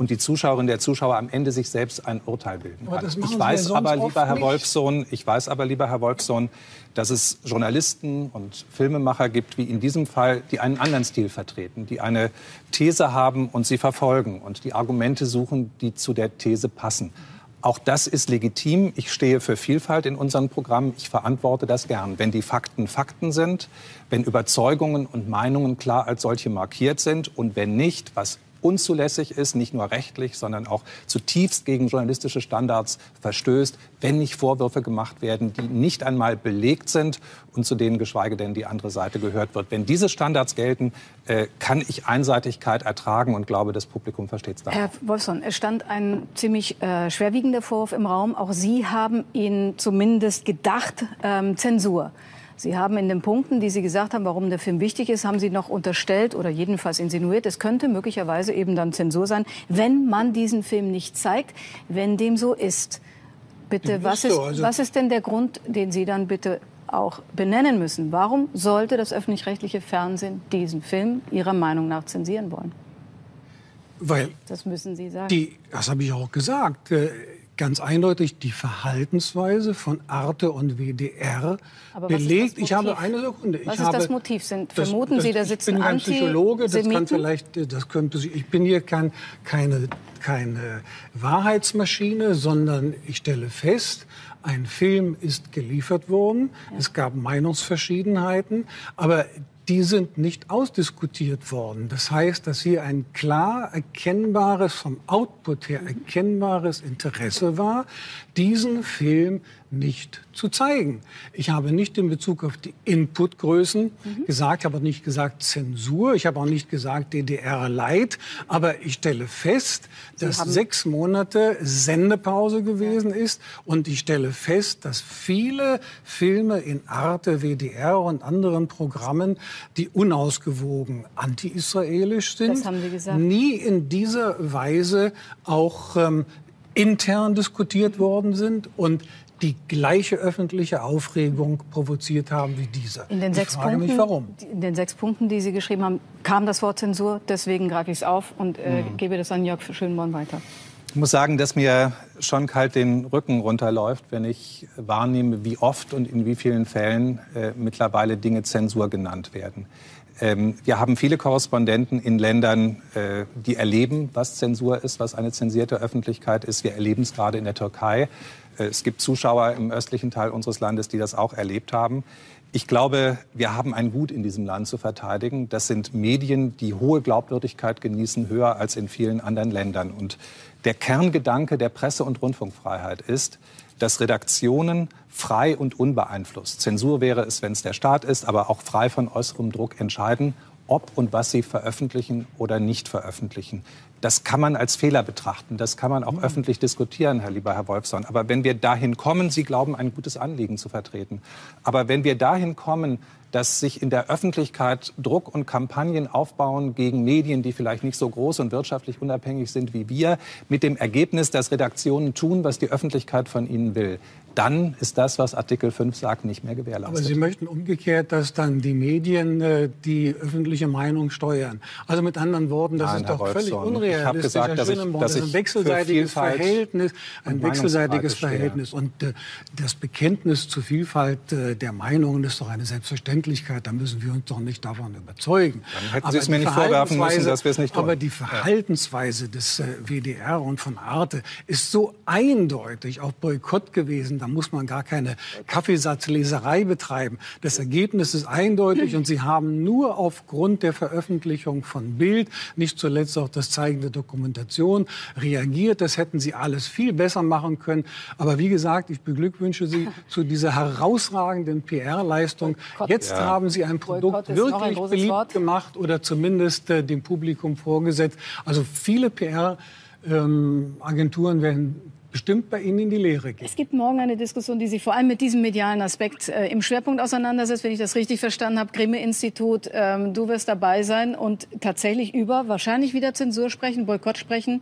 und die Zuschauerin, der Zuschauer am Ende sich selbst ein Urteil bilden kann. Ich weiß aber, lieber Herr Wolfsohn, ich weiß aber, lieber Herr Wolfsohn, dass es Journalisten und Filmemacher gibt, wie in diesem Fall, die einen anderen Stil vertreten, die eine These haben und sie verfolgen und die Argumente suchen, die zu der These passen. Auch das ist legitim. Ich stehe für Vielfalt in unseren Programmen. Ich verantworte das gern. Wenn die Fakten Fakten sind, wenn Überzeugungen und Meinungen klar als solche markiert sind und wenn nicht, was unzulässig ist, nicht nur rechtlich, sondern auch zutiefst gegen journalistische Standards verstößt, wenn nicht Vorwürfe gemacht werden, die nicht einmal belegt sind und zu denen geschweige denn die andere Seite gehört wird. Wenn diese Standards gelten, äh, kann ich Einseitigkeit ertragen und glaube, das Publikum versteht es dann. Herr Wolfson, es stand ein ziemlich äh, schwerwiegender Vorwurf im Raum. Auch Sie haben ihn zumindest gedacht, ähm, Zensur. Sie haben in den Punkten, die Sie gesagt haben, warum der Film wichtig ist, haben Sie noch unterstellt oder jedenfalls insinuiert, es könnte möglicherweise eben dann Zensur sein, wenn man diesen Film nicht zeigt, wenn dem so ist. Bitte, was ist, also was ist denn der Grund, den Sie dann bitte auch benennen müssen? Warum sollte das öffentlich-rechtliche Fernsehen diesen Film Ihrer Meinung nach zensieren wollen? Weil das müssen Sie sagen. Die, das habe ich auch gesagt. Äh, ganz eindeutig die Verhaltensweise von Arte und WDR Aber belegt. Ich habe eine Sekunde. Was ich ist habe, das Motiv? Sind, vermuten das, Sie, da sitzen Ich bin kein Psychologe, das kann vielleicht, das könnte Sie, ich bin hier kein, keine, keine Wahrheitsmaschine, sondern ich stelle fest, ein Film ist geliefert worden. Ja. Es gab Meinungsverschiedenheiten, aber die sind nicht ausdiskutiert worden. Das heißt, dass hier ein klar erkennbares, vom Output her erkennbares Interesse war, diesen Film nicht zu zeigen. Ich habe nicht in Bezug auf die Inputgrößen mhm. gesagt, habe auch nicht gesagt Zensur, ich habe auch nicht gesagt DDR Light, aber ich stelle fest, Sie dass sechs Monate Sendepause gewesen ist und ich stelle fest, dass viele Filme in Arte, WDR und anderen Programmen, die unausgewogen anti-israelisch sind, nie in dieser Weise auch ähm, intern diskutiert worden sind und die gleiche öffentliche Aufregung provoziert haben wie dieser. In den, ich sechs frage Punkten, mich, warum. in den sechs Punkten, die Sie geschrieben haben, kam das Wort Zensur. Deswegen greife ich es auf und äh, Mhm. gebe das an Jörg Schönborn weiter. Ich muss sagen, dass mir schon kalt den Rücken runterläuft, wenn ich wahrnehme, wie oft und in wie vielen Fällen äh, mittlerweile Dinge Zensur genannt werden. Ähm, wir haben viele Korrespondenten in Ländern, äh, die erleben, was Zensur ist, was eine zensierte Öffentlichkeit ist. Wir erleben es gerade in der Türkei. Äh, es gibt Zuschauer im östlichen Teil unseres Landes, die das auch erlebt haben. Ich glaube, wir haben ein Gut in diesem Land zu verteidigen. Das sind Medien, die hohe Glaubwürdigkeit genießen, höher als in vielen anderen Ländern. Und der Kerngedanke der Presse- und Rundfunkfreiheit ist, dass Redaktionen frei und unbeeinflusst, Zensur wäre es, wenn es der Staat ist, aber auch frei von äußerem Druck entscheiden, ob und was sie veröffentlichen oder nicht veröffentlichen. Das kann man als Fehler betrachten. Das kann man auch öffentlich diskutieren, Herr lieber Herr Wolfson. Aber wenn wir dahin kommen, Sie glauben, ein gutes Anliegen zu vertreten. Aber wenn wir dahin kommen, dass sich in der Öffentlichkeit Druck und Kampagnen aufbauen gegen Medien, die vielleicht nicht so groß und wirtschaftlich unabhängig sind wie wir, mit dem Ergebnis, dass Redaktionen tun, was die Öffentlichkeit von ihnen will, dann ist das, was Artikel 5 sagt, nicht mehr Aber gewährleistet. Sie möchten umgekehrt, dass dann die Medien äh, die öffentliche Meinung steuern. Also mit anderen Worten, das Nein, ist Herr doch völlig Wolfson, ich unrealistisch. habe gesagt, dass ich- dass das ist ich ein für wechselseitiges Verhältnis, ein und wechselseitiges Verhältnis. Und äh, das Bekenntnis zur Vielfalt äh, der Meinungen ist doch eine Selbstverständlichkeit. Da müssen wir uns doch nicht davon überzeugen. Dann hätten Aber Sie es die mir nicht vorwerfen müssen, Verhaltensweise- dass wir es nicht tun. Aber die. Verhaltensweise des äh, WDR und von Arte ist so eindeutig auf Boykott gewesen. Da muss man gar keine Kaffeesatzleserei betreiben. Das Ergebnis ist eindeutig und Sie haben nur aufgrund der Veröffentlichung von Bild, nicht zuletzt auch das Zeigen der Dokumentation, reagiert. Das hätten Sie alles viel besser machen können. Aber wie gesagt, ich beglückwünsche Sie zu dieser herausragenden PR-Leistung. Jetzt Ja. haben Sie ein Produkt ein wirklich großes beliebt Wort. gemacht oder zumindest äh, dem Publikum vorgesetzt. Also viele PR-Agenturen werden bestimmt bei Ihnen in die Lehre gehen. Es gibt morgen eine Diskussion, die sich vor allem mit diesem medialen Aspekt äh, im Schwerpunkt auseinandersetzt, wenn ich das richtig verstanden habe. Grimme-Institut, ähm, du wirst dabei sein und tatsächlich über wahrscheinlich wieder Zensur sprechen, Boykott sprechen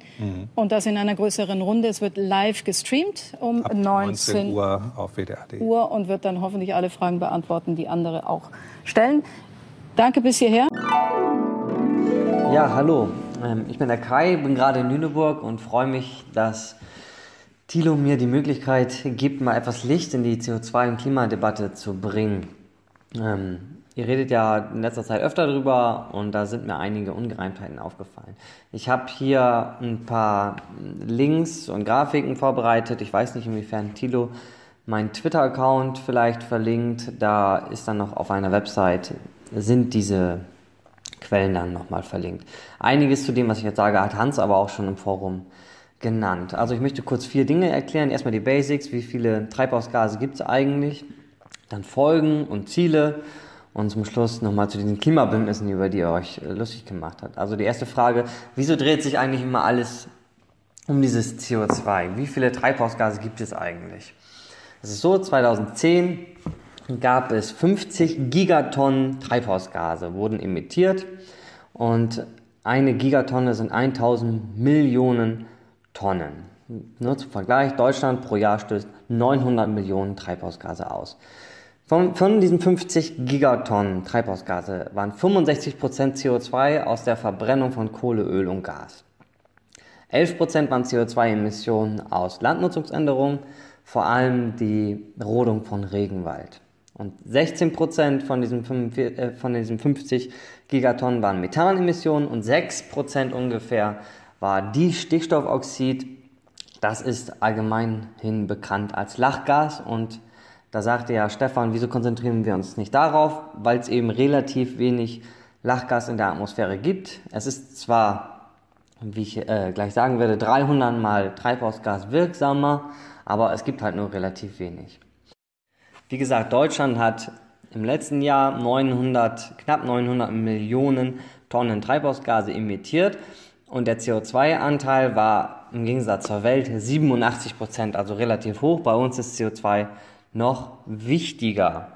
und das in einer größeren Runde. Es wird live gestreamt um 19 19 Uhr auf WDR.de. Uhr und wird dann hoffentlich alle Fragen beantworten, die andere auch stellen. Danke bis hierher. Ja, hallo. Ähm, Ich bin der Kai, bin gerade in Lüneburg und freue mich, dass Thilo mir die Möglichkeit gibt, mal etwas Licht in die CO2- und Klimadebatte zu bringen. Ähm, ihr redet ja in letzter Zeit öfter drüber und da sind mir einige Ungereimtheiten aufgefallen. Ich habe hier ein paar Links und Grafiken vorbereitet. Ich weiß nicht, inwiefern Thilo meinen Twitter-Account vielleicht verlinkt. Da ist dann noch auf einer Website sind diese Quellen dann nochmal verlinkt. Einiges zu dem, was ich jetzt sage, hat Hans aber auch schon im Forum genannt. Also ich möchte kurz vier Dinge erklären. Erstmal die Basics, wie viele Treibhausgase gibt es eigentlich, dann Folgen und Ziele und zum Schluss nochmal zu diesen Klimabündnissen, über die ihr euch äh, lustig gemacht habt. Also die erste Frage, wieso dreht sich eigentlich immer alles um dieses CO2? Wie viele Treibhausgase gibt es eigentlich? Es ist so, 2010 gab es 50 Gigatonnen Treibhausgase, wurden emittiert und eine Gigatonne sind 1000 Millionen Tonnen. Nur zum Vergleich, Deutschland pro Jahr stößt 900 Millionen Treibhausgase aus. Von, von diesen 50 Gigatonnen Treibhausgase waren 65% CO2 aus der Verbrennung von Kohle, Öl und Gas. 11% waren CO2-Emissionen aus Landnutzungsänderungen, vor allem die Rodung von Regenwald. Und 16% von diesen, 45, äh, von diesen 50 Gigatonnen waren Methanemissionen und 6% ungefähr war die Stickstoffoxid. Das ist allgemeinhin bekannt als Lachgas und da sagte ja Stefan, wieso konzentrieren wir uns nicht darauf? Weil es eben relativ wenig Lachgas in der Atmosphäre gibt. Es ist zwar, wie ich äh, gleich sagen werde, 300 mal Treibhausgas wirksamer, aber es gibt halt nur relativ wenig. Wie gesagt, Deutschland hat im letzten Jahr 900, knapp 900 Millionen Tonnen Treibhausgase emittiert und der CO2-Anteil war im Gegensatz zur Welt 87 Prozent, also relativ hoch. Bei uns ist CO2 noch wichtiger,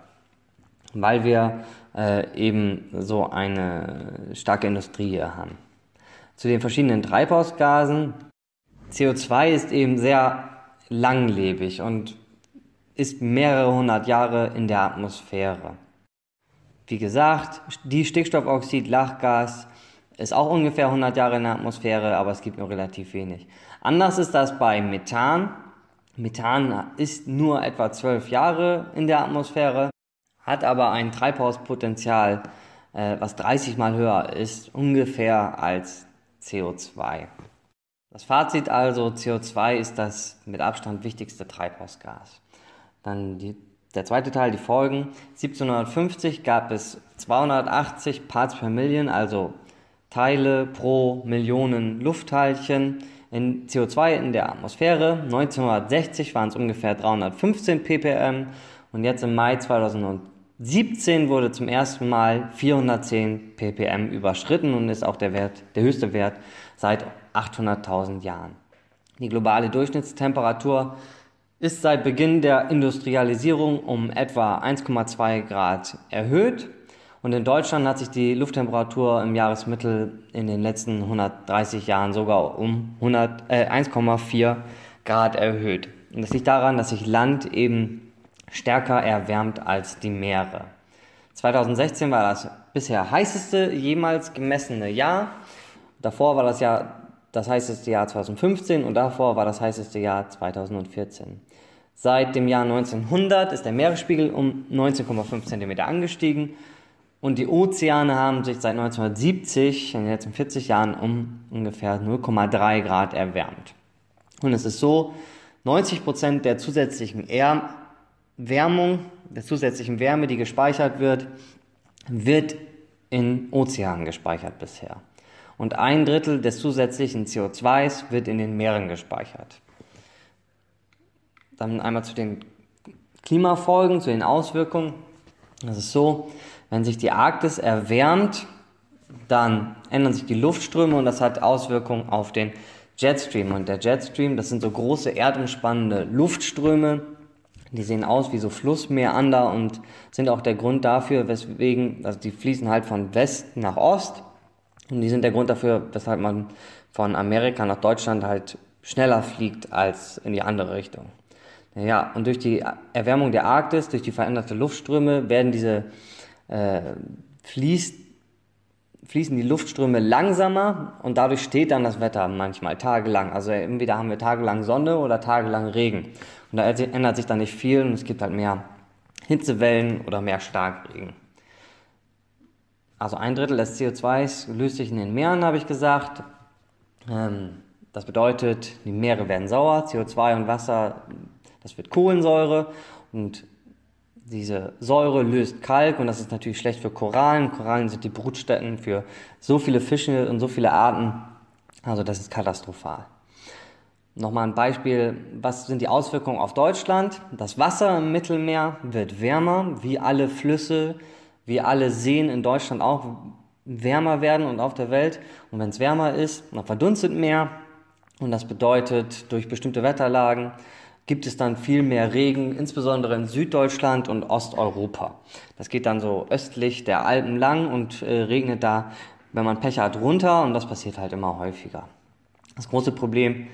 weil wir äh, eben so eine starke Industrie hier haben. Zu den verschiedenen Treibhausgasen. CO2 ist eben sehr langlebig und ist mehrere hundert Jahre in der Atmosphäre. Wie gesagt, die Stickstoffoxid, Lachgas ist auch ungefähr 100 Jahre in der Atmosphäre, aber es gibt nur relativ wenig. Anders ist das bei Methan. Methan ist nur etwa 12 Jahre in der Atmosphäre, hat aber ein Treibhauspotenzial, äh, was 30 mal höher ist, ungefähr als CO2. Das Fazit also, CO2 ist das mit Abstand wichtigste Treibhausgas. Dann die, der zweite Teil, die Folgen. 1750 gab es 280 Parts per Million, also Teile pro Millionen Luftteilchen in CO2 in der Atmosphäre. 1960 waren es ungefähr 315 ppm und jetzt im Mai 2017 wurde zum ersten Mal 410 ppm überschritten und ist auch der Wert, der höchste Wert seit 800.000 Jahren. Die globale Durchschnittstemperatur ist seit Beginn der Industrialisierung um etwa 1,2 Grad erhöht. Und in Deutschland hat sich die Lufttemperatur im Jahresmittel in den letzten 130 Jahren sogar um äh, 1,4 Grad erhöht. Und das liegt daran, dass sich Land eben stärker erwärmt als die Meere. 2016 war das bisher heißeste jemals gemessene Jahr. Davor war das Jahr das heißeste Jahr 2015 und davor war das heißeste Jahr 2014. Seit dem Jahr 1900 ist der Meeresspiegel um 19,5 cm angestiegen und die Ozeane haben sich seit 1970, in den letzten 40 Jahren, um ungefähr 0,3 Grad erwärmt. Und es ist so, 90 Prozent der zusätzlichen Erwärmung, der zusätzlichen Wärme, die gespeichert wird, wird in Ozeanen gespeichert bisher und ein Drittel des zusätzlichen CO2s wird in den Meeren gespeichert. Dann einmal zu den Klimafolgen, zu den Auswirkungen. Das ist so, wenn sich die Arktis erwärmt, dann ändern sich die Luftströme und das hat Auswirkungen auf den Jetstream. Und der Jetstream, das sind so große erdumspannende Luftströme, die sehen aus wie so Flussmeerander und sind auch der Grund dafür, weswegen, also die fließen halt von West nach Ost und die sind der Grund dafür, weshalb man von Amerika nach Deutschland halt schneller fliegt als in die andere Richtung. Ja, und durch die Erwärmung der Arktis, durch die veränderten Luftströme werden diese äh, fließt, fließen die Luftströme langsamer und dadurch steht dann das Wetter manchmal tagelang. Also entweder haben wir tagelang Sonne oder tagelang Regen. Und da ändert sich dann nicht viel und es gibt halt mehr Hitzewellen oder mehr Starkregen. Also ein Drittel des CO2s löst sich in den Meeren, habe ich gesagt. Ähm, das bedeutet, die Meere werden sauer, CO2 und Wasser, das wird Kohlensäure und diese Säure löst Kalk und das ist natürlich schlecht für Korallen. Korallen sind die Brutstätten für so viele Fische und so viele Arten. Also das ist katastrophal. Nochmal ein Beispiel, was sind die Auswirkungen auf Deutschland? Das Wasser im Mittelmeer wird wärmer, wie alle Flüsse, wie alle Seen in Deutschland auch wärmer werden und auf der Welt. Und wenn es wärmer ist, dann verdunstet mehr. Und das bedeutet, durch bestimmte Wetterlagen gibt es dann viel mehr Regen, insbesondere in Süddeutschland und Osteuropa. Das geht dann so östlich der Alpen lang und äh, regnet da, wenn man Pech hat, runter und das passiert halt immer häufiger. Das große Problem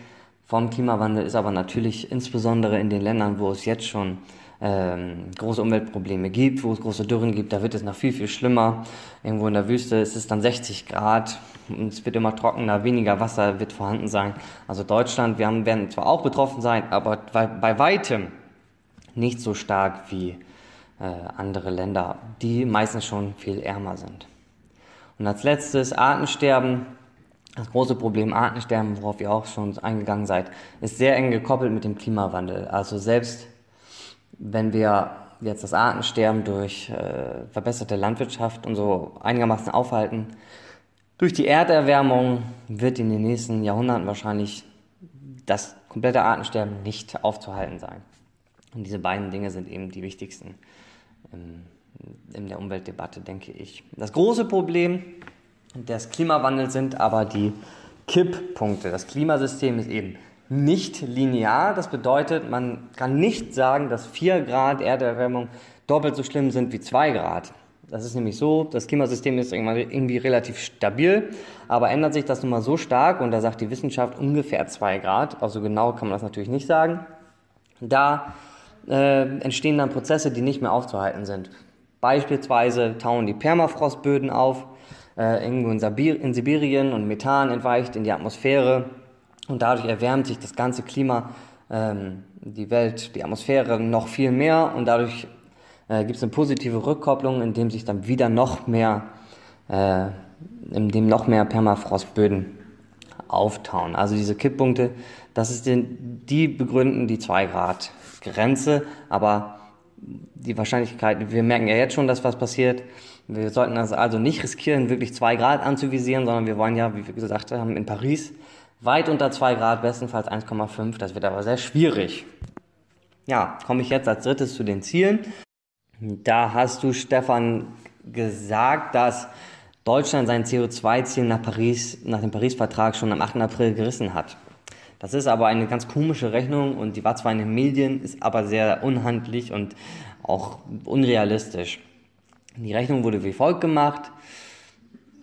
vom Klimawandel ist aber natürlich insbesondere in den Ländern, wo es jetzt schon ähm, große Umweltprobleme gibt, wo es große Dürren gibt, da wird es noch viel, viel schlimmer. Irgendwo in der Wüste ist es dann 60 Grad und es wird immer trockener, weniger Wasser wird vorhanden sein. Also Deutschland, wir haben, werden zwar auch betroffen sein, aber bei, bei weitem nicht so stark wie äh, andere Länder, die meistens schon viel ärmer sind. Und als letztes Artensterben. Das große Problem Artensterben, worauf ihr auch schon eingegangen seid, ist sehr eng gekoppelt mit dem Klimawandel. Also selbst wenn wir jetzt das Artensterben durch äh, verbesserte Landwirtschaft und so einigermaßen aufhalten, durch die Erderwärmung wird in den nächsten Jahrhunderten wahrscheinlich das komplette Artensterben nicht aufzuhalten sein. Und diese beiden Dinge sind eben die wichtigsten in, in der Umweltdebatte, denke ich. Das große Problem des Klimawandels sind aber die Kipppunkte. Das Klimasystem ist eben nicht linear. Das bedeutet, man kann nicht sagen, dass 4 Grad Erderwärmung doppelt so schlimm sind wie 2 Grad. Das ist nämlich so, das Klimasystem ist irgendwie relativ stabil, aber ändert sich das nun mal so stark, und da sagt die Wissenschaft ungefähr 2 Grad, also genau kann man das natürlich nicht sagen, da äh, entstehen dann Prozesse, die nicht mehr aufzuhalten sind. Beispielsweise tauen die Permafrostböden auf, äh, irgendwo in, Sabir in Sibirien und Methan entweicht in die Atmosphäre und dadurch erwärmt sich das ganze Klima, ähm, die Welt, die Atmosphäre noch viel mehr und dadurch äh, gibt es eine positive Rückkopplung, in dem sich dann wieder noch mehr, äh, in dem noch mehr Permafrostböden auftauen. Also diese Kipppunkte, das ist den, die begründen die 2 Grad Grenze, aber die Wahrscheinlichkeit, wir merken ja jetzt schon, dass was passiert. Wir sollten das also nicht riskieren, wirklich 2 Grad anzuvisieren, sondern wir wollen ja, wie wir gesagt haben, in Paris weit unter 2 Grad, bestenfalls 1,5. Das wird aber sehr schwierig. Ja, komme ich jetzt als drittes zu den Zielen. Da hast du, Stefan, gesagt, dass Deutschland sein CO2-Ziel nach Paris, nach dem Paris-Vertrag schon am 8. April gerissen hat. Das ist aber eine ganz komische Rechnung und die war zwar in den Medien, ist aber sehr unhandlich und auch unrealistisch. Die Rechnung wurde wie folgt gemacht.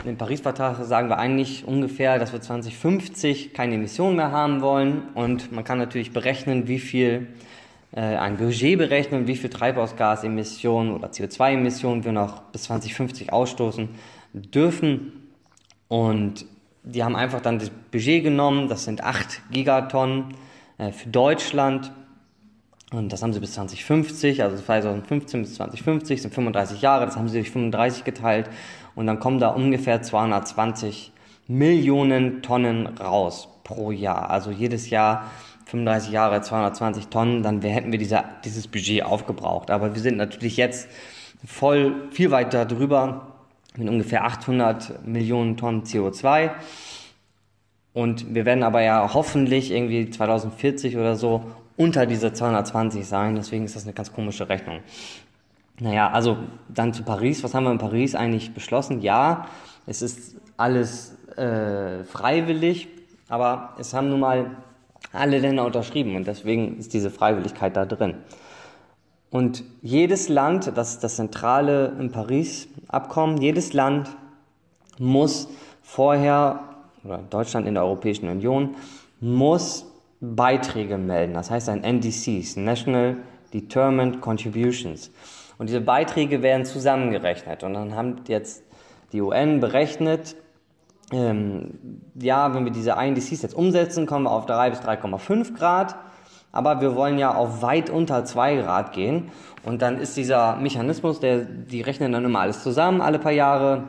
Im Paris-Vertrag sagen wir eigentlich ungefähr, dass wir 2050 keine Emissionen mehr haben wollen und man kann natürlich berechnen, wie viel äh, ein Budget berechnen, wie viel Treibhausgasemissionen oder CO2-Emissionen wir noch bis 2050 ausstoßen dürfen. Und die haben einfach dann das Budget genommen, das sind 8 Gigatonnen äh, für Deutschland. Und das haben sie bis 2050, also 2015 bis 2050 sind 35 Jahre, das haben sie durch 35 geteilt. Und dann kommen da ungefähr 220 Millionen Tonnen raus pro Jahr. Also jedes Jahr 35 Jahre, 220 Tonnen, dann hätten wir dieser, dieses Budget aufgebraucht. Aber wir sind natürlich jetzt voll viel weiter drüber mit ungefähr 800 Millionen Tonnen CO2. Und wir werden aber ja hoffentlich irgendwie 2040 oder so unter diese 220 sein. Deswegen ist das eine ganz komische Rechnung. Naja, also dann zu Paris. Was haben wir in Paris eigentlich beschlossen? Ja, es ist alles äh, freiwillig, aber es haben nun mal alle Länder unterschrieben und deswegen ist diese Freiwilligkeit da drin. Und jedes Land, das ist das Zentrale im Paris-Abkommen, jedes Land muss vorher, oder Deutschland in der Europäischen Union, muss Beiträge melden. Das heißt ein NDCs, National Determined Contributions. Und diese Beiträge werden zusammengerechnet. Und dann haben jetzt die UN berechnet, ähm, ja, wenn wir diese INDCs jetzt umsetzen, kommen wir auf 3 bis 3,5 Grad aber wir wollen ja auf weit unter 2 Grad gehen. Und dann ist dieser Mechanismus, der, die rechnen dann immer alles zusammen, alle paar Jahre.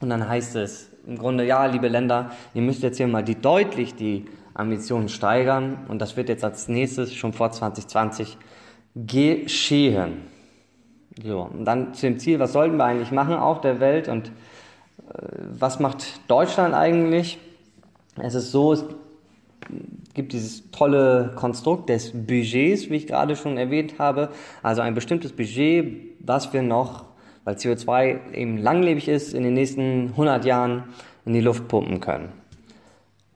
Und dann heißt es im Grunde, ja, liebe Länder, ihr müsst jetzt hier mal die, deutlich die Ambitionen steigern. Und das wird jetzt als nächstes schon vor 2020 geschehen. So, und dann zu dem Ziel, was sollten wir eigentlich machen auf der Welt und äh, was macht Deutschland eigentlich? Es ist so, es gibt dieses tolle Konstrukt des Budgets, wie ich gerade schon erwähnt habe. Also ein bestimmtes Budget, was wir noch, weil CO2 eben langlebig ist, in den nächsten 100 Jahren in die Luft pumpen können.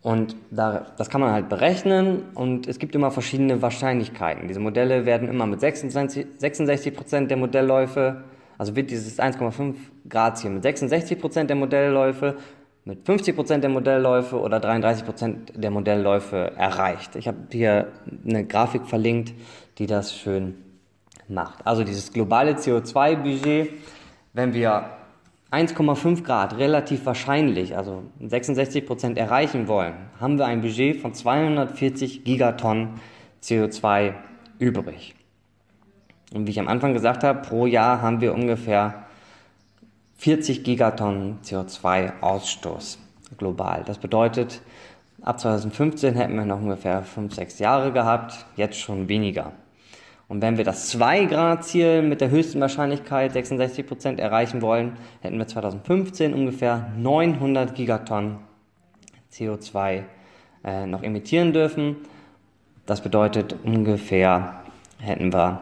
Und da, das kann man halt berechnen und es gibt immer verschiedene Wahrscheinlichkeiten. Diese Modelle werden immer mit 66, 66 Prozent der Modellläufe, also wird dieses 1,5 Grad Ziel mit 66 Prozent der Modellläufe mit 50% der Modellläufe oder 33% der Modellläufe erreicht. Ich habe hier eine Grafik verlinkt, die das schön macht. Also dieses globale CO2-Budget, wenn wir 1,5 Grad relativ wahrscheinlich, also 66% erreichen wollen, haben wir ein Budget von 240 Gigatonnen CO2 übrig. Und wie ich am Anfang gesagt habe, pro Jahr haben wir ungefähr 40 Gigatonnen CO2-Ausstoß global. Das bedeutet, ab 2015 hätten wir noch ungefähr 5, 6 Jahre gehabt, jetzt schon weniger. Und wenn wir das 2-Grad-Ziel mit der höchsten Wahrscheinlichkeit 66 Prozent erreichen wollen, hätten wir 2015 ungefähr 900 Gigatonnen CO2 äh, noch emittieren dürfen. Das bedeutet ungefähr hätten wir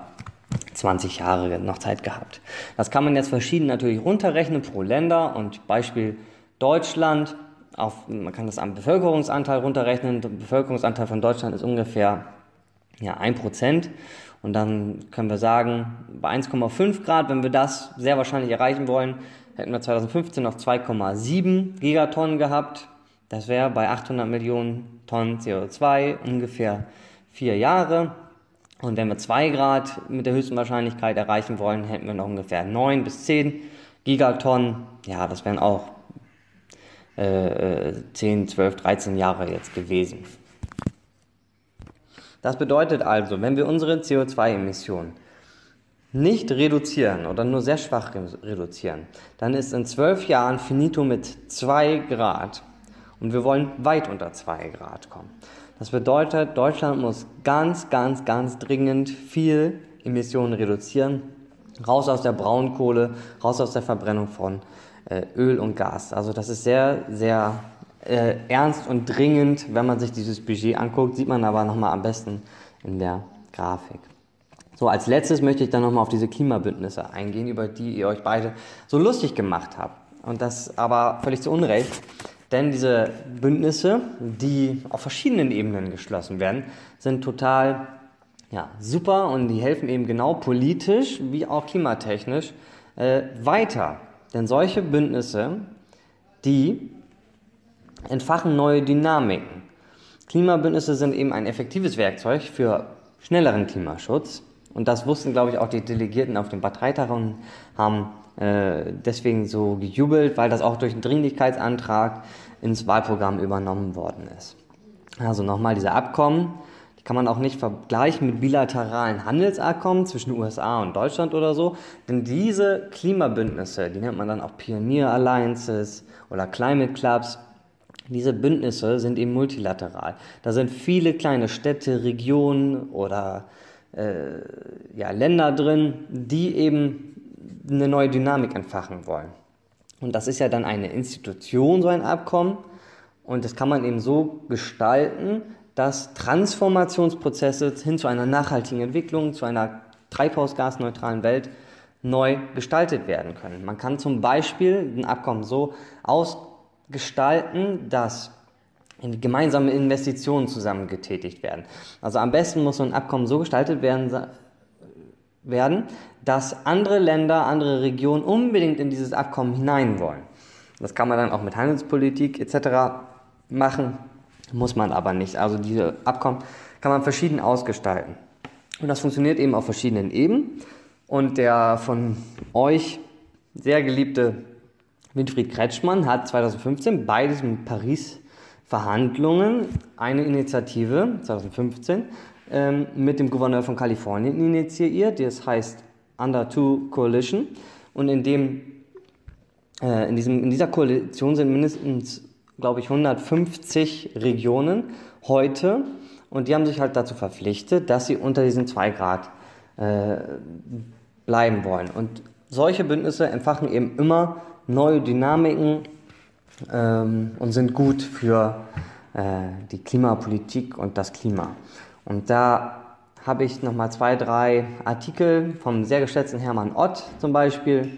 20 Jahre noch Zeit gehabt. Das kann man jetzt verschieden natürlich runterrechnen pro Länder und Beispiel Deutschland. Auf, man kann das am Bevölkerungsanteil runterrechnen. Der Bevölkerungsanteil von Deutschland ist ungefähr ja, 1%. Und dann können wir sagen, bei 1,5 Grad, wenn wir das sehr wahrscheinlich erreichen wollen, hätten wir 2015 noch 2,7 Gigatonnen gehabt. Das wäre bei 800 Millionen Tonnen CO2 ungefähr vier Jahre. Und wenn wir 2 Grad mit der höchsten Wahrscheinlichkeit erreichen wollen, hätten wir noch ungefähr 9 bis 10 Gigatonnen. Ja, das wären auch äh, 10, 12, 13 Jahre jetzt gewesen. Das bedeutet also, wenn wir unsere CO2-Emissionen nicht reduzieren oder nur sehr schwach reduzieren, dann ist in zwölf Jahren finito mit 2 Grad. Und wir wollen weit unter 2 Grad kommen. Das bedeutet, Deutschland muss ganz, ganz, ganz dringend viel Emissionen reduzieren. Raus aus der Braunkohle, raus aus der Verbrennung von äh, Öl und Gas. Also das ist sehr, sehr äh, ernst und dringend, wenn man sich dieses Budget anguckt, sieht man aber nochmal am besten in der Grafik. So, als letztes möchte ich dann nochmal auf diese Klimabündnisse eingehen, über die ihr euch beide so lustig gemacht habt. Und das aber völlig zu Unrecht, denn diese Bündnisse, die auf verschiedenen Ebenen geschlossen werden, sind total ja, super und die helfen eben genau politisch wie auch klimatechnisch äh, weiter. Denn solche Bündnisse, die entfachen neue Dynamiken. Klimabündnisse sind eben ein effektives Werkzeug für schnelleren Klimaschutz. Und das wussten, glaube ich, auch die Delegierten auf dem Parteitag und haben äh, deswegen so gejubelt, weil das auch durch einen Dringlichkeitsantrag ins Wahlprogramm übernommen worden ist. Also nochmal diese Abkommen, die kann man auch nicht vergleichen mit bilateralen Handelsabkommen zwischen USA und Deutschland oder so, denn diese Klimabündnisse, die nennt man dann auch Pioneer Alliances oder Climate Clubs, diese Bündnisse sind eben multilateral. Da sind viele kleine Städte, Regionen oder äh, ja, Länder drin, die eben eine neue Dynamik entfachen wollen. Und das ist ja dann eine Institution, so ein Abkommen. Und das kann man eben so gestalten, dass Transformationsprozesse hin zu einer nachhaltigen Entwicklung, zu einer treibhausgasneutralen Welt neu gestaltet werden können. Man kann zum Beispiel ein Abkommen so aus gestalten, dass gemeinsame Investitionen zusammen getätigt werden. Also am besten muss so ein Abkommen so gestaltet werden, werden, dass andere Länder, andere Regionen unbedingt in dieses Abkommen hinein wollen. Das kann man dann auch mit Handelspolitik etc. machen, muss man aber nicht. Also diese Abkommen kann man verschieden ausgestalten. Und das funktioniert eben auf verschiedenen Ebenen. Und der von euch sehr geliebte Winfried Kretschmann hat 2015 bei diesen Paris-Verhandlungen eine Initiative, 2015, ähm, mit dem Gouverneur von Kalifornien initiiert, das heißt Under Two Coalition. Und in, dem, äh, in, diesem, in dieser Koalition sind mindestens, glaube ich, 150 Regionen heute. Und die haben sich halt dazu verpflichtet, dass sie unter diesen 2 Grad äh, bleiben wollen. Und solche Bündnisse entfachen eben immer neue Dynamiken ähm, und sind gut für äh, die Klimapolitik und das Klima. Und da habe ich nochmal zwei, drei Artikel vom sehr geschätzten Hermann Ott zum Beispiel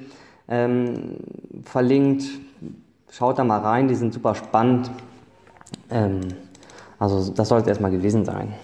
ähm, verlinkt. Schaut da mal rein, die sind super spannend. Ähm, also das sollte erstmal gewesen sein.